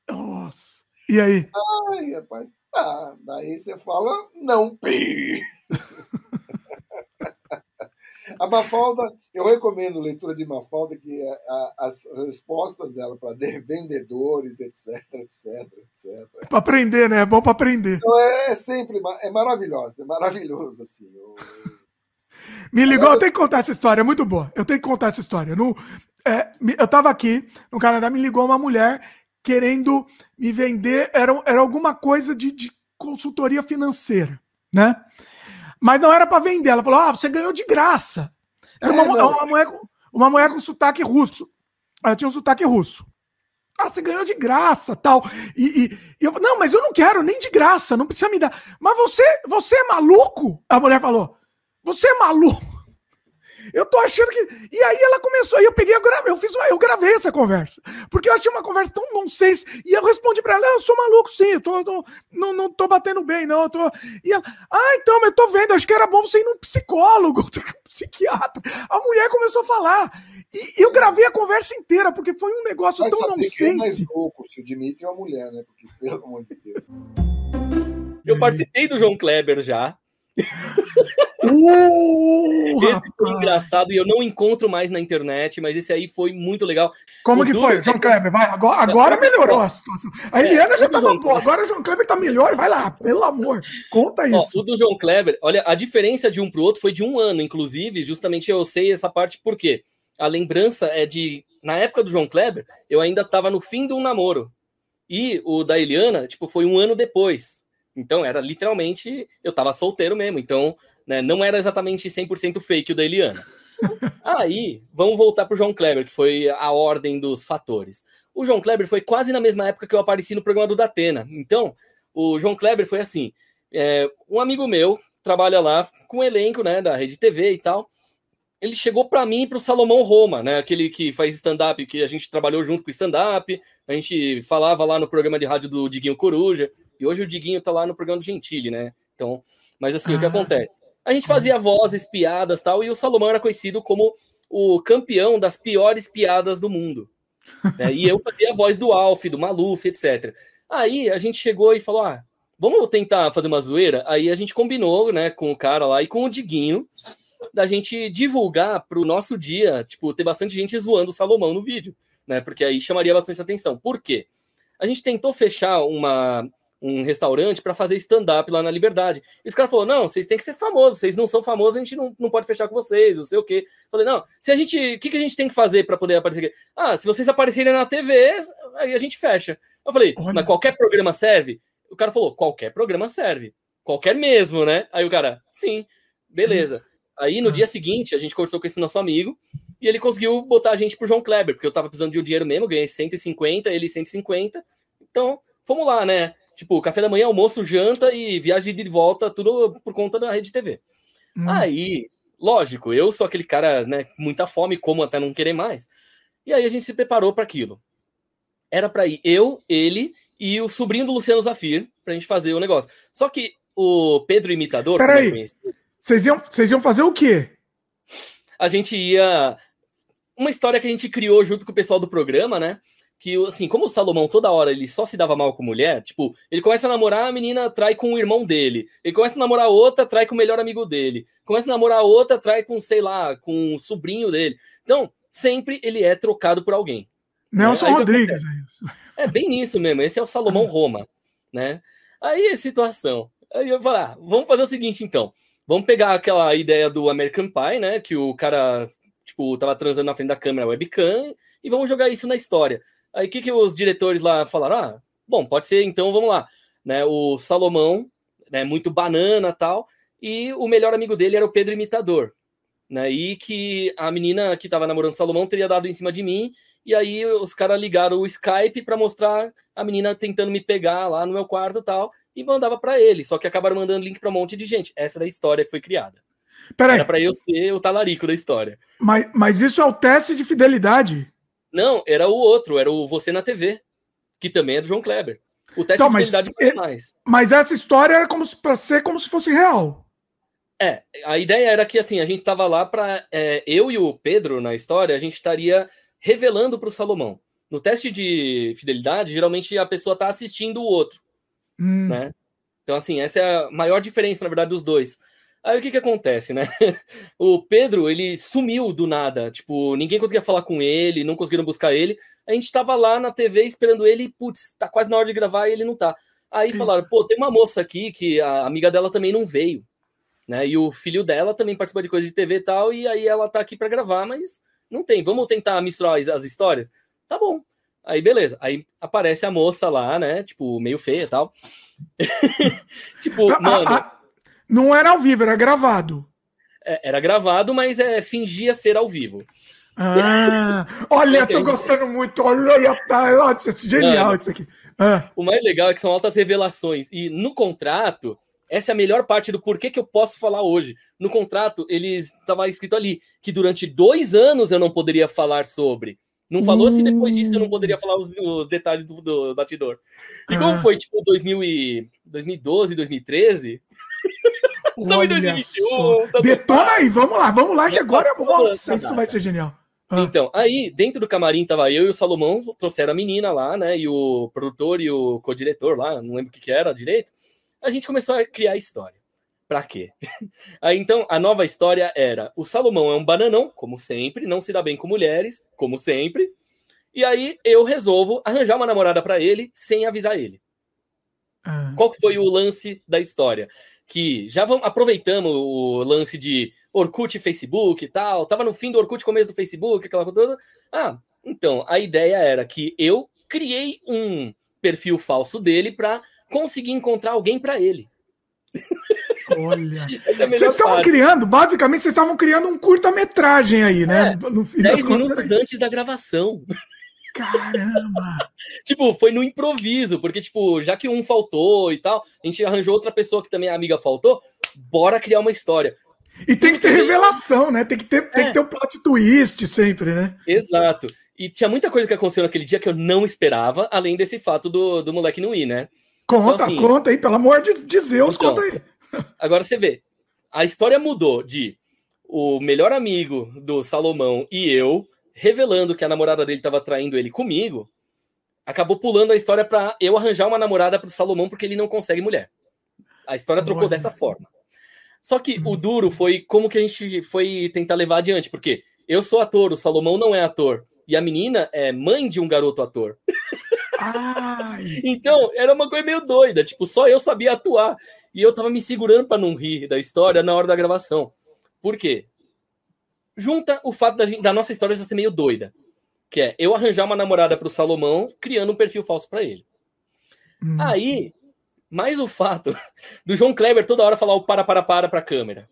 Nossa. E aí? Ai, rapaz. Ah, daí você fala, não, pi. A Mafalda, eu recomendo leitura de Mafalda, que é a- as respostas dela para vendedores, etc, etc, etc. Para aprender, né? É bom para aprender. Então é, é sempre é maravilhoso, é maravilhoso assim. Eu- Me ligou, eu tenho que contar essa história, é muito boa. Eu tenho que contar essa história. No, é, eu tava aqui no Canadá, me ligou uma mulher querendo me vender, era, era alguma coisa de, de consultoria financeira, né? Mas não era para vender. Ela falou: ah, você ganhou de graça. Era uma, É, uma, mulher, com- uma mulher com sotaque russo. Ela tinha um sotaque russo. Ah, você ganhou de graça, tal. E, e- e eu não, mas eu não quero nem de graça, não precisa me dar. Mas você, você é maluco? A mulher falou, você é maluco? Eu tô achando que. E aí ela começou, aí eu peguei, eu gravei, eu fiz uma- eu gravei essa conversa. Porque eu achei uma conversa tão nonsense. E eu respondi pra ela: "Ah, eu sou maluco, sim, eu tô, tô- não, não tô batendo bem, não. Eu tô... E ela, ah, então, mas eu tô vendo, acho que era bom você ir num psicólogo, psiquiatra. A mulher começou a falar. E eu gravei a conversa inteira, porque foi um negócio Vai tão saber quem é mais nonsense. louco, se o Dimitri é uma mulher, né? Porque, pelo amor de Deus. Eu participei do João Kleber já. Uh, esse foi engraçado e eu não encontro mais na internet, mas esse aí foi muito legal. Como O que foi, João Kleber? Vai, agora, agora melhorou a situação. A É, Eliana já o tava João boa, agora o João Kleber tá melhor. Vai lá, pelo amor. Conta Ó, isso. o do João Kleber, olha, a diferença de um pro outro foi de um ano, inclusive, justamente eu sei essa parte por quê? a lembrança é de. Na época do João Kleber, eu ainda estava no fim de um namoro. E o da Eliana, tipo, foi um ano depois. Então, era literalmente. Eu estava solteiro mesmo. Então, né, não era exatamente 100% fake o da Eliana. Aí, vamos voltar para o João Kleber, que foi a ordem dos fatores. O João Kleber foi quase na mesma época que eu apareci no programa do Datena. Então, o João Kleber foi assim: é, um amigo meu trabalha lá com o elenco né, da Rede TV e tal. Ele chegou para mim e para o Salomão Roma, né, aquele que faz stand-up, que a gente trabalhou junto com o stand-up, a gente falava lá no programa de rádio do Diguinho Coruja, e hoje o Diguinho tá lá no programa do Gentili, né? Então, mas assim, ah. o que acontece? A gente fazia vozes, piadas tal, e o Salomão era conhecido como o campeão das piores piadas do mundo. Né? E eu fazia a voz do Alf, do Maluf, etc. Aí a gente chegou e falou: ah, vamos tentar fazer uma zoeira? Aí a gente combinou, né, com o cara lá e com o Diguinho, da gente divulgar para o nosso dia, tipo, ter bastante gente zoando o Salomão no vídeo, né? Porque aí chamaria bastante atenção. Por quê? A gente tentou fechar uma, um restaurante para fazer stand-up lá na Liberdade. E os caras falaram: não, vocês têm que ser famosos, vocês não são famosos, a gente não, não pode fechar com vocês, não sei o quê. Falei, não, se a gente. O que, que a gente tem que fazer para poder aparecer aqui? Ah, se vocês aparecerem na TV, aí a gente fecha. Eu falei, Olha. mas qualquer programa serve? O cara falou, qualquer programa serve. Qualquer mesmo, né? Aí o cara, sim, beleza. Aí no dia seguinte, a gente conversou com esse nosso amigo e ele conseguiu botar a gente pro João Kleber, porque eu tava precisando de um dinheiro mesmo, ganhei 150, ele 150. Então, vamos lá, né? Tipo, café da manhã, almoço, janta e viagem de volta, tudo por conta da rede TV. Hum. Aí, lógico, eu sou aquele cara, né, com muita fome, como até não querer mais. E aí a gente se preparou para aquilo. Era para ir eu, ele e o sobrinho do Luciano Zafir pra gente fazer o negócio. Só que o Pedro Imitador. Peraí. Vocês iam, vocês iam fazer o quê? A gente ia. Uma história que a gente criou junto com o pessoal do programa, né? Que, assim, como o Salomão toda hora ele só se dava mal com mulher, tipo, ele começa a namorar, a menina trai com o irmão dele. Ele começa a namorar outra, trai com o melhor amigo dele. Começa a namorar outra, trai com, sei lá, com o sobrinho dele. Então, sempre ele é trocado por alguém. Nelson é, Rodrigues, é isso. É bem nisso mesmo. Esse é o Salomão Roma, né? Aí a situação. Aí eu falar, ah, vamos fazer o seguinte então. Vamos pegar aquela ideia do American Pie, né? Que o cara, tipo, tava transando na frente da câmera webcam e vamos jogar isso na história. Aí o que, que os diretores lá falaram? Ah, bom, pode ser, então vamos lá. Né, o Salomão, né, muito banana tal, e o melhor amigo dele era o Pedro Imitador. Né, e que a menina que estava namorando o Salomão teria dado em cima de mim e aí os caras ligaram o Skype para mostrar a menina tentando me pegar lá no meu quarto e tal, e mandava para ele. Só que acabaram mandando link para um monte de gente. Essa é a história que foi criada. Peraí. Era para eu ser o talarico da história. Mas, mas isso é o teste de fidelidade? Não, era o outro, era o Você na TV, que também é do João Kleber. O teste então, de fidelidade mas, foi mais. Mas essa história era como para ser como se fosse real. É, a ideia era que assim, a gente tava lá para é, eu e o Pedro na história, a gente estaria revelando para o Salomão. No teste de fidelidade, geralmente a pessoa está assistindo o outro, hum. né? Então, assim, essa é a maior diferença, na verdade, dos dois. Aí o que que acontece, né? o Pedro, ele sumiu do nada. Tipo, ninguém conseguia falar com ele, não conseguiram buscar ele. A gente tava lá na TV esperando ele e, putz, tá quase na hora de gravar e ele não tá. Aí falaram, pô, tem uma moça aqui que a amiga dela também não veio, né? E o filho dela também participa de coisa de TV e tal, e aí ela tá aqui para gravar, mas não tem. Vamos tentar misturar as, as histórias? Tá bom. Aí, beleza. Aí aparece a moça lá, né? Tipo, meio feia e tal. tipo, a, mano. A, não era ao vivo, era gravado. É, era gravado, mas é, fingia ser ao vivo. Ah, olha, tô gostando muito. Olha, tá, isso é genial não, isso aqui. Ah. O mais legal é que são altas revelações. E no contrato, essa é a melhor parte do porquê que eu posso falar hoje. No contrato, eles estava escrito ali que durante dois anos eu não poderia falar sobre. Não falou se depois disso eu não poderia falar os, os detalhes do, do, batidor. E como ah. foi, tipo, 2000 e, 2012, 2013? Olha 2021, tá Detona aí, vamos lá, vamos lá, que agora é Nossa, isso vai ser genial. Ah. Então, aí, dentro do camarim tava eu e o Salomão, trouxeram a menina lá, né? E o produtor e o co-diretor lá, não lembro o que, que era direito a gente começou a criar história. Pra quê? Aí então a nova história era: o Salomão é um bananão, como sempre, não se dá bem com mulheres, como sempre. E aí eu resolvo arranjar uma namorada para ele sem avisar ele. Ah. Qual que foi o lance da história? Que já vamos, aproveitamos o lance de Orkut e Facebook e tal. Tava no fim do Orkut, começo do Facebook, aquela coisa toda. Ah, então, a ideia era que eu criei um perfil falso dele para conseguir encontrar alguém para ele. Olha. é vocês estavam criando, basicamente, vocês estavam criando um curta-metragem aí, né? É, no fim 10 minutos antes da gravação. Caramba! tipo, foi no improviso, porque, tipo, já que um faltou e tal, a gente arranjou outra pessoa que também é amiga faltou, bora criar uma história. E tem que ter revelação, né? Tem que ter, é. tem que ter um plot twist sempre, né? Exato. E tinha muita coisa que aconteceu naquele dia que eu não esperava, além desse fato do, do moleque não ir, né? Conta, então, assim, conta aí, pelo amor de, de Zeus, então, conta aí. Agora você vê, a história mudou de o melhor amigo do Salomão e eu revelando que a namorada dele estava traindo ele comigo, acabou pulando a história para eu arranjar uma namorada para o Salomão porque ele não consegue mulher. A história trocou dessa forma. Só que o duro foi como que a gente foi tentar levar adiante, porque eu sou ator, o Salomão não é ator. E a menina é mãe de um garoto ator. então, era uma coisa meio doida. Tipo, só eu sabia atuar. E eu tava me segurando para não rir da história na hora da gravação. Por quê? Junta o fato da, da nossa história já ser meio doida. Que é eu arranjar uma namorada pro Salomão, criando um perfil falso para ele. Hum. Aí, mais o fato do João Kleber toda hora falar o para, para, para pra câmera.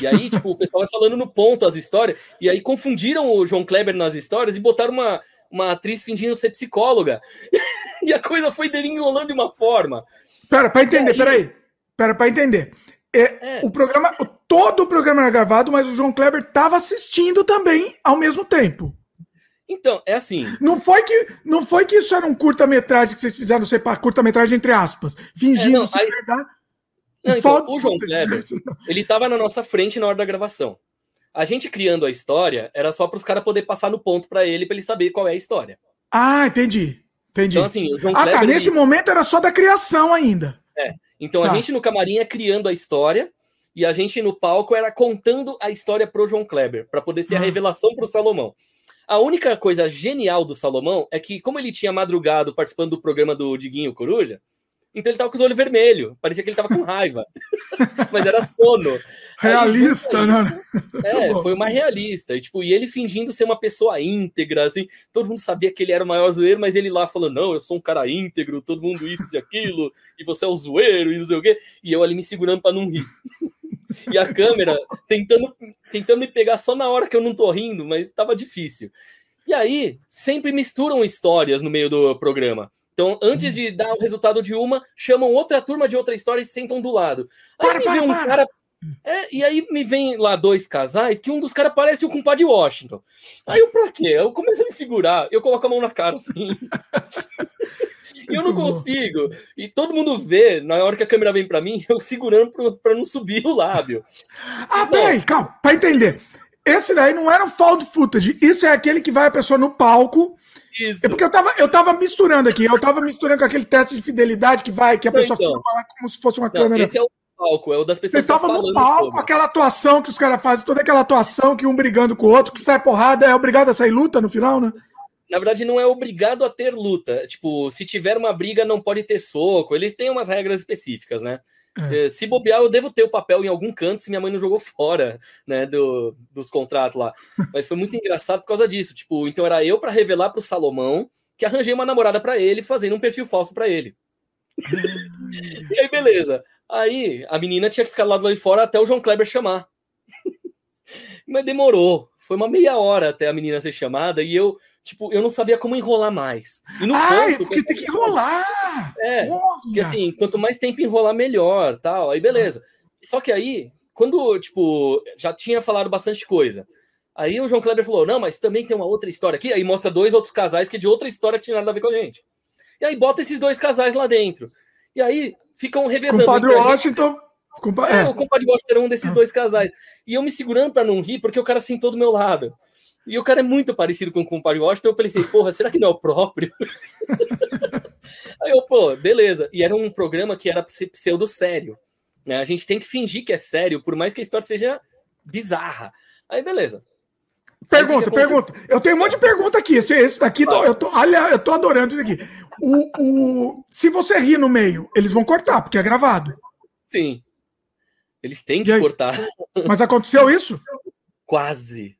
E aí, tipo, o pessoal vai falando no ponto as histórias, e aí confundiram o João Kleber nas histórias e botaram uma, uma atriz fingindo ser psicóloga. e a coisa foi derinholando de uma forma. Pera, pra entender, aí... peraí. Pera, pra entender. É, é. O programa, todo o programa era gravado, mas o João Kleber estava assistindo também ao mesmo tempo. Então, é assim. Não foi que, não foi que isso era um curta-metragem que vocês fizeram, sei curta-metragem entre aspas, fingindo é, não, ser aí... verdade. Não, então, o João Kleber, ele estava na nossa frente na hora da gravação. A gente criando a história era só para os caras poder passar no ponto para ele, para ele saber qual é a história. Ah, entendi. Entendi. Então, assim, o João ah, tá, Kleber, tá. Nesse ele... momento era só da criação ainda. É. Então tá. a gente no camarim é criando a história e a gente no palco era contando a história pro João Kleber, para poder ser a ah. revelação pro Salomão. A única coisa genial do Salomão é que, como ele tinha madrugado participando do programa do Diguinho Coruja, então ele tava com os olhos vermelhos. Parecia que ele tava com raiva. Mas era sono. Realista, Aí, né? É, foi uma realista. E, tipo, e ele fingindo ser uma pessoa íntegra, assim. Todo mundo sabia que ele era o maior zoeiro, mas ele lá falou: não, eu sou um cara íntegro, todo mundo isso e aquilo, e você é o zoeiro, e não sei o quê. E eu ali me segurando para não rir. E a câmera tentando, tentando me pegar só na hora que eu não tô rindo, mas estava difícil. E aí, sempre misturam histórias no meio do programa. Então, antes de dar o resultado de uma, chamam outra turma de outra história e sentam do lado. Aí para, me vem um para. cara. É, e aí me vem lá dois casais que um dos caras parece o compadre Washington. Aí eu, pra quê? Eu começo a me segurar, eu coloco a mão na cara assim. e eu não consigo. E todo mundo vê, na hora que a câmera vem para mim, eu segurando para não subir o lábio. Ah, peraí, calma, pra entender. Esse daí não era o found footage. Isso é aquele que vai a pessoa no palco isso. É porque eu tava, eu tava misturando aqui, eu tava misturando com aquele teste de fidelidade que vai, que a pessoa então, filma lá como se fosse uma não, câmera. Esse é o palco, é o das pessoas. Você tava no palco, sobre. aquela atuação que os caras fazem, toda aquela atuação que um brigando com o outro, que sai porrada, é obrigado a sair luta no final, né? Na verdade, não é obrigado a ter luta. Tipo, se tiver uma briga, não pode ter soco. Eles têm umas regras específicas, né? É. Se bobear, eu devo ter o papel em algum canto se minha mãe não jogou fora, né, do, dos contratos lá. Mas foi muito engraçado por causa disso. Tipo, então era eu para revelar pro Salomão que arranjei uma namorada para ele, fazendo um perfil falso para ele. e aí, beleza. Aí a menina tinha que ficar lá do lado de fora até o João Kleber chamar. Mas demorou. Foi uma meia hora até a menina ser chamada e eu tipo, eu não sabia como enrolar mais. E no Ai, ponto, porque tem que enrolar! É, Nossa. porque assim, quanto mais tempo enrolar, melhor, tal, aí beleza. Só que aí, quando, tipo, já tinha falado bastante coisa, aí o João Kleber falou, não, mas também tem uma outra história aqui, aí mostra dois outros casais que de outra história que tinha nada a ver com a gente. E aí bota esses dois casais lá dentro. E aí ficam revezando. Compadre Washington... Compa... É, é, o compadre Washington era um desses dois casais. E eu me segurando para não rir, porque o cara sentou do meu lado. E o cara é muito parecido com o compadre Washington. Eu pensei, porra, será que não é o próprio? Aí eu, pô, beleza. E era um programa que era pseudo sério. Né? A gente tem que fingir que é sério, por mais que a história seja bizarra. Aí, beleza. Pergunta, pergunta. Eu tenho um monte de pergunta aqui. Esse, esse daqui, tô, eu tô, olha, eu tô adorando isso aqui. O, o, se você rir no meio, eles vão cortar, porque é gravado. Sim. Eles têm que cortar. Mas aconteceu isso? Quase.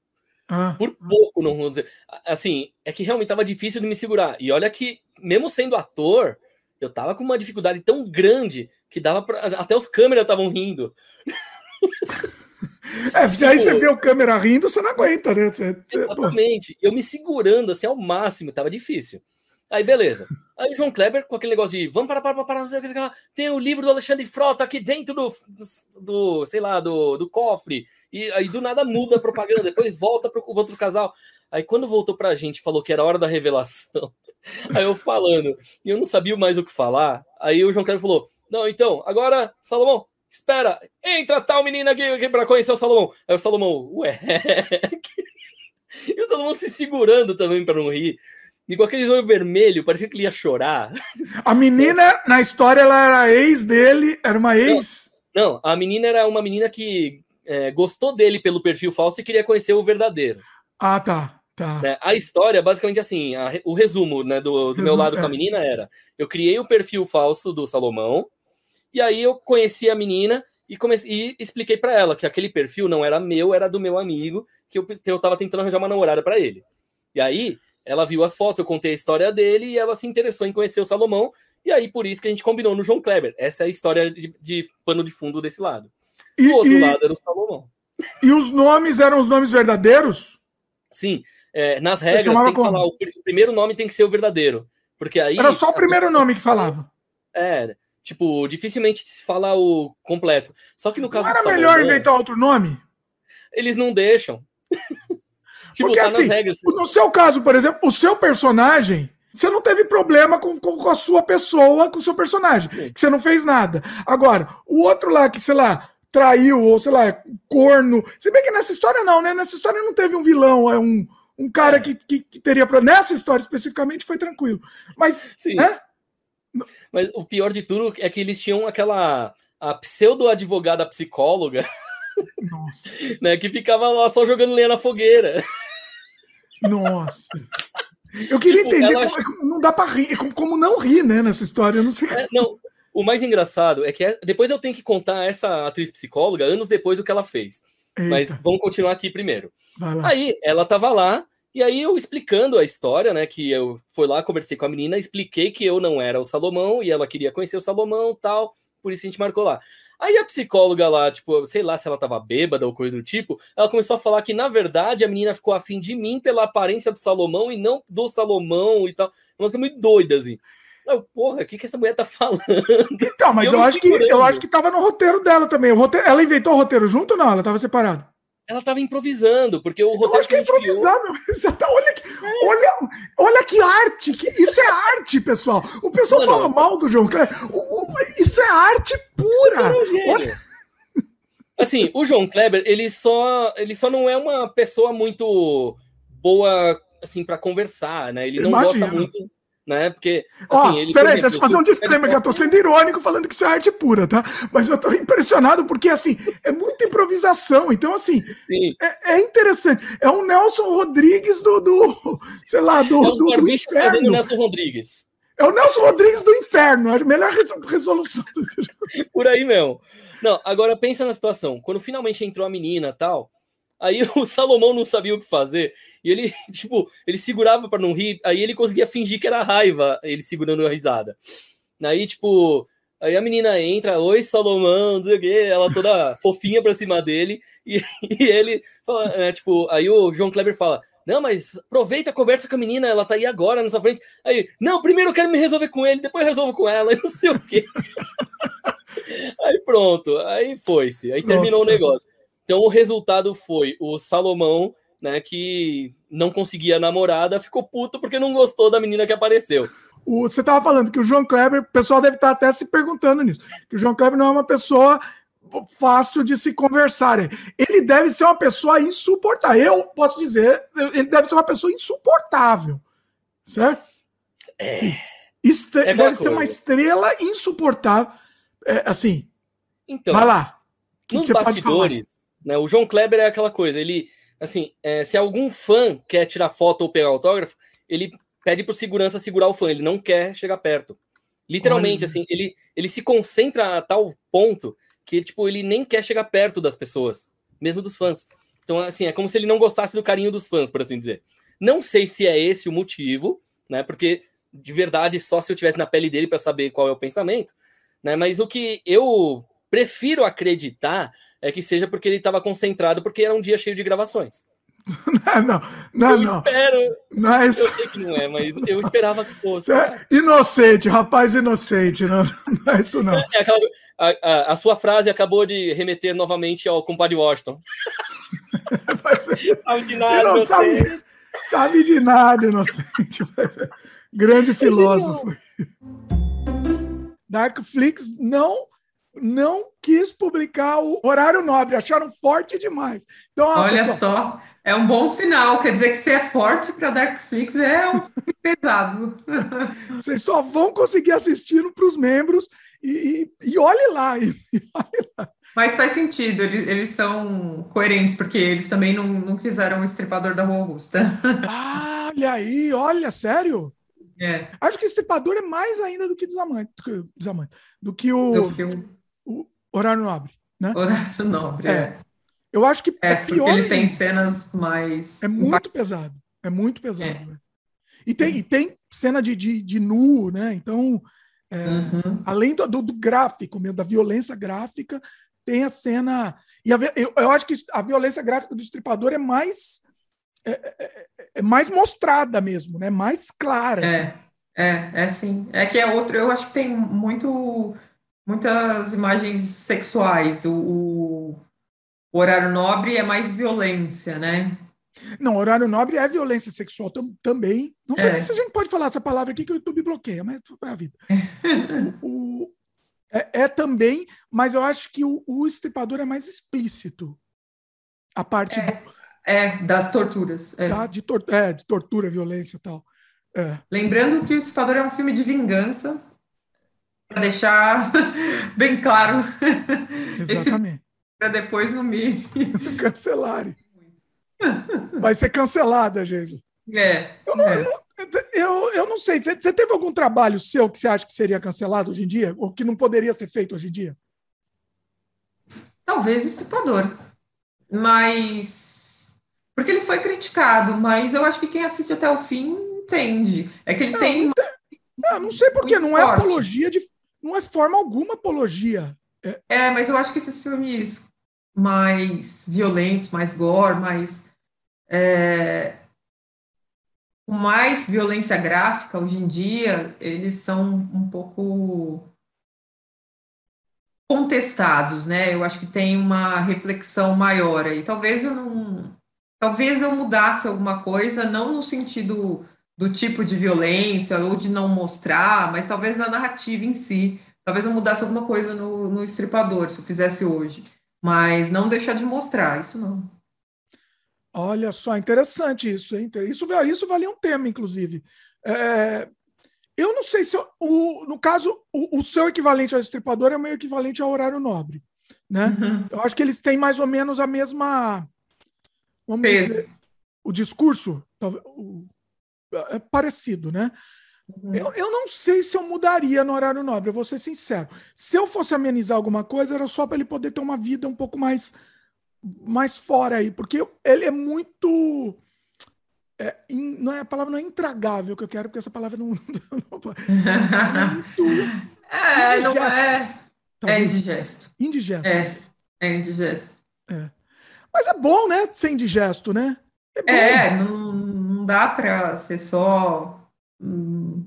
Ah. Por pouco, não vou dizer. Assim, é que realmente tava difícil de me segurar. E olha que, mesmo sendo ator, eu tava com uma dificuldade tão grande que dava pra. Até os câmeras estavam rindo. É, se aí Tipo- você vê o câmera rindo, você não aguenta, né? Você- você- pô. Exatamente. Eu me segurando assim ao máximo, tava difícil. Aí, beleza. Aí o João Kleber, com aquele negócio de vamos parar, parar, parar, não sei o que, não sei o que lá. tem o livro do Alexandre Frota aqui dentro do, do, do, sei lá, do, do cofre. E aí do nada muda a propaganda, depois volta pro outro casal. Aí quando voltou pra gente, falou que era hora da revelação. Aí eu falando, e eu não sabia mais o que falar. Aí o João Kleber falou: Não, então, agora, Salomão, espera, entra tal menina aqui, aqui pra conhecer o Salomão. Aí o Salomão, ué. E o Salomão se segurando também pra não rir. E com aquele olho vermelho, parecia que ele ia chorar. A menina, na história, ela era ex dele, era uma ex. Não, a menina era uma menina que é, gostou dele pelo perfil falso e queria conhecer o verdadeiro. Ah, tá. tá. né? A história, basicamente assim, a o resumo né, do, do meu Resumo, lado é. com a menina era: eu criei o perfil falso do Salomão, e aí eu conheci a menina e, comecei, e expliquei pra ela que aquele perfil não era meu, era do meu amigo, que eu, eu tava tentando arranjar uma namorada pra ele. E aí ela viu as fotos, eu contei a história dele e ela se interessou em conhecer o Salomão, e aí por isso que a gente combinou no João Kleber. Essa é a história de, de pano de fundo desse lado. E, Do outro e- lado era o Salomão. e os nomes eram os nomes verdadeiros? Sim, é, nas regras tem que como? falar, o, pr- o primeiro nome tem que ser o verdadeiro. Porque aí. Era só o primeiro nome que falava. É, tipo, dificilmente se fala o completo. Só que no caso Não era melhor inventar outro nome? eles não deixam. tipo, Porque tá assim, nas regras. no seu caso, por exemplo, o seu personagem, você não teve problema com, com, com a sua pessoa, com o seu personagem, que você não fez nada. Agora, o outro lá que, sei lá, traiu, ou sei lá, corno. Se bem que nessa história não, né? Nessa história não teve um vilão, é um, um cara que, que, que teria. pro- Nessa história especificamente foi tranquilo. Mas, Sim. né? Mas o pior de tudo é que eles tinham aquela. A pseudo-advogada psicóloga. né, que ficava lá só jogando lenha na fogueira. Nossa. Eu queria Tipo, entender ela- como, como não dá pra rir, como, como não rir, né, nessa história. Eu não sei. É, não, o mais engraçado é que é- depois eu tenho que contar essa atriz psicóloga anos depois do que ela fez. Mas Eita. vamos continuar aqui primeiro. Aí ela tava lá, e aí eu explicando a história, né? Que eu fui lá, conversei com a menina, expliquei que eu não era o Salomão e ela queria conhecer o Salomão tal, por isso que a gente marcou lá. Aí a psicóloga lá, tipo, sei lá se ela tava bêbada ou coisa do tipo, ela começou a falar que, na verdade, a menina ficou afim de mim pela aparência do Salomão e não do Salomão e tal. Uma coisa muito doida, assim. Eu, porra, o que, que essa mulher tá falando? Então, mas eu, me acho que, eu acho que tava no roteiro dela também. O roteiro, ela inventou o roteiro junto ou não? Ela tava separada? Ela tava improvisando, porque o Eu roteiro acho que é meu. Exato. Olha que, olha, olha que arte. Que, isso é arte, pessoal. O pessoal Mano. fala mal do João Kleber. O- o- isso é arte pura. Olha, Assim, o João Kleber, ele só, ele só não é uma pessoa muito boa, assim, para conversar, né? Ele não Imagino. gosta muito, né? Porque, assim, ele... peraí, deixa eu fazer um disclaimer que eu tô sendo irônico falando que isso é arte pura, tá? Mas eu tô impressionado porque, assim, é muita improvisação. Então, assim, é, é interessante. É um Nelson Rodrigues do, do sei lá, do, É os do, do barbichos fazendo. Nelson Rodrigues. É o Nelson Rodrigues do inferno. A melhor resol- resolução. Do... Por aí mesmo. Não, agora pensa na situação. Quando finalmente entrou a menina tal, aí o Salomão não sabia o que fazer. E ele, tipo, ele segurava para não rir, aí ele conseguia fingir que era raiva, ele segurando a risada. Aí, tipo, aí a menina entra, oi Salomão, não sei o quê, ela toda fofinha pra cima dele, e, e ele fala, é, tipo, aí o João Kleber fala. Não, mas aproveita, conversa com a menina, ela tá aí agora na sua frente. Aí, não, primeiro eu quero me resolver com ele, depois eu resolvo com ela, e não sei o quê. Aí pronto, aí foi-se, aí terminou Nossa. o negócio. Então o resultado foi o Salomão, né, que não conseguia namorada, ficou puto porque não gostou da menina que apareceu. O- você estava falando que o João Kleber, o pessoal deve estar até se perguntando nisso, que o João Kleber não é uma pessoa fácil de se conversar. Ele deve ser uma pessoa insuportável. Eu posso dizer, ele deve ser uma pessoa insuportável. Certo? É. Estre- É deve ser uma estrela insuportável. É, assim, Então, vai lá. Que nos que bastidores, né, o João Kleber é aquela coisa, ele, assim, é, se algum fã quer tirar foto ou pegar autógrafo, ele pede pro segurança segurar o fã, ele não quer chegar perto. Literalmente, Olha. assim, ele, ele se concentra a tal ponto que tipo, ele nem quer chegar perto das pessoas, mesmo dos fãs. Então, assim, é como se ele não gostasse do carinho dos fãs, por assim dizer. Não sei se é esse o motivo, né? Porque de verdade, só se eu tivesse na pele dele para saber qual é o pensamento, né? Mas o que eu prefiro acreditar é que seja porque ele estava concentrado, porque era um dia cheio de gravações. Não, não, não. eu não. espero. Não é isso. Eu sei que não é, mas eu esperava que fosse. É inocente, rapaz inocente. Não, não é isso, não. É, aquela- a, a- a sua frase acabou de remeter novamente ao compadre Washington. sabe de nada, não sabe, sabe de nada, inocente. Grande filósofo. Darkflix não não quis publicar o horário nobre, acharam forte demais. Então, Olha pessoal, só, é um bom sinal. Quer dizer que você é forte para Darkflix, é um pesado. Vocês só vão conseguir assistir para os membros e, e, e olhe lá. E, Mas faz sentido, eles, eles são coerentes, porque eles também não, não quiseram o estripador da Rua Augusta. Ah, olha aí, olha, sério? É. Acho que Estripador é mais ainda do que Desamante, do que, Desamante, do que o, Do que o- o Horário Nobre, né? Horário Nobre, é. Eu acho que é, É, pior ele tem cenas mais. É muito pesado. É muito pesado. né? E, tem, e tem cena de, de, de nu, né? Então, é, além do, do, do gráfico mesmo, da violência gráfica, tem a cena. E a eu, eu acho que a violência gráfica do estripador é mais. É, é- é mais mostrada mesmo, né? Mais clara. assim. É, é, é sim. É que é outro, eu acho que tem muito, muitas imagens sexuais. O, o, horário nobre é mais violência, né? Não, horário nobre é violência sexual tam- também. Não sei É. nem se a gente pode falar essa palavra aqui que o YouTube bloqueia, mas é a vida. O- é, é também, mas eu acho que o, o estripador é mais explícito. A parte do- É, das torturas. é. tá? de, tor- é, de tortura, violência e tal. É. Lembrando que o Estripador é um filme de vingança, para deixar bem claro. Exatamente. Para depois não me. Cancelarem. Vai ser cancelada, gente. É. Eu não, eu não- eu, eu não sei. Você você teve algum trabalho seu que você acha que seria cancelado hoje em dia? Ou que não poderia ser feito hoje em dia? Talvez o Estripador. Mas. Porque ele foi criticado, mas eu acho que quem assiste até o fim entende. É que ele tem. Ah, não sei porque não é apologia de. Não é forma alguma apologia. É, É, mas eu acho que esses filmes mais violentos, mais gore, mais. é, com mais violência gráfica hoje em dia, eles são um pouco contestados, né? Eu acho que tem uma reflexão maior aí. Talvez eu não. Talvez eu mudasse alguma coisa, não no sentido do tipo de violência ou de não mostrar, mas talvez na narrativa em si. Talvez eu mudasse alguma coisa no, no estripador, se eu fizesse hoje. Mas não deixar de mostrar, isso não. Olha só, interessante isso, hein? Isso, isso valia um tema, inclusive. É, eu não sei se eu- o, no caso o, o seu equivalente ao estripador é o meu equivalente ao horário nobre, né? Eu acho que eles têm mais ou menos a mesma, vamos Peso. dizer, o discurso talvez, o- é parecido, né? Eu, eu não sei se eu mudaria no horário nobre, eu vou ser sincero. Se eu fosse amenizar alguma coisa, era só para ele poder ter uma vida um pouco mais mais fora aí, porque ele é muito. é, in- não é, a palavra não é intragável que eu quero, porque essa palavra não. É, não Indigesto. é. É Talvez. indigesto. Indigesto. É, é indigesto. Mas é bom, né? Ser indigesto, né? É, não, não dá para ser só hum,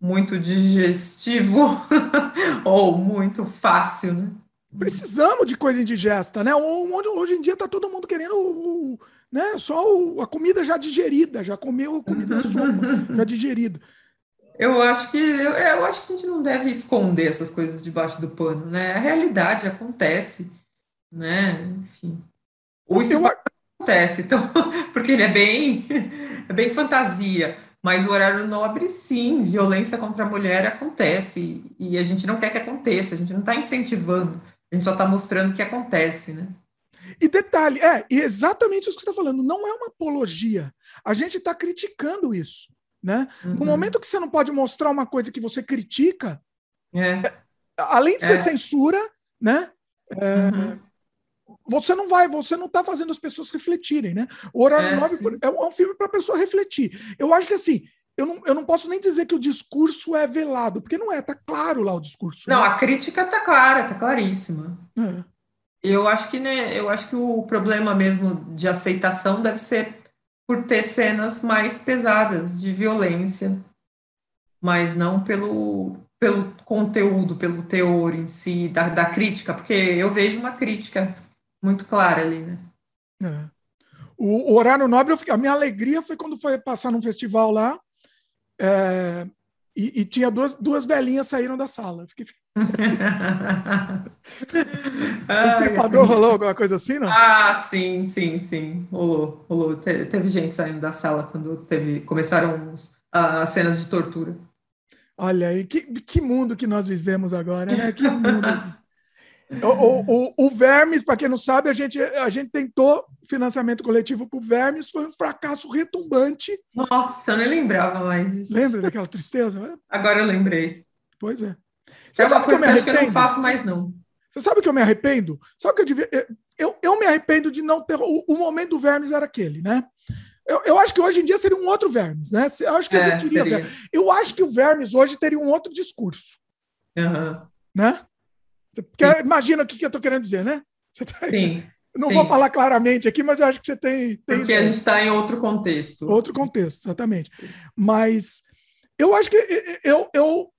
muito digestivo ou muito fácil, né? Precisamos de coisa indigesta, né? Hoje, em dia tá todo mundo querendo né? só a comida já digerida, já comeu a comida sopa, já digerida. Eu acho que eu, eu acho que a gente não deve esconder essas coisas debaixo do pano, né? A realidade acontece, né? Enfim. O estripador acontece, então, porque ele é bem, é bem fantasia. Mas o horário nobre, sim, violência contra a mulher acontece. E a gente não quer que aconteça, a gente não está incentivando, a gente só está mostrando que acontece, né? E detalhe, é, e exatamente isso que você está falando, não é uma apologia. A gente está criticando isso. Né? No Uhum. momento que você não pode mostrar uma coisa que você critica, É. além de ser É. censura, né? É, uhum. Você não vai, você não está fazendo as pessoas refletirem, né? O Horário é, Nobre é um filme para a pessoa refletir. Eu acho que assim, eu não, eu não posso nem dizer que o discurso é velado, porque não é, tá claro lá o discurso. Não, né? a crítica tá clara, tá claríssima. É. Eu acho que né, eu acho que o problema mesmo de aceitação deve ser por ter cenas mais pesadas de violência, mas não pelo, pelo conteúdo, pelo teor em si, da, da crítica, porque eu vejo uma crítica muito clara ali, né? É. O, horário nobre, a minha alegria foi quando foi passar num festival lá é, e, e, tinha duas, duas velhinhas saíram da sala. Fiquei... o estripador rolou alguma coisa assim, não? Ah, sim, sim, sim. Rolou, rolou. Te, teve gente saindo da sala quando teve, começaram as cenas de tortura. Olha aí, que, que mundo que nós vivemos agora, né? Que mundo. O, o, o, Vermes, para quem não sabe, a gente, a gente tentou financiamento coletivo para o Vermes, foi um fracasso retumbante. Nossa, eu nem lembrava mais isso. Lembra daquela tristeza? Agora eu lembrei. Pois é. Você é uma coisa que eu, que eu não faço mais, não. Você sabe que eu me arrependo? Sabe que eu devia. Eu, eu me arrependo de não ter. O, o momento do Vermes era aquele, né? Eu, eu, acho que hoje em dia seria um outro Vermes, né? Eu acho que é, existiria. É, eu acho que o Vermes hoje teria um outro discurso. Uhum. Né? Quer, imagina o que, que eu estou querendo dizer, né? Tá... Sim. Não sim. vou falar claramente aqui, mas eu acho que você tem. tem Porque a gente está em outro contexto. Outro contexto, exatamente. Mas eu acho que eu, eu,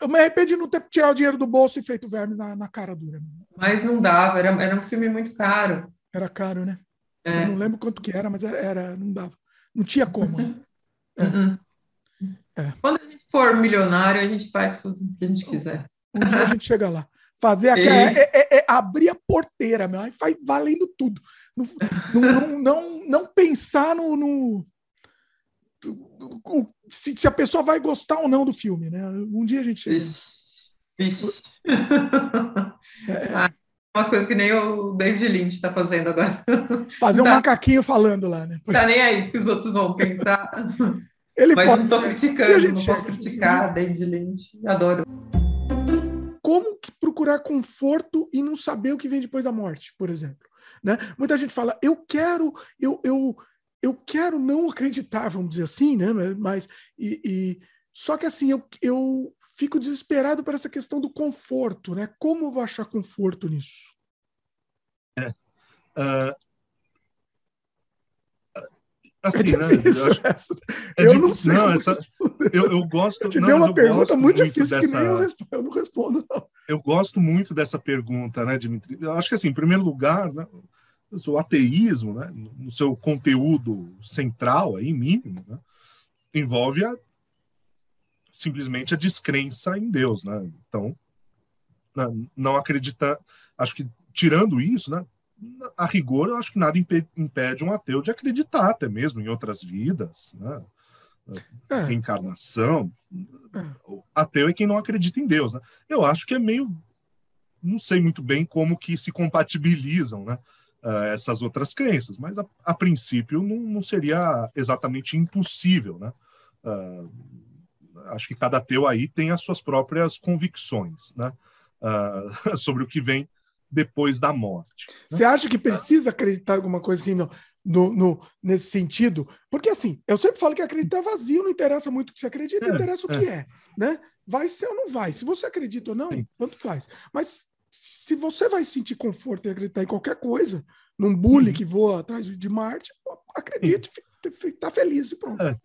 eu me arrependo de não ter tirado o dinheiro do bolso e feito verme na, na cara dura. Mas não dava, era, era um filme muito caro. Era caro, né? É. Eu não lembro quanto que era, mas era, não dava. Não tinha como. Né? É. Uh -uh. É. Quando a gente for milionário, a gente faz o que a gente quiser. Um dia a gente chega lá. Fazer aquela. É, é, é, abrir a porteira, meu. Aí vai valendo tudo. Não, não, não, não, pensar no. no se, se, a pessoa vai gostar ou não do filme, né? Um dia a gente. Ixi. ah, umas coisas que nem o David Lynch está fazendo agora. Fazer um tá. macaquinho falando lá, né? Tá nem aí que os outros vão pensar. Ele Mas pode... não estou criticando, não posso criticar David Lynch. Adoro como procurar conforto e não saber o que vem depois da morte, por exemplo. Né? Muita gente fala, eu quero, eu, eu, eu quero não acreditar, vamos dizer assim, né? Mas e, e só que assim eu, eu fico desesperado por essa questão do conforto, né? Como eu vou achar conforto nisso? É. Uh, Assim, é difícil né? essa. É eu não sei. Não, essa, eu, eu gosto. Eu te não, dei uma pergunta muito, muito difícil dessa, que nem eu, respondo, eu não respondo. Não. Eu gosto muito dessa pergunta, né, Dimitri? Eu acho que, assim, em primeiro lugar, né, o ateísmo, né, no seu conteúdo central, aí, mínimo, né, envolve a, simplesmente a descrença em Deus. Né? Então, né, não acreditar. Acho que, tirando isso, né, a rigor, eu acho que nada impede um ateu de acreditar até mesmo em outras vidas, né? É. reencarnação. É. Ateu é quem não acredita em Deus, né? Eu acho que é meio, não sei muito bem como que se compatibilizam, né? Uh, essas outras crenças, mas a, a princípio não, não, seria exatamente impossível, né? Uh, acho que cada ateu aí tem as suas próprias convicções, né? Uh, sobre o que vem depois da morte. Né? Você acha que precisa acreditar alguma coisa assim no, no, no, nesse sentido? Porque assim, eu sempre falo que acreditar é vazio, não interessa muito o que você acredita, é, interessa o é. que é, né? Vai ser ou não vai. Se você acredita ou não, Sim. tanto faz. Mas se você vai sentir conforto em acreditar em qualquer coisa, num bully uhum. que voa atrás de Marte, acredite, está feliz e pronto. É,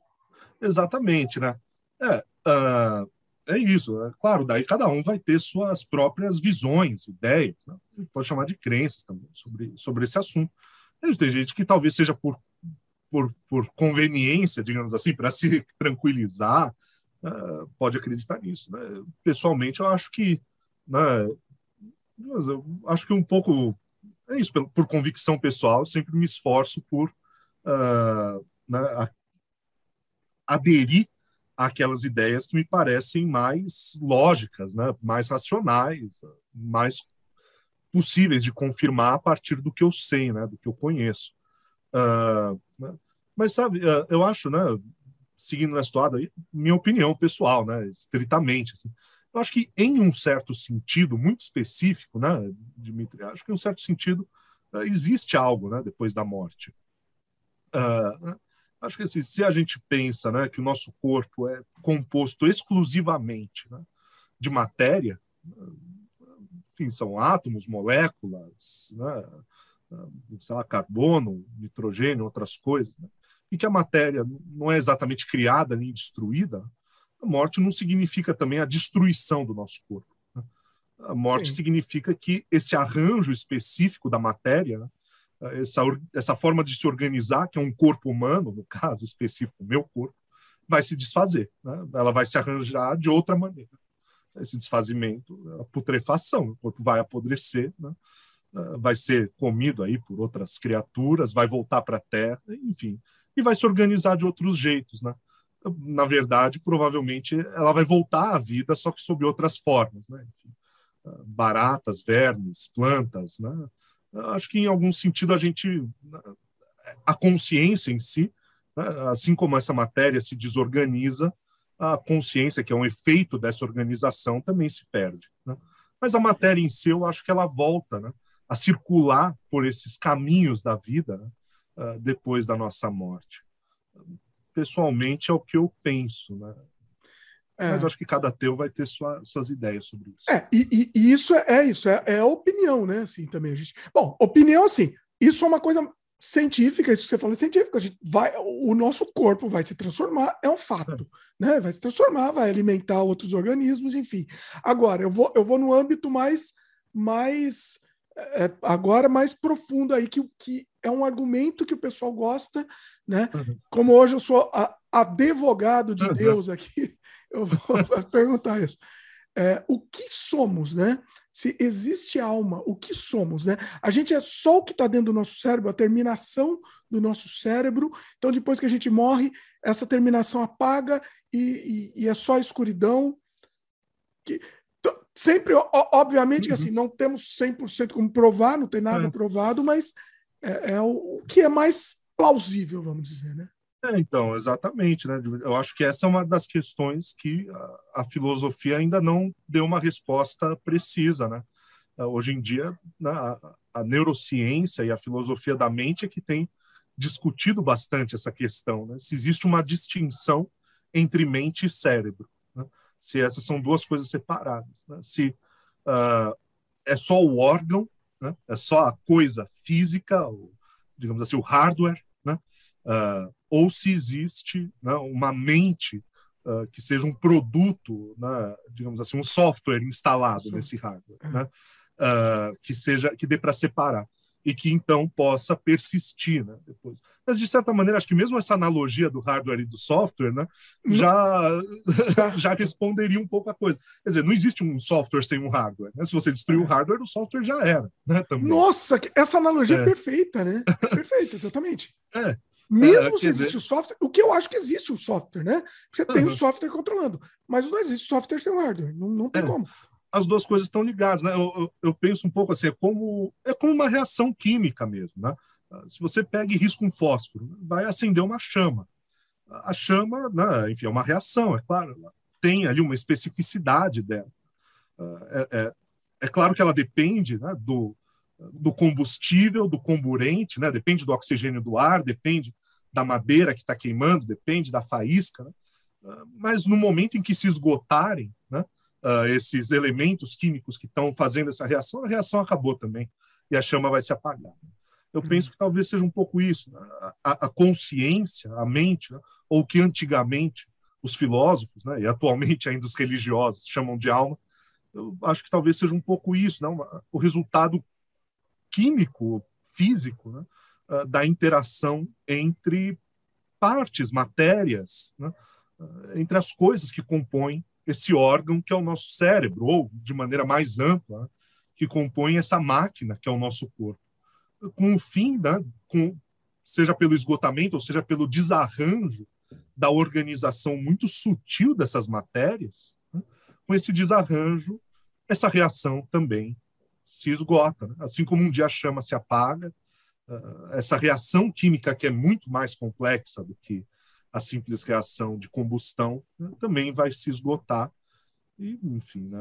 exatamente, né? É, uh, é isso. É claro, daí cada um vai ter suas próprias visões, ideias, né? pode chamar de crenças também sobre, sobre esse assunto. Tem gente que talvez seja por, por, por conveniência, digamos assim, para se tranquilizar, uh, pode acreditar nisso. Né? Pessoalmente, eu acho que. Né, eu acho que um pouco. É isso, por, por convicção pessoal, eu sempre me esforço por uh, né, aderir aquelas ideias que me parecem mais lógicas, né? mais racionais, mais possíveis de confirmar a partir do que eu sei, né? do que eu conheço. Uh, né? Mas, sabe, uh, eu acho, né, seguindo nessa toada minha opinião pessoal, né, estritamente, assim, Eu acho que, em um certo sentido, muito específico, né, Dimitri? Acho que, em um certo sentido, uh, existe algo né, depois da morte. Uh, acho que assim, se a gente pensa né, que o nosso corpo é composto exclusivamente né, de matéria, enfim, são átomos, moléculas, né, sei lá, carbono, nitrogênio, outras coisas, né, e que a matéria não é exatamente criada nem destruída, a morte não significa também a destruição do nosso corpo. Né? A morte Sim. significa que esse arranjo específico da matéria, né? Essa, essa forma de se organizar, que é um corpo humano, no caso específico, meu corpo, vai se desfazer. Né? Ela vai se arranjar de outra maneira. Esse desfazimento, a putrefação, o corpo vai apodrecer, né? vai ser comido aí por outras criaturas, vai voltar para a terra, enfim, e vai se organizar de outros jeitos, né? na verdade, provavelmente ela vai voltar à vida, só que sob outras formas, né? Enfim, baratas, vermes, plantas, né? Acho que em algum sentido a gente, a consciência em si, né? assim como essa matéria se desorganiza, a consciência, que é um efeito dessa organização, também se perde. Né? Mas a matéria em si, eu acho que ela volta né? a circular por esses caminhos da vida né? uh, depois da nossa morte pessoalmente é o que eu penso, né? É. Mas acho que cada teu vai ter sua, suas ideias sobre isso. É, e, e, isso é, é isso, é, é, a opinião, né? Assim, também a gente. Bom, opinião, assim, isso é uma coisa científica, isso que você falou é científico. A gente vai, o nosso corpo vai se transformar, é um fato, é. né? Vai se transformar, vai alimentar outros organismos, enfim. Agora, eu vou, eu vou no âmbito mais, mais é, agora mais profundo aí, que, que é um argumento que o pessoal gosta né? Uhum. Como hoje eu sou a, advogado de. Deus aqui, eu vou perguntar isso. É, o que somos, né? Se existe alma, o que somos, né? A gente é só o que está dentro do nosso cérebro, a terminação do nosso cérebro. Então, depois que a gente morre, essa terminação apaga e, e, e é só escuridão. Que, sempre, obviamente, uhum. que assim, não temos 100% como provar, não tem nada é. provado, mas é, é o, o que é mais plausível, vamos dizer, né? É, então, exatamente, né? Eu acho que essa é uma das questões que a, a filosofia ainda não deu uma resposta precisa, né? Ah, hoje em dia, né, a, a, neurociência e a filosofia da mente é que tem discutido bastante essa questão, né? Se existe uma distinção entre mente e cérebro, né? se essas são duas coisas separadas, né? se uh, é só o órgão, né? é só a coisa física, digamos assim, o hardware, uh, ou se existe né, uma mente uh, que seja um produto, né, digamos assim, um software instalado Sim. nesse hardware, né, uh, que seja que dê para separar e que então possa persistir, né, depois. Mas de certa maneira, acho que mesmo essa analogia do hardware e do software, né, hum. já já responderia um pouco a coisa. Quer dizer, não existe um software sem um hardware. Né? Se você destruir o é. hardware, o software já era, né? Também. Nossa, essa analogia é, é perfeita, né? Perfeita, exatamente. É. Mesmo se existe dizer... o software, o que eu acho que existe o software, né? Você tem uhum. o software controlando, mas não existe software sem hardware, não, não tem é. como. As duas coisas estão ligadas, né? Eu, eu, eu, penso um pouco assim, é como, é como uma reação química mesmo, né? Se você pega e risca um fósforo, vai acender uma chama. A chama, né, enfim, é uma reação, é claro, tem ali uma especificidade dela. É, é, é claro que ela depende né, do, do combustível, do comburente, né? depende do oxigênio do ar, depende da madeira que está queimando, depende da faísca. Né? Ah, mas no momento em que se esgotarem né, uh, esses elementos químicos que estão fazendo essa reação, a reação acabou também e a chama vai se apagar. Eu uhum. penso que talvez seja um pouco isso, né? a, a, consciência, a mente, né? ou que antigamente os filósofos, né? e atualmente ainda os religiosos chamam de alma, eu acho que talvez seja um pouco isso, né? o resultado químico, físico, né, ah, da interação entre partes, matérias, né, ah, entre as coisas que compõem esse órgão que é o nosso cérebro, ou, de maneira mais ampla, né, que compõe essa máquina que é o nosso corpo. Com o fim, né, com, seja pelo esgotamento, ou seja pelo desarranjo da organização muito sutil dessas matérias, né, com esse desarranjo, essa reação também se esgota. Né? Assim como um dia a chama se apaga, uh, essa reação química, que é muito mais complexa do que a simples reação de combustão, né, também vai se esgotar. E, enfim, né?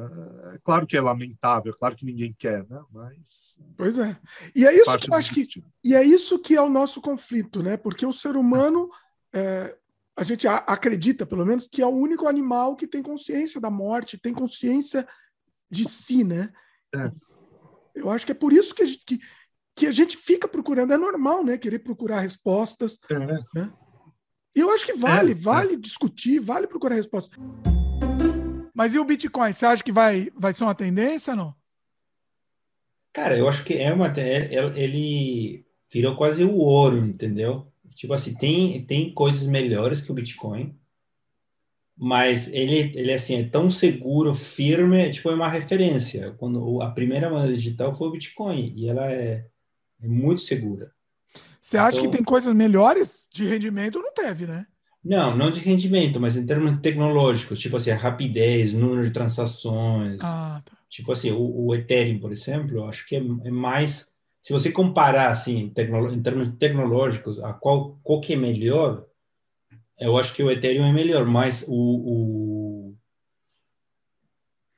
é claro que é lamentável, é claro que ninguém quer, né? Mas. Pois é. E é isso que eu acho que. E é isso que é o nosso conflito, né? Porque o ser humano. é, a gente acredita, pelo menos, que é o único animal que tem consciência da morte, tem consciência de si, né? Eu acho que é por isso que a gente, que, que a gente fica procurando. É normal, né? Querer procurar respostas. Né? E eu acho que vale, vale discutir, vale procurar respostas. Mas e o Bitcoin? Você acha que vai, vai ser uma tendência ou não? Cara, eu acho que é uma. é- é- Ele virou quase o ouro, entendeu? Tipo assim, tem, tem coisas melhores que o Bitcoin, mas ele, ele assim, é tão seguro, firme, tipo, é uma referência. Quando a primeira moeda digital foi o Bitcoin, e ela é, é muito segura. Você acha que Então- tem coisas melhores de rendimento? Não teve, né? Não, não de rendimento, mas em termos tecnológicos, tipo assim, a rapidez, número de transações. Ah, Tipo assim, o, o Ethereum, por exemplo, eu acho que é, é mais. Se você comparar, assim, em termos tecnológicos, a qual, qual que é melhor, eu acho que o Ethereum é melhor, mas o, o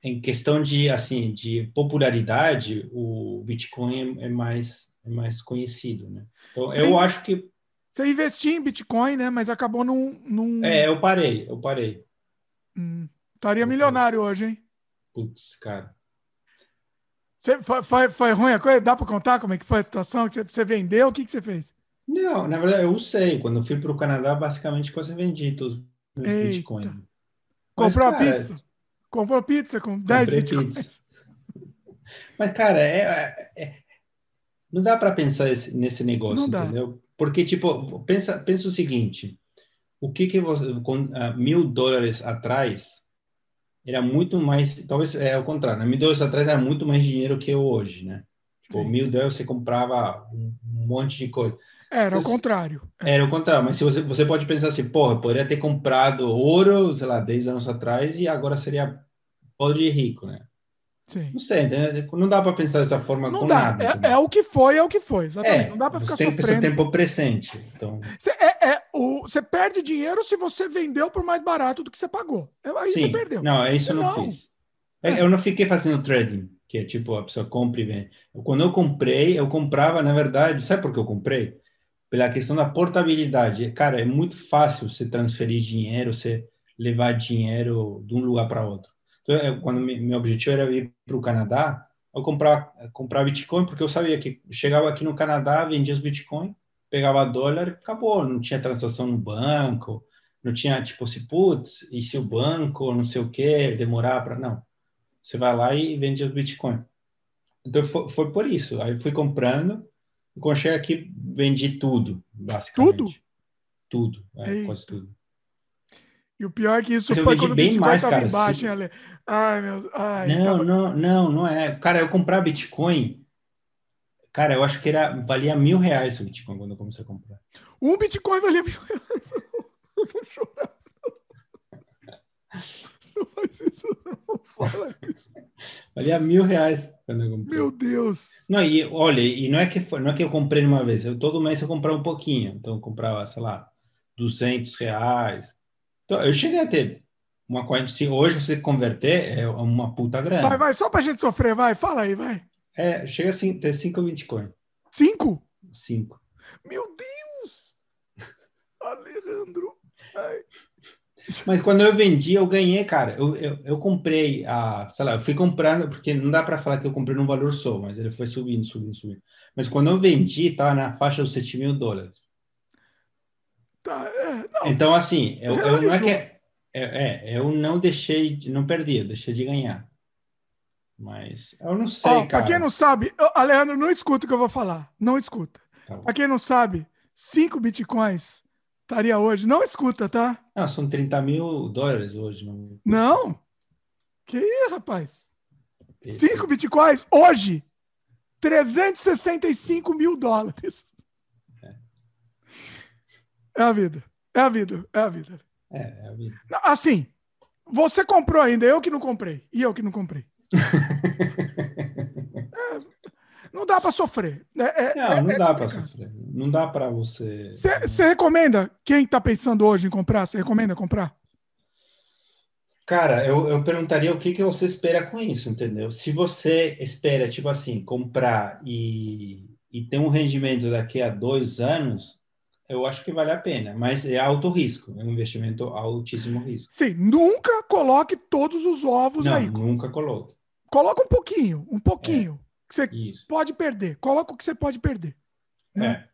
em questão de, assim, de popularidade, o Bitcoin é, é mais, é mais conhecido, né? Então, Sim. eu acho que. Você investiu em Bitcoin, né? Mas acabou num. num... É, eu parei, eu parei. Hum, estaria milionário hoje, hein? Putz, cara. Você, foi, foi, foi ruim a coisa? Dá para contar como é que foi a situação? Você, você vendeu? O que, que você fez? Não, na verdade, eu usei. Quando eu fui para o Canadá, basicamente quase vendi todos os meus Eita. Bitcoin. Mas, Comprou a cara, pizza? Comprou pizza com 10 Comprei Bitcoins? pizza. Mas, cara, é, é- não dá para pensar esse- nesse negócio, Não dá. entendeu? Porque, tipo, pensa, pensa o seguinte: o que que você, com ah, mil dólares atrás, era muito mais, talvez é o contrário, né? mil dólares atrás era muito mais dinheiro que hoje, né? Tipo, mil dólares você comprava um monte de coisa. Era o contrário. Era o contrário, mas se você, você pode pensar assim, porra, eu poderia ter comprado ouro, sei lá, 10 anos atrás e agora seria podre e rico, né? Sim. Não sei, não dá para pensar dessa forma Não com dá. nada. É, é o que foi, é o que foi. Exatamente. É, não dá para você ficar tem sofrendo. tempo presente. Então, Você, é, é, o, você perde dinheiro se você vendeu por mais barato do que você pagou. É, Aí você sim. perdeu. Não, é isso eu não, Não. fiz. Eu- Eu não fiquei fazendo trading, que é tipo, a pessoa compra e vende. Quando eu comprei, eu comprava, na verdade, sabe por que eu comprei? Pela questão da portabilidade. Cara, é muito fácil você transferir dinheiro, você levar dinheiro de um lugar para outro. Então, eu- quando me- meu objetivo era ir para o Canadá, eu comprava, comprava Bitcoin, porque eu sabia que chegava aqui no Canadá, vendia os Bitcoin, pegava dólar, acabou. Não tinha transação no banco, não tinha tipo assim, putz, e se o banco, não sei o que, demorar para. Não. Você vai lá e vende os Bitcoin. Então foi, foi por isso. Aí fui comprando, quando cheguei aqui, vendi tudo, basicamente. Tudo? Tudo, é, quase tudo. E o pior é que isso Mas eu foi quando o bem Bitcoin mais, estava cara, embaixo, se- hein, Ale? Ai, meu. Ai, Não, tava- não, não, não é. Cara, eu comprar Bitcoin, cara, eu acho que era, valia mil reais o Bitcoin quando eu comecei a comprar. Um Bitcoin valia mil reais. Eu vou chorar. Não faz isso, não. Fala isso. Valia mil reais quando eu comprei. Meu Deus. Não, e olha, e não é que foi, não é que eu comprei uma vez, eu, todo mês eu comprava um pouquinho, então eu comprava, sei lá, 200 reais. Então, eu cheguei a ter uma quantia, se hoje você converter, é uma puta grana. Vai, vai, só pra gente sofrer, vai. Fala aí, vai. É, chega assim, ter 5 Bitcoin. Cinco? 5. Meu Deus! Alejandro. Ai. Mas quando eu vendi, eu ganhei, cara. Eu, eu, eu comprei a, sei lá, eu fui comprando, porque não dá para falar que eu comprei num valor só, mas ele foi subindo, subindo, subindo. Mas quando eu vendi, tava na faixa dos 7 mil dólares. Tá, é. Então, assim, eu, eu não é que. É, é, eu não deixei, de- não perdi, eu deixei de ganhar. Mas eu não sei, pra cara. quem não sabe, Alejandro, não escuta o que eu vou falar. Não escuta. Tá. Pra quem não sabe, cinco bitcoins estaria hoje. Não escuta, tá? Não, são 30 mil dólares hoje. Não... Não. Que isso, rapaz? Cinco bitcoins hoje, 365 mil dólares. É a vida. É a vida. É a vida. É, é a vida. Assim, você comprou ainda, eu que não comprei. E eu que não comprei. É, não dá pra sofrer. É, é- Não, é- não é dá para sofrer. Não dá para você. Você recomenda? Quem tá pensando hoje em comprar, você recomenda comprar? Cara, eu, eu perguntaria o que, que você espera com isso, entendeu? Se você espera, tipo assim, comprar e, e ter um rendimento daqui a dois anos, eu acho que vale a pena, mas é alto risco, é um investimento altíssimo risco. Sim, nunca coloque todos os ovos Não, aí. nunca coloque. Coloca um pouquinho, um pouquinho. Que você Isso. pode perder. Coloca o que você pode perder. É,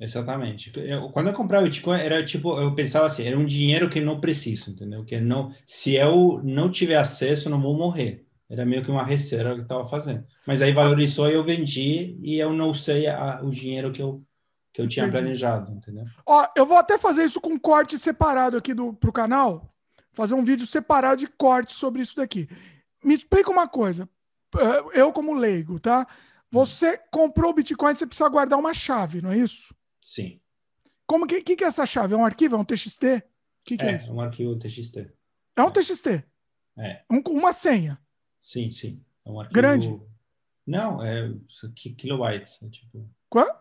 exatamente. Eu- quando eu comprava Bitcoin, era tipo, eu pensava assim, era um dinheiro que eu não preciso, entendeu? Que não, se eu não tiver acesso, eu não vou morrer. Era meio que uma reserva que eu estava fazendo. Mas aí valorizou e eu vendi e eu não usei a- o dinheiro que eu, que eu tinha Entendi. planejado, entendeu? Ó, eu vou até fazer isso com um corte separado aqui do, pro canal. Fazer um vídeo separado de corte sobre isso daqui. Me explica uma coisa. Eh, Eu, como leigo, tá? Você comprou o Bitcoin, você precisa guardar uma chave, não é isso? Sim. Como que, que, que é essa chave? É um arquivo? É um TXT? O que, que é, É, um arquivo TXT. É um TXT. É, Um- uma senha. sim, sim. É um arquivo... Grande? Não, é ki- kilobytes. É tipo... Quanto?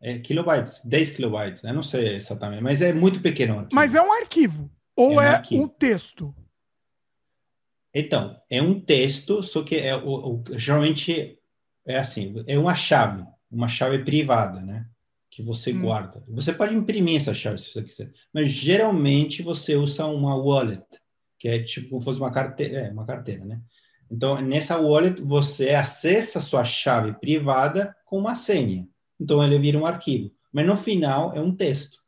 É kilobytes, 10 kilobytes. Eu não sei exatamente, mas é muito pequeno. Mas é um arquivo. Ou É um é, um texto? Então, é um texto, só que é o, o- geralmente é assim, é uma chave, uma chave privada, né? Que você Hum. guarda. Você pode imprimir essa chave se você quiser, mas geralmente você usa uma wallet, que é tipo como se fosse uma carteira, é, uma carteira, né? Então, nessa wallet, você acessa a sua chave privada com uma senha. Então, ele vira um arquivo. Mas no final, é um texto.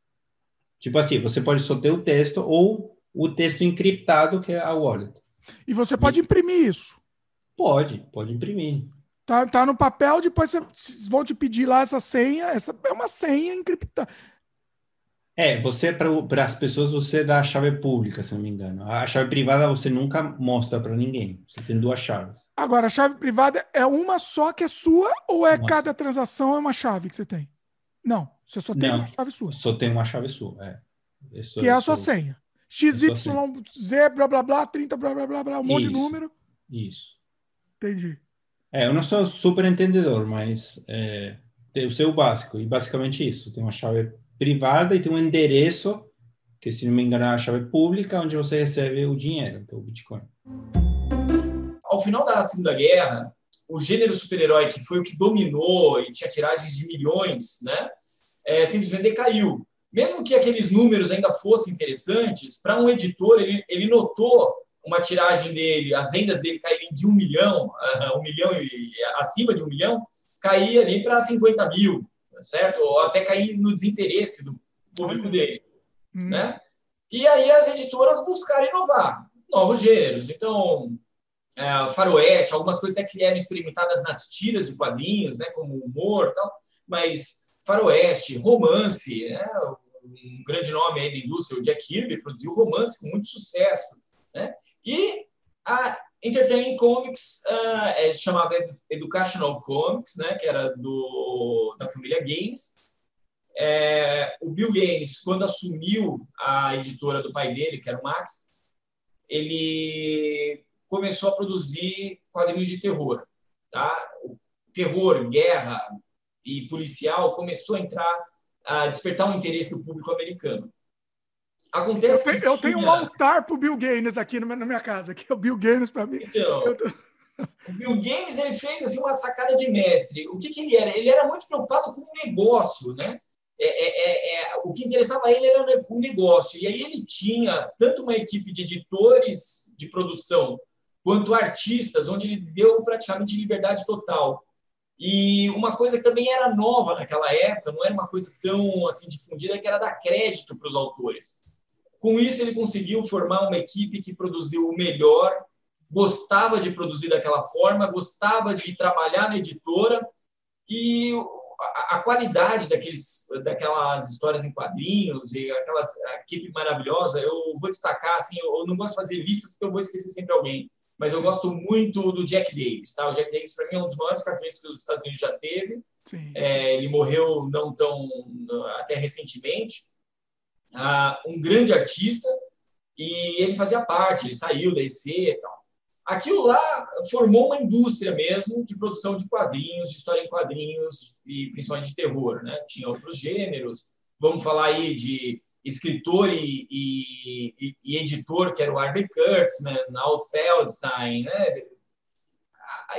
Tipo assim, você pode só ter o texto ou o texto encriptado, que é a wallet. E você pode imprimir isso. Pode, pode imprimir. Tá, tá no papel, depois você, vocês vão te pedir lá essa senha. Essa é uma senha encriptada. É, você, para as pessoas, você dá a chave pública, se não me engano. A chave privada você nunca mostra para ninguém. Você tem duas chaves. Agora, a chave privada é uma só que é sua ou é Uma. cada transação é uma chave que você tem? Não, você só tem Não, uma chave sua, Só tem uma chave sua. É. Que é a sua senha. XYZ, blá blá blá, 30, blá blá blá, blá um monte de Isso. número. Isso. Entendi. É, eu não sou super entendedor, mas é, tem o seu básico. E basicamente isso. Tem uma chave privada e tem um endereço, que se não me engano é a chave pública, onde você recebe o dinheiro, então o Bitcoin. ao final da Segunda Guerra, o gênero super-herói, que foi o que dominou e tinha tiragens de milhões, né, é, simplesmente decaiu. Mesmo que aqueles números ainda fossem interessantes, para um editor, ele, ele notou uma tiragem dele, as vendas dele caírem de um milhão, ah, um milhão e acima de um milhão, cair ali para 50 mil, certo? Ou até cair no desinteresse do público dele, né? E aí as editoras buscaram inovar, novos gêneros. Então, é, faroeste, algumas coisas até que eram experimentadas nas tiras de quadrinhos, né, como humor tal, mas faroeste, romance, né, um grande nome aí da indústria, o Jack Kirby, produziu romance com muito sucesso, né, e a Entertainment Comics uh, é, chamava Educational Comics, né, que era do, da família Gaines, é, o Bill Gaines, quando assumiu a editora do pai dele, que era o Max, ele começou a produzir quadrinhos de terror. Tá? Terror, guerra e policial começou a entrar, a despertar um interesse do público americano. Acontece eu, que eu tenho um tinha- altar pro Bill Gaines aqui na minha casa, que é o Bill Gaines para mim. Então, Eu tô- o Bill Gaines ele fez assim, uma sacada de mestre. O que, que ele era? Ele era muito preocupado com o negócio, né? É, é, é, é, o que interessava a ele era o o negócio. E aí ele tinha tanto uma equipe de editores de produção quanto artistas, onde ele deu praticamente liberdade total. E uma coisa que também era nova naquela época, não era uma coisa tão assim difundida, que era dar crédito para os autores. Com isso, ele conseguiu formar uma equipe que produziu o melhor, gostava de produzir daquela forma, gostava de trabalhar na editora e a, a qualidade daqueles, daquelas histórias em quadrinhos e aquelas a equipe maravilhosa. Eu vou destacar assim, eu, eu não gosto de fazer listas porque eu vou esquecer sempre alguém, mas eu gosto muito do Jack Davis. Tá? O Jack Davis para mim é um dos maiores cartunistas que os Estados Unidos já teve. É, ele morreu não tão até recentemente. Ah, um grande artista e ele fazia parte, ele saiu da EC e tal. Aquilo lá formou uma indústria mesmo de produção de quadrinhos, de história em quadrinhos e principalmente de terror, né? Tinha outros gêneros. Vamos falar aí de escritor e, e, e, editor, que era o Harvey Kurtzman, Alt Feldstein, né?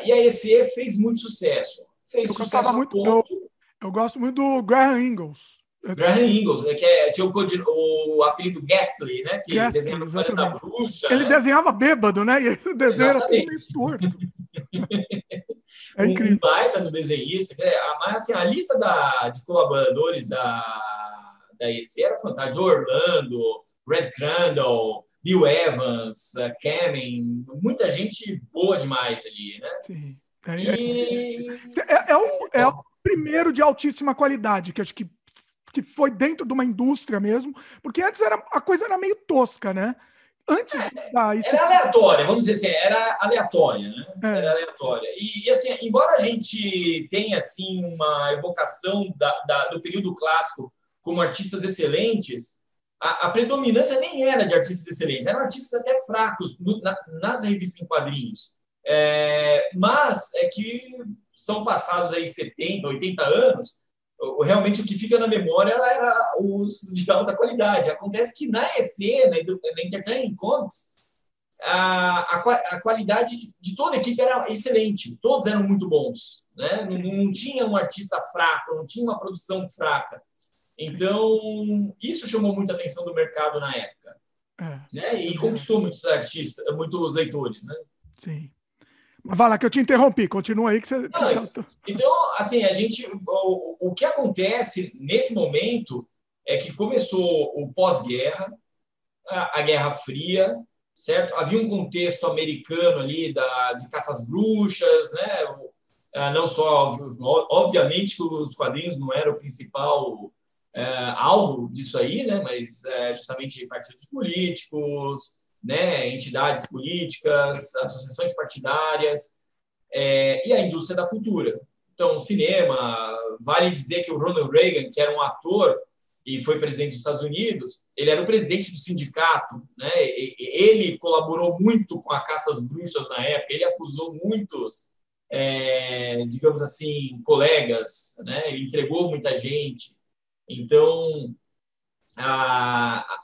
E a ECE fez muito sucesso. Fez Eu sucesso muito. Eu, eu gosto muito do Graham Ingalls. Graham Ingalls, né, que é, tinha o, o apelido Ghastly, né? Que Ghastly, desenhava histórias da exatamente. bruxa. Ele né? desenhava bêbado, né? E o desenho era tudo meio torto. É incrível. um baita do desenhista. Mas assim, a lista da, de colaboradores da, da EC era fantástica. Joe Orlando, Red Crandall, Bill Evans, uh, Kamen, muita gente boa demais ali, né? E... É, é o, é o primeiro de altíssima qualidade, que acho que, que foi dentro de uma indústria mesmo, porque antes era, a coisa era meio tosca, né? Antes da IC... Era aleatória, vamos dizer assim, era aleatória, né? É. Era aleatória. E, e, assim, embora a gente tenha assim uma evocação da, da- do período clássico como artistas excelentes, a, a predominância nem era de artistas excelentes, eram artistas até fracos no- na- nas revistas em quadrinhos. É, mas é que são passados aí 70, 80 anos, realmente o que fica na memória era os de alta qualidade. Acontece que na EC, na, Entertainment Comics, a, a, a qualidade de, de toda a equipe era excelente, todos eram muito bons. Né? Não, não tinha um artista fraco, não tinha uma produção fraca. Então, isso chamou muita atenção do mercado na época. Né? E conquistou muitos artistas, muitos leitores. Né? Sim. Mas vai lá, que eu te interrompi. Continua aí que você. tá, Não, Então, assim, a gente, o, o que acontece nesse momento é que começou o pós-guerra, a, a Guerra Fria, certo? Havia um contexto americano ali da, de caças bruxas, né? Ah, Não só, obviamente, que os quadrinhos não eram o principal eh, alvo disso aí, né? Mas eh, justamente partidos políticos, né? Entidades políticas, associações partidárias é, e a indústria da cultura. Então, cinema, vale dizer que o Ronald Reagan, que era um ator e foi presidente dos Estados Unidos, ele era o presidente do sindicato, né? Ele colaborou muito com a caça às bruxas na época, ele acusou muitos, é, digamos assim, colegas, né? Ele entregou muita gente. Então,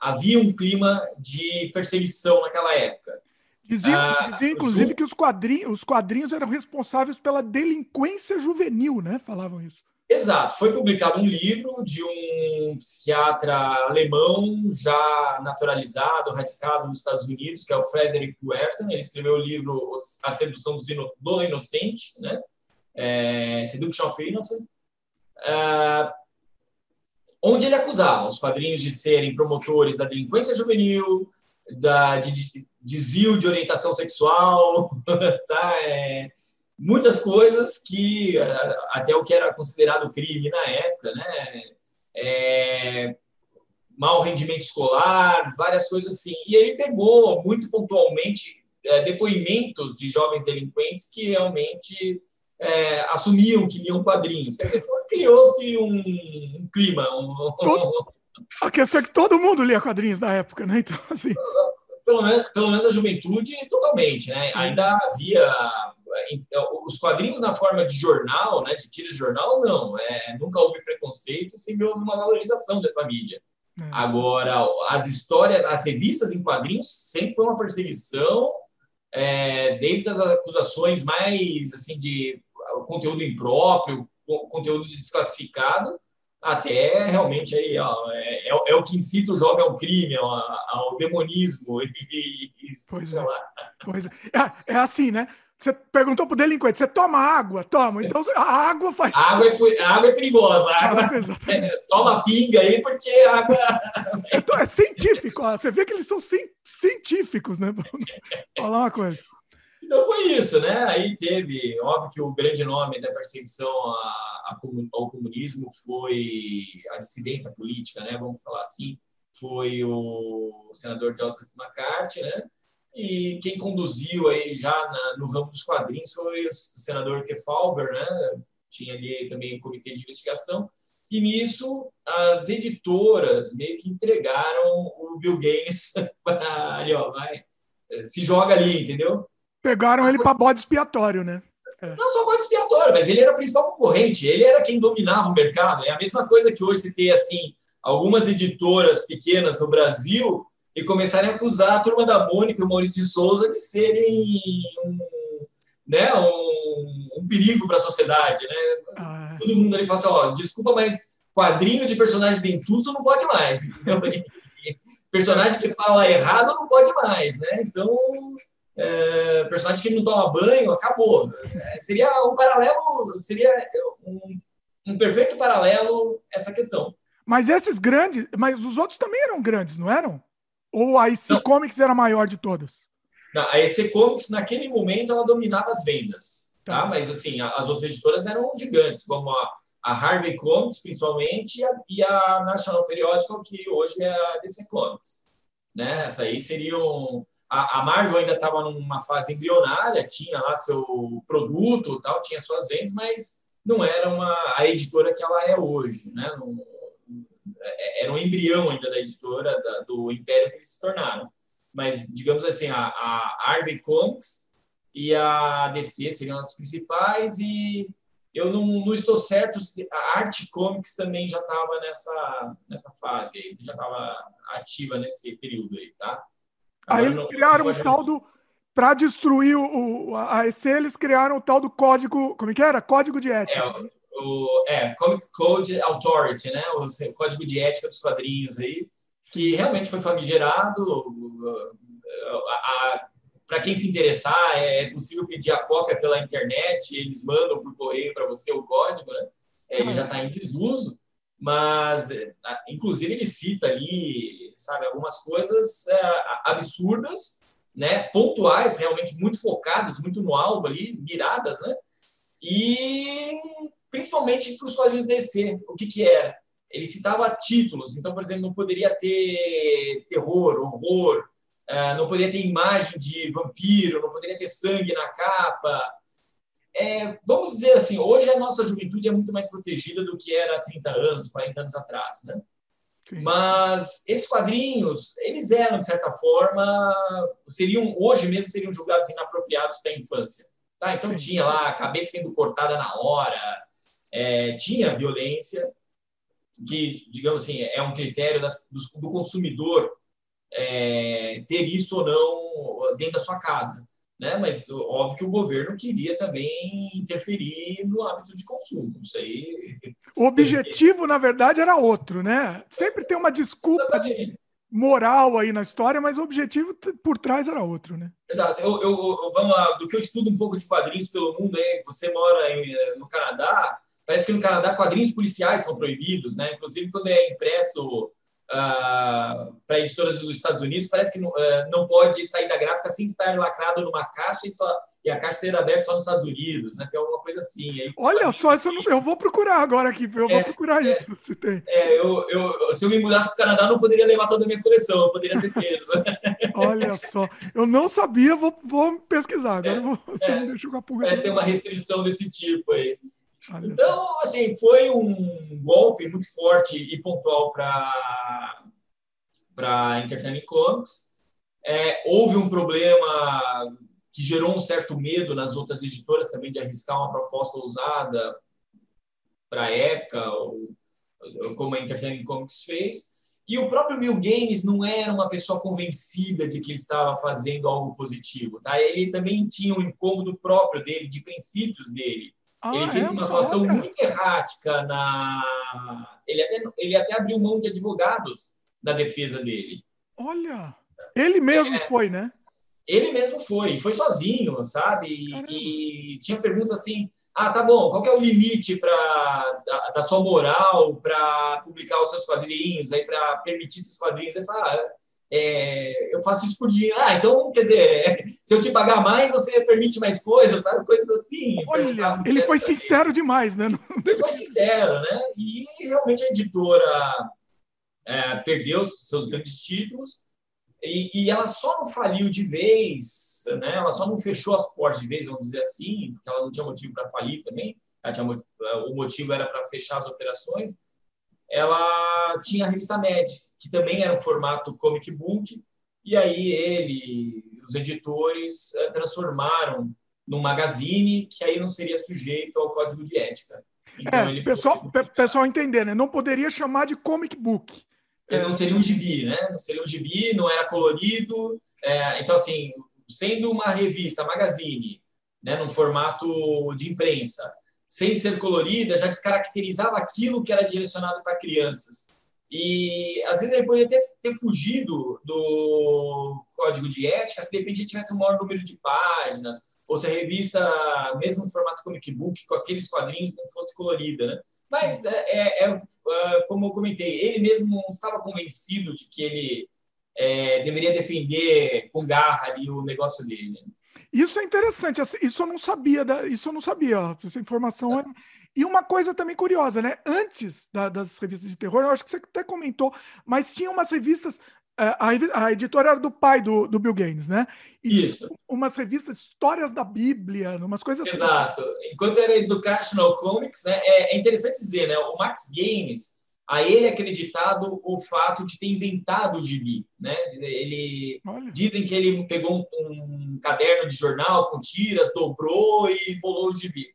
havia um clima de perseguição naquela época. Dizia, Ah, dizia, inclusive, que os quadrinhos, os quadrinhos eram responsáveis pela delinquência juvenil, né? Falavam isso. Exato. Foi publicado um livro de um psiquiatra alemão já naturalizado, radicado nos Estados Unidos, que é o Frederick Werton. Ele escreveu o livro A Sedução do Inocente, né? É, Seduction of Innocent, Ah, onde ele acusava os quadrinhos de serem promotores da delinquência juvenil, da, de, de desvio de orientação sexual, tá? É, muitas coisas que até o que era considerado crime na época, né? É, mau rendimento escolar, várias coisas assim. E ele pegou muito pontualmente é, depoimentos de jovens delinquentes que realmente é, assumiam que liam quadrinhos. Quer dizer, foi- criou-se um, um clima, um, A questão é que todo mundo lia quadrinhos na época, né? Então, assim. pelo menos, pelo menos a juventude totalmente, né? Ainda havia os quadrinhos na forma de jornal, né? De tiras de jornal, não. É, nunca houve preconceito, sempre houve uma valorização dessa mídia. Agora, as histórias, as revistas em quadrinhos sempre foi uma perseguição, é, desde as acusações mais assim de conteúdo impróprio, co- conteúdo desclassificado, até realmente aí, ó, é, é- é o que incita o jovem ao crime, ao, ao demonismo e, e, sei lá. Pois é. É, é assim, né? Você perguntou pro delinquente, você toma água? Toma. Então a água faz. A água é, a água é perigosa. Água, é, toma pinga aí, porque a água. É, é científico, ó. você vê que eles são cien- científicos, né? Falar uma coisa. Então foi isso, né? Aí teve, óbvio que o grande nome da perseguição ao comunismo foi a dissidência política, né? Vamos falar assim, foi o senador Joseph McCarthy, né? E quem conduziu aí já na- no ramo dos quadrinhos foi o senador Kefauver, né? Tinha ali também o comitê de investigação. E nisso, as editoras meio que entregaram o Bill Gates para ali, ó, vai, se joga ali, entendeu? Pegaram ele para bode expiatório, né? Não só bode expiatório, mas ele era o principal concorrente, ele era quem dominava o mercado. É a mesma coisa que hoje você ter assim algumas editoras pequenas no Brasil e começarem a acusar a turma da Mônica e o Maurício de Souza de serem um, né, um, um perigo para a sociedade. Né? Ah. Todo mundo ali fala assim: ó, desculpa, mas quadrinho de personagem dentuço não pode mais. personagem que fala errado não pode mais. Né? Então, é, personagem que não toma banho, acabou. É, seria um paralelo, seria um, um perfeito paralelo essa questão. Mas esses grandes, mas os outros também eram grandes, não eram? Ou a IC Comics era a maior de todas? Não, a EC Comics, naquele momento, ela dominava as vendas. Tá? Mas, assim, as outras editoras eram gigantes, como a, a Harvey Comics, principalmente, e a, e a National Periodical, que hoje é a DC Comics. Né? Essa aí seriam... A, a Marvel ainda estava numa fase embrionária, tinha lá seu produto, tal, tinha suas vendas, mas não era uma, a editora que ela é hoje. Né? Não- é- era um embrião ainda da editora, da- do império que eles se tornaram. Mas, digamos assim, a, a Harvey Comics e a DC seriam as principais e eu não, não estou certo se a Art Comics também já estava nessa, nessa fase aí, já estava ativa nesse período aí, tá? Aí eles criaram não o vou tal do. Para destruir o, o- a EC, eles criaram o tal do código. Como é que era? Código de ética. É, o, é, Comic Code Authority, né? O código de ética dos quadrinhos aí, que realmente foi famigerado. Para quem se interessar, é possível pedir a cópia pela internet, eles mandam por correio para você o código, né? É, Ele já está em desuso, mas, a- inclusive, ele cita ali, sabe, algumas coisas é, absurdas, né? Pontuais, realmente muito focadas, muito no alvo ali, miradas, né? E principalmente para os quadrinhos DC, o que que era? Ele citava títulos, então, por exemplo, não poderia ter terror, horror, ah, não poderia ter imagem de vampiro, não poderia ter sangue na capa. É, vamos dizer assim, hoje a nossa juventude é muito mais protegida do que era há 30 anos, 40 anos atrás, né? Mas esses quadrinhos, eles eram, de certa forma, seriam, hoje mesmo, seriam julgados inapropriados para a infância. Tá? Então tinha lá a cabeça sendo cortada na hora, é, tinha violência, que, digamos assim, é um critério das- dos- do consumidor é, ter isso ou não dentro da sua casa. Né? Mas óbvio que o governo queria também interferir no hábito de consumo. Isso aí. O objetivo, na verdade, era outro, né? Sempre tem uma desculpa de moral aí na história, mas o objetivo por trás era outro, né? Exato. Eu, eu, eu- vamos lá, do que eu estudo um pouco de quadrinhos pelo mundo, aí, você mora em, eh, no Canadá, parece que no Canadá quadrinhos policiais são proibidos, né? Inclusive quando é impresso para editoras dos Estados Unidos, parece que não, eh, não pode sair da gráfica sem estar lacrado numa caixa e, só, e a caixa ser aberta só nos Estados Unidos, né? Tem alguma coisa assim. Aí, Olha só, isso eu, não eu vou procurar agora aqui, eu vou procurar isso, se tem. é, eu, eu, se eu me mudasse para o Canadá, eu não poderia levar toda a minha coleção, eu poderia ser preso. Olha só, eu não sabia, vou, vou pesquisar. Agora eu vou, você é. me deixou com a pulga. Parece que tem uma restrição desse tipo aí. Então, assim, foi um golpe muito forte e pontual para para Entertainment Comics. É, houve um problema que gerou um certo medo nas outras editoras também de arriscar uma proposta ousada para a época, ou, ou como a Entertainment Comics fez. E o próprio Bill Games não era uma pessoa convencida de que ele estava fazendo algo positivo. Tá? Ele também tinha um incômodo próprio dele, de princípios dele. Ah, ele teve é? uma atuação muito errática na. Ele até, ele até abriu mão de advogados na defesa dele. Olha, ele mesmo foi, né? Ele mesmo foi, foi sozinho, sabe? E, e tinha perguntas assim: ah, tá bom, qual é o limite pra, da, da sua moral para publicar os seus quadrinhos, aí para permitir esses quadrinhos? Ele fala, ah, é, eu faço isso por dinheiro. Ah, então, quer dizer, se eu te pagar mais, você permite mais coisas, sabe? Coisas assim. Olha, ele foi sincero demais, né? Ele foi sincero, né? E realmente a editora é, perdeu seus grandes títulos e, e ela só não faliu de vez, né? Ela só não fechou as portas de vez, vamos dizer assim, porque ela não tinha motivo para falir também. Tinha o motivo era para fechar as operações. Ela tinha a revista Mad, que também era um formato comic book, e aí ele, os editores, eh, transformaram num magazine que aí não seria sujeito ao código de ética. Então, é, pessoal, pe- pessoal entender, né? Não poderia chamar de comic book. Ele não seria um gibi, né? Não seria um gibi, não era colorido. É, então, assim, sendo uma revista, magazine, né, num formato de imprensa, sem ser colorida, já descaracterizava aquilo que era direcionado para crianças. E às vezes ele poderia ter, ter fugido do código de ética se de repente ele tivesse um maior número de páginas, ou se a revista, mesmo no formato comic book, com aqueles quadrinhos, não fosse colorida, né? Mas, é, é, é, é, como eu comentei, ele mesmo não estava convencido de que ele é, deveria defender com garra ali o negócio dele. né? Isso é interessante, assim, isso eu não sabia, isso eu não sabia, ó, essa informação. é- E uma coisa também curiosa, né? Antes da- das revistas de terror, eu acho que você até comentou, mas tinha umas revistas. eh, A, a editora era do pai do, do Bill Gaines, né? E Isso. umas revistas, histórias da Bíblia, umas coisas assim. Exato. Enquanto era Educational Comics, né, é, é interessante dizer, né, o Max Games, a ele é acreditado o fato de ter inventado o gibi, né? Ele dizem que ele pegou um, um caderno de jornal com tiras, dobrou e bolou o gibi.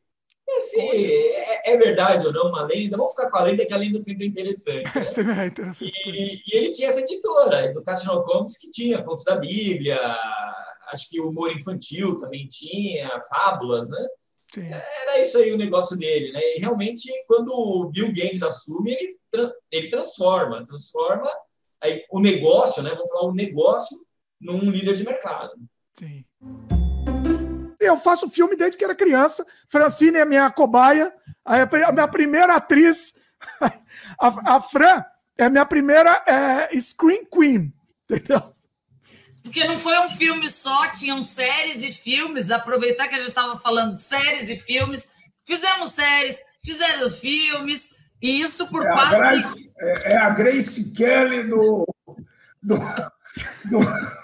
Esse é, é verdade ou não uma lenda? Vamos ficar com a lenda, que a lenda sempre é interessante. né? Sempre é interessante. E, e ele tinha essa editora, Educational Comics, que tinha contos da Bíblia, acho que humor infantil também tinha, fábulas, né? Era isso aí o negócio dele, né? E realmente, quando o Bill Games assume, ele, ele transforma, transforma aí, o negócio, né? Vamos falar o negócio num líder de mercado. Sim. Eu faço filme desde que era criança. Francine é minha cobaia. A minha primeira atriz. A, a Fran é a minha primeira é, screen queen. Entendeu? Porque não foi um filme só, tinham séries e filmes. Aproveitar que a gente estava falando de séries e filmes. Fizemos séries, fizeram filmes, e isso por É a, quase. Grace, é, é a Grace Kelly do. do, do...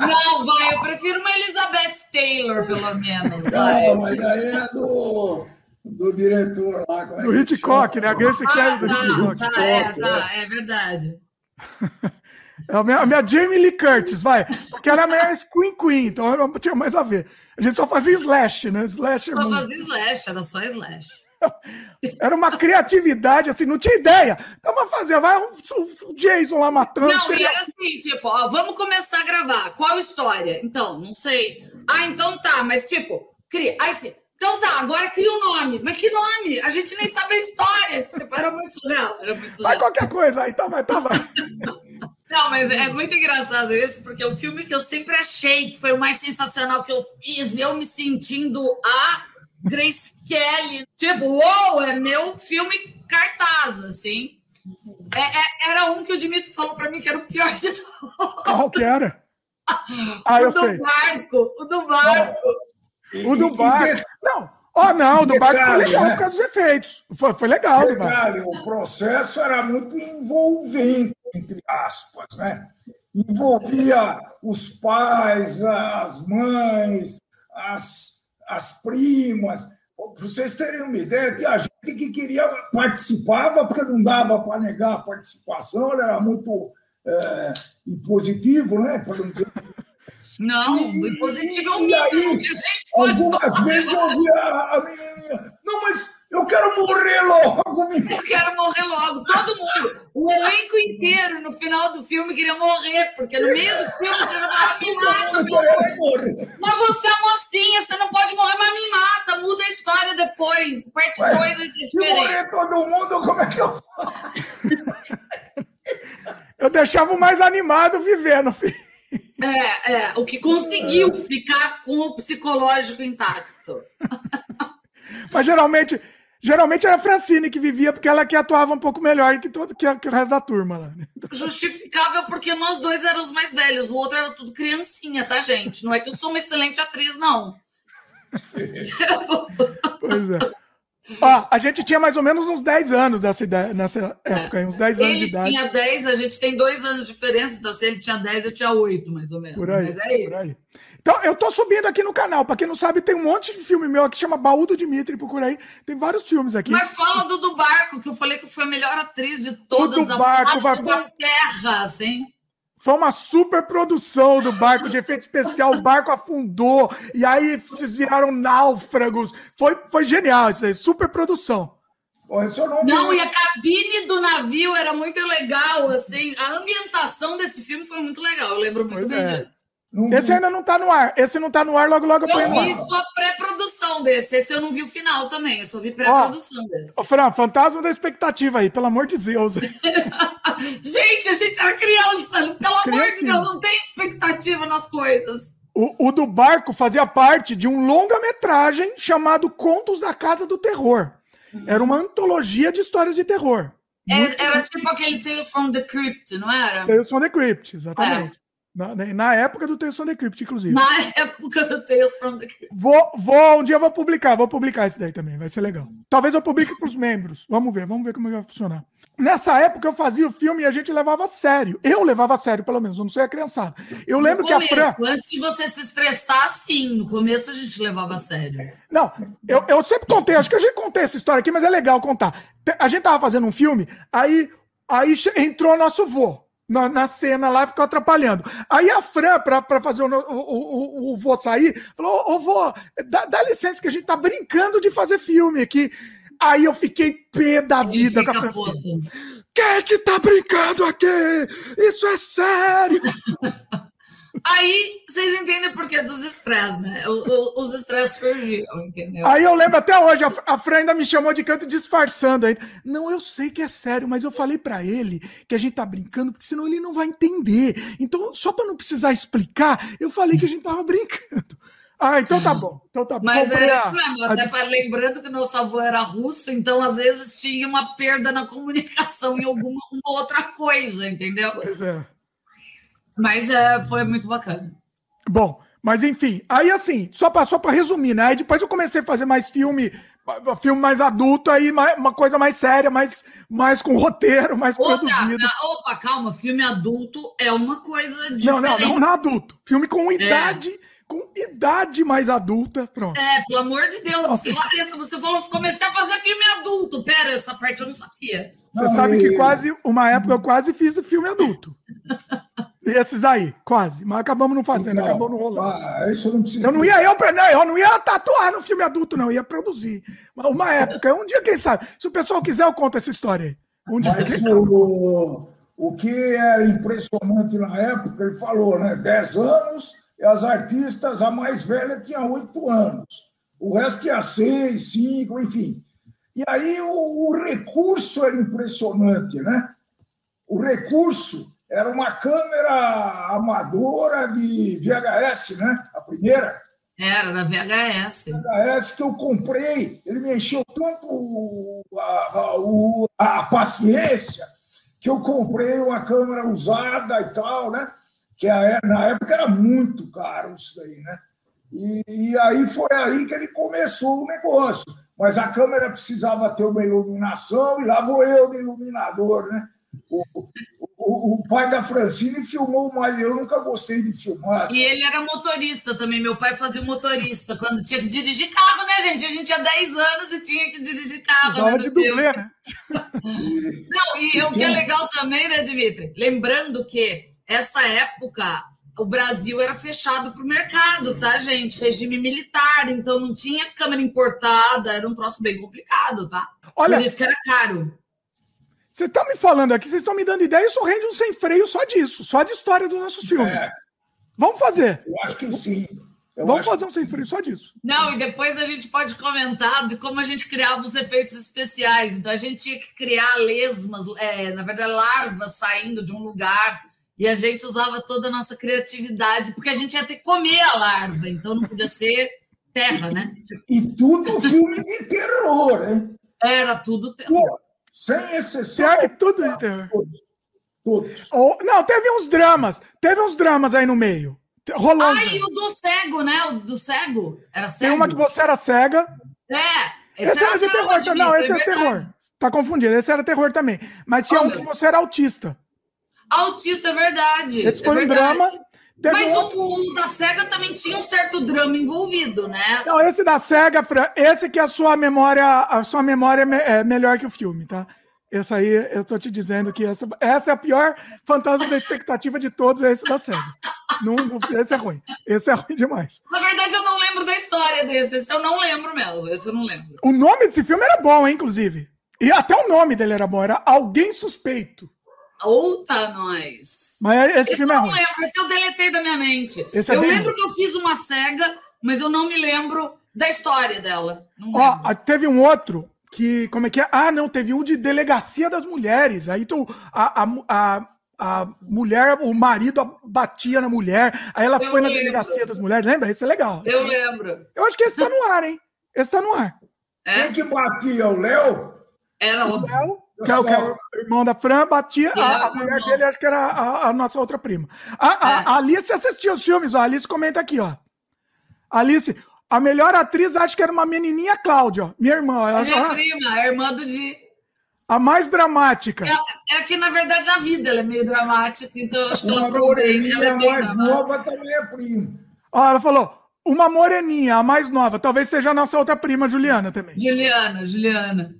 Não, vai, eu prefiro uma Elizabeth Taylor, pelo menos. Vai. Não, mas aí é do, do diretor lá. É Do Hitchcock, né? A Grace Kelly do Ah, Hitchcock. tá, é, tá, é verdade. É a minha, a minha Jamie Lee Curtis, vai. Porque era a minha Screen Queen, então eu não tinha mais a ver. A gente só fazia slash, né? Slash é Só muito- fazia slash, era só slash. Era uma criatividade, assim, não tinha ideia. Então vamos fazer, vai um, um Jason lá matando. Não, e seria- era assim, tipo, ó, vamos começar a gravar. Qual história? Então, não sei. Ah, então tá, mas tipo, cria. Aí assim, então tá, agora cria um nome. Mas que nome? A gente nem sabe a história. Tipo, era muito surreal. Era muito surreal. Vai qualquer coisa, aí tá, vai, tá, vai. Não, mas é muito engraçado isso, porque é o filme que eu sempre achei que foi o mais sensacional que eu fiz, eu me sentindo a Grace Kelly. Tipo, uou, é meu filme cartaz, assim. É- é- era um que o Dimitri falou pra mim que era o pior de todos. Qual que era? Ah, eu o do sei. barco, o do barco. O do barco. Não, ó, não, o do barco foi legal né? por causa dos efeitos. Foi, foi legal. Detalhe, o processo era muito envolvente, entre aspas, né? Envolvia os pais, as mães, as, as primas. Para vocês terem uma ideia, tinha gente que queria participava, porque não dava para negar a participação, era muito é, impositivo, né? Para não dizer Não, o positivo é um e mito. aí, porque a gente pode algumas vezes eu ouvia a, a menininha, não, mas eu quero morrer logo, menina. Eu quero morrer logo. Todo mundo. O elenco inteiro, no final do filme, queria morrer, porque no meio do filme você já falava, me mata, meu amor. Mas você é mocinha, você não pode morrer, mas me mata. Muda a história depois. Parte 2 vai ser Se diferente. morrer todo mundo, como é que eu faço? Eu deixava o mais animado vivendo, filho. É, é, o que conseguiu ficar com o psicológico intacto. Mas geralmente, geralmente era a Francine que vivia, porque ela que atuava um pouco melhor que, todo, que, que o resto da turma lá. né? Justificável porque nós dois éramos os mais velhos, o outro era tudo criancinha, tá, gente? Não é que eu sou uma excelente atriz, não. Pois é. Ó, a gente tinha mais ou menos uns 10 anos nessa, ideia, nessa época, aí, uns 10 anos de Ele idade. tinha 10, a gente tem dois anos de diferença, então se ele tinha 10, eu tinha 8, mais ou menos. Por aí, Mas é isso. por aí. Então, eu tô subindo aqui no canal. Pra quem não sabe, tem um monte de filme meu aqui que chama Baú do Dimitri, procura aí. Tem vários filmes aqui. Mas fala do do Barco, que eu falei que foi a melhor atriz de todas do da Barco, face vai- da Terra, assim. Foi uma super produção do barco de efeito especial. O barco afundou e aí vocês viraram náufragos. Foi, foi genial isso aí, super produção. não, não e a cabine do navio era muito legal, assim. A ambientação desse filme foi muito legal. Eu lembro muito pois bem é. disso. Esse ainda não tá no ar. Esse não tá no ar, logo, logo eu Eu vi só pré-produção desse. Esse eu não vi o final também. Eu só vi pré-produção desse. Ô, Fran, fantasma da expectativa aí, pelo amor de Deus. gente, a gente era criança. Pelo amor de Deus, não tem expectativa nas coisas. O, o do barco fazia parte de um longa-metragem chamado Contos da Casa do Terror. Uhum. Era uma antologia de histórias de terror. Era, era tipo aquele Tales from the Crypt, não era? Tales from the Crypt, exatamente. É. Na, na época do Tales from the Crypt, inclusive. Na época do Tales from the Crypt. Vou, vou, um dia eu vou publicar, vou publicar esse daí também, vai ser legal. Talvez eu publique para os membros. Vamos ver, vamos ver como vai funcionar. Nessa época eu fazia o filme e a gente levava a sério. Eu levava a sério, pelo menos, eu não sei a criançada. Eu lembro no começo, que a Fran. Antes de você se estressar, sim. No começo a gente levava a sério. Não, eu, eu sempre contei, acho que eu já contei essa história aqui, mas é legal contar. A gente tava fazendo um filme, aí, aí entrou nosso vô na, na, cena lá, ficou atrapalhando. Aí a Fran, para fazer o, o, o, o vô sair, falou: Ô vô, dá, dá, licença que a gente tá brincando de fazer filme aqui. Aí eu fiquei pé da vida com a Francine. Quem é que tá brincando aqui? Isso é sério! Aí vocês entendem por que dos estresses, né? Os estresses surgiram, entendeu? Aí eu lembro até hoje, a, a Fran ainda me chamou de canto disfarçando. Aí, não, eu sei que é sério, mas eu falei para ele que a gente tá brincando, porque senão ele não vai entender. Então, só para não precisar explicar, eu falei que a gente tava brincando. Ah, então tá bom. Então tá bom. Mas é isso mesmo, até para lembrando que nosso avô era russo, então às vezes tinha uma perda na comunicação em alguma outra coisa, entendeu? Pois é. Mas é, foi muito bacana. Bom, mas enfim, aí assim, só passou para resumir, né? Aí depois eu comecei a fazer mais filme, filme mais adulto, aí uma coisa mais séria, mais, mais com roteiro, mais opa, produzido. Opa, calma, filme adulto é uma coisa diferente. Não, não, não, não adulto. Filme com idade. É com idade mais adulta. Pronto. É, pelo amor de Deus. Larissa, você falou que comecei a fazer filme adulto. Pera, essa parte eu não sabia. Você sabe que quase, uma época eu quase fiz filme adulto. Esses aí, quase. Mas acabamos não fazendo, então, acabou não rolando. Ah, isso eu não preciso. Eu não ia, eu, não, eu não ia tatuar no filme adulto, não, eu ia produzir. Uma época, um dia, quem sabe? Se o pessoal quiser, eu conto essa história aí. Um dia, Mas o, o que era impressionante na época, ele falou, né? 10 anos, e as artistas, a mais velha tinha 8 anos. O resto tinha 6, 5, enfim. E aí o, o recurso era impressionante, né? O recurso era uma câmera amadora de VHS, né? A primeira. Era, na VHS. VHS que eu comprei. Ele me encheu tanto a, a, a, paciência que eu comprei uma câmera usada e tal, né? Que a, na época era muito caro isso daí, né? E, e aí foi aí que ele começou o negócio. Mas a câmera precisava ter uma iluminação, e lá vou eu de iluminador, né? O, o, o, pai da Francine filmou mais. Eu nunca gostei de filmar. E ele era motorista também. Meu pai fazia motorista quando tinha que dirigir carro, né, gente? A gente tinha 10 anos e tinha que dirigir carro. Precisava né, de dublê, né? Não, e, e o que é legal também, né, Dimitri? Lembrando que essa época o Brasil era fechado para o mercado, tá, gente? Regime militar, então não tinha câmera importada, era um troço bem complicado, tá? Olha, Por isso que era caro. Você está me falando aqui, vocês estão me dando ideia, isso rende um sem freio só disso, só de história dos nossos filmes. É. Vamos fazer. Eu acho que sim. Eu Vamos fazer um sem freio só disso. Não, e depois a gente pode comentar de como a gente criava os efeitos especiais. Então a gente tinha que criar lesmas, é, na verdade, larvas saindo de um lugar. E a gente usava toda a nossa criatividade, porque a gente ia ter que comer a larva, então não podia ser terra, né? E tudo filme de terror, hein? Era tudo terror. Sem exceção. Pior que tudo de terror. Todos. Todos. Oh, não, teve uns dramas. Teve uns dramas aí no meio. Rolou. Ah, e o do cego, né? O do cego. Era cego. Tem uma que você era cega. É. Esse, esse era, era de terror. De não, esse é, terror. Tá confundindo. Esse era terror também. Mas tinha oh, um que você era autista. Autista, é verdade. Esse foi é um drama. Teve Mas outro... o, da SEGA também tinha um certo drama envolvido, né? Não, esse da SEGA, esse que a sua memória, a sua memória é melhor que o filme, tá? Essa aí, eu tô te dizendo que essa, essa é a pior fantasma da expectativa de todos, é esse da. Não, não, esse é ruim. Esse é ruim demais. Na verdade, eu não lembro da história desse. Esse eu não lembro mesmo. Esse eu não lembro. O nome desse filme era bom, hein, inclusive. E até o nome dele era bom, era Alguém Suspeito. Outa nós. Mas esse, Esse filme eu é não ruim. lembro, esse eu deletei da minha mente. Esse é eu bem lembro que eu fiz uma cega, mas eu não me lembro da história dela. Ó, teve um outro que, como é que é? Ah, não, teve um de Delegacia das Mulheres. Aí tu, a, a, a, a mulher, o marido batia na mulher, aí ela Eu foi na lembro. Delegacia das Mulheres, lembra? Esse é legal. Eu Esse- lembro. Eu acho que esse tá no ar, hein? Esse tá no ar. Quem que batia? O Léo? Era o Léo, que é o, que é o irmão da Fran, batia. A, a mulher dele, acho que era a, a nossa outra prima. A, a, a Alice assistiu os filmes, ó. A Alice comenta aqui, ó. Alice, a melhor atriz acho que era uma menininha Cláudia, ó. Minha irmã. Ela, É minha prima, a irmã do Di. a mais dramática. É, é que, na verdade, na vida ela é meio dramática, então eu acho que ela Uma. Ela é moreninha bem mais dramática. nova também é primo. Ó, ela falou, uma moreninha, a mais nova. Talvez seja a nossa outra prima, Juliana, também. Juliana, Juliana.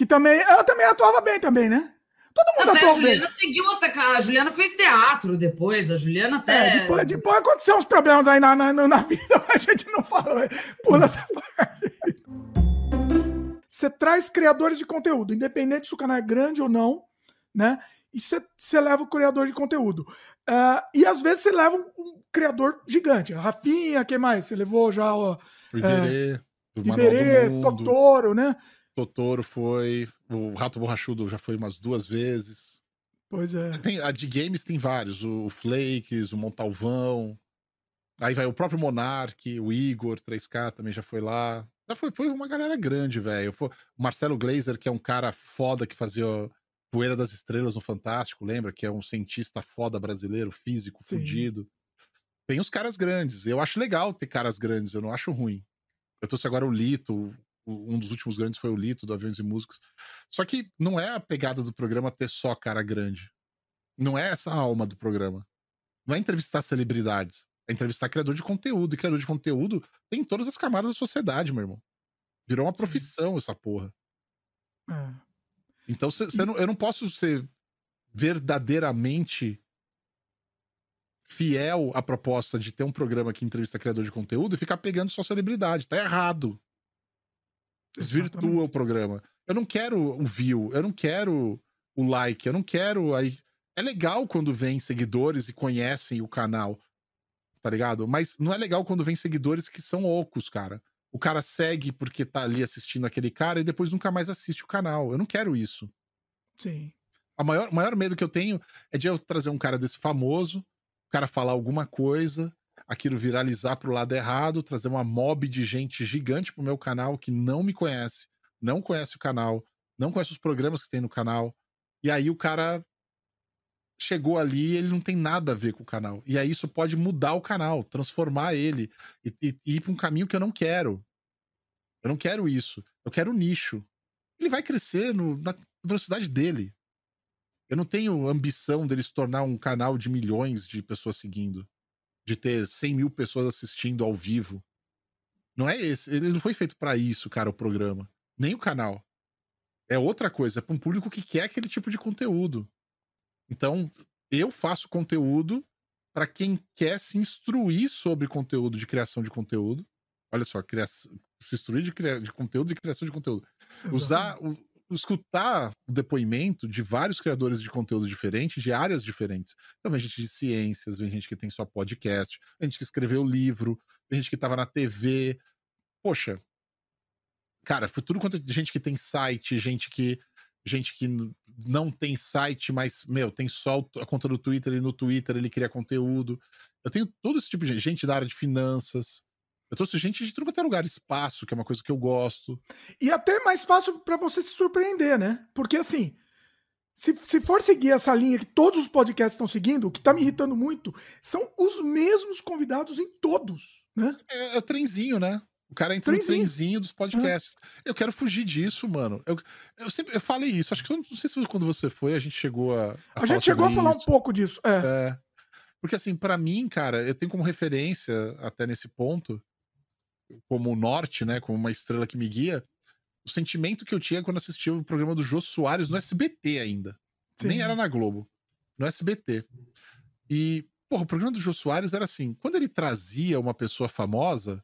Que também, ela também atuava bem também, né? Todo mundo Até a atuou bem. Juliana seguiu até. A Juliana fez teatro depois. A Juliana até. É, depois, depois aconteceu uns problemas aí na, na, na vida, mas a gente não fala, pula essa parte. Você traz criadores de conteúdo, independente se o canal é grande ou não, né? E você, você leva o criador de conteúdo. Ah, e às vezes você leva um, um criador gigante. Rafinha, quem mais? Você levou já ó, O é, Iberê, do Manual Iberê. Totoro, né? Totoro foi. O Rato Borrachudo já foi umas duas vezes. Pois é. Tem, a de games tem vários. O Flakes, o Montalvão. Aí vai o próprio Monark, o Igor 3K também já foi lá. Já foi, foi uma galera grande, velho. O Marcelo Glazer, que é um cara foda que fazia Poeira das Estrelas no Fantástico, lembra? Que é um cientista foda brasileiro, físico, Sim. fudido. Tem os caras grandes. Eu acho legal ter caras grandes, eu não acho ruim. Eu trouxe agora o Lito, um dos últimos grandes foi o Lito, do Aviões e Músicos. Só que não é a pegada do programa ter só cara grande. Não é essa a alma do programa. Não é entrevistar celebridades. É entrevistar criador de conteúdo. E criador de conteúdo tem em todas as camadas da sociedade, meu irmão. Virou uma profissão essa porra. É. Então cê- cê não- eu não posso ser verdadeiramente fiel à proposta de ter um programa que entrevista criador de conteúdo e ficar pegando só celebridade. Tá errado. Desvirtua o programa. Eu não quero o view, eu não quero o like, eu não quero aí. É legal quando vem seguidores e conhecem o canal, tá ligado? Mas não é legal quando vem seguidores que são ocos, cara. O cara segue porque tá ali assistindo aquele cara e depois nunca mais assiste o canal. Eu não quero isso. Sim. A maior, o maior medo que eu tenho é de eu trazer um cara desse famoso, o cara falar alguma coisa, aquilo viralizar pro lado errado, trazer uma mob de gente gigante pro meu canal que não me conhece, não conhece o canal, não conhece os programas que tem no canal. E aí o cara chegou ali e ele não tem nada a ver com o canal. E aí isso pode mudar o canal, transformar ele e, e- e ir para um caminho que eu não quero. Eu não quero isso. Eu quero o nicho. Ele vai crescer no- na velocidade dele. Eu não tenho ambição dele se tornar um canal de milhões de pessoas seguindo. De ter 100 mil pessoas assistindo ao vivo. Não é esse. Ele não foi feito pra isso, cara, o programa. Nem o canal. É outra coisa. É pra um público que quer aquele tipo de conteúdo. Então, eu faço conteúdo para quem quer se instruir sobre conteúdo de criação de conteúdo. Olha só, cria- se instruir de, cria- de conteúdo e criação de conteúdo. Usar, o- escutar o depoimento de vários criadores de conteúdo diferentes, de áreas diferentes. Então, vem gente de ciências, vem gente que tem só podcast, vem gente que escreveu livro, vem gente que estava na TV. Poxa, cara, foi tudo quanto é gente que tem site, gente que gente que não tem site, mas, meu, tem só a conta do Twitter e no Twitter ele cria conteúdo. Eu tenho todo esse tipo de gente, gente da área de finanças. Eu trouxe gente de tudo quanto é lugar, espaço, que é uma coisa que eu gosto. E até mais fácil para você se surpreender, né? Porque assim, se, se for seguir essa linha que todos os podcasts estão seguindo, o que tá me irritando muito são os mesmos convidados em todos, né? É, é o trenzinho, né? O cara entra no Trenzinho. trenzinho dos podcasts. Eu quero fugir disso, mano. Eu, eu sempre eu falei isso. Acho que não sei se quando você foi, a gente chegou a. A, gente chegou a falar isso. um pouco disso. É. É. Porque, assim, pra mim, cara, eu tenho como referência, até nesse ponto, como norte, né? Como uma estrela que me guia, o sentimento que eu tinha quando assistia o programa do Jô Soares no SBT ainda. Sim. Nem era na Globo, no SBT. E, porra, o programa do Jô Soares era assim: quando ele trazia uma pessoa famosa,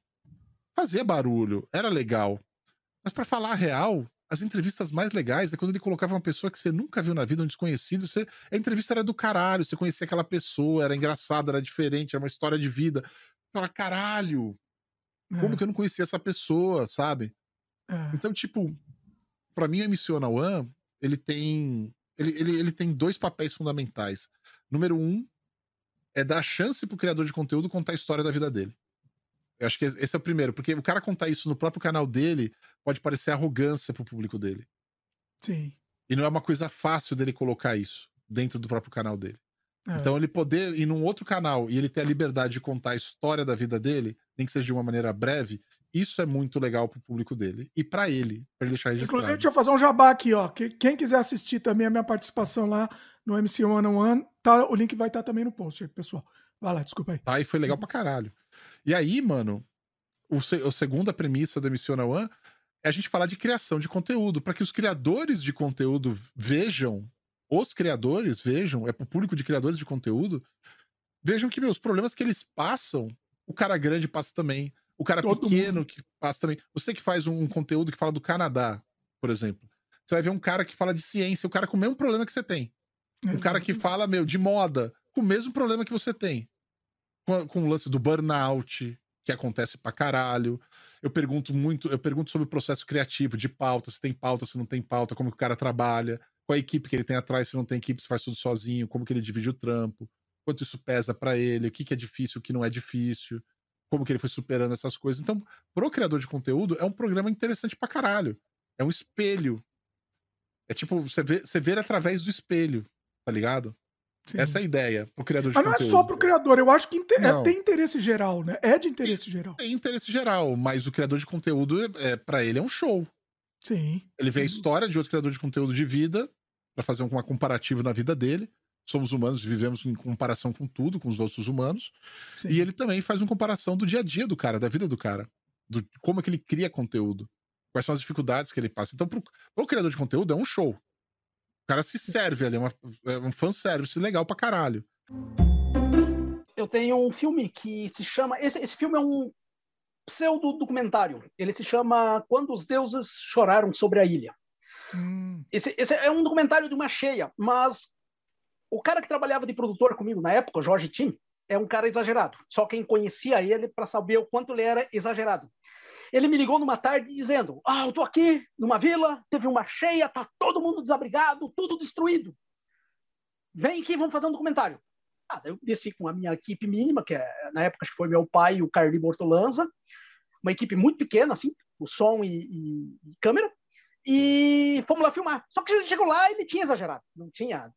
fazia barulho, era legal. Mas para falar a real, as entrevistas mais legais é quando ele colocava uma pessoa que você nunca viu na vida, um desconhecido. Você, a entrevista era do caralho, você conhecia aquela pessoa, era engraçada, era diferente, era uma história de vida. Fala, caralho, como é. que eu não conhecia essa pessoa, sabe? É. Então, tipo, para mim, o Emissiona One, ele tem. Ele, ele, ele tem dois papéis fundamentais. Número um é dar chance pro criador de conteúdo contar a história da vida dele. Eu acho que esse é o primeiro, porque o cara contar isso no próprio canal dele pode parecer arrogância pro público dele. Sim. E não é uma coisa fácil dele colocar isso dentro do próprio canal dele. É. Então ele poder ir num outro canal e ele ter a liberdade de contar a história da vida dele, nem que seja de uma maneira breve, isso é muito legal pro público dele e para ele, para ele deixar registrado. Inclusive, deixa eu fazer um jabá aqui, ó. Quem quiser assistir também a minha participação lá no MC One on One, tá, o link vai estar tá também no post aí, pessoal. Vai lá, desculpa aí. Tá, e foi legal pra caralho. E aí, mano, o, a segunda premissa do MC One on One é a gente falar de criação de conteúdo, para que os criadores de conteúdo vejam os criadores vejam, é pro público de criadores de conteúdo, vejam que, meus problemas que eles passam, o cara grande passa também. O cara Todo pequeno mundo. que passa também. Você que faz um, conteúdo que fala do Canadá, por exemplo. Você vai ver um cara que fala de ciência, o cara com o mesmo problema que você tem. Um cara que fala, meu, de moda, com o mesmo problema que você tem. Com, com o lance do burnout, que acontece pra caralho. Eu pergunto muito, eu pergunto sobre o processo criativo, de pauta, se tem pauta, se não tem pauta, como que o cara trabalha qual a equipe que ele tem atrás, se não tem equipe, se faz tudo sozinho, como que ele divide o trampo, quanto isso pesa para ele, o que, que é difícil, o que não é difícil, como que ele foi superando essas coisas. Então, pro criador de conteúdo, é um programa interessante pra caralho. É um espelho. É tipo, você vê, você vê através do espelho, tá ligado? Sim. Essa é a ideia pro criador de mas conteúdo. Mas não é só pro criador, eu acho que inter... é, tem interesse geral, né? É de interesse tem, geral. Tem interesse geral, mas o criador de conteúdo, é, é para ele, é um show. Sim. Ele vê a história de outro criador de conteúdo de vida para fazer uma comparativo na vida dele. Somos humanos, vivemos em comparação com tudo, com os outros humanos. Sim. E ele também faz uma comparação do dia a dia do cara, da vida do cara, do como é que ele cria conteúdo, quais são as dificuldades que ele passa. Então, pro, pro criador de conteúdo é um show. O cara se serve ali, é, uma, é um fanservice legal pra caralho. Eu tenho um filme que se chama. Esse, esse filme é um pseudo-documentário. Ele se chama Quando os Deuses Choraram sobre a Ilha. Hum. Esse, esse, é um documentário de uma cheia, mas o cara que trabalhava de produtor comigo na época, Jorge Tim, é um cara exagerado. Só quem conhecia ele para saber o quanto ele era exagerado. Ele me ligou numa tarde dizendo: Ah, eu tô aqui numa vila, teve uma cheia, tá todo mundo desabrigado, tudo destruído. Vem aqui, vamos fazer um documentário. Ah, eu desci com a minha equipe mínima, que é, na época acho que foi meu pai e o Carli Bortolanza, uma equipe muito pequena, assim, o som e, e, e câmera e fomos lá filmar. Só que gente chegou lá e ele tinha exagerado. Não tinha,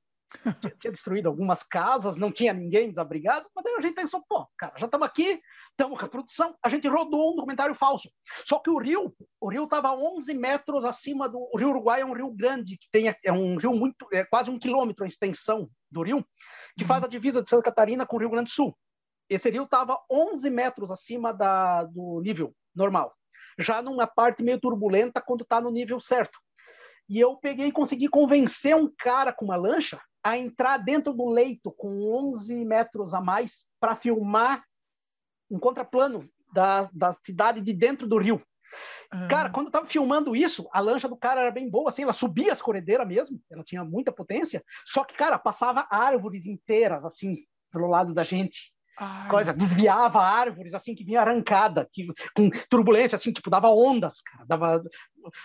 tinha destruído algumas casas, não tinha ninguém desabrigado. Mas daí a gente pensou, pô, cara, já estamos aqui, estamos com a produção. A gente rodou um documentário falso. Só que o rio, o rio estava 11 metros acima do o Rio Uruguai, é um rio grande, que tem, é um rio muito, é quase um quilômetro a extensão do rio, que faz a divisa de Santa Catarina com o Rio Grande do Sul. Esse rio estava 11 metros acima da, do nível normal já numa parte meio turbulenta quando está no nível certo. E eu peguei e consegui convencer um cara com uma lancha a entrar dentro do leito com 11 metros a mais para filmar um contraplano da, da cidade de dentro do rio. Ah. Cara, quando eu tava filmando isso, a lancha do cara era bem boa, assim, ela subia as corredeiras mesmo, ela tinha muita potência, só que, cara, passava árvores inteiras, assim, pelo lado da gente. Ai. coisa, desviava árvores assim que vinha arrancada, que, com turbulência, assim, tipo, dava ondas, cara, dava.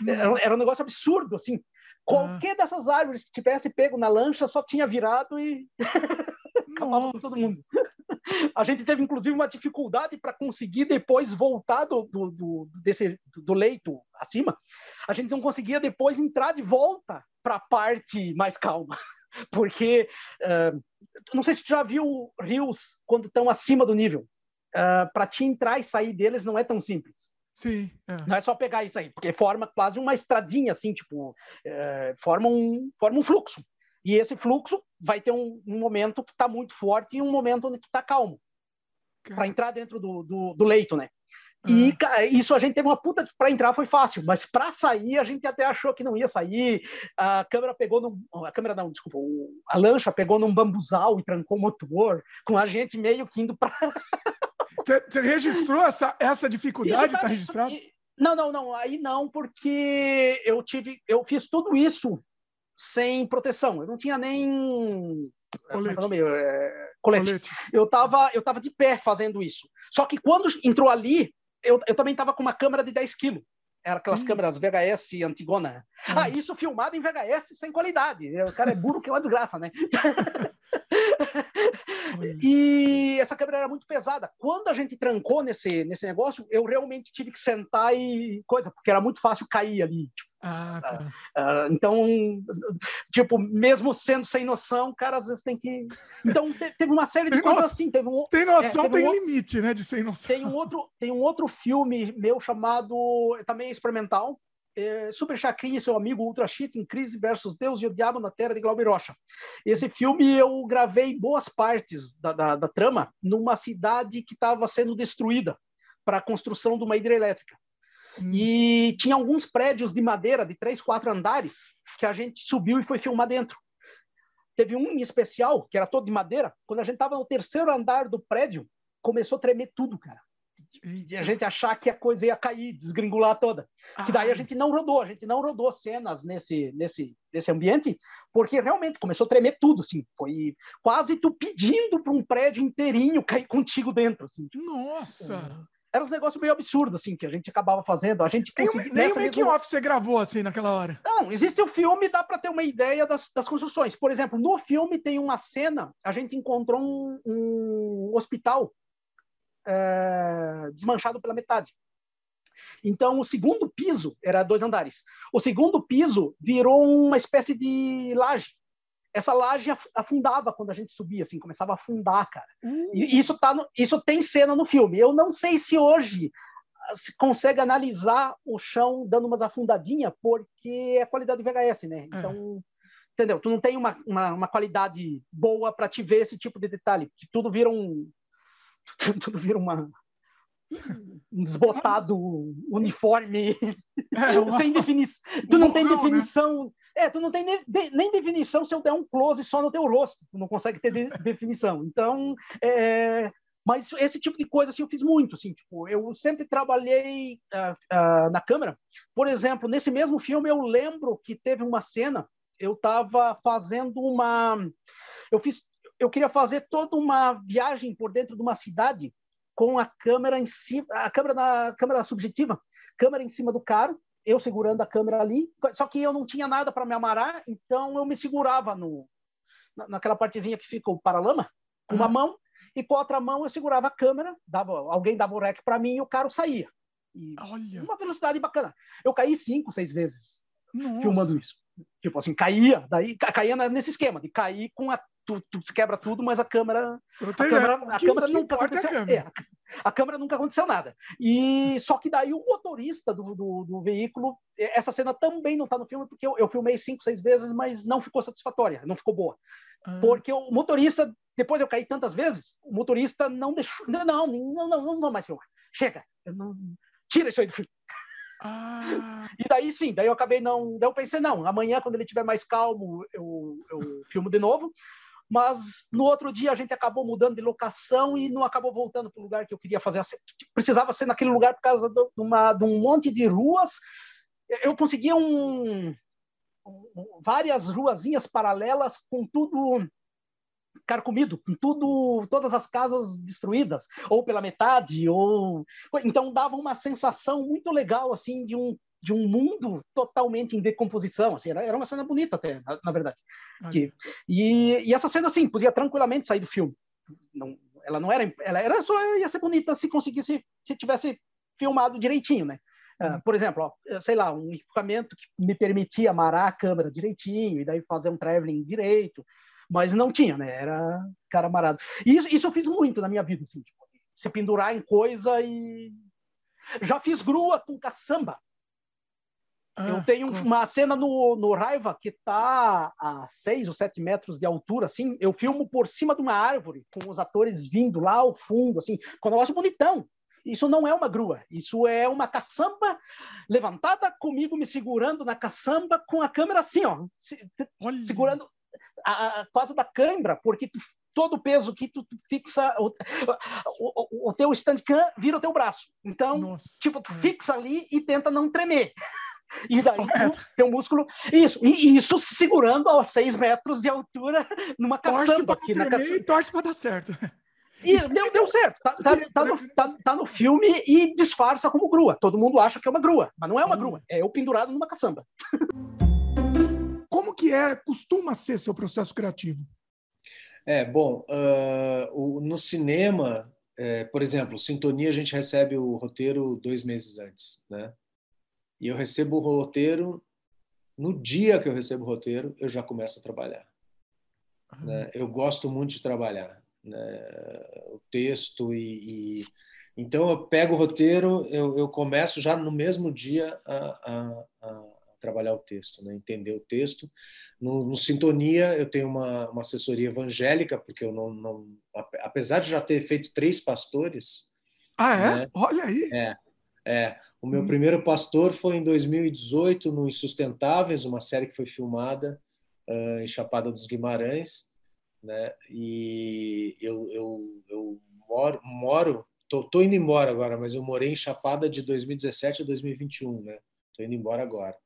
Era, era um negócio absurdo, assim. Qualquer ah. dessas árvores que tivesse pego na lancha só tinha virado e acabava com todo mundo. A gente teve, inclusive, uma dificuldade para conseguir depois voltar do, do, do, desse, do leito acima. A gente não conseguia depois entrar de volta para a parte mais calma porque uh, não sei se tu já viu rios quando estão acima do nível. Uh, para te entrar e sair deles não é tão simples. Sim. É. Não é só pegar isso aí, porque forma quase uma estradinha, assim, tipo, uh, forma, um, forma um fluxo. E esse fluxo vai ter um, um momento que está muito forte e um momento que está calmo. Para entrar dentro do, do, do, leito, né? E ca- isso a gente teve uma puta. Para entrar foi fácil, mas para sair a gente até achou que não ia sair. A câmera pegou num. A câmera não, desculpa. a lancha pegou num bambuzal e trancou o motor, com a gente meio que indo para. Você registrou essa, essa dificuldade? Está tá- registrado? Não, não, não. Aí não, porque eu tive. Eu fiz tudo isso sem proteção. Eu não tinha nem. como é que é nome? É, colete. Eu tava, eu tava de pé fazendo isso. Só que quando entrou ali, eu, eu também tava com uma câmera de 10 quilos. Era aquelas câmeras VHS Antigona. Ah, isso filmado em VHS sem qualidade. O cara é burro que é uma desgraça, né? E essa câmera era muito pesada. Quando a gente trancou nesse, nesse negócio, eu realmente tive que sentar e coisa, porque era muito fácil cair ali. Ah, tá. Ah, então, tipo, mesmo sendo sem noção, cara, às vezes tem que. Então, te- teve uma série de coisas assim. Teve um, Tem noção, é, tem um outro- limite, né? De sem noção. tem um outro, tem um outro filme meu chamado também experimental, é, Super Chacrinha e seu amigo Ultra Cheat em Crise versus Deus e o Diabo na Terra de Glauber Rocha. Esse filme eu gravei boas partes da, da, da trama numa cidade que estava sendo destruída para a construção de uma hidrelétrica. E tinha alguns prédios de madeira de três, quatro andares que a gente subiu e foi filmar dentro. Teve um em especial, que era todo de madeira, quando a gente estava no terceiro andar do prédio, começou a tremer tudo, cara. De a gente achar que a coisa ia cair, desgringolar toda. Que daí a gente não rodou, a gente não rodou cenas nesse, nesse, nesse ambiente, porque realmente começou a tremer tudo, assim. Foi quase tu pedindo para um prédio inteirinho cair contigo dentro, assim. Nossa! Era uns negócios meio absurdos, assim, que a gente acabava fazendo. A gente Nem, conseguia... nem o making mesma- off você gravou assim naquela hora. não, existe o filme, dá para ter uma ideia das, das construções. Por exemplo, no filme tem uma cena, a gente encontrou um, um hospital é, desmanchado pela metade. Então, o segundo piso era dois andares. O segundo piso virou uma espécie de laje. Essa laje af- afundava quando a gente subia, assim, começava a afundar, cara. E isso, tá no- isso tem cena no filme. Eu não sei se hoje ah, se consegue analisar o chão dando umas afundadinhas, porque é qualidade VHS, né? Então, entendeu? Tu não tem uma, uma, uma qualidade boa para te ver esse tipo de detalhe, que tudo vira um tudo vira uma um desbotado uniforme sem definição. Tu não tem né? definição. É, tu não tem nem, de- nem definição se eu der um close só no teu rosto. Tu não consegue ter de- definição. Então, é, mas esse tipo de coisa assim, eu fiz muito. Assim, tipo, eu sempre trabalhei ah, ah, na câmera. Por exemplo, nesse mesmo filme, eu lembro que teve uma cena. Eu estava fazendo uma. Eu fiz. Eu queria fazer toda uma viagem por dentro de uma cidade com a câmera em cima, a câmera na câmera subjetiva, câmera em cima do carro, eu segurando a câmera ali. Só que eu não tinha nada para me amarrar, então eu me segurava no na- naquela partezinha que fica o paralama com uma mão e com a outra mão eu segurava a câmera, dava alguém dava o rec para mim e o carro saía. E uma velocidade bacana. Eu caí cinco, seis vezes Nossa. filmando isso. Tipo assim, caía, daí ca- caía nesse esquema de cair com a tu, tu se quebra tudo, mas a câmera a câmera, a câmera nunca importa é a aconteceu. câmera. é, a câmera nunca aconteceu nada. E só que daí o motorista do, do, do veículo, essa cena também não está no filme porque eu, eu filmei cinco, seis vezes, mas não ficou satisfatória, não ficou boa. Porque o motorista, depois de eu cair tantas vezes, o motorista não deixou. Não, não, não, não, não vou mais filmar. Chega, não- tira isso aí do filme. E daí sim, daí eu acabei não. Daí eu pensei, não, amanhã, quando ele estiver mais calmo, eu, eu filmo de novo. Mas no outro dia a gente acabou mudando de locação e não acabou voltando para o lugar que eu queria fazer. Precisava ser naquele lugar por causa de, uma, de um monte de ruas. Eu conseguia um, um- várias ruazinhas paralelas com tudo carcomido, com tudo, todas as casas destruídas, ou pela metade, ou então dava uma sensação muito legal assim de um de um mundo totalmente em decomposição, assim, era, era uma cena bonita até, na, na verdade. Que, e, e essa cena assim podia tranquilamente sair do filme. Não, ela não era, ela era só ia ser bonita se conseguisse, se tivesse filmado direitinho, né? Ah, por exemplo, ó, sei lá, um equipamento que me permitia amarrar a câmera direitinho e daí fazer um traveling direito, mas não tinha, né? Era cara amarrado. E isso, isso eu fiz muito na minha vida, assim, tipo, se pendurar em coisa e já fiz grua com caçamba. Eu tenho uma cena no, no Raiva que tá a seis ou sete metros de altura, assim. Eu filmo por cima de uma árvore, com os atores vindo lá ao fundo, assim, com um negócio bonitão. Isso não é uma grua, isso é uma caçamba levantada comigo me segurando na caçamba com a câmera assim, ó, se, segurando a, a quase da cãibra, porque tu, todo o peso que tu, tu fixa, o, o, o, teu standcam vira o teu braço. Então, Nossa. tipo, tu fixa ali e tenta não tremer. E daí tu, teu músculo. Isso, e isso segurando a 6 metros de altura numa caçamba. Torce pra tremer e torce para dar certo. E deu, deu certo. Tá, tá, tá, no, tá, tá, no, filme e disfarça como grua. Todo mundo acha que é uma grua, mas não é uma grua. É eu pendurado numa caçamba. Como que é, costuma ser seu processo criativo? É, bom, uh, o, no cinema, é, por exemplo, Sintonia, a gente recebe o roteiro dois meses antes, né? E eu recebo o roteiro, no dia que eu recebo o roteiro, eu já começo a trabalhar. Uhum. Né? Eu gosto muito de trabalhar né? o texto e, e, Então, eu pego o roteiro, eu, eu começo já no mesmo dia a, a, a trabalhar o texto, né? entender o texto. No, no, Sintonia, eu tenho uma, uma assessoria evangélica, porque eu não, não, apesar de já ter feito três pastores. Ah, é? Né? Olha aí! É, é. O meu hum. primeiro pastor foi em 2018, no Insustentáveis, uma série que foi filmada uh, em Chapada dos Guimarães. Né? E eu, eu, eu moro, moro tô, tô indo embora agora, mas eu morei em Chapada de 2017 a 2021, né? Tô indo embora agora.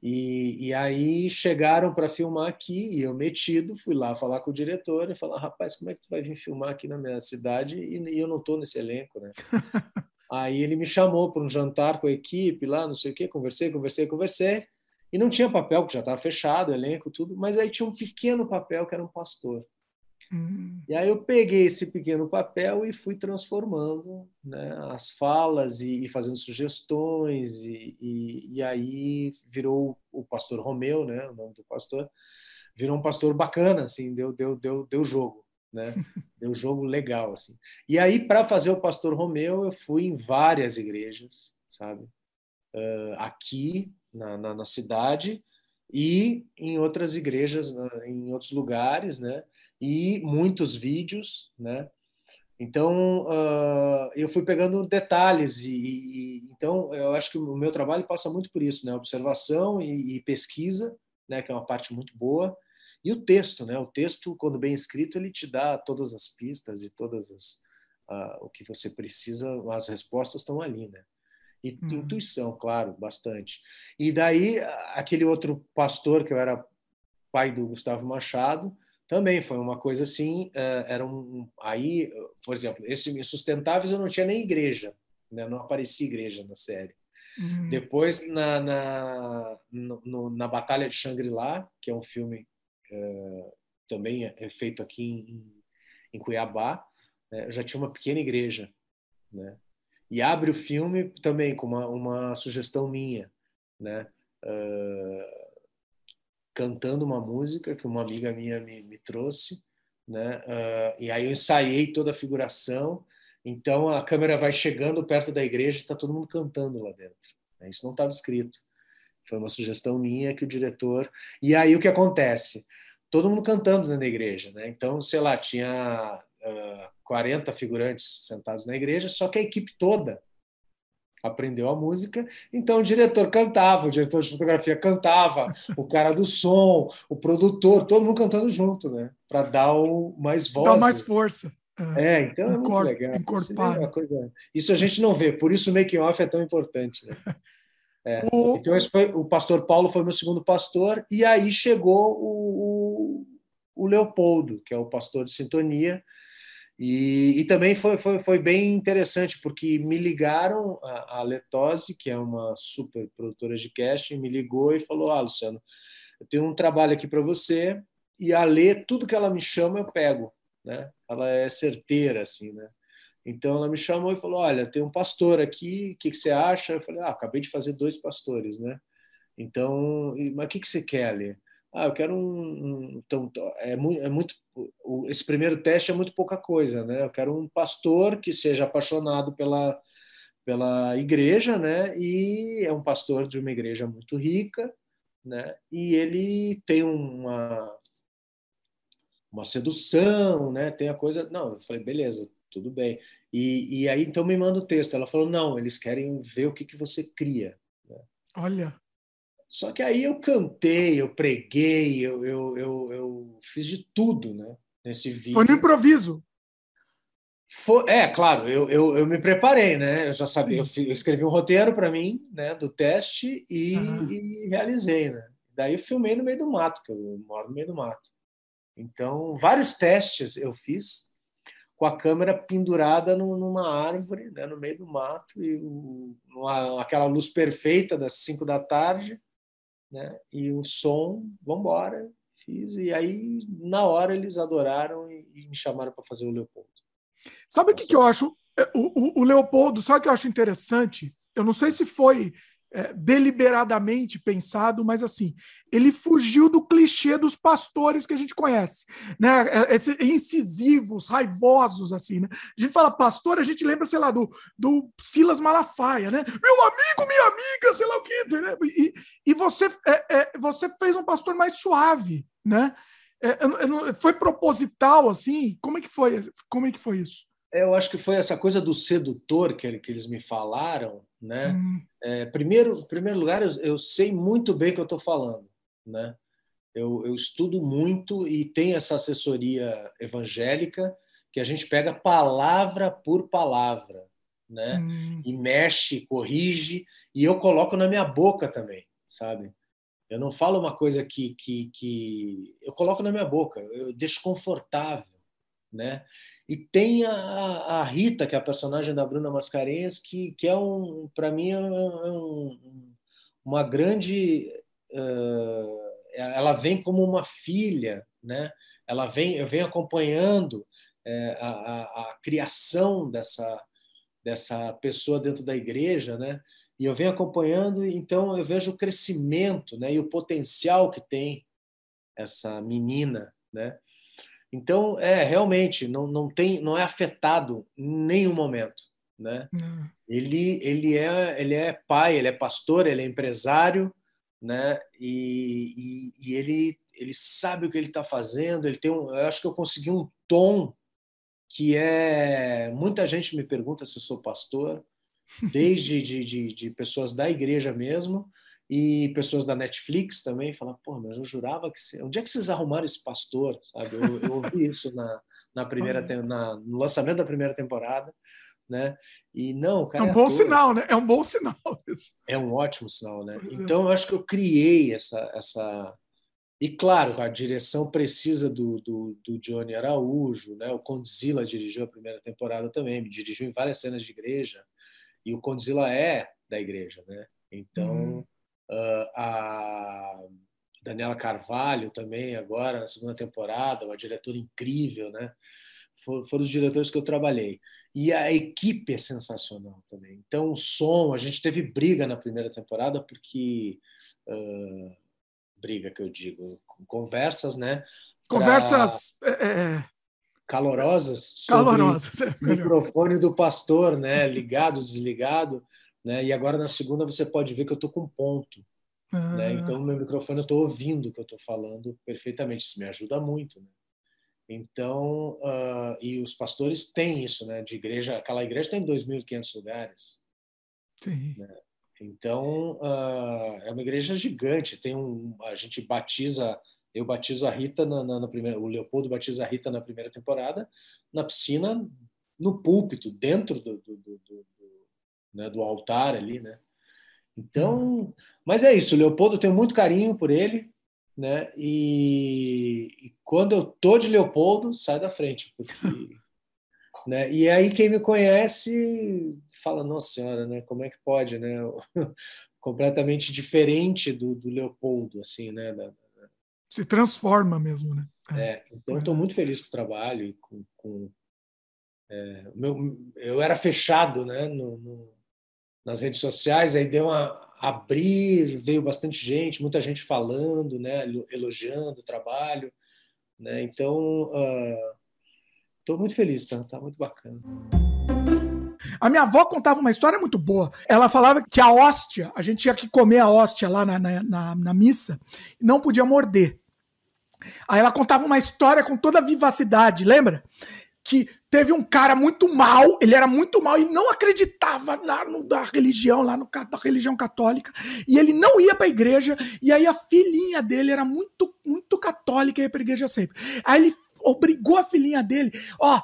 E, e aí chegaram para filmar aqui e eu metido fui lá falar com o diretor e falar rapaz como é que tu vai vir filmar aqui na minha cidade e, e eu não tô nesse elenco né aí ele me chamou para um jantar com a equipe lá não sei o que conversei conversei conversei e não tinha papel que já estava fechado elenco tudo mas aí tinha um pequeno papel que era um pastor Hum. E aí eu peguei esse pequeno papel e fui transformando né, as falas e, e fazendo sugestões e, e, e, aí virou o pastor Romeu, né, o nome do pastor, virou um pastor bacana, assim, deu deu deu deu jogo, né, deu jogo legal assim. E aí para fazer o pastor Romeu eu fui em várias igrejas, sabe, uh, aqui na, na, na cidade e em outras igrejas, em outros lugares, né e muitos vídeos, né? Então uh, eu fui pegando detalhes e, e, então eu acho que o meu trabalho passa muito por isso, né? Observação e, e, pesquisa, né? Que é uma parte muito boa e o texto, né? O texto quando bem escrito ele te dá todas as pistas e todas as uh, o que você precisa, as respostas estão ali, né? E uhum. intuição, claro, bastante. E daí aquele outro pastor que eu era pai do Gustavo Machado também foi uma coisa assim, uh, era um aí, por exemplo, esse Insustentáveis eu não tinha nem igreja, né? não aparecia igreja na série. Uhum. Depois na na, no, na Batalha de Shangri-La, que é um filme uh, também é feito aqui em, em Cuiabá, né? já tinha uma pequena igreja, né? E abre o filme também com uma, uma sugestão minha, né? Uh, cantando uma música que uma amiga minha me, me trouxe, né? Uh, e aí eu ensaiei toda a figuração. Então a câmera vai chegando perto da igreja e está todo mundo cantando lá dentro. Né? Isso não estava escrito. Foi uma sugestão minha que o diretor. E aí o que acontece? Todo mundo cantando dentro da igreja, né? Então, sei lá, tinha uh, 40 figurantes sentados na igreja, só que a equipe toda aprendeu a música, então o diretor cantava, o diretor de fotografia cantava, o cara do som, o produtor, todo mundo cantando junto, né? Para dar o mais voz. Dá mais força. É, então é muito legal. Isso, é coisa... isso, a gente não vê, por isso o making off é tão importante. Né? É. O... Então esse foi, o pastor Paulo foi meu segundo pastor e aí chegou o, o, o Leopoldo, que é o pastor de sintonia, e, e, também foi, foi, foi bem interessante, porque me ligaram, a, a Letose, que é uma super produtora de casting, me ligou e falou: Ah, Luciano, eu tenho um trabalho aqui para você, e a Lê, tudo que ela me chama, eu pego. Né? Ela é certeira, assim, né? Então ela me chamou e falou: Olha, tem um pastor aqui, o que, que você acha? Eu falei: Ah, acabei de fazer dois pastores, né? Então, mas o que, que você quer, Lê? Ah, eu quero um. um então, é, muito, é muito. Esse primeiro teste é muito pouca coisa, né? Eu quero um pastor que seja apaixonado pela, pela igreja, né? E é um pastor de uma igreja muito rica, né? E ele tem uma uma sedução, né? Tem a coisa. Não, eu falei, beleza, tudo bem. E, e aí então me manda o texto. Ela falou: não, eles querem ver o que, que você cria. Olha. Só que aí eu cantei, eu preguei, eu, eu, eu, eu fiz de tudo, né? Nesse vídeo. Foi no improviso. Foi, é, claro, eu, eu, eu, me preparei, né? Eu já sabia, eu, eu, escrevi um roteiro para mim, né, do teste e, uhum. e, realizei, né? Daí eu filmei no meio do mato, que eu moro no meio do mato. Então, vários testes eu fiz com a câmera pendurada numa árvore, né, no meio do mato, e o, uma, aquela luz perfeita das 5 da tarde, né, e o som, vamos embora, fiz, e aí na hora eles adoraram e, e me chamaram para fazer o Leopoldo. Sabe o que, que eu acho? É, o, o, o Leopoldo, sabe o que eu acho interessante? Eu não sei se foi é, deliberadamente pensado, mas assim, ele fugiu do clichê dos pastores que a gente conhece, né? É, Esses incisivos, raivosos, assim, né? A gente fala pastor, a gente lembra, sei lá, do, do Silas Malafaia, né? Meu amigo, minha amiga, sei lá o quê, né? E, e você, é, é, você fez um pastor mais suave, né? É, foi proposital, assim? Como é que foi? Como é que foi isso? Eu acho que foi essa coisa do sedutor que, que eles me falaram, né? Hum. É, primeiro, em primeiro lugar, eu, eu, sei muito bem o que eu estou falando, né? Eu, eu, estudo muito e tem essa assessoria evangélica que a gente pega palavra por palavra, né? Hum. E mexe, corrige e eu coloco na minha boca também, sabe? Eu não falo uma coisa que, que, que eu coloco na minha boca, eu deixo confortável, né? E tem a, a, Rita, que é a personagem da Bruna Mascarenhas, que, que é um, para mim, é um, uma grande. Uh, ela vem como uma filha, né? Ela vem, eu venho acompanhando é, a, a, a, criação dessa dessa pessoa dentro da igreja, né? E eu venho acompanhando, então eu vejo o crescimento, né? E o potencial que tem essa menina, né? Então, é realmente não, não tem, não é afetado em nenhum momento, né? Hum. Ele ele é ele é pai, ele é pastor, ele é empresário, né? E, e, e ele ele sabe o que ele está fazendo. Ele tem um, eu acho que eu consegui um tom que é muita gente me pergunta se eu sou pastor, desde de, de, de pessoas da igreja mesmo e pessoas da Netflix também falam, pô, mas eu jurava que... Você... Onde é que vocês arrumaram esse pastor? Sabe? Eu, eu ouvi isso na, na primeira, na, no lançamento da primeira temporada, né? E não, cara... É um é bom sinal, né? É um bom sinal. Isso. É um ótimo sinal, né? Pois é. então, é. eu acho que eu criei essa... essa... E, claro, a direção precisa do, do, do Johnny Araújo, né? O Condzilla dirigiu a primeira temporada também, me dirigiu em várias cenas de igreja, e o Condzilla é da igreja, né? Então... Hum a Daniela Carvalho também, agora na segunda temporada, uma diretora incrível, né? For, foram os diretores que eu trabalhei. E a equipe é sensacional também. Então, o som, a gente teve briga na primeira temporada, porque. Uh, briga que eu digo, conversas, né? Conversas. É, é, é. calorosas calorosas é o microfone do pastor né ligado desligado né? E agora na segunda você pode ver que eu estou com ponto. Né? Ah. Né? Então, no meu microfone eu estou ouvindo o que eu estou falando perfeitamente. Isso me ajuda muito. Né? Então, uh, e os pastores têm isso, né? De igreja, aquela igreja tem 2.500 lugares. Sim. Né? Então, uh, é uma igreja gigante. Tem um, a gente batiza, eu batizo a Rita na, na, na, primeira, o Leopoldo batiza a Rita na primeira temporada na piscina, no púlpito, dentro do, do, do, do né, do altar ali, né? Então, mas é isso, o Leopoldo eu tenho muito carinho por ele, né? E, e quando eu tô de Leopoldo, sai da frente, porque né? E aí quem me conhece fala, nossa senhora, né? Como é que pode, né? Completamente diferente do, do Leopoldo, assim, né? Da, da... Se transforma mesmo, né? É, então estou muito feliz com o trabalho com, com é, meu, eu era fechado, né? No, no, nas redes sociais, aí deu uma abrir, veio bastante gente, muita gente falando, né, elogiando o trabalho, né? Então, estou uh, muito feliz, tá? Tá muito bacana. A minha avó contava uma história muito boa. Ela falava que a hóstia, a gente tinha que comer a hóstia lá na, na, na, na missa, não podia morder. Aí ela contava uma história com toda a vivacidade, lembra? Que teve um cara muito mal, ele era muito mal e não acreditava na, no, da religião, lá no da religião católica, e ele não ia para a igreja, e aí a filhinha dele era muito, muito católica e ia para a igreja sempre. Aí ele obrigou a filhinha dele, ó,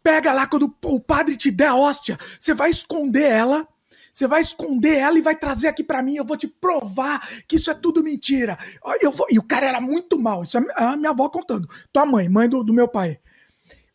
pega lá quando o padre te der a hóstia, você vai esconder ela você vai esconder ela e vai trazer aqui para mim. Eu vou te provar que isso é tudo mentira. Eu vou... E o cara era muito mal. Isso é a minha avó contando. Tua mãe, mãe do, do meu pai.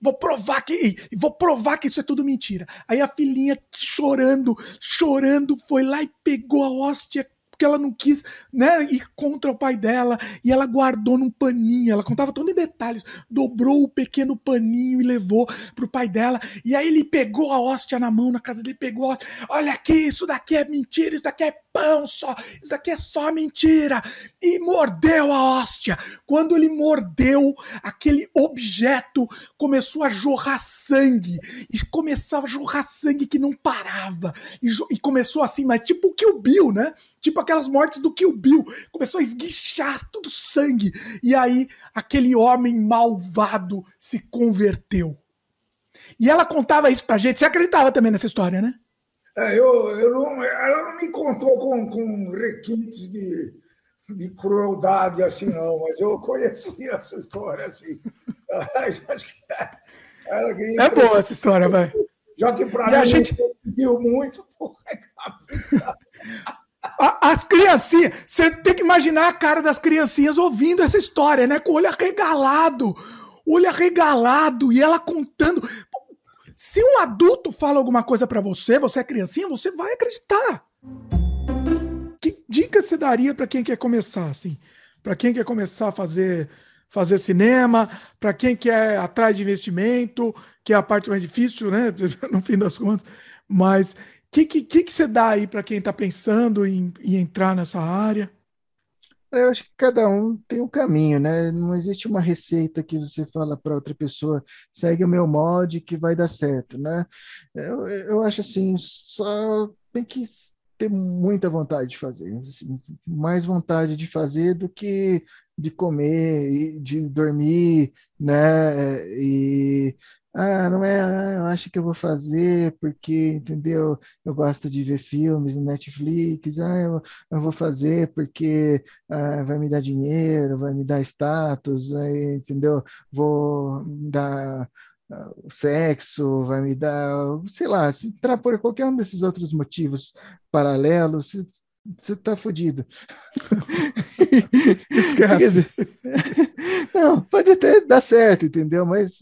Vou provar que vou provar que isso é tudo mentira. Aí a filhinha chorando, chorando, foi lá e pegou a hóstia porque ela não quis né, ir contra o pai dela e ela guardou num paninho. Ela contava tudo em detalhes. Dobrou o pequeno paninho e levou pro pai dela. E aí ele pegou a hóstia na mão, na casa dele, pegou. Olha aqui, isso daqui é mentira, isso daqui é pão só, isso daqui é só mentira. E mordeu a hóstia. Quando ele mordeu, aquele objeto começou a jorrar sangue. E começava a jorrar sangue que não parava. E, e começou assim, mas tipo o Kill Bill, né? Tipo aquelas mortes do Kill Bill. Começou a esguichar tudo sangue. E aí aquele homem malvado se converteu. E ela contava isso pra gente. Você acreditava também nessa história, né? É, eu, eu não, ela não me contou com, com requintes de, de crueldade assim, não, mas eu conhecia essa história assim. É boa essa história, vai. Já que para mim a gente viu muito, porra, as criancinhas, você tem que imaginar a cara das criancinhas ouvindo essa história, né? Com o olho arregalado, olho arregalado, e ela contando. Se um adulto fala alguma coisa para você, você é criancinha, você vai acreditar. Que dica você daria para quem quer começar, assim? Para quem quer começar a fazer fazer cinema, para quem quer atrás de investimento, que é a parte mais difícil, né? No fim das contas. Mas que, que, que, que você dá aí para quem está pensando em, em entrar nessa área? Eu acho que cada um tem um caminho, né? Não existe uma receita que você fala para outra pessoa, segue o meu molde que vai dar certo, né? Eu, eu acho assim, só tem que ter muita vontade de fazer, assim, mais vontade de fazer do que de comer, de dormir, né? E ah, não é, ah, eu acho que eu vou fazer porque, entendeu? Eu gosto de ver filmes no Netflix, ah, eu, eu vou fazer porque ah, vai me dar dinheiro, vai me dar status, vai, entendeu? Vou dar ah, sexo, vai me dar, sei lá, se entrar por qualquer um desses outros motivos paralelos, você tá fodido. Esquece. Não, pode até dar certo, entendeu? Mas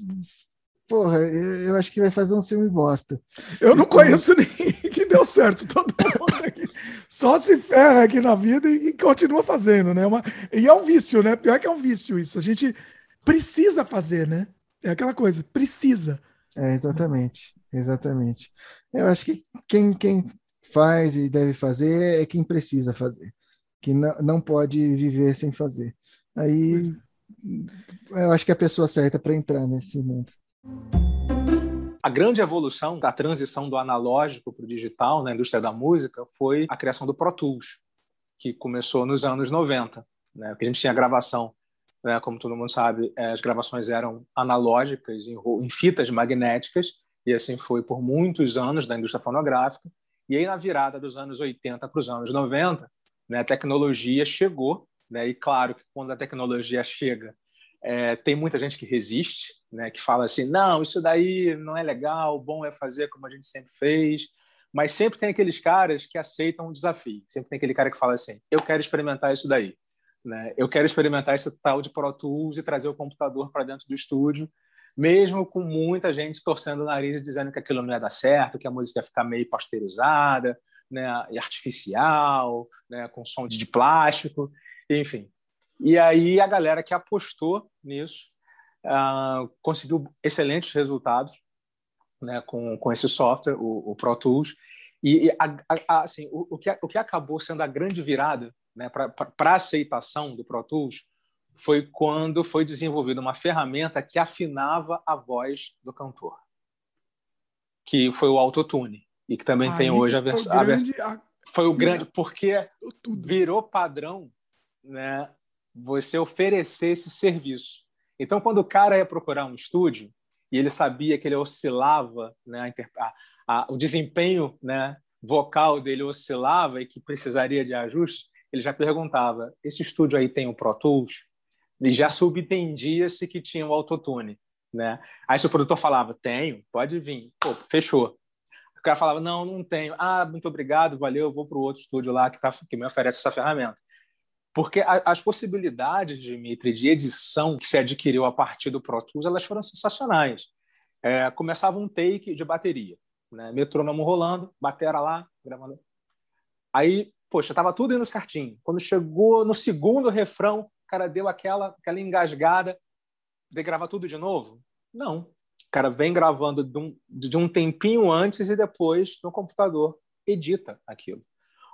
porra, eu acho que vai fazer um filme bosta. Eu não conheço ninguém que deu certo. Todo mundo aqui só se ferra aqui na vida e, continua fazendo, né? Uma, e é um vício, né? Pior que é um vício isso. A gente precisa fazer, né? É aquela coisa, precisa. É, exatamente, exatamente. Eu acho que quem, quem faz e deve fazer é quem precisa fazer, que não, não pode viver sem fazer. Aí eu acho que é a pessoa certa para entrar nesse mundo. A grande evolução da transição do analógico para o digital na indústria da música foi a criação do Pro Tools, que começou nos anos 90, né? Porque a gente tinha gravação, né? como todo mundo sabe, eh, as gravações eram analógicas em fitas magnéticas e assim foi por muitos anos da indústria fonográfica. E aí na virada dos anos 80 para os anos 90, né, a tecnologia chegou, né? E claro que quando a tecnologia chega é, tem muita gente que resiste, né, que fala assim: não, isso daí não é legal, bom é fazer como a gente sempre fez. Mas sempre tem aqueles caras que aceitam o desafio. Sempre tem aquele cara que fala assim: eu quero experimentar isso daí. Né? Eu quero experimentar esse tal de Pro Tools e trazer o computador para dentro do estúdio, mesmo com muita gente torcendo o nariz e dizendo que aquilo não ia dar certo, que a música ia ficar meio pasteurizada, né, artificial, né, com som de plástico, enfim. E aí a galera que apostou nisso uh, conseguiu excelentes resultados né, com, com esse software, o, o Pro Tools. E, a, a, assim, o, o, que, o que acabou sendo a grande virada né, para a aceitação do Pro Tools foi quando foi desenvolvida uma ferramenta que afinava a voz do cantor, que foi o Autotune, e que também Aí tem hoje a versão. Foi o grande, porque virou padrão né, você oferecer esse serviço. Então, quando o cara ia procurar um estúdio, e ele sabia que ele oscilava, né, a, a, o desempenho né, vocal dele oscilava e que precisaria de ajuste, ele já perguntava: esse estúdio aí tem o Pro Tools? E já subentendia-se que tinha o autotune. Né? Aí se o produtor falava: tenho, pode vir. Pô, fechou. O cara falava: não, não tenho. Ah, muito obrigado, valeu, eu vou para o outro estúdio lá que, tá, que me oferece essa ferramenta. Porque a, as possibilidades, Dimitri, de edição que se adquiriu a partir do Pro Tools, elas foram sensacionais. É, começava um take de bateria, né? metrônomo rolando, batera lá, gravando. Aí, poxa, estava tudo indo certinho. Quando chegou no segundo refrão, o cara deu aquela, aquela engasgada de gravar tudo de novo? Não. O cara vem gravando de um, de um tempinho antes e depois no computador edita aquilo.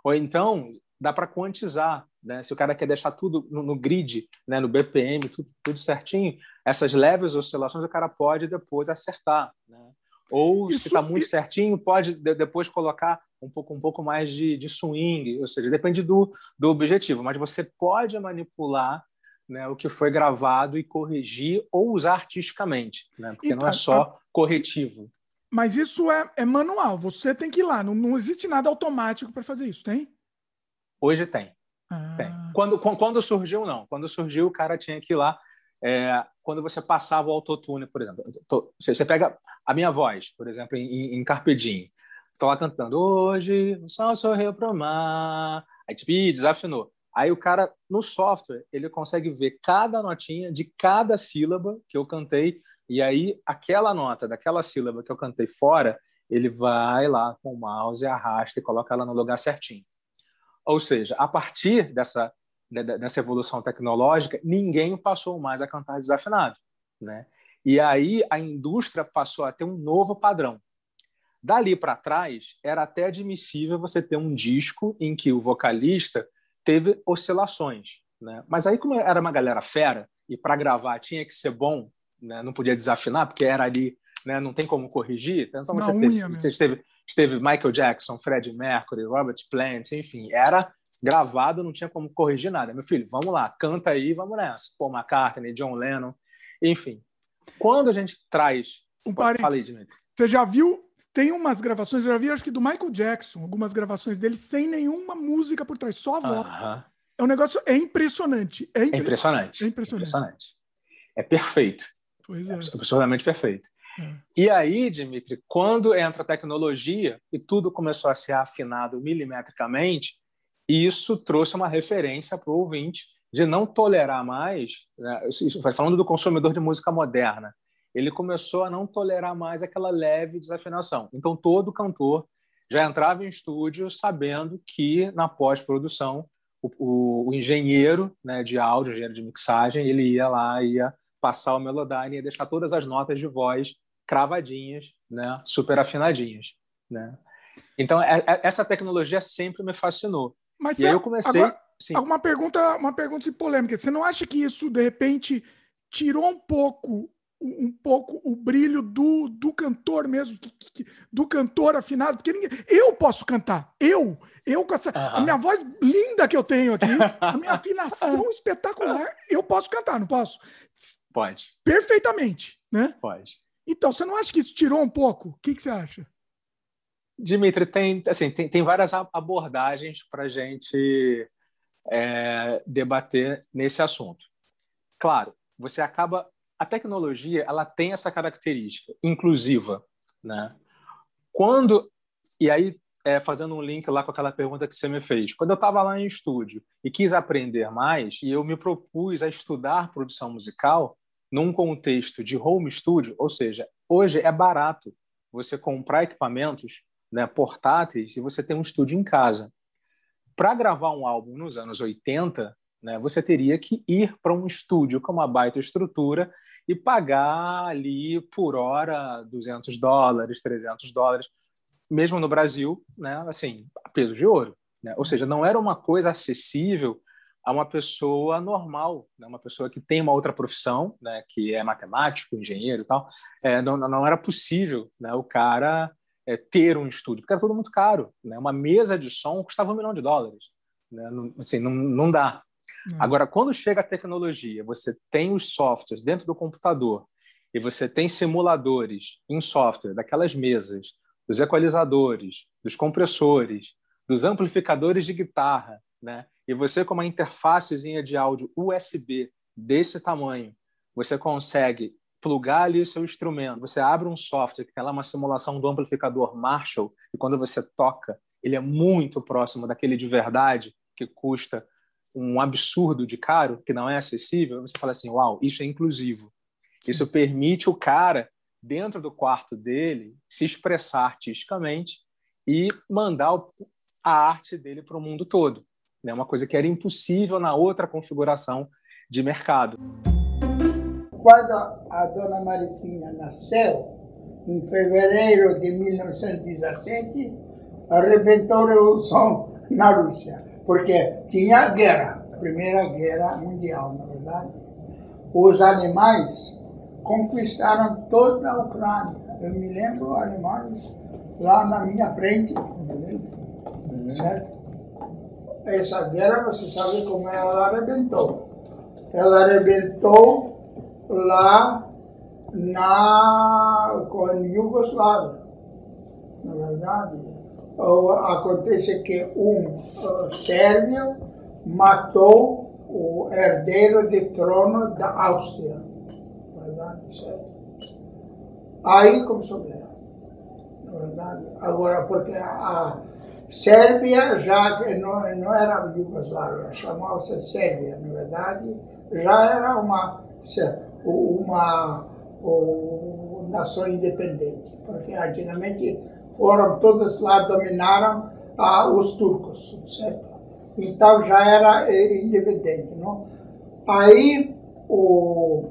Ou então, dá para quantizar. Né? Se o cara quer deixar tudo no, no grid, né? no BPM, tudo, tudo, certinho, essas leves oscilações o cara pode depois acertar. Né? Ou, Isso, se está muito certinho, pode de, depois colocar um pouco, um pouco mais de, de swing, ou seja, depende do, do objetivo, mas você pode manipular né, o que foi gravado e corrigir ou usar artisticamente, né? porque então, não é só corretivo. Mas isso é, é manual, você tem que ir lá, não, não existe nada automático para fazer isso, tem? Hoje tem. Ah. tem. Quando, quando surgiu, não. Quando surgiu, o cara tinha que ir lá. É, quando você passava o autotune, por exemplo. Você pega a minha voz, por exemplo, em, em Carpe Diem. Estou lá cantando, hoje o sol sorriu pro mar. Aí, tipo, desafinou. Aí o cara, no software, ele consegue ver cada notinha de cada sílaba que eu cantei. E aí, aquela nota daquela sílaba que eu cantei fora, ele vai lá com o mouse, arrasta e coloca ela no lugar certinho. Ou seja, a partir dessa, dessa evolução tecnológica, ninguém passou mais a cantar desafinado. Né? E aí a indústria passou a ter um novo padrão. Dali para trás, era até admissível você ter um disco em que o vocalista teve oscilações. Né? Mas aí, como era uma galera fera, e para gravar tinha que ser bom, né? não podia desafinar, porque era ali, né? não tem como corrigir. Então, você teve, você teve, teve Michael Jackson, Freddie Mercury, Robert Plant, enfim, era gravado, não tinha como corrigir nada. Meu filho, vamos lá, canta aí, vamos nessa. Paul McCartney, John Lennon, enfim. Quando a gente traz... Um Falei, Dimitri. Você já viu tem umas gravações, eu já vi, acho que do Michael Jackson, algumas gravações dele sem nenhuma música por trás, só a voz. É um negócio, é impressionante. É, impre... é impressionante. É impressionante. impressionante. É perfeito. Pois é. é absolutamente perfeito. E aí, Dimitri, quando entra a tecnologia e tudo começou a ser afinado milimetricamente, isso trouxe uma referência para o ouvinte de não tolerar mais, né, isso vai falando do consumidor de música moderna, ele começou a não tolerar mais aquela leve desafinação. Então, todo cantor já entrava em estúdio sabendo que na pós-produção o, o, o, engenheiro né, de áudio, engenheiro de mixagem, ele ia lá, ia passar o Melodyne e deixar todas as notas de voz cravadinhas, né, super afinadinhas, né? Então é, é, essa tecnologia sempre me fascinou. Mas e aí eu comecei. Agora, sim. Uma pergunta, uma pergunta polêmica. Você não acha que isso de repente tirou um pouco um pouco o brilho do, do cantor mesmo, do cantor afinado, porque ninguém, eu posso cantar, eu, eu com essa a minha voz linda que eu tenho aqui, a minha afinação espetacular, eu posso cantar, não posso? Pode. Perfeitamente, né? Pode. Então, você não acha que isso tirou um pouco? O que, que você acha? Dimitri, tem, assim, tem, tem várias abordagens para a gente é, debater nesse assunto. Claro, você acaba. A tecnologia ela tem essa característica inclusiva. Né? Quando. E aí, é, fazendo um link lá com aquela pergunta que você me fez. Quando eu estava lá em estúdio e quis aprender mais, e eu me propus a estudar produção musical, num contexto de home studio, ou seja, hoje é barato você comprar equipamentos né, portáteis e você ter um estúdio em casa. Para gravar um álbum nos anos 80, né, você teria que ir para um estúdio com uma baita estrutura e pagar ali por hora 200 dólares, 300 dólares, mesmo no Brasil, né, assim, a peso de ouro. Né? Ou seja, não era uma coisa acessível a uma pessoa normal, né? uma pessoa que tem uma outra profissão, né? que é matemático, engenheiro e tal. É, não, não era possível né? o cara é, ter um estúdio, porque era tudo muito caro. Né? Uma mesa de som custava um milhão de dólares. Né? Não, assim, não, não dá. Agora, quando chega a tecnologia, você tem os softwares dentro do computador e você tem simuladores em software daquelas mesas, dos equalizadores, dos compressores, dos amplificadores de guitarra, né? E você com uma interfacezinha de áudio USB desse tamanho, você consegue plugar ali o seu instrumento. Você abre um software que é lá uma simulação do amplificador Marshall e quando você toca, ele é muito próximo daquele de verdade que custa um absurdo de caro, que não é acessível. Você fala assim, uau, isso é inclusivo. Isso permite o cara dentro do quarto dele se expressar artisticamente e mandar a arte dele para o mundo todo. É né? uma coisa que era impossível na outra configuração de mercado. Quando a dona Maritinha nasceu, em fevereiro de 1917, arrebentou a revolução na Rússia, porque tinha guerra, a Primeira Guerra Mundial, na verdade. Os alemães conquistaram toda a Ucrânia. Eu me lembro alemães lá na minha frente, uhum. certo? Essa guerra, você sabe como ela arrebentou. Ela arrebentou lá na com Iugoslávia, na verdade. Acontece que um uh, sérvio matou o herdeiro de trono da Áustria. Na verdade, certo? Aí começou a guerra. Na verdade. Agora, porque a, Sérvia já não, não era Iugoslávia, chamava-se Sérvia, na verdade, já era uma uma, uma nação independente, porque antigamente foram todos lá, dominaram ah, os turcos, certo? Então já era eh, independente, não? Aí o...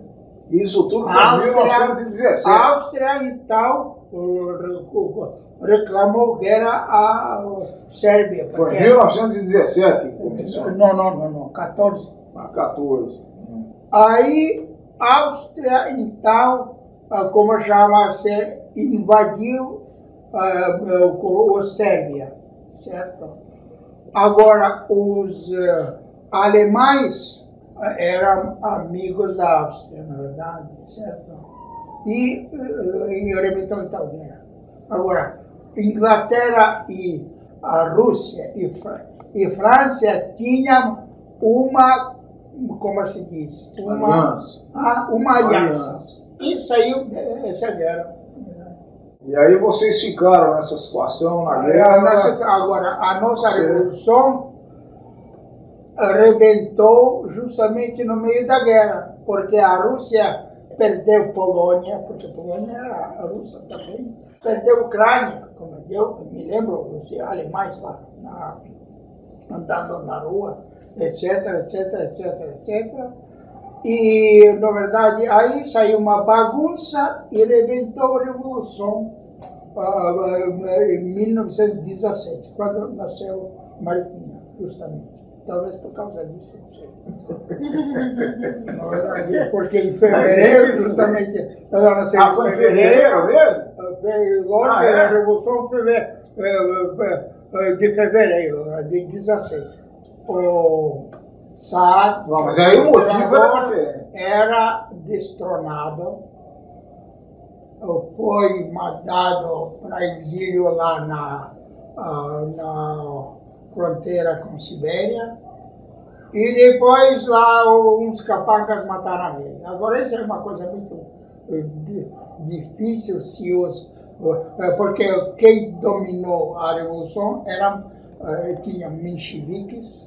Isso tudo foi em 1917. A Áustria, então, reclamou guerra à Sérvia. Foi em 1917 que começou? Não, não, não, não, 14. Ah, 14. Aí, Áustria, então, ah, como chama-se, invadiu uh, o Sérvia, certo? Agora, os uh, alemães eram amigos da Áustria, na verdade, certo? E, uh, e arrebentou então guerra. Agora, Inglaterra e a Rússia e, e França tinham uma como se diz, uma aliança. Ah, uma aliança. E saiu essa guerra. E aí vocês ficaram nessa situação na guerra. A nossa, agora, a nossa revolução arrebentou justamente no meio da guerra, porque a Rússia perdeu Polônia, porque Polônia era a Rússia também, perdeu Ucrânia, eu me lembro, os alemães lá na, andando na rua, etc, etc, etc, etc. E, na verdade, aí saiu uma bagunça e rebentou a Revolução uh, em 1917, quando nasceu Maritinha, justamente. Talvez por causa disso, não sei. porque em fevereiro, justamente, ela nasceu ah, foi em fevereiro mesmo? Lógico, ah, é? a Revolução foi de fevereiro, de 17 o Saad, Não, mas aí o motivo era, era destronado, foi mandado para exílio lá na, uh, na fronteira com Sibéria, e depois lá uns capangas mataram ele. Agora isso é uma coisa muito eh, difícil se os eh, porque quem dominou a revolução era, eh, tinha mencheviques,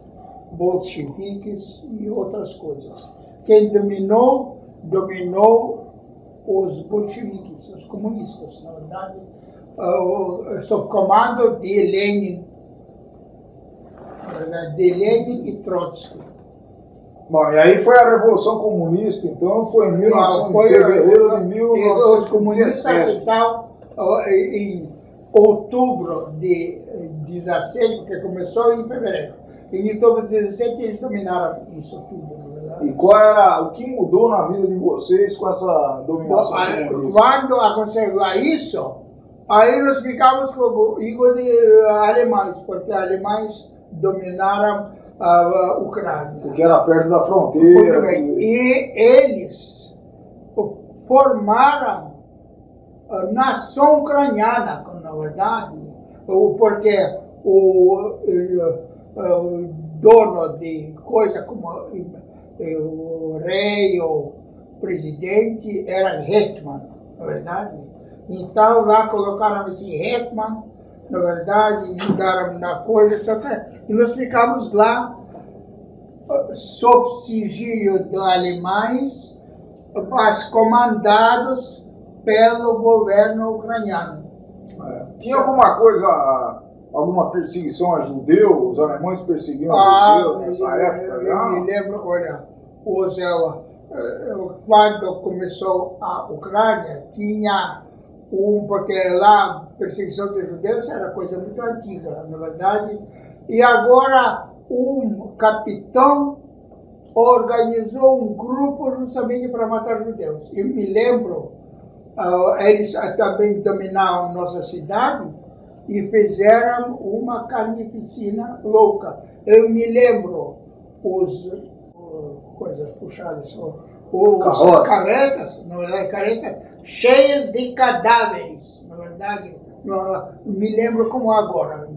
bolcheviques e outras coisas. Quem dominou, dominou os bolcheviques, os comunistas, na verdade, sob comando de Lenin, de Lenin e Trotsky. Bom, e aí foi a Revolução Comunista, então foi em 1900, foi fevereiro de 1917. Os comunistas, então, em outubro de 17, porque começou em fevereiro. Em outubro de 17 eles dominaram isso tudo. E qual era o que mudou na vida de vocês com essa dominação? Bom, quando aconteceu isso, aí nós ficamos como igual de uh, alemães, porque alemães dominaram a Ucrânia. Porque era perto da fronteira. E eles formaram a nação ucraniana, na verdade, porque o, o dono de coisa como o rei ou presidente era Hetman, na verdade. Então lá colocaram esse Hetman, na verdade, mudaram na coisa, só que e nós ficamos lá sob sigilo de alemães, mas comandados pelo governo ucraniano. É. Tinha alguma coisa, alguma perseguição a judeus? Os alemães perseguiam ah, judeus nessa eu, época? Eu, eu me lembro, olha, os, quando começou a Ucrânia, tinha um, porque lá a perseguição de judeus era coisa muito antiga, na verdade, e agora um capitão organizou um grupo justamente para matar judeus. Eu me lembro, uh, eles também dominaram nossa cidade e fizeram uma carnificina louca. Eu me lembro os uh, coisas puxadas, os caretas, na verdade, caretas cheias de cadáveres, na verdade, me lembro como agora,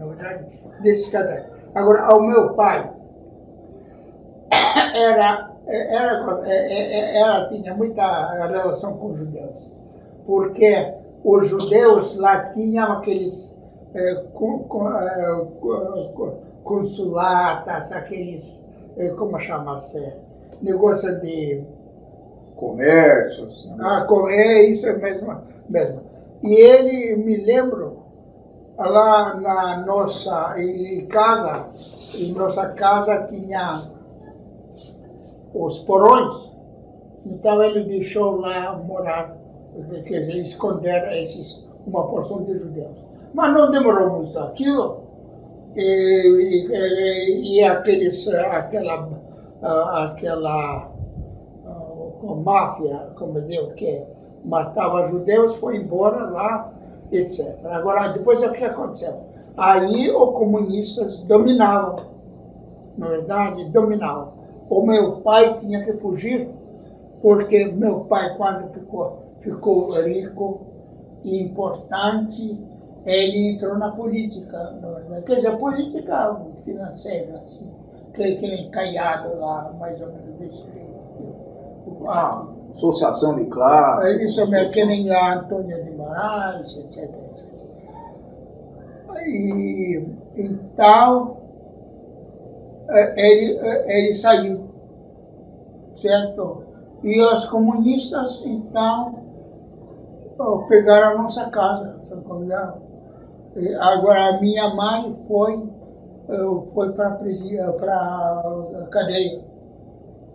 desse cadáver. Agora, ao meu pai, era, era, era, tinha muita relação com os judeus, porque os judeus lá tinham aqueles é, consulatas, aqueles, como chama-se, negócio de comércios. Ah, é isso mesmo, mesmo. E ele, me lembro, lá na nossa em casa, em nossa casa tinha os porões, então ele deixou lá morar, quer dizer, esconder esses, uma porção de judeus. Mas não demorou muito aquilo, e, e, e aqueles, aquela, aquela máfia, como Deus que matava judeus, foi embora lá etc. Agora, depois o que aconteceu? Aí os comunistas dominavam, na verdade, dominavam. O meu pai tinha que fugir, porque meu pai, quando ficou, ficou rico e importante, ele entrou na política, na verdade. Quer dizer, política financeira, assim, que, que nem caiado lá, mais ou menos desse jeito. Ah, associação de classe. É que nem a Antônia de Moraes, etc, etc. E, então, é, ele, é, ele saiu, certo? E os comunistas, então, pegaram a nossa casa, Agora, a minha mãe foi, foi para a cadeia.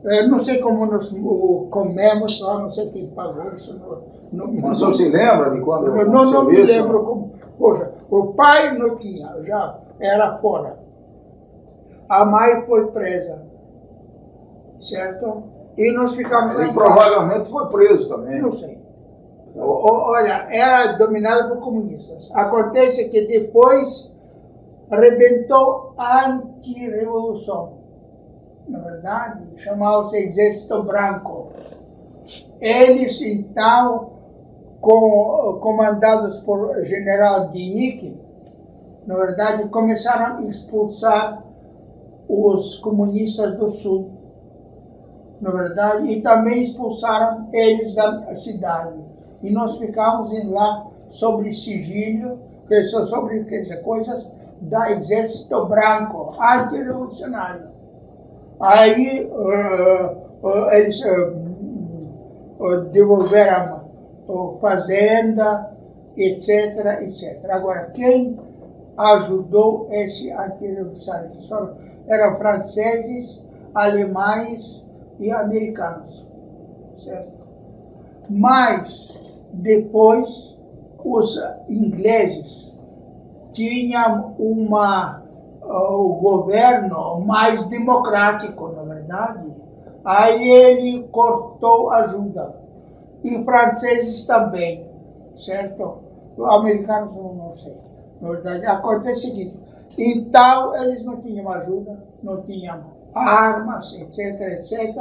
Eu não sei como nós comemos lá, não sei quem pagou isso. Não, não, Mas você lembra de quando eu Não, não me isso? lembro como. Poxa, o pai não tinha, já era fora. A mãe foi presa, certo? E nós ficamos lá. Ele provavelmente foi preso também. Não sei. Olha, era dominado por comunistas. Acontece que depois arrebentou a anti-revolução na verdade, chamava-se Exército Branco. Eles, então, com, comandados por general Dinique, na verdade, começaram a expulsar os comunistas do Sul, na verdade, e também expulsaram eles da cidade. E nós ficamos lá sobre sigilo, sobre coisas da Exército Branco, anti-revolucionário. Aí uh, uh, eles uh, devolveram a fazenda, etc, etc. Agora, quem ajudou esse antirrevolucionário? Eram franceses, alemães e americanos, certo? Mas, depois, os ingleses tinham uma o governo mais democrático, na verdade. Aí ele cortou ajuda. E franceses também, certo? Americanos não sei. Na verdade, acontece o seguinte. Então, eles não tinham ajuda, não tinham armas, etc, etc,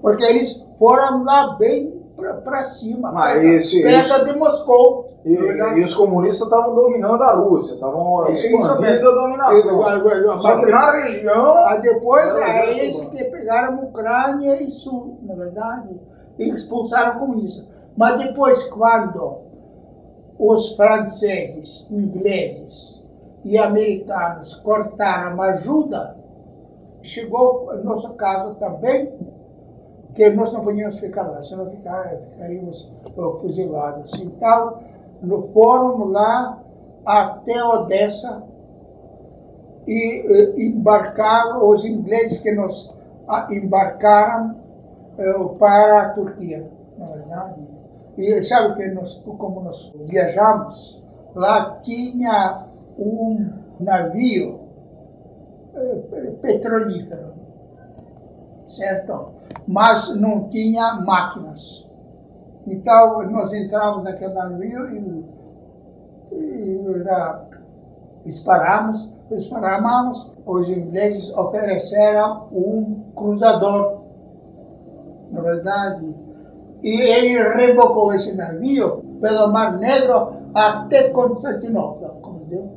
porque eles foram lá bem para cima, Mas perto, esse- perto de Moscou. E, e os comunistas estavam dominando a Rússia, estavam É expandindo a dominação. Isso, Só que na região. Aí depois é esse que pegaram Ucrânia e Sul, na verdade, e expulsaram comunistas. Mas depois, quando os franceses, ingleses e americanos cortaram a ajuda, chegou no nosso caso também, que nós não podíamos ficar lá, senão ficar, ficaríamos fuzilados. Então, no fomos lá até Odessa e eh, embarcaram os ingleses que nos ah, embarcaram eh, para a Turquia, na verdade. E sabe que nós, como nós viajamos, lá tinha um navio eh, petrolífero, certo? Mas não tinha máquinas. Então, nós entramos naquele navio e, e já disparamos, disparamos. Os ingleses ofereceram um cruzador, na verdade. E ele rebocou esse navio pelo Mar Negro até Constantinopla, entendeu?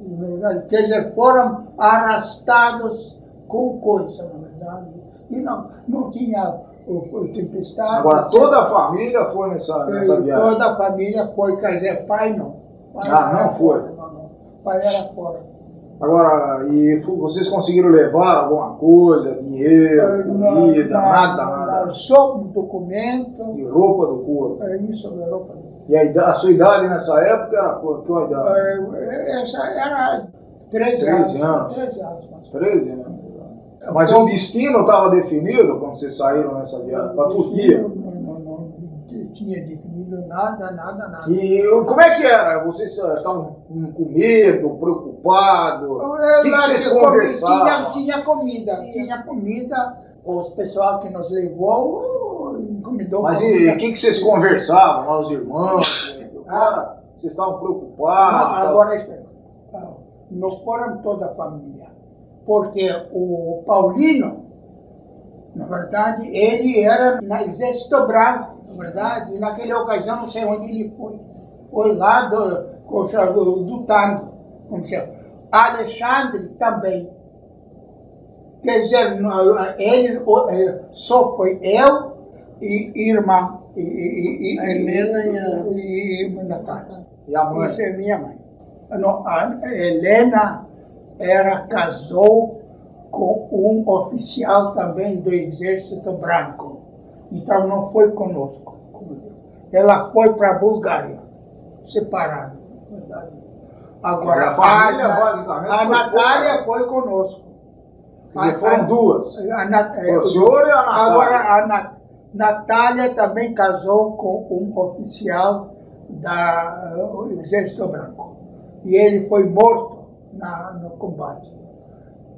Na verdade, quer dizer, foram arrastados com coisa, na verdade. E não, não tinha o, o tempestade. Agora, toda a família foi nessa, nessa Eh, viagem. Toda a família foi, quer dizer, pai não. Pai Ah, não foi. fora, não, não. Pai era fora. Agora, e vocês conseguiram levar alguma coisa, dinheiro, comida, nada, nada. Só um documento. E roupa do corpo. É isso, a roupa do E a, idade- a sua idade nessa época era a idade? Eh, Essa era 13 13 anos. anos. 13 anos. 13 anos. Mas o destino estava definido quando vocês saíram nessa viagem para a Turquia. Não, não, não tinha definido nada, nada, nada. E como é que era? Vocês eh, estavam com medo, preocupados? O que, que vocês conversavam? tinha, tinha comida, tinha comida. Os pessoal que nos levou encomendou Mas e o que, que vocês conversavam lá, os irmãos? Cara, vocês estavam preocupados? Não, tal? agora espera. Ah, Não foram toda a família. Porque o Paulino, na verdade, ele era no Exército Branco, na verdade, e naquela ocasião, não sei onde ele foi. Foi lá do, do, Tango, como chama. Alexandre também. Quer dizer, ele eh, só foi eu e irmã. E, e, e, A Helena e a- e, e Natália. E a mãe? Isso é minha mãe. Não, a Helena era, casou com um oficial também do Exército Branco. Então não foi conosco. Ela foi para a Bulgária, separada. Agora, A família, a, a Natália foi conosco. Dizer, foram duas. A, Nat- Foi o senhor e a Natália. Agora, a Na- Natália também casou com um oficial da uh, Exército Branco. E ele foi morto na, no combate.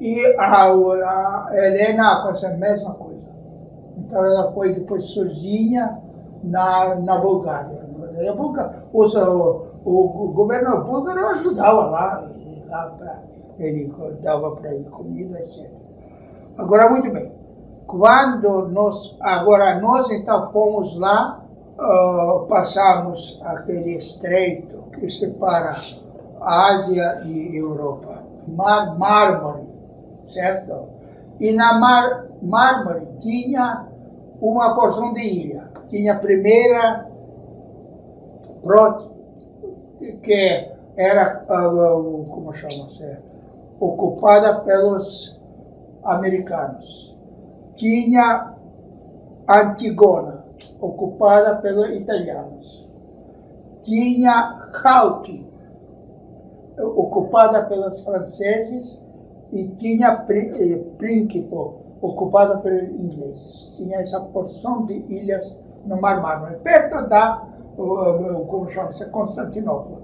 E a, a Helena aconteceu a mesma coisa. Então ela foi depois sozinha na, na Bulgária. A os, o, o governo búlgaro ajudava lá, ele dava pra- ele dava para ele comida, etc. Agora, muito bem. Quando nós, agora nós então fomos lá, ah, passamos aquele estreito que separa Ásia e Europa, Mar Mármore, certo? E na Mar Mármore tinha uma porção de ilha. Tinha a primeira que era, como chama-se, ocupada pelos americanos. Tinha Antigona, ocupada pelos italianos. Tinha Halki, ocupada pelos franceses. E tinha eh, Príncipe, ocupada pelos ingleses. Tinha essa porção de ilhas no Mar Mármore, perto da, como chama-se, Constantinopla.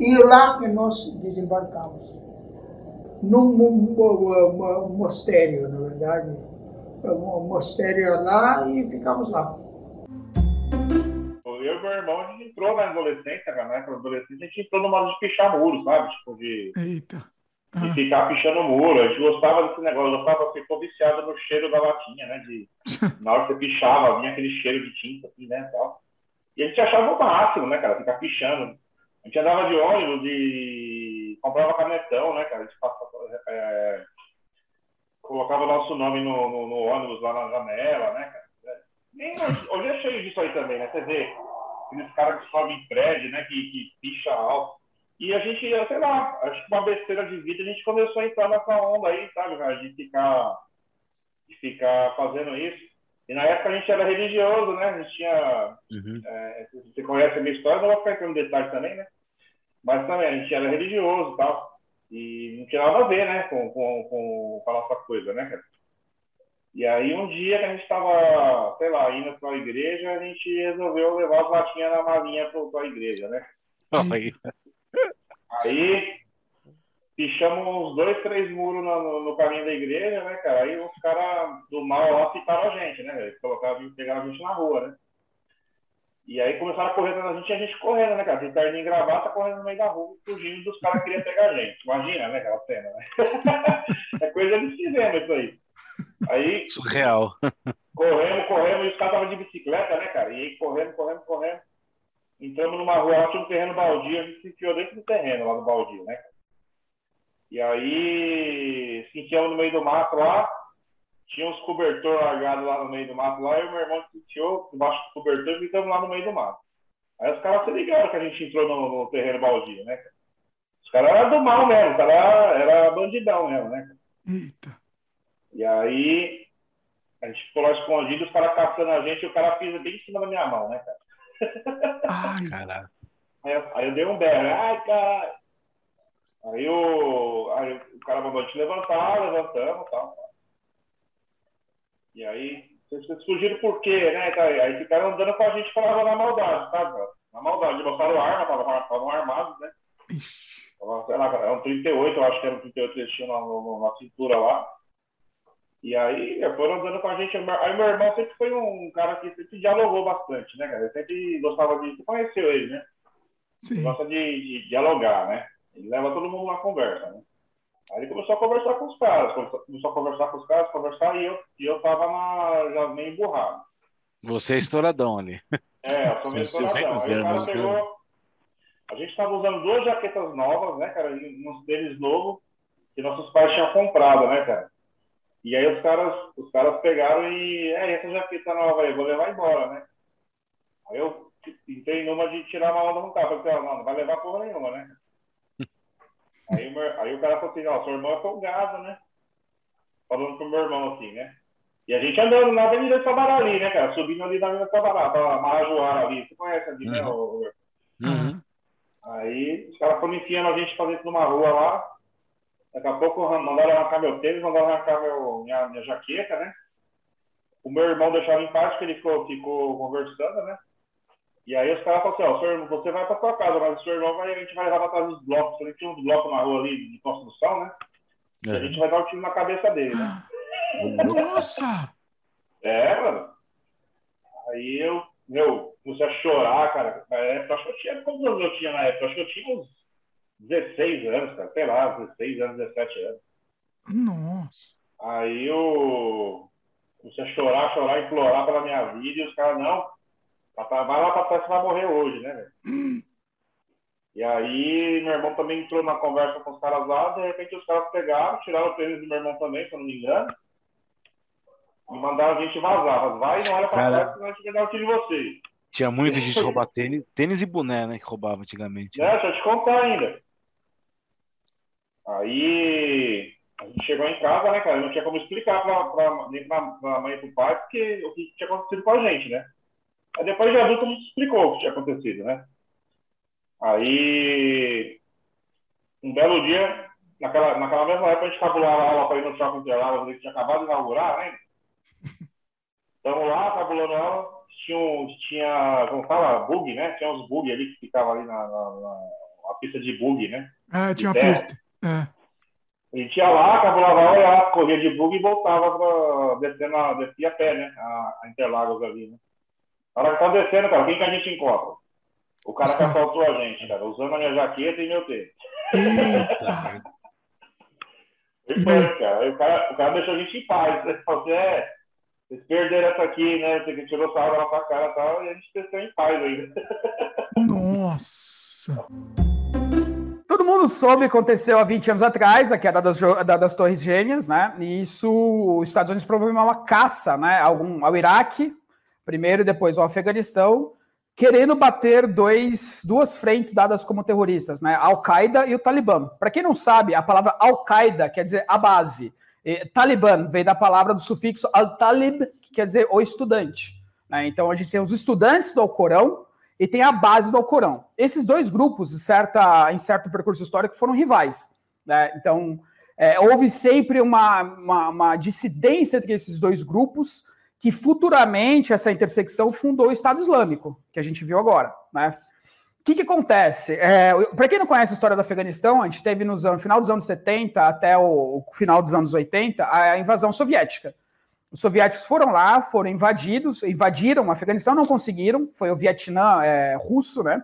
E lá que nós desembarcamos num mo- mo- mo- mosteiro, na verdade. Um mosteiro lá e ficamos lá. Eu e meu irmão, a gente entrou na adolescência, cara, né? Na adolescência, a gente entrou no modo de pichar muro, sabe? Tipo, de. Eita. de ficar pichando muro. A gente gostava desse negócio, gostava, ficou viciado no cheiro da latinha, né? De, na hora que você pichava, vinha aquele cheiro de tinta, assim, né? Tal. E a gente achava o máximo, né, cara? Ficar pichando. A gente andava de ônibus e comprava canetão, né, cara? A gente passava, é, colocava o nosso nome no, no, no, ônibus lá na janela, né, cara? Nem, hoje é cheio disso aí também, né? Você vê aqueles caras que sobem em prédio, né? Que, que picha alto. E a gente, sei lá, acho que uma besteira de vida, a gente começou a entrar nessa onda aí, sabe, cara? De ficar, de ficar fazendo isso. E na época a gente era religioso, né? A gente tinha. Uhum. É, você conhece a minha história, não vou ficar entrando em detalhes também, né? Mas também, a gente era religioso e tal. E não tinha nada a ver, né? Com, com, com, com a nossa coisa, né, cara? E aí um dia que a gente estava, sei lá, indo para a igreja, a gente resolveu levar as latinhas na malinha para a igreja, né? Aí. aí pichamos uns dois, três muros no, no, caminho da igreja, né, cara? Aí os caras do mal lá ficaram a gente, né? Eles colocaram, pegaram a gente na rua, né? E aí começaram a correr a gente e a gente correndo, né, cara? De terno e gravata, correndo no meio da rua, fugindo dos caras que queriam pegar a gente. Imagina, né, aquela cena, né? é coisa de cinema isso aí. Aí. Surreal. Corremos, corremos, e os caras estavam de bicicleta, né, cara? E aí correndo, correndo, correndo. Entramos numa rua, tinha um terreno baldio, a gente se enfiou dentro do terreno lá no baldio, né? E aí se enfiamos no meio do mato lá, tinha uns cobertor largados lá no meio do mato lá, e o meu irmão se enfiou debaixo do cobertor e ficamos lá no meio do mato. Aí os caras se ligaram que a gente entrou no, no terreno baldio, né? Os caras eram do mal mesmo, os caras era bandidão mesmo, né? Eita. E aí a gente ficou lá escondido, os caras caçando a gente e o cara pisa bem em cima da minha mão, né, cara? Ai, caraca. Aí, eu, aí eu dei um berro, ai, cara. Aí o, aí o cara mandou a gente levantar, levantamos e tal. E aí, vocês fugiram por quê, né, cara? Aí ficaram andando com a gente falava na maldade, sabe? Na maldade. Mostraram arma, estavam armados, né? Sei lá, era um 38, eu acho que era um 38 que eles tinham na, na cintura lá. E aí foram andando com a gente. Aí meu irmão sempre foi um cara que sempre dialogou bastante, né, cara? Ele sempre gostava de. Você conheceu ele, né? Sim. Gosta de, de, dialogar, né? Ele leva todo mundo na conversa, né? Aí ele começou a conversar com os caras, começou a conversar com os caras, conversar, e eu, e eu tava na, já meio emburrado. Você é estouradão ali. É, eu sou meio estouradão. Aí o cara pegou. A gente tava usando duas jaquetas novas, né, cara? Uns deles novos, que nossos pais tinham comprado, né, cara? E aí os caras, os caras pegaram e, é, essa jaqueta nova aí, vou levar embora, né? Aí eu entrei numa de tirar uma onda no carro. Falei, não, não vai levar porra nenhuma, né? aí, meu, aí o cara falou assim, ó, seu irmão é folgado, né? Falando pro meu irmão assim, né? E a gente andando na Avenida de Sabarali, né, cara? Subindo ali na Avenida de Sabará, pra Marajoara ali. Você conhece ali, né, uhum. né, Uhum. Aí os caras foram enfiando a gente pra dentro de uma rua lá. Daqui a pouco mandaram arrancar meu tênis, mandaram arrancar meu, minha, minha jaqueta, né? O meu irmão deixava em paz, porque ele ficou, ficou conversando, né? E aí os caras falaram assim, ó, irmão, você vai pra sua casa, mas o seu irmão vai, a gente vai levar pra trás dos blocos. Ele tinha uns blocos na rua ali de construção, né? É. A gente vai dar um tiro na cabeça dele, né? Nossa! É, mano. Aí eu, meu, comecei a chorar, cara. Na época, acho que eu tinha, quantos anos eu tinha na época? Acho que eu tinha uns 16 anos, cara, sei lá, 16 anos, 17 anos. Nossa. Aí eu comecei a chorar, chorar, implorar pela minha vida, e os caras, não, vai lá pra trás, você vai morrer hoje, né, velho? Hum. E aí, meu irmão também entrou na conversa com os caras lá, de repente os caras pegaram, tiraram o tênis do meu irmão também, se eu não me engano, e mandaram a gente vazar. Vai e não olha pra Cara... trás, senão a gente vai dar o tiro de vocês. Tinha muito gente roubar tênis, tênis e boné, né, que roubava antigamente. Né? É, deixa eu te contar ainda. Aí a gente chegou em casa, né, cara? Não tinha como explicar pra, pra, nem pra, pra mãe e pro pai porque, o que tinha acontecido com a gente, né? Aí depois de adulto a gente explicou o que tinha acontecido, né? Aí, um belo dia, naquela, naquela mesma época, a gente cabulava aula para ir no shopping de Interlagos, que tinha acabado de inaugurar, né? Estamos lá, cabulando aula, tinha, tinha, como fala, bug, né? Tinha uns bug ali que ficava ali na, na, na, na pista de bug, né? Ah, tinha uma pista. É. A gente ia lá, cabulava a aula, corria de bug e voltava para descendo, a, descia a pé, né? A, a Interlagos ali, né? Na hora que tá descendo, cara, quem que a gente encontra? O cara que assaltou a gente, cara, usando a minha jaqueta e meu tênis. Fã, cara. O cara. O cara deixou a gente em paz. Ele falou assim, é, vocês perderam essa aqui, né? Você tirou sarro da nossa cara e tal, e a gente desceu em paz ainda. Nossa! Todo mundo soube aconteceu há 20 anos atrás, a queda das, das Torres Gêmeas, né? E isso, os Estados Unidos promoveu uma caça né, algum, ao Iraque, primeiro e depois ao Afeganistão, querendo bater dois, duas frentes dadas como terroristas, né? Al-Qaeda e o Talibã. Para quem não sabe, a palavra Al-Qaeda quer dizer a base. E Talibã veio da palavra do sufixo al-talib, que quer dizer o estudante. né? Então a gente tem os estudantes do Alcorão e tem a base do Alcorão. Esses dois grupos, em, certa, em certo percurso histórico, foram rivais. né? Então é, houve sempre uma, uma, uma dissidência entre esses dois grupos, que futuramente essa intersecção fundou o Estado Islâmico, que a gente viu agora. Né? O que, que acontece? Para quem não conhece a história do Afeganistão, a gente teve no final dos anos 70 até o, o final dos anos 80 a invasão soviética. Os soviéticos foram lá, foram invadidos, invadiram o Afeganistão, não conseguiram, foi o Vietnã é, russo, né?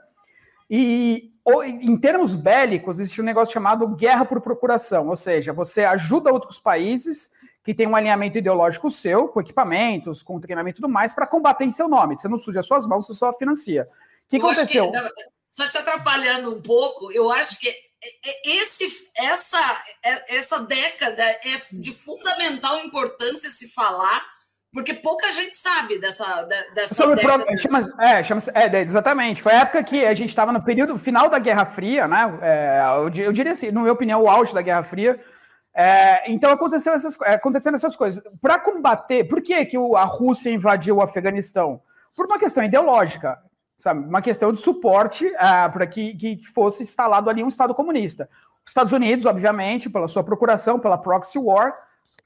E em termos bélicos, existe um negócio chamado guerra por procuração, ou seja, você ajuda outros países que têm um alinhamento ideológico seu, com equipamentos, com treinamento e tudo mais, para combater em seu nome. Você não suja suas mãos, você só financia. O que Eu aconteceu? não, só te atrapalhando um pouco, eu acho que esse, essa, é- essa década é de fundamental importância se falar, porque pouca gente sabe dessa, de- dessa Sobre o década. pro- chama, é, chama é, é, exatamente. Foi a época que a gente estava no período final da Guerra Fria, né? É, eu, eu diria assim, na minha opinião, o auge da Guerra Fria. É, então aconteceu essas, é, acontecendo essas coisas. Para combater, por que, que a Rússia invadiu o Afeganistão? Por uma questão ideológica, sabe? Uma questão de suporte para que, que fosse instalado ali um Estado comunista. Os Estados Unidos, obviamente, pela sua procuração, pela proxy war,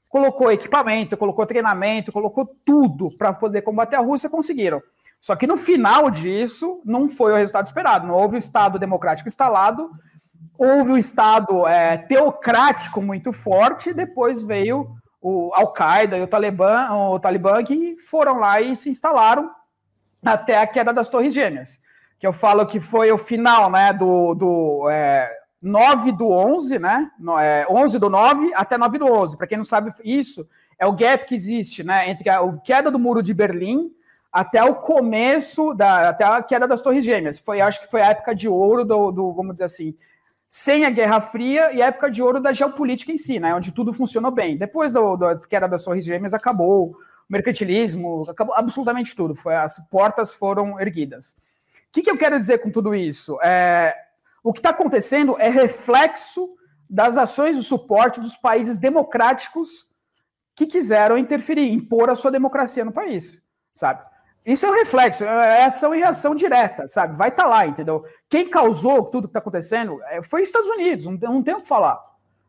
colocou equipamento, colocou treinamento, colocou tudo para poder combater a Rússia, conseguiram. Só que no final disso, não foi o resultado esperado. Não houve o Estado democrático instalado, houve um Estado é, teocrático muito forte, depois veio o Al-Qaeda e o Talibã, o Talibã que foram lá e se instalaram até a queda das Torres Gêmeas. Que eu falo que foi o final né, do, do é, 9 do 11, né? No- é, 11 do 9 até 9 do 11. Para quem não sabe isso, é o gap que existe né, entre a a queda do Muro de Berlim até o começo, da, até a queda das Torres Gêmeas. Foi, acho que foi a época de ouro do, do, vamos dizer assim, sem a Guerra Fria e a época de ouro da geopolítica em si, né, onde tudo funcionou bem. Depois da queda das Torres Gêmeas, acabou mercantilismo, acabou absolutamente tudo. Foi, as portas foram erguidas. O que, que eu quero dizer com tudo isso? É, o que está acontecendo é reflexo das ações de suporte dos países democráticos que quiseram interferir, impor a sua democracia no país, sabe? Isso é um reflexo, é ação e reação direta, sabe? Vai estar lá, entendeu? Quem causou tudo que está acontecendo é, foi os Estados Unidos, não, não tem o que falar,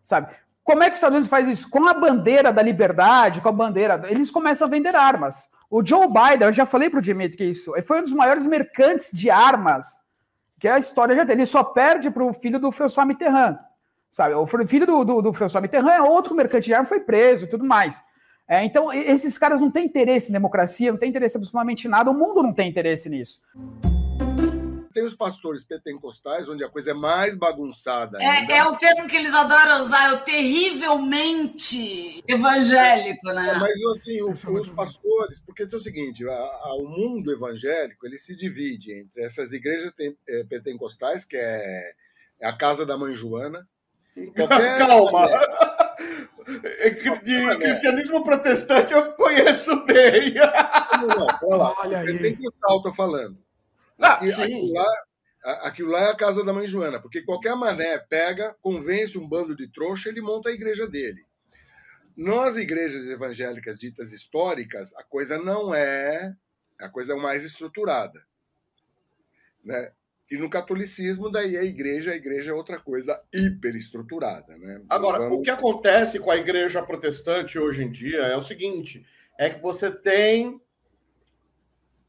sabe? Como é que os Estados Unidos faz isso? Com a bandeira da liberdade, com a bandeira. Eles começam a vender armas. O Joe Biden, eu já falei para o Dimitri que isso, foi um dos maiores mercantes de armas que a história já tem. Ele só perde para o filho do François Mitterrand, sabe? O filho do, do, do François Mitterrand é outro mercante de armas, foi preso e tudo mais. É, então, esses caras não têm interesse em democracia, não têm interesse em absolutamente nada, o mundo não tem interesse nisso. Tem os pastores pentecostais, onde a coisa é mais bagunçada ainda. É, é o termo que eles adoram usar, é o terrivelmente evangélico, né? É, mas assim, o- os pastores, porque é o seguinte, a- a- o mundo evangélico ele se divide entre essas igrejas tem- eh, pentecostais, que é, é a casa da mãe Joana. qualquer- Calma. De cristianismo protestante eu conheço bem. Não, não, olha lá. Pentecostal, tô falando. Aqui- aquilo, lá, aquilo lá é a casa da mãe Joana, porque qualquer mané pega, convence um bando de trouxa, ele monta a igreja dele. Nas igrejas evangélicas ditas históricas, a coisa não é a coisa é mais estruturada, né? E no catolicismo, daí a igreja, a igreja é outra coisa hiperestruturada, né? Agora, Vamos- o que acontece com a igreja protestante hoje em dia é o seguinte: é que você tem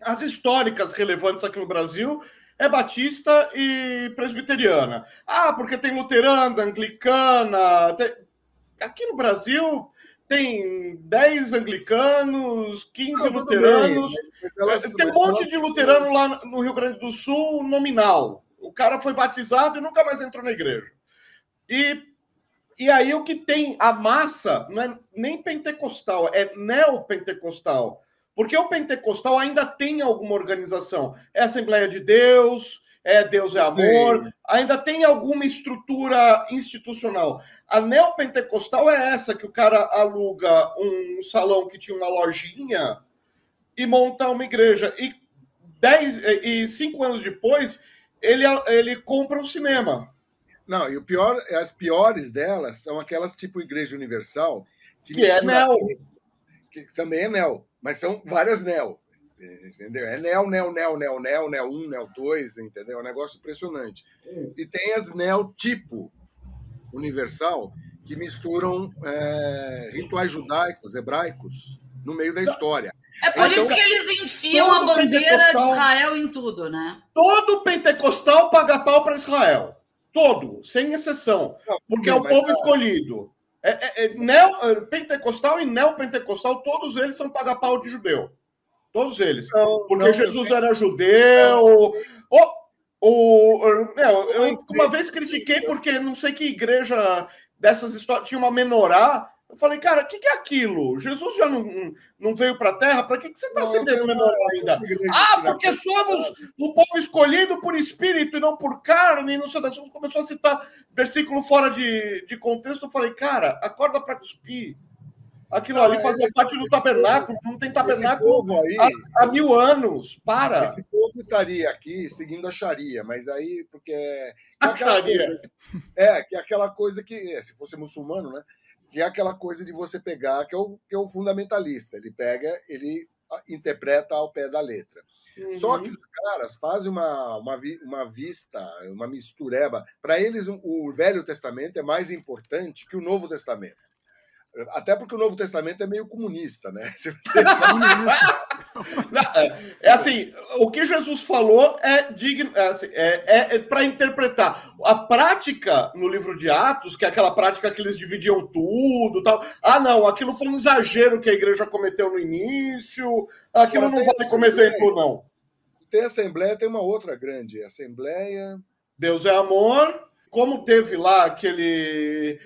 as históricas relevantes aqui no Brasil é batista e presbiteriana. Ah, porque tem luterana, anglicana. tem- Aqui no Brasil tem 10 anglicanos, 15 Não, tudo luteranos. elas- tem um monte elas- de luterano lá no Rio Grande do Sul nominal. O cara foi batizado e nunca mais entrou na igreja. E E aí o que tem a massa não é nem pentecostal, é neopentecostal. Porque o pentecostal ainda tem alguma organização. É Assembleia de Deus, é Deus é amor, ainda tem alguma estrutura institucional. A neopentecostal é essa que o cara aluga um salão que tinha uma lojinha e monta uma igreja. E dez e cinco anos depois ele, ele compra um cinema. Não, e o pior, as piores delas são aquelas tipo Igreja Universal, que, que é Neo. Que também é Neo, mas são várias Neo. Entendeu? É Neo, Neo, Neo, Neo, Neo, Neo 1, Neo 2, entendeu? É um negócio impressionante. E tem as Neo tipo Universal, que misturam é, rituais judaicos, hebraicos, no meio da história. É por então, isso que eles enfiam a bandeira de Israel em tudo, né? Todo pentecostal paga pau para Israel. Todo, sem exceção. Não, porque não, é o povo escolhido. É, é, é, neo, é, pentecostal e neopentecostal, todos eles são paga-pau de judeu. Todos eles. Não, porque Jesus era judeu. Oh, oh, eu, eu uma vez critiquei porque não sei que igreja dessas histórias tinha uma menorá eu falei, cara, o que, que, é aquilo? Jesus já não, não veio para a Terra, para que, que você está acendendo menor ainda? Ah, porque somos o povo escolhido por espírito e não por carne, não sei das coisas. Começou a citar versículo fora de, de contexto. Eu falei, cara, acorda para cuspir. Aquilo ali fazia parte do tabernáculo, não tem tabernáculo aí, há, há, mil anos. Para. Esse povo estaria aqui seguindo a Sharia, mas aí, porque. É, a Sharia. É, que é aquela coisa que, é, se fosse muçulmano, né? Que é aquela coisa de você pegar, que é o, que é o fundamentalista. Ele pega, ele interpreta ao pé da letra. Uhum. Só que os caras fazem uma, uma, uma vista, uma mistureba. Para eles, o Velho Testamento é mais importante que o Novo Testamento. Até porque o Novo Testamento é meio comunista, né? É, é assim, o que Jesus falou é digno, é, assim, é, é, é para interpretar. A prática no livro de Atos, que é aquela prática que eles dividiam tudo, tal. Ah, não, aquilo foi um exagero que a igreja cometeu no início. Aquilo não vale como exemplo, não. Tem Assembleia, tem uma outra grande Assembleia. Deus é amor. Como teve lá aquele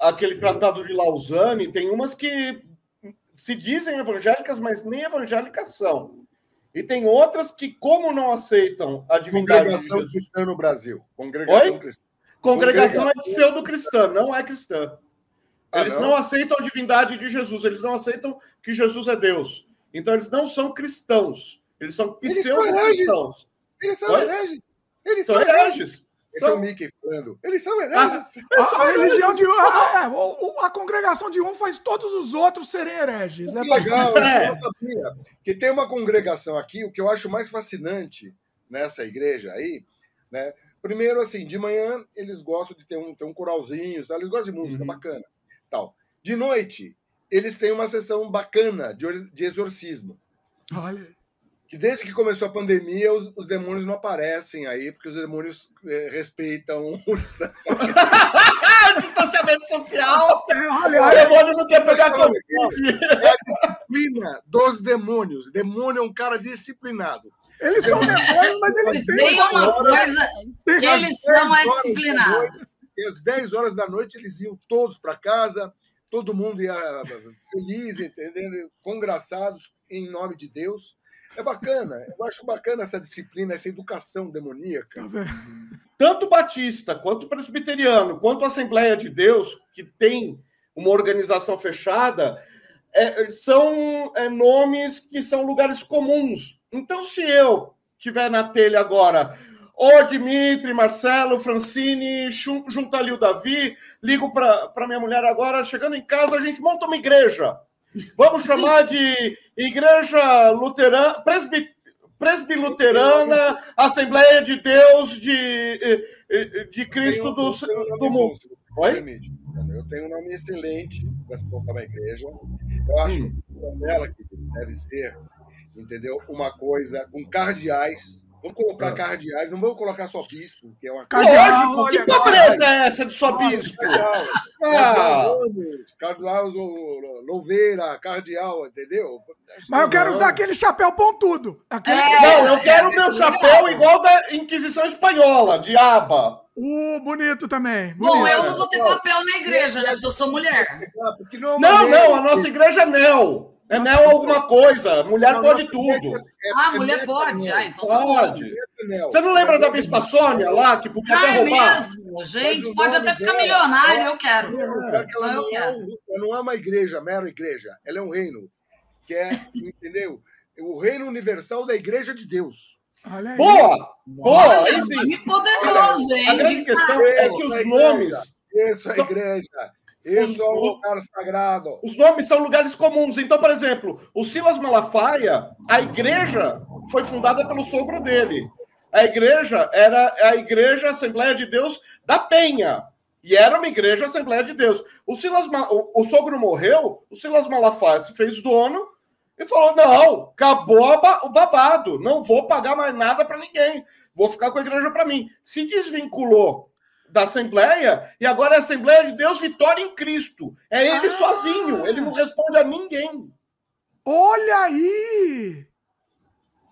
aquele tratado de Lausanne, tem umas que se dizem evangélicas, mas nem evangélicas são. E tem outras que, como não aceitam a divindade Congregação de cristã no Brasil. Congregação Oi? cristã. Congregação, Congregação é pseudo-cristã, não é cristã. Ah, eles não? não aceitam a divindade de Jesus, eles não aceitam que Jesus é Deus. Então eles não são cristãos, eles são pseudo-cristãos. Eles são hereges. Eles são hereges. São... é o Mickey falando. Eles são hereges. A, a, a religião de um. A, é, a, congregação de um faz todos os outros serem hereges. É legal, é. sabia. Que tem uma congregação aqui, o que eu acho mais fascinante nessa igreja aí, né? Primeiro, assim, de manhã eles gostam de ter um, ter um coralzinho, eles gostam de música uhum. bacana. tal. De noite, eles têm uma sessão bacana de, de exorcismo. Olha que desde que começou a pandemia, os, os demônios não aparecem aí, porque os demônios é, respeitam o distanciamento. distanciamento social. Olha, o demônio não quer pegar Covid. É a disciplina dos demônios. Demônio é um cara disciplinado. Eles são demônios, mas eles têm uma coisa que eles são é disciplinados. E às 10 horas da noite eles iam todos para casa, todo mundo ia feliz, entendendo? congraçados em nome de Deus. É bacana, eu acho bacana essa disciplina, essa educação demoníaca. Tá Tanto batista, quanto presbiteriano, quanto Assembleia de Deus, que tem uma organização fechada, é, são é, nomes que são lugares comuns. Então, se eu tiver na telha agora, ô Dimitri, Marcelo, Francine, junta ali o Davi, ligo para minha mulher agora, chegando em casa, a gente monta uma igreja. Vamos chamar de Igreja Luterana, presbi, Presbiluterana, Assembleia de Deus de, de Cristo do, do mundo. Oi? Eu tenho um nome excelente para se montar uma igreja. Eu acho hum. que ela que deve ser, entendeu? Uma coisa com cardeais Vamos colocar ah. cardeais, não vamos colocar só bispo, que é uma cardeal. Lógico, que pobreza é essa de só bispo? Cardeal, cardeal, louveira, cardeal, entendeu? Mas eu quero usar aquele chapéu pontudo. Aquele... É, não, eu quero meu chapéu igual da Inquisição Espanhola, de aba. O bonito também. Bom, bonito. eu não vou ter papel na igreja, né? Porque eu sou mulher. Não, não, a nossa igreja é Nel. É Nel alguma coisa. Mulher pode tudo. Ah, mulher pode. Ah, então tá. Pode. Você não lembra da Bispa Sônia lá, que podia Ah, até é roubar? mesmo? Gente, pode até ficar milionário, eu quero. Eu não, é quero. não é uma igreja, mera igreja. Ela é um reino. Que é, entendeu? O reino universal da igreja de Deus. Olha aí. Boa! Boa! Olha, poderoso, hein? A grande De questão é que os nomes. Isso é são- igreja. Isso é um lugar sagrado. Os nomes são lugares comuns. Então, por exemplo, o Silas Malafaia, a igreja foi fundada pelo sogro dele. A igreja era a Igreja Assembleia de Deus da Penha. E era uma igreja Assembleia de Deus. O, Silas, o, o sogro morreu, o Silas Malafaia se fez dono e falou: não, acabou o babado, não vou pagar mais nada para ninguém, vou ficar com a igreja para mim. Se desvinculou da Assembleia e agora é a Assembleia de Deus Vitória em Cristo. É ele sozinho, ele não responde a ninguém. Olha aí!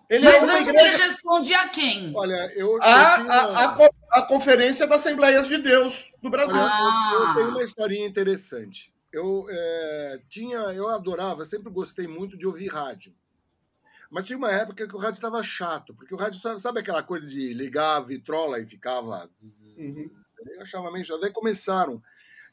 Ele Mas é antes igreja. ele respondia a quem? Olha, eu. A, eu tinha- a, a, a Conferência das Assembleias de Deus do Brasil. Ah. eu, eu tenho uma historinha interessante. Eu é, tinha, eu adorava, sempre gostei muito de ouvir rádio. Mas tinha uma época que o rádio estava chato, porque o rádio sabe, sabe aquela coisa de ligar a vitrola e ficava. Eu achava meio chato. Daí começaram.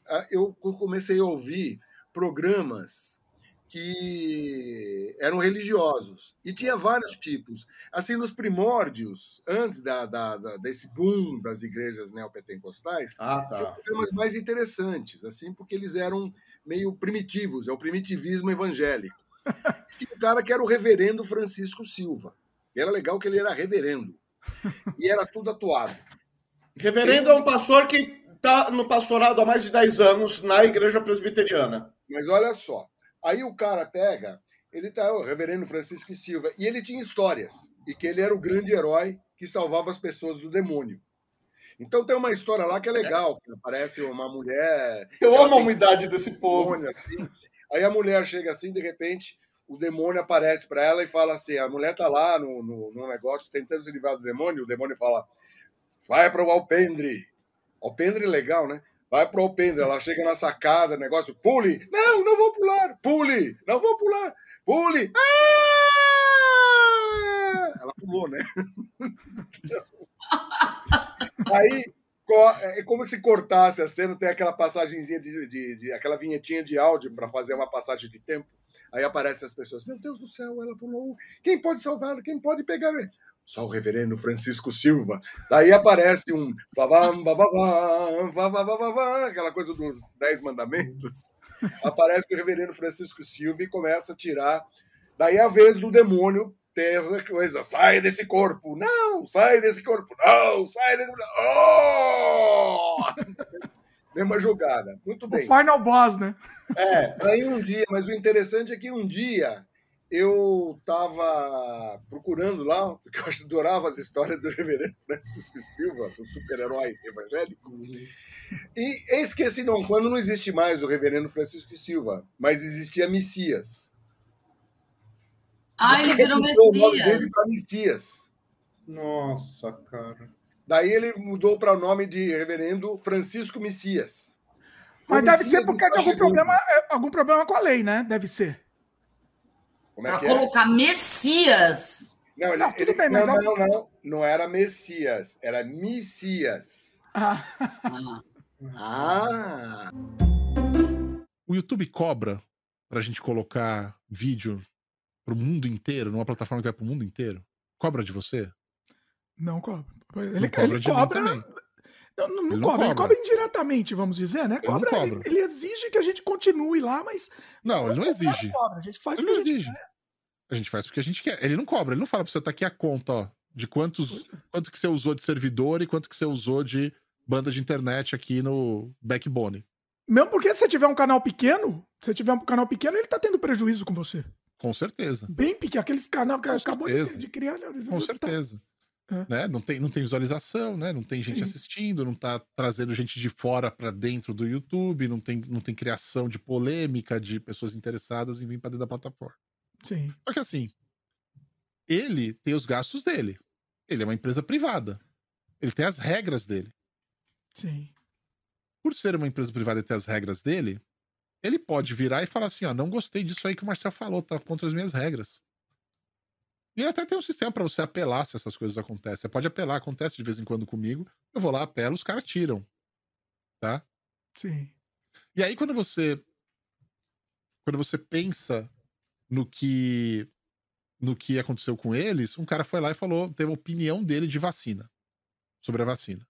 ah, Eu comecei a ouvir programas que eram religiosos. E tinha vários tipos. Assim, nos primórdios, antes da, da- da- desse boom das igrejas neopentecostais, Ah, tinha tá. programas mais interessantes, assim, porque eles eram meio primitivos, é o primitivismo evangélico. Tinha um cara que era o reverendo Francisco Silva. E era legal que ele era reverendo. E era tudo atuado. Reverendo é um pastor que está no pastorado há mais de 10 anos na igreja presbiteriana. Mas olha só, aí o cara pega, ele tá, o reverendo Francisco Silva, e ele tinha histórias, e que ele era o grande herói que salvava as pessoas do demônio. Então tem uma história lá que é legal, que aparece uma mulher. Eu amo a tem umidade desse povo. demônio, assim. Aí a mulher chega assim, de repente, o demônio aparece para ela e fala assim: a mulher tá lá no, no, no negócio tentando se livrar do demônio, o demônio fala: vai para o alpendre. Alpendre é legal, né? Vai pro alpendre. Ela chega na sacada, negócio, pule. Não, não vou pular. Pule. Não vou pular. Pule. Ah! Ela pulou, né? Aí co- é como se cortasse a cena, tem aquela passagenzinha de, de- de- aquela vinhetinha de áudio para fazer uma passagem de tempo. Aí aparecem as pessoas, meu Deus do céu, ela pulou. Quem pode salvar? Quem pode pegar? Só o reverendo Francisco Silva. Daí aparece um babam, bababam, bababam, aquela coisa dos Dez Mandamentos. Aparece o reverendo Francisco Silva e começa a tirar. Daí a vez do demônio ter essa coisa, sai desse corpo, não, sai desse corpo, não, sai desse corpo, oh! Mesma jogada, muito O bem. final boss, né? É, aí um dia, mas o interessante é que um dia eu estava procurando lá, porque eu adorava as histórias do reverendo Francisco Silva, do super-herói evangélico, e eis que esse não, quando não existe mais o reverendo Francisco Silva, mas existia Messias. Ah, ele virou mudou o nome Messias. dele para Messias. Nossa, cara. Daí ele mudou para o nome de reverendo Francisco Messias. Mas O deve Messias ser por causa de algum chegando. problema, é, algum problema com a lei, né? Deve ser. Como é Pra que é? colocar Messias. Não, ele, Não, tudo ele- bem, mas não, é um- não, não, não era Messias, era Messias. Ah. Ah! O YouTube cobra pra gente colocar vídeo pro mundo inteiro, numa plataforma que vai pro mundo inteiro? Cobra de você? Não cobra. Ele, Não cobra ele de mim cobra. também. Não, não- não Ele não cobra, ele cobra. cobra indiretamente, vamos dizer, né? Ele Cobra, ele, cobra. ele exige que a gente continue lá, mas. Não, ele não exige. Cobra, a gente faz Ele não a gente exige. A gente faz porque a gente quer. Ele não cobra, ele não fala pra você, tá aqui a conta, ó, de quantos, é. quanto que você usou de servidor e quanto que você usou de banda de internet aqui no Backbone. Mesmo porque se você tiver um canal pequeno, se você tiver um canal pequeno, ele tá tendo prejuízo com você. Com certeza. Bem pequeno. Aqueles canal que Com acabou de, de criar. né? Com certeza. Né? Não, tem, não tem visualização, né? Não tem gente Sim. assistindo, não tá trazendo gente de fora pra dentro do YouTube, não tem, não tem criação de polêmica de pessoas interessadas em vir pra dentro da plataforma. Sim. Só que assim, ele tem os gastos dele. Ele é uma empresa privada. Ele tem as regras dele. Sim. Por ser uma empresa privada e ter as regras dele, ele pode virar e falar assim: ó, não gostei disso aí que o Marcel falou, tá contra as minhas regras. E até tem um sistema para você apelar se essas coisas acontecem. Você pode apelar, acontece de vez em quando comigo. Eu vou lá, apelo, os caras tiram. Tá? Sim. E aí, quando você. Quando você pensa no que. No que aconteceu com eles, um cara foi lá e falou, teve a opinião dele de vacina. Sobre a vacina.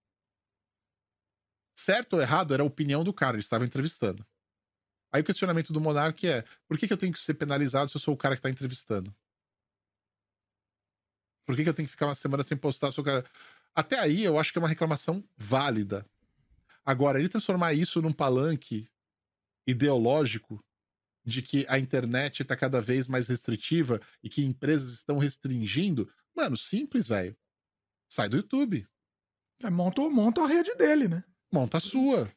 Certo ou errado era a opinião do cara, ele estava entrevistando. Aí o questionamento do Monark é: por que, que eu tenho que ser penalizado se eu sou o cara que está entrevistando? Por que, que eu tenho que ficar uma semana sem postar? Até aí eu acho que é uma reclamação válida. Agora, ele transformar isso num palanque ideológico de que a internet está cada vez mais restritiva e que empresas estão restringindo, mano, simples, velho. Sai do YouTube. É, monta, monta a rede dele, né? Monta a sua.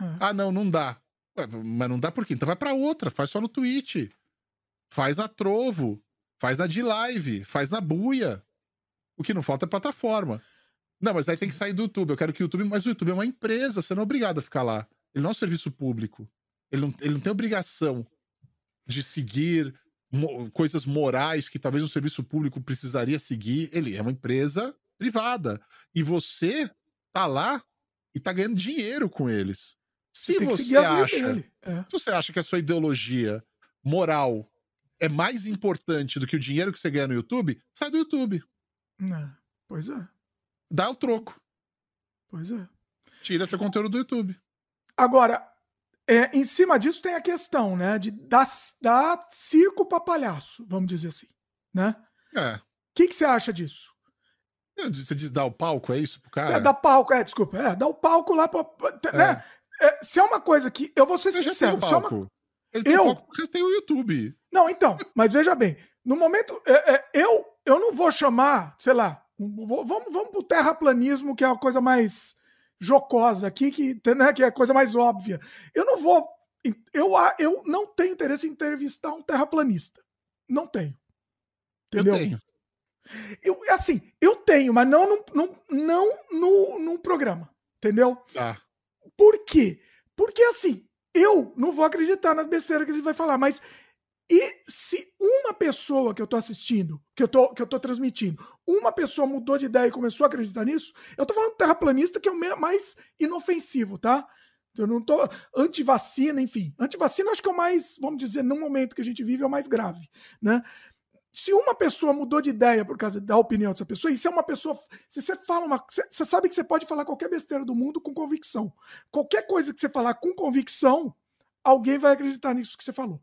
É. Ah, não, não dá. Ué, mas não dá por quê? Então vai para outra, faz só no Twitch. Faz na Trovo, faz na D-Live, faz na Buia. O que não falta é plataforma. Não, mas aí tem que sair do YouTube. Eu quero que o YouTube. Mas o YouTube é uma empresa, você não é obrigado a ficar lá. Ele não é um serviço público. Ele não, ele não tem obrigação de seguir mo coisas morais que talvez um serviço público precisaria seguir. Ele é uma empresa privada. E você tá lá e tá ganhando dinheiro com eles. Se você seguir as leis acha, dele. É. se você acha que a sua ideologia moral é mais importante do que o dinheiro que você ganha no YouTube, sai do YouTube. É, Pois é, Dá o troco. pois é. Tira seu conteúdo do YouTube. Agora, é, em cima disso tem a questão, né? De dar, dar circo para palhaço, vamos dizer assim, né? É. O que, que você acha disso? Você diz dar o palco, é isso pro cara? É, dar palco, é, desculpa, é, dar o palco lá pra, né? É, se é uma coisa que. Eu vou ser já tem sincero. se é uma- palco. Ele tem eu, palco porque tem o YouTube. Não, então, mas veja bem, no momento, é, é, eu, eu não vou chamar, sei lá, vou- vamos, vamos pro terraplanismo, que é a coisa mais jocosa aqui, que, né, que é a coisa mais óbvia. Eu não vou, eu, eu não tenho interesse em entrevistar um terraplanista. Não tenho. Entendeu? Eu tenho. Eu, assim, eu tenho, mas não, num- num- não no, num programa. Entendeu? Tá. Por quê? Porque assim, eu não vou acreditar nas besteiras que ele vai falar, mas e se uma pessoa que eu tô assistindo, que eu tô, que eu tô transmitindo, uma pessoa mudou de ideia e começou a acreditar nisso, eu tô falando do terraplanista que é o mais inofensivo, tá? Eu não tô anti-vacina, enfim. Anti-vacina acho que é o mais, vamos dizer, no momento que a gente vive é o mais grave, né? Se uma pessoa mudou de ideia por causa da opinião dessa pessoa, e se é uma pessoa. Se você fala uma. Você sabe que você pode falar qualquer besteira do mundo com convicção. Qualquer coisa que você falar com convicção, alguém vai acreditar nisso que você falou.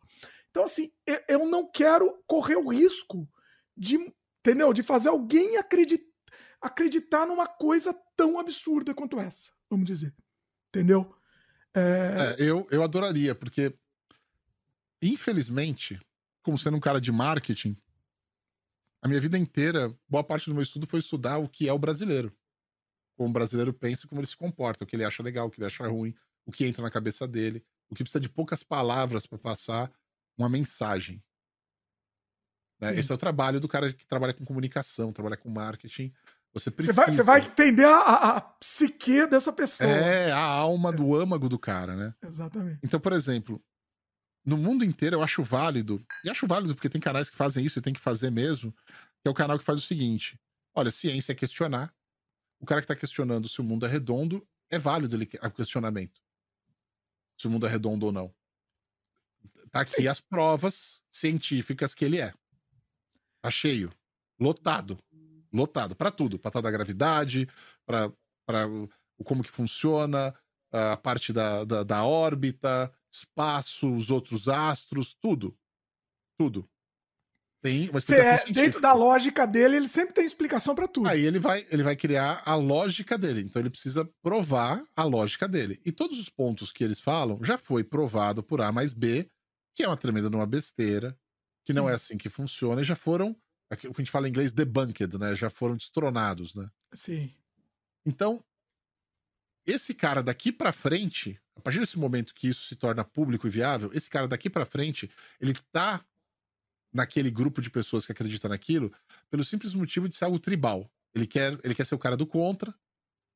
Então, assim, eu- não quero correr o risco de. Entendeu? De fazer alguém acreditar, acreditar numa coisa tão absurda quanto essa, vamos dizer. Entendeu? É, É, eu, eu adoraria, porque, infelizmente, como sendo um cara de marketing, a minha vida inteira, boa parte do meu estudo foi estudar o que é o brasileiro. Como o brasileiro pensa e como ele se comporta, o que ele acha legal, o que ele acha ruim, o que entra na cabeça dele, o que precisa de poucas palavras para passar uma mensagem. Né? Esse é o trabalho do cara que trabalha com comunicação, trabalha com marketing. Você Você precisa. vai, você vai entender a, a- a psique dessa pessoa. É, a alma do âmago do cara, né? Exatamente. Então, por exemplo, no mundo inteiro eu acho válido, e acho válido porque tem canais que fazem isso e tem que fazer mesmo, que é o canal que faz o seguinte: olha, ciência é questionar. O cara que está questionando se o mundo é redondo, é válido ele, o questionamento. Se o mundo é redondo ou não. Tá aqui as provas científicas que ele é. Tá cheio. Lotado. Lotado. Para tudo. Pra tal da gravidade, o o como que funciona, a parte da, da, da órbita, espaço, os outros astros, tudo. Tudo. Tem uma explicação é, científica. dentro da lógica dele, ele sempre tem explicação para tudo. Aí ele vai, ele vai criar a lógica dele. Então ele precisa provar a lógica dele. E todos os pontos que eles falam já foi provado por A mais B, que é uma tremenda de uma besteira, que não Sim. é assim que funciona, e já foram, o que a gente fala em inglês, debunked, né? Já foram destronados, né? Sim. Então, esse cara daqui pra frente, a partir desse momento que isso se torna público e viável, esse cara daqui pra frente, ele tá naquele grupo de pessoas que acreditam naquilo pelo simples motivo de ser algo tribal. Ele quer, ele quer ser o cara do contra,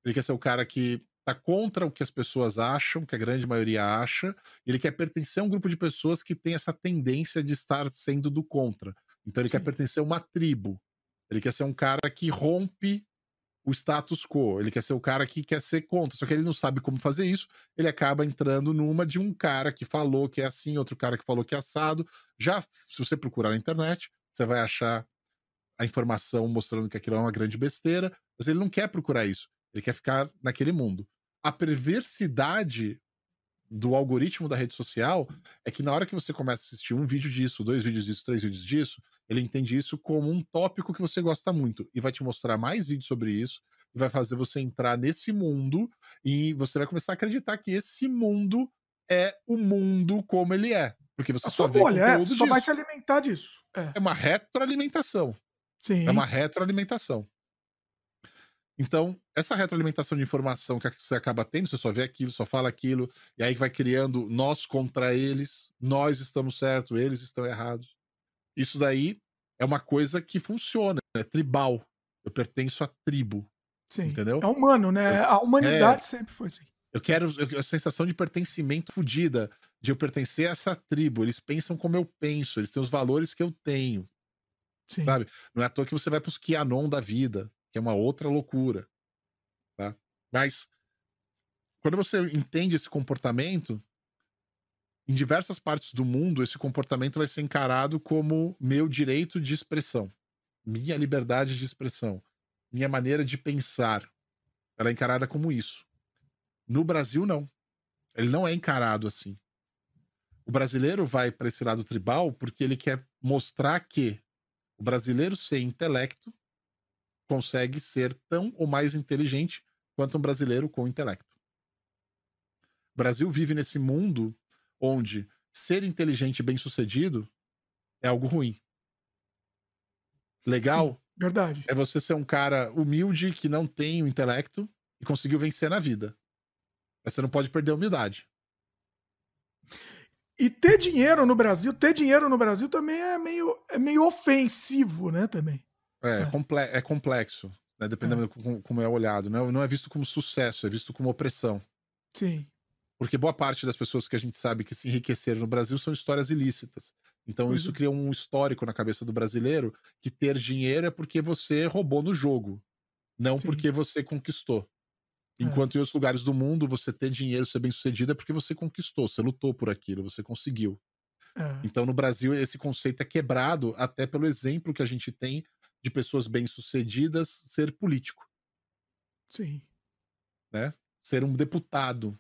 ele quer ser o cara que tá contra o que as pessoas acham, que a grande maioria acha, e ele quer pertencer a um grupo de pessoas que tem essa tendência de estar sendo do contra. Então ele Sim. quer pertencer a uma tribo. Ele quer ser um cara que rompe o status quo. Ele quer ser o cara que quer ser contra. Só que ele não sabe como fazer isso. Ele acaba entrando numa de um cara que falou que é assim, outro cara que falou que é assado. Já, se você procurar na internet, você vai achar a informação mostrando que aquilo é uma grande besteira. Mas ele não quer procurar isso. Ele quer ficar naquele mundo a perversidade do algoritmo da rede social é que na hora que você começa a assistir um vídeo disso, dois vídeos disso, três vídeos disso, ele entende isso como um tópico que você gosta muito e vai te mostrar mais vídeos sobre isso e vai fazer você entrar nesse mundo e você vai começar a acreditar que esse mundo é o mundo como ele é. Porque você a só vê é, conteúdo você só vai se alimentar disso. É. É uma retroalimentação. Sim. É uma retroalimentação. Então, essa retroalimentação de informação que você acaba tendo, você só vê aquilo, só fala aquilo, e aí vai criando nós contra eles, nós estamos certos, eles estão errados. Isso daí é uma coisa que funciona, é tribal. Eu pertenço à tribo. Sim. Entendeu? É humano, né? Eu- a humanidade é. sempre foi assim. Eu quero eu- a sensação de pertencimento fodida, de eu pertencer a essa tribo. Eles pensam como eu penso, eles têm os valores que eu tenho. Sim. Sabe? Não é à toa que você vai pros Kianon da vida, que é uma outra loucura. Tá? Mas quando você entende esse comportamento, em diversas partes do mundo, esse comportamento vai ser encarado como meu direito de expressão, minha liberdade de expressão, minha maneira de pensar. Ela é encarada como isso. No Brasil, não. Ele não é encarado assim. O brasileiro vai para esse lado tribal porque ele quer mostrar que o brasileiro sem intelecto consegue ser tão ou mais inteligente quanto um brasileiro com intelecto. O Brasil vive nesse mundo onde ser inteligente e bem-sucedido é algo ruim. Legal Verdade. é você ser um cara humilde que não tem o intelecto e conseguiu vencer na vida. Mas você não pode perder a humildade. E ter dinheiro no Brasil, ter dinheiro no Brasil também é meio, é meio ofensivo, né? Também. É, é. comple é complexo, né? dependendo de como, como é olhado. Não é, não é visto como sucesso, é visto como opressão. Sim. Porque boa parte das pessoas que a gente sabe que se enriqueceram no Brasil são histórias ilícitas. Então Pois isso é. cria um histórico na cabeça do brasileiro que ter dinheiro é porque você roubou no jogo, não Sim. porque você conquistou. Enquanto em outros lugares do mundo você ter dinheiro, ser bem sucedido é porque você conquistou, você lutou por aquilo, você conseguiu. É. Então no Brasil esse conceito é quebrado até pelo exemplo que a gente tem de pessoas bem-sucedidas ser político, Sim. né? Ser um deputado,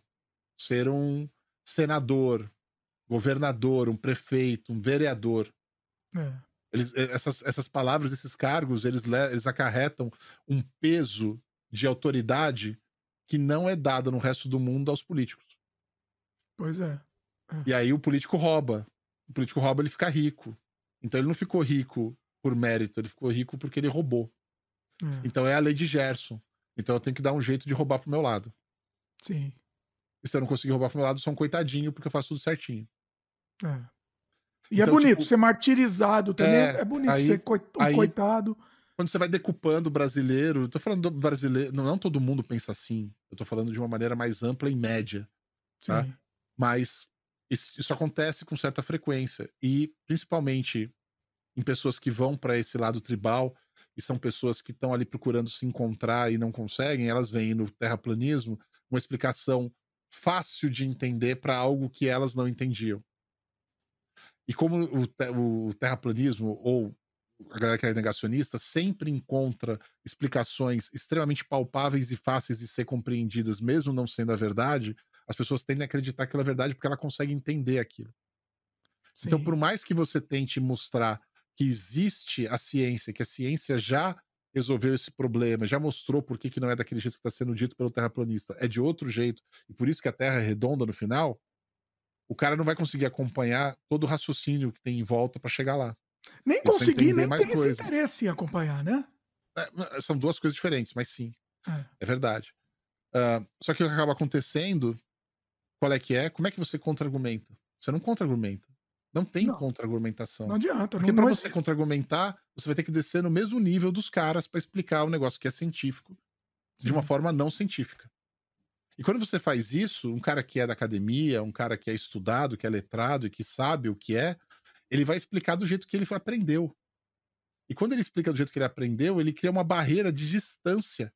ser um senador, governador, um prefeito, um vereador. É. Eles, eh, essas, essas palavras, esses cargos, eles, le- eles acarretam um peso de autoridade que não é dado no resto do mundo aos políticos. Pois é. E aí o político rouba. O político rouba, ele fica rico. Então ele não ficou rico por mérito, ele ficou rico porque ele roubou. É. Então é a lei de Gerson. Então eu tenho que dar um jeito de roubar pro meu lado. Sim. E se eu não conseguir roubar pro meu lado, eu sou um coitadinho porque eu faço tudo certinho. É. E é Então, bonito tipo, ser martirizado também. É, é, bonito aí- ser coi- um aí- coitado. Quando você vai decupando o brasileiro, eu tô falando do brasileiro, não, não todo mundo pensa assim. Eu tô falando de uma maneira mais ampla e média. Tá? Sim. Mas isso, isso acontece com certa frequência. E principalmente em pessoas que vão para esse lado tribal e são pessoas que estão ali procurando se encontrar e não conseguem, elas veem no terraplanismo uma explicação fácil de entender para algo que elas não entendiam. E como o, te- o terraplanismo ou a galera que é negacionista sempre encontra explicações extremamente palpáveis e fáceis de ser compreendidas, mesmo não sendo a verdade, as pessoas tendem a acreditar que ela é verdade porque ela consegue entender aquilo. Então, por mais que você tente mostrar que existe a ciência, que a ciência já resolveu esse problema, já mostrou por que, que não é daquele jeito que está sendo dito pelo terraplanista, é de outro jeito, e por isso que a Terra é redonda no final, o cara não vai conseguir acompanhar todo o raciocínio que tem em volta para chegar lá. Nem Ele conseguir, nem mais tem esse coisas. interesse em acompanhar, né? É, são duas coisas diferentes, mas sim. É. É verdade. Ah, só que o que acaba acontecendo, qual é que é? Como é que você contra-argumenta? Você não contra-argumenta. Não tem contra-argumentação. Não adianta. Porque para não você contra-argumentar, você vai ter que descer no mesmo nível dos caras para explicar o negócio que é científico de uma forma não científica. E quando você faz isso, um cara que é da academia, um cara que é estudado, que é letrado e que sabe o que é, ele vai explicar do jeito que ele aprendeu. E quando ele explica do jeito que ele aprendeu, ele cria uma barreira de distância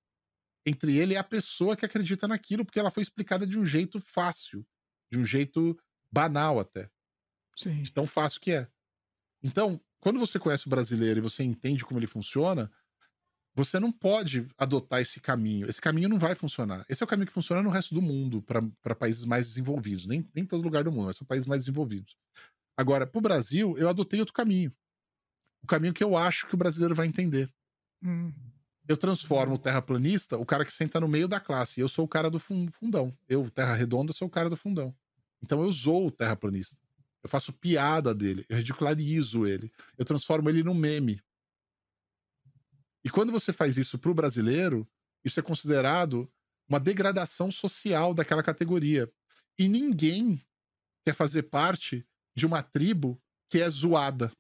entre ele e a pessoa que acredita naquilo, porque ela foi explicada de um jeito fácil, de um jeito banal até. Sim. De tão fácil que é. Então, quando você conhece o brasileiro e você entende como ele funciona, você não pode adotar esse caminho. Esse caminho não vai funcionar. Esse é o caminho que funciona no resto do mundo, para países mais desenvolvidos. Nem, nem todo lugar do mundo, mas são países mais desenvolvidos. Agora, para o Brasil, eu adotei outro caminho. O caminho que eu acho que o brasileiro vai entender. Hum. Eu transformo o terraplanista, o cara que senta no meio da classe. Eu sou o cara do fundão. Eu, terra redonda, sou o cara do fundão. Então eu sou o terraplanista. Eu faço piada dele, eu ridicularizo ele, eu transformo ele num meme. E quando você faz isso para o brasileiro, isso é considerado uma degradação social daquela categoria. E ninguém quer fazer parte de uma tribo que é zoada.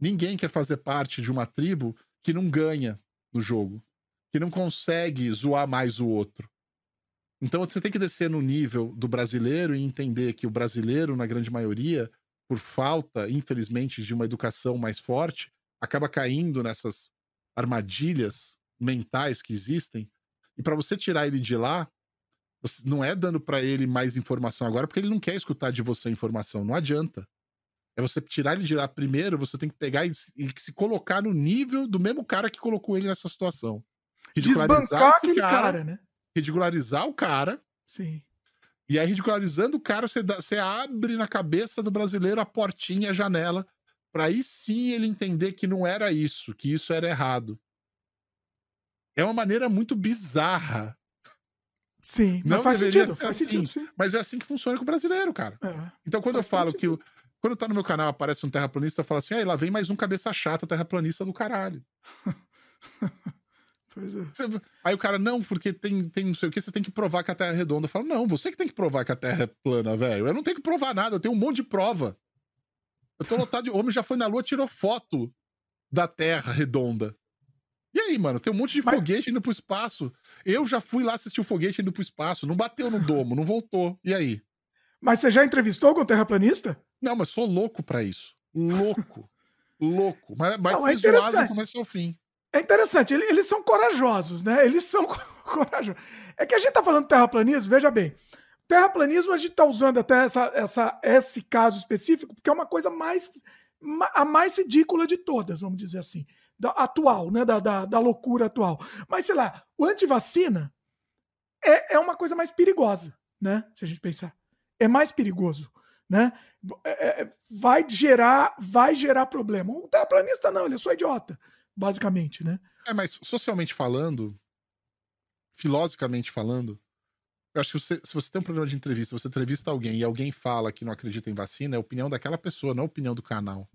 Ninguém quer fazer parte de uma tribo que não ganha no jogo, que não consegue zoar mais o outro. Então você tem que descer no nível do brasileiro e entender que o brasileiro, na grande maioria, por falta, infelizmente, de uma educação mais forte, acaba caindo nessas armadilhas mentais que existem. E para você tirar ele de lá, não é dando para ele mais informação agora, porque ele não quer escutar de você informação. Não adianta. É você tirar ele de lá primeiro, você tem que pegar e, e se colocar no nível do mesmo cara que colocou ele nessa situação. Desbancar aquele cara, cara, né? Ridicularizar o cara. Sim. E aí, ridicularizando o cara, você, dá, você abre na cabeça do brasileiro a portinha, a janela, para aí sim ele entender que não era isso, que isso era errado. É uma maneira muito bizarra. Sim, não faz sentido, faz assim, sentido, mas é assim que funciona com o brasileiro, cara. É. Então, quando eu falo que o, quando tá no meu canal aparece um terraplanista, eu falo assim: aí lá vem mais um cabeça chata terraplanista do caralho. Pois é. Aí o cara, não, porque tem, tem não sei o que, você tem que provar que a Terra é redonda. Eu falo, não, você que tem que provar que a Terra é plana, velho. Eu não tenho que provar nada, eu tenho um monte de prova. Eu tô lotado de. Homem já foi na Lua, tirou foto da Terra redonda. E aí, mano, tem um monte de Mas... foguete indo pro espaço. Eu já fui lá assistir o foguete indo pro espaço. Não bateu no domo, não voltou. E aí? Mas você já entrevistou algum terraplanista? Não, mas sou louco para isso. Louco. louco. Mas, mas Não, é zoado do começo ao fim. É interessante, eles, são corajosos, né? Eles são corajosos. É que a gente tá falando de terraplanismo, veja bem. Terraplanismo a gente tá usando até essa, essa, esse caso específico, porque é uma coisa mais a mais ridícula de todas, vamos dizer assim. Da, atual, né? Da, da, da loucura atual. Mas, sei lá, o antivacina é, é uma coisa mais perigosa, né? Se a gente pensar. É mais perigoso né? É, é, vai gerar, vai gerar problema. O terraplanista não, ele é só idiota basicamente, né? É, mas socialmente falando, filosoficamente falando, eu acho que você, se você tem um programa de entrevista, você entrevista alguém e alguém fala que não acredita em vacina, é a opinião daquela pessoa, não a opinião do canal.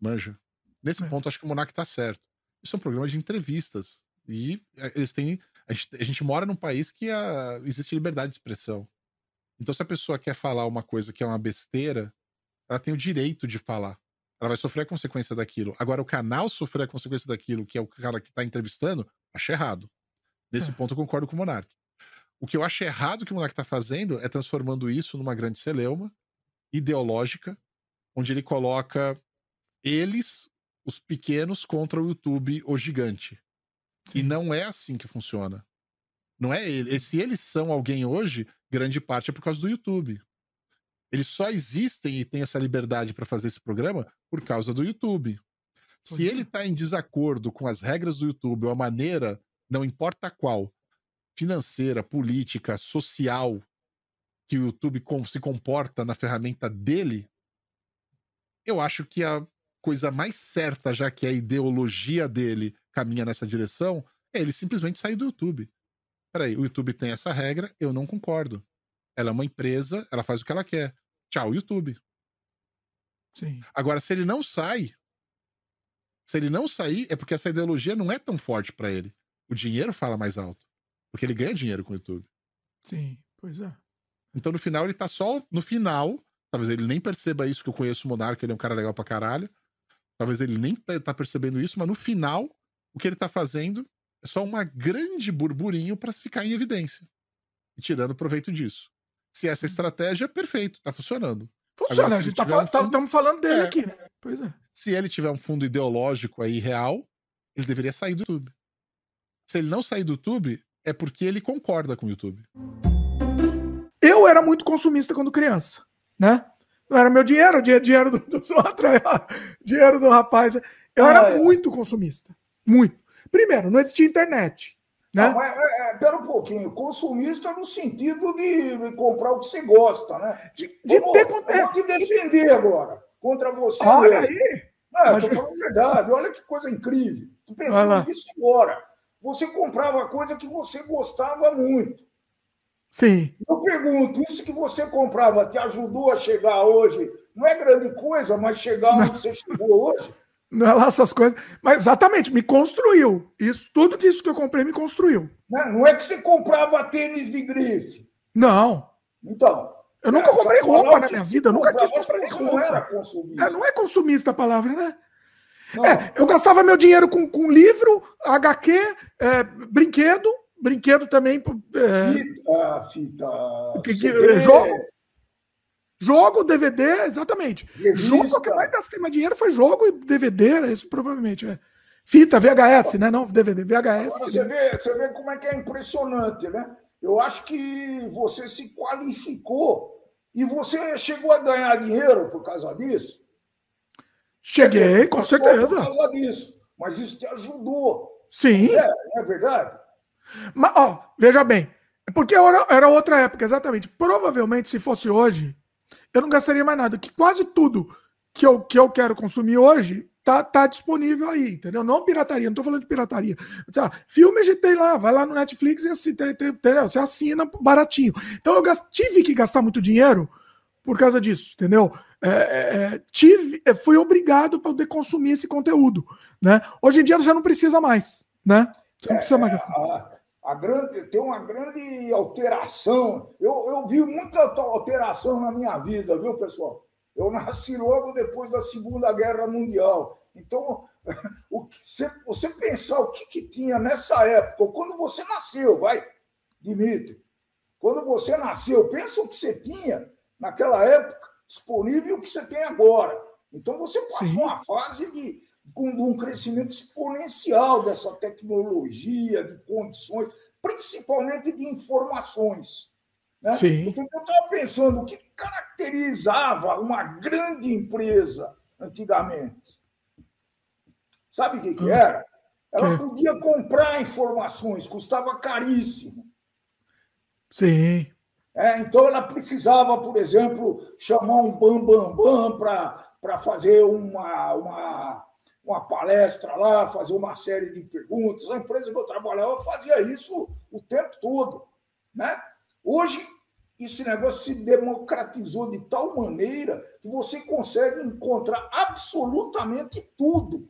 Manja. Nesse é. ponto, acho que o Monark tá certo. Isso é um programa de entrevistas. E é, eles têm. A gente, a gente mora num país que a, existe liberdade de expressão. Então, se a pessoa quer falar uma coisa que é uma besteira, ela tem o direito de falar ela vai sofrer a consequência daquilo. Agora, o canal sofrer a consequência daquilo, que é o cara que está entrevistando, acho errado. Nesse é. ponto, eu concordo com o Monark. O que eu acho errado que o Monark está fazendo é transformando isso numa grande celeuma ideológica, onde ele coloca eles, os pequenos, contra o YouTube, o gigante. Sim. E não é assim que funciona. Não é ele. Se eles são alguém hoje, grande parte é por causa do YouTube. Eles só existem e têm essa liberdade para fazer esse programa por causa do YouTube. Se ele está em desacordo com as regras do YouTube ou a maneira, não importa qual, financeira, política, social, que o YouTube se comporta na ferramenta dele, eu acho que a coisa mais certa, já que a ideologia dele caminha nessa direção, é ele simplesmente sair do YouTube. Peraí, o YouTube tem essa regra, eu não concordo. Ela é uma empresa, ela faz o que ela quer. Tchau, YouTube. Sim. Agora, se ele não sai, se ele não sair, é porque essa ideologia não é tão forte para ele. O dinheiro fala mais alto. Porque ele ganha dinheiro com o YouTube. Sim, pois é. Então, no final, ele tá só. No final, talvez ele nem perceba isso, que eu conheço o Monarca, ele é um cara legal pra caralho. Talvez ele nem tá, tá percebendo isso, mas no final, o que ele tá fazendo É só uma grande burburinho para ficar em evidência. E tirando proveito disso. Se essa estratégia, perfeito, tá funcionando. Funciona, Agora, a gente tá tiver um falando, estamos falando dele É. aqui, né? Pois é. Se ele tiver um fundo ideológico aí real, ele deveria sair do YouTube. Se ele não sair do YouTube, é porque ele concorda com o YouTube. Eu era muito consumista quando criança, né? Não era meu dinheiro, era dinheiro, do, dos outros, dinheiro do rapaz. Eu era Ah, é. muito consumista. Muito. Primeiro, não existia internet. Né? Não, é, é, é, pera um pouquinho. Consumista no sentido de, de comprar o que você gosta, né? De, Vamos- ter eu vou te defender agora contra você. Olha mesmo. aí. Não, Acho- tô falando a verdade. Olha que coisa incrível. Lá. pensando nisso agora. Você comprava coisa que você gostava muito. Sim. Eu pergunto, isso que você comprava te ajudou a chegar hoje? Não é grande coisa, mas chegar onde você chegou hoje? Não é lá essas coisas. Mas exatamente, me construiu. Isso, tudo disso que eu comprei me construiu. Né? Não é que você comprava tênis de grife. Não. Então. Eu nunca É, comprei só falar roupa na minha vida, eu nunca quis comprar você não era roupa. consumista. É, não é consumista a palavra, né? É, eu gastava meu dinheiro com, com livro, HQ, é, brinquedo, brinquedo também. É, Fita, fita. que- que- jogo, jogo, DVD, exatamente. Revista. Jogo que mais gastei mais dinheiro foi jogo e DVD, era isso provavelmente. É. Fita, VHS, né? Não DVD, VHS. Agora você vê, você vê como é que é impressionante, né? Eu acho que você se qualificou e você chegou a ganhar dinheiro por causa disso. Cheguei, com certeza. Por causa disso, mas isso te ajudou. Sim. É, é verdade? Mas, ó, veja bem. Porque era, era outra época, exatamente. Provavelmente, se fosse hoje, eu não gastaria mais nada. Que quase tudo que eu, que eu quero consumir hoje tá, tá disponível aí, entendeu? Não pirataria, não tô falando de pirataria. Sei lá, filme a gente tem lá, vai lá no Netflix e assi- tem- tem- você assina baratinho. Então eu tive que gastar muito dinheiro por causa disso, entendeu? É, é, é, tive, é, fui obrigado para poder consumir esse conteúdo, né? Hoje em dia já não precisa mais, né? Você não precisa mais gastar. A, grande, tem uma grande alteração. Eu, eu vi muita alteração na minha vida, viu, pessoal? Eu nasci logo depois da Segunda Guerra Mundial. Então, o que você, você pensar o que, que tinha nessa época, quando você nasceu, vai, Dimitri, quando você nasceu, pensa o que você tinha naquela época disponível e o que você tem agora. Então, você passou uma fase de, com um crescimento exponencial dessa tecnologia, de condições, principalmente de informações. Né? Sim. Então, eu estava pensando o que caracterizava uma grande empresa antigamente. Sabe o que, que era? Ela podia comprar informações, custava caríssimo. Sim. É, então ela precisava, por exemplo, chamar um bambambam bam, bam para fazer uma, uma, uma palestra lá, fazer uma série de perguntas. A empresa que eu trabalhava fazia isso o tempo todo. Né? Hoje, esse negócio se democratizou de tal maneira que você consegue encontrar absolutamente tudo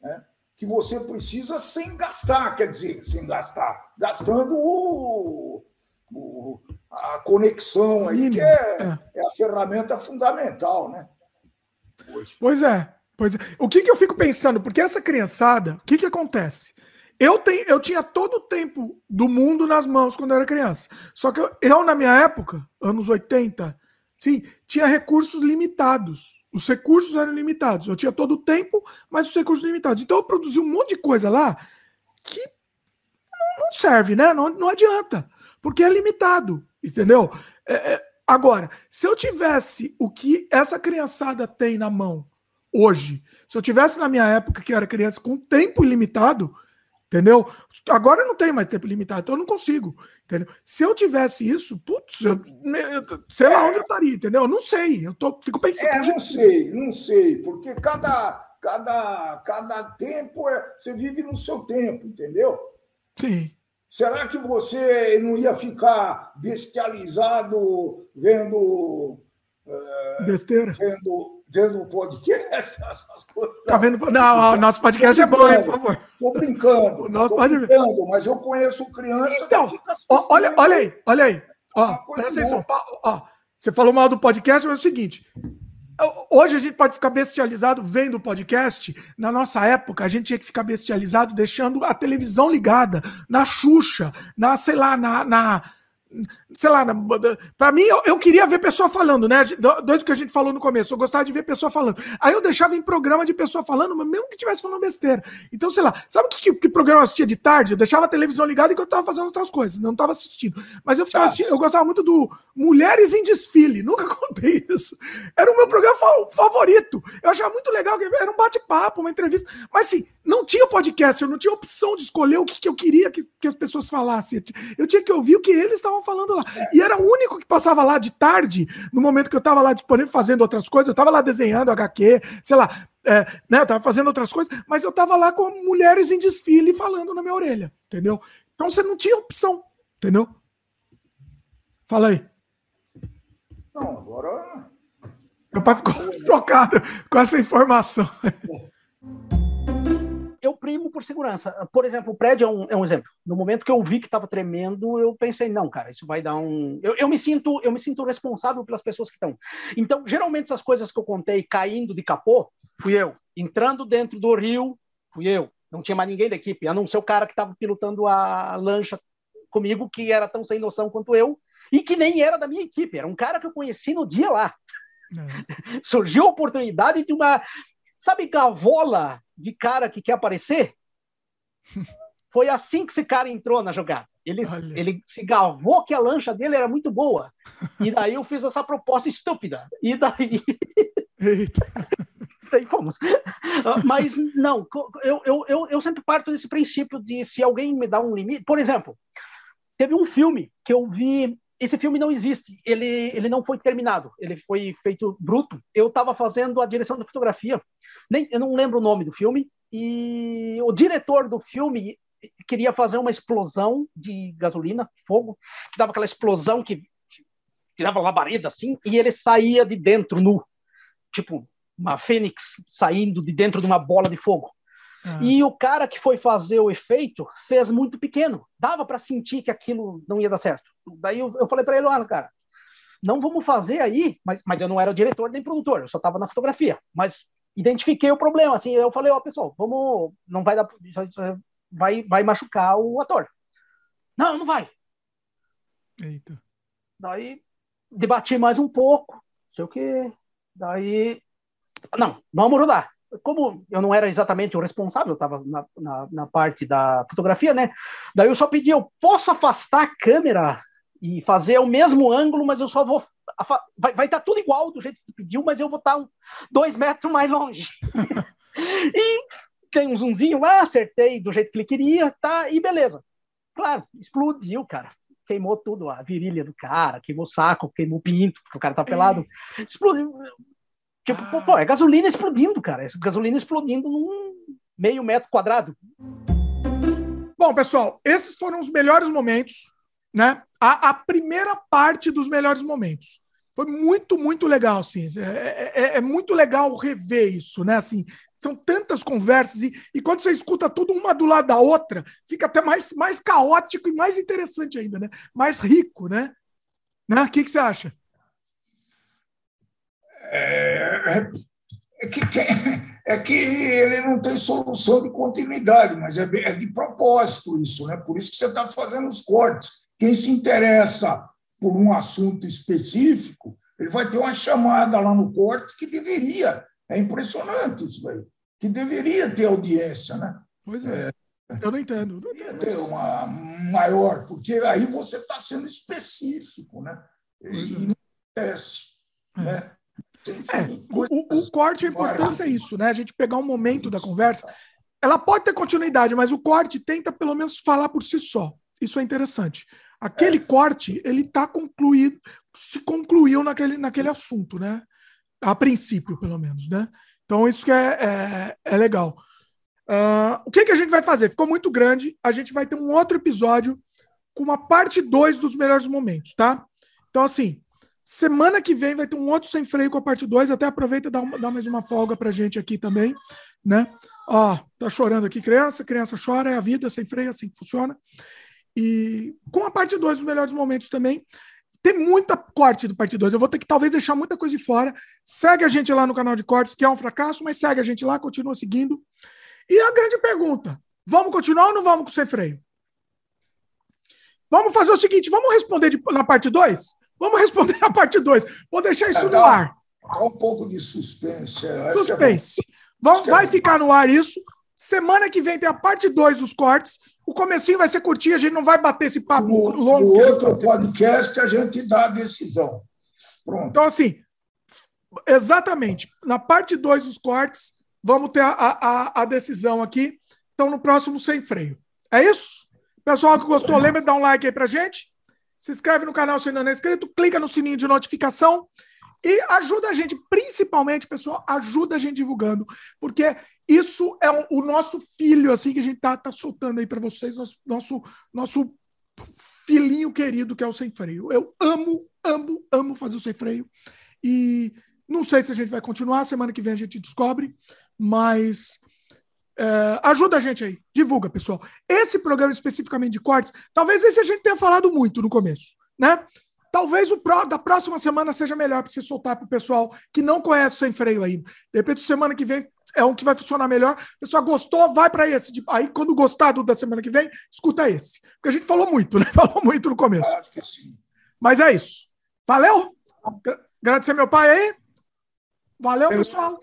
né? que você precisa sem gastar, quer dizer, sem gastar, gastando o, o- a conexão aí, que é, é a ferramenta fundamental, né? Pois é, pois é. O que, que eu fico pensando? Porque essa criançada, o que, que acontece? Eu, tenho, eu tinha todo o tempo do mundo nas mãos quando eu era criança. Só que eu, eu, na minha época, anos 80, sim, tinha recursos limitados. Os recursos eram limitados. Eu tinha todo o tempo, mas os recursos limitados. Então eu produzi um monte de coisa lá que não, serve, né? Não, não adianta. Porque é limitado, entendeu? É, é, agora, se eu tivesse o que essa criançada tem na mão hoje, se eu tivesse na minha época que eu era criança com tempo ilimitado, entendeu? Agora eu não tenho mais tempo limitado, então eu não consigo, entendeu? Se eu tivesse isso, putz, eu, eu- sei lá onde eu estaria, entendeu? Eu não sei, eu tô, fico pensando. É, não sei, não sei, porque cada, cada, cada tempo é, você vive no seu tempo, entendeu? Sim. Será que você não ia ficar bestializado vendo. eh, Besteira. Vendo, vendo podcast, essas coisas? Tá vendo? Não, o nosso podcast é bom, hein, por favor. Tô brincando. nosso tô pode- brincando, mas eu conheço criança Então, ó, olha, olha aí, olha aí. Ó, coisa presta atenção. Ó, você falou mal do podcast, mas é o seguinte: Hoje a gente pode ficar bestializado vendo o podcast. Na nossa época, a gente tinha que ficar bestializado deixando a televisão ligada, na Xuxa, na, sei lá, na, na sei lá, para mim eu, eu, queria ver pessoa falando, né? Doido que a gente falou no começo, eu gostava de ver pessoa falando. Aí eu deixava em programa de pessoa falando, mas mesmo que estivesse falando besteira. Então, sei lá, sabe que, que, que, programa eu assistia de tarde? Eu deixava a televisão ligada enquanto eu tava fazendo outras coisas, não tava assistindo. Mas eu ficava assistindo, eu gostava muito do Mulheres em Desfile, nunca contei isso. Era o meu programa favorito. Eu achava muito legal, era um bate-papo, uma entrevista. Mas assim, não tinha podcast, eu não tinha opção de escolher o que, que eu queria que, que as pessoas falassem. Eu tinha que ouvir o que eles estavam falando lá. E era o único que passava lá de tarde, no momento que eu estava lá disponível fazendo outras coisas. Eu estava lá desenhando HQ, sei lá, é, né, eu tava fazendo outras coisas, mas eu estava lá com mulheres em desfile falando na minha orelha, entendeu? Então você não tinha opção, entendeu? Fala aí. Não, agora. Meu pai ficou trocado com essa informação. primo por segurança. Por exemplo, o prédio é um, é um exemplo. No momento que eu vi que estava tremendo, eu pensei, não, cara, isso vai dar um. Eu, eu, me sinto, eu me sinto responsável pelas pessoas que estão. Então, geralmente essas coisas que eu contei caindo de capô, fui eu. Entrando dentro do rio, fui eu. Não tinha mais ninguém da equipe, a não ser o cara que estava pilotando a lancha comigo, que era tão sem noção quanto eu, e que nem era da minha equipe, era um cara que eu conheci no dia lá. É. Surgiu a oportunidade de uma. Sabe, gavola de cara que quer aparecer. Foi assim que esse cara entrou na jogada. Ele, ele se gavou que a lancha dele era muito boa. E daí eu fiz essa proposta estúpida. E daí. Eita. daí fomos. Mas não, eu, eu, eu, eu sempre parto desse princípio de se alguém me dá um limite. Por exemplo, teve um filme que eu vi esse filme não existe, ele, ele não foi terminado, ele foi feito bruto. Eu estava fazendo a direção da fotografia, nem, eu não lembro o nome do filme, e o diretor do filme queria fazer uma explosão de gasolina, fogo, que dava aquela explosão que tirava labareda assim, e ele saía de dentro nu, tipo uma fênix saindo de dentro de uma bola de fogo. Ah. E o cara que foi fazer o efeito fez muito pequeno. Dava para sentir que aquilo não ia dar certo. Daí eu, eu falei para ele, olha, cara, não vamos fazer aí, mas, mas eu não era diretor nem produtor, eu só estava na fotografia. Mas identifiquei o problema, assim, eu falei, ó, oh, pessoal, vamos, não vai dar, vai, vai machucar o ator. Não, não vai. Eita. Daí debati mais um pouco, não sei o quê. Daí, não, vamos rodar como eu não era exatamente o responsável, eu estava na, na, na, parte da fotografia, né? Daí eu só pedi, eu posso afastar a câmera e fazer o mesmo ângulo, mas eu só vou. Vai, vai estar tá tudo igual do jeito que tu pediu, mas eu vou estar tá um, dois metros mais longe. e tem um zoomzinho lá, acertei do jeito que ele queria, tá? E beleza. Claro, explodiu, cara. Queimou tudo, a virilha do cara, queimou o saco, queimou o pinto, porque o cara tá pelado. Explodiu Tipo, ah. pô, é gasolina explodindo, cara. É gasolina explodindo num meio metro quadrado. Bom, pessoal, esses foram os melhores momentos, né? A, a primeira parte dos melhores momentos. Foi muito, muito legal, assim. É, é, é, muito legal rever isso, né? Assim, são tantas conversas e, e quando você escuta tudo uma do lado da outra, fica até mais, mais caótico e mais interessante ainda, né? Mais rico, né? né? O que, que você acha? É, é, que tem, é que ele não tem solução de continuidade, mas é, é de propósito isso, né? Por isso que você está fazendo os cortes. Quem se interessa por um assunto específico, ele vai ter uma chamada lá no corte que deveria. É impressionante isso aí. Que deveria ter audiência, né? Pois é. é eu não entendo. Não deveria ter uma maior, porque aí você está sendo específico, né? E, é. não acontece. É. Né? É, o, o, corte, a importância é isso, né? A gente pegar um momento da conversa. Ela pode ter continuidade, mas o corte tenta pelo menos falar por si só. Isso é interessante. Aquele é. corte, ele está concluído, se concluiu naquele, naquele assunto, né? A princípio, pelo menos, né? Então, isso que é, é, é legal. Uh, o que, que a gente vai fazer? Ficou muito grande. A gente vai ter um outro episódio com uma parte 2 dos melhores momentos, tá? Então, assim, Semana que vem vai ter um outro sem freio com a parte 2. Até aproveita e dá, dá mais uma folga pra gente aqui também, né? Ó, tá chorando aqui criança, criança chora, é a vida sem freio, assim que funciona. E com a parte 2, os melhores momentos também. tem muita corte do parte 2. Eu vou ter que talvez deixar muita coisa de fora. Segue a gente lá no canal de cortes, que é um fracasso, mas segue a gente lá, continua seguindo. E a grande pergunta: vamos continuar ou não vamos com sem freio? Vamos fazer o seguinte: vamos responder de, na parte 2? Vamos responder na parte 2. Vou deixar isso É, no dá- ar. Dá um pouco de suspense. que é Suspense. Vamos, é vai ficar no ar isso. Semana que vem tem a parte 2 dos cortes. O comecinho vai ser curtinho, a gente não vai bater esse papo longo. No a outro podcast a gente dá a decisão. Então, assim, exatamente. Na parte 2 dos cortes, vamos ter a, a, a decisão aqui. Então, no próximo, sem freio. É isso? Pessoal que gostou, lembra de dar um like aí pra gente. Se inscreve no canal se ainda não é inscrito, clica no sininho de notificação e ajuda a gente, principalmente, pessoal, ajuda a gente divulgando, porque isso é o nosso filho, assim, que a gente tá, tá soltando aí para vocês, nosso, nosso, nosso filhinho querido que é o Sem Freio. Eu amo, amo, amo fazer o Sem Freio. E não sei se a gente vai continuar, semana que vem a gente descobre, mas é, ajuda a gente aí, divulga, pessoal. Esse programa especificamente de cortes, talvez esse a gente tenha falado muito no começo, né? Talvez o pró- da próxima semana seja melhor para você soltar para o pessoal que não conhece o sem freio ainda. De repente, semana que vem é um que vai funcionar melhor. O pessoal gostou, vai para esse. Aí, quando gostar do da semana que vem, escuta esse. Porque a gente falou muito, né? Falou muito no começo. Mas é isso. Valeu? Gra- Agradecer meu pai aí. Valeu, pessoal.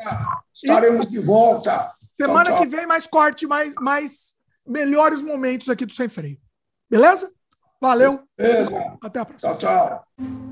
Estaremos de volta. Semana Tchau, tchau. que vem, mais corte, mais, mais melhores momentos aqui do Sem Freio. Beleza? Valeu. Beleza. Até a próxima. Tchau, tchau.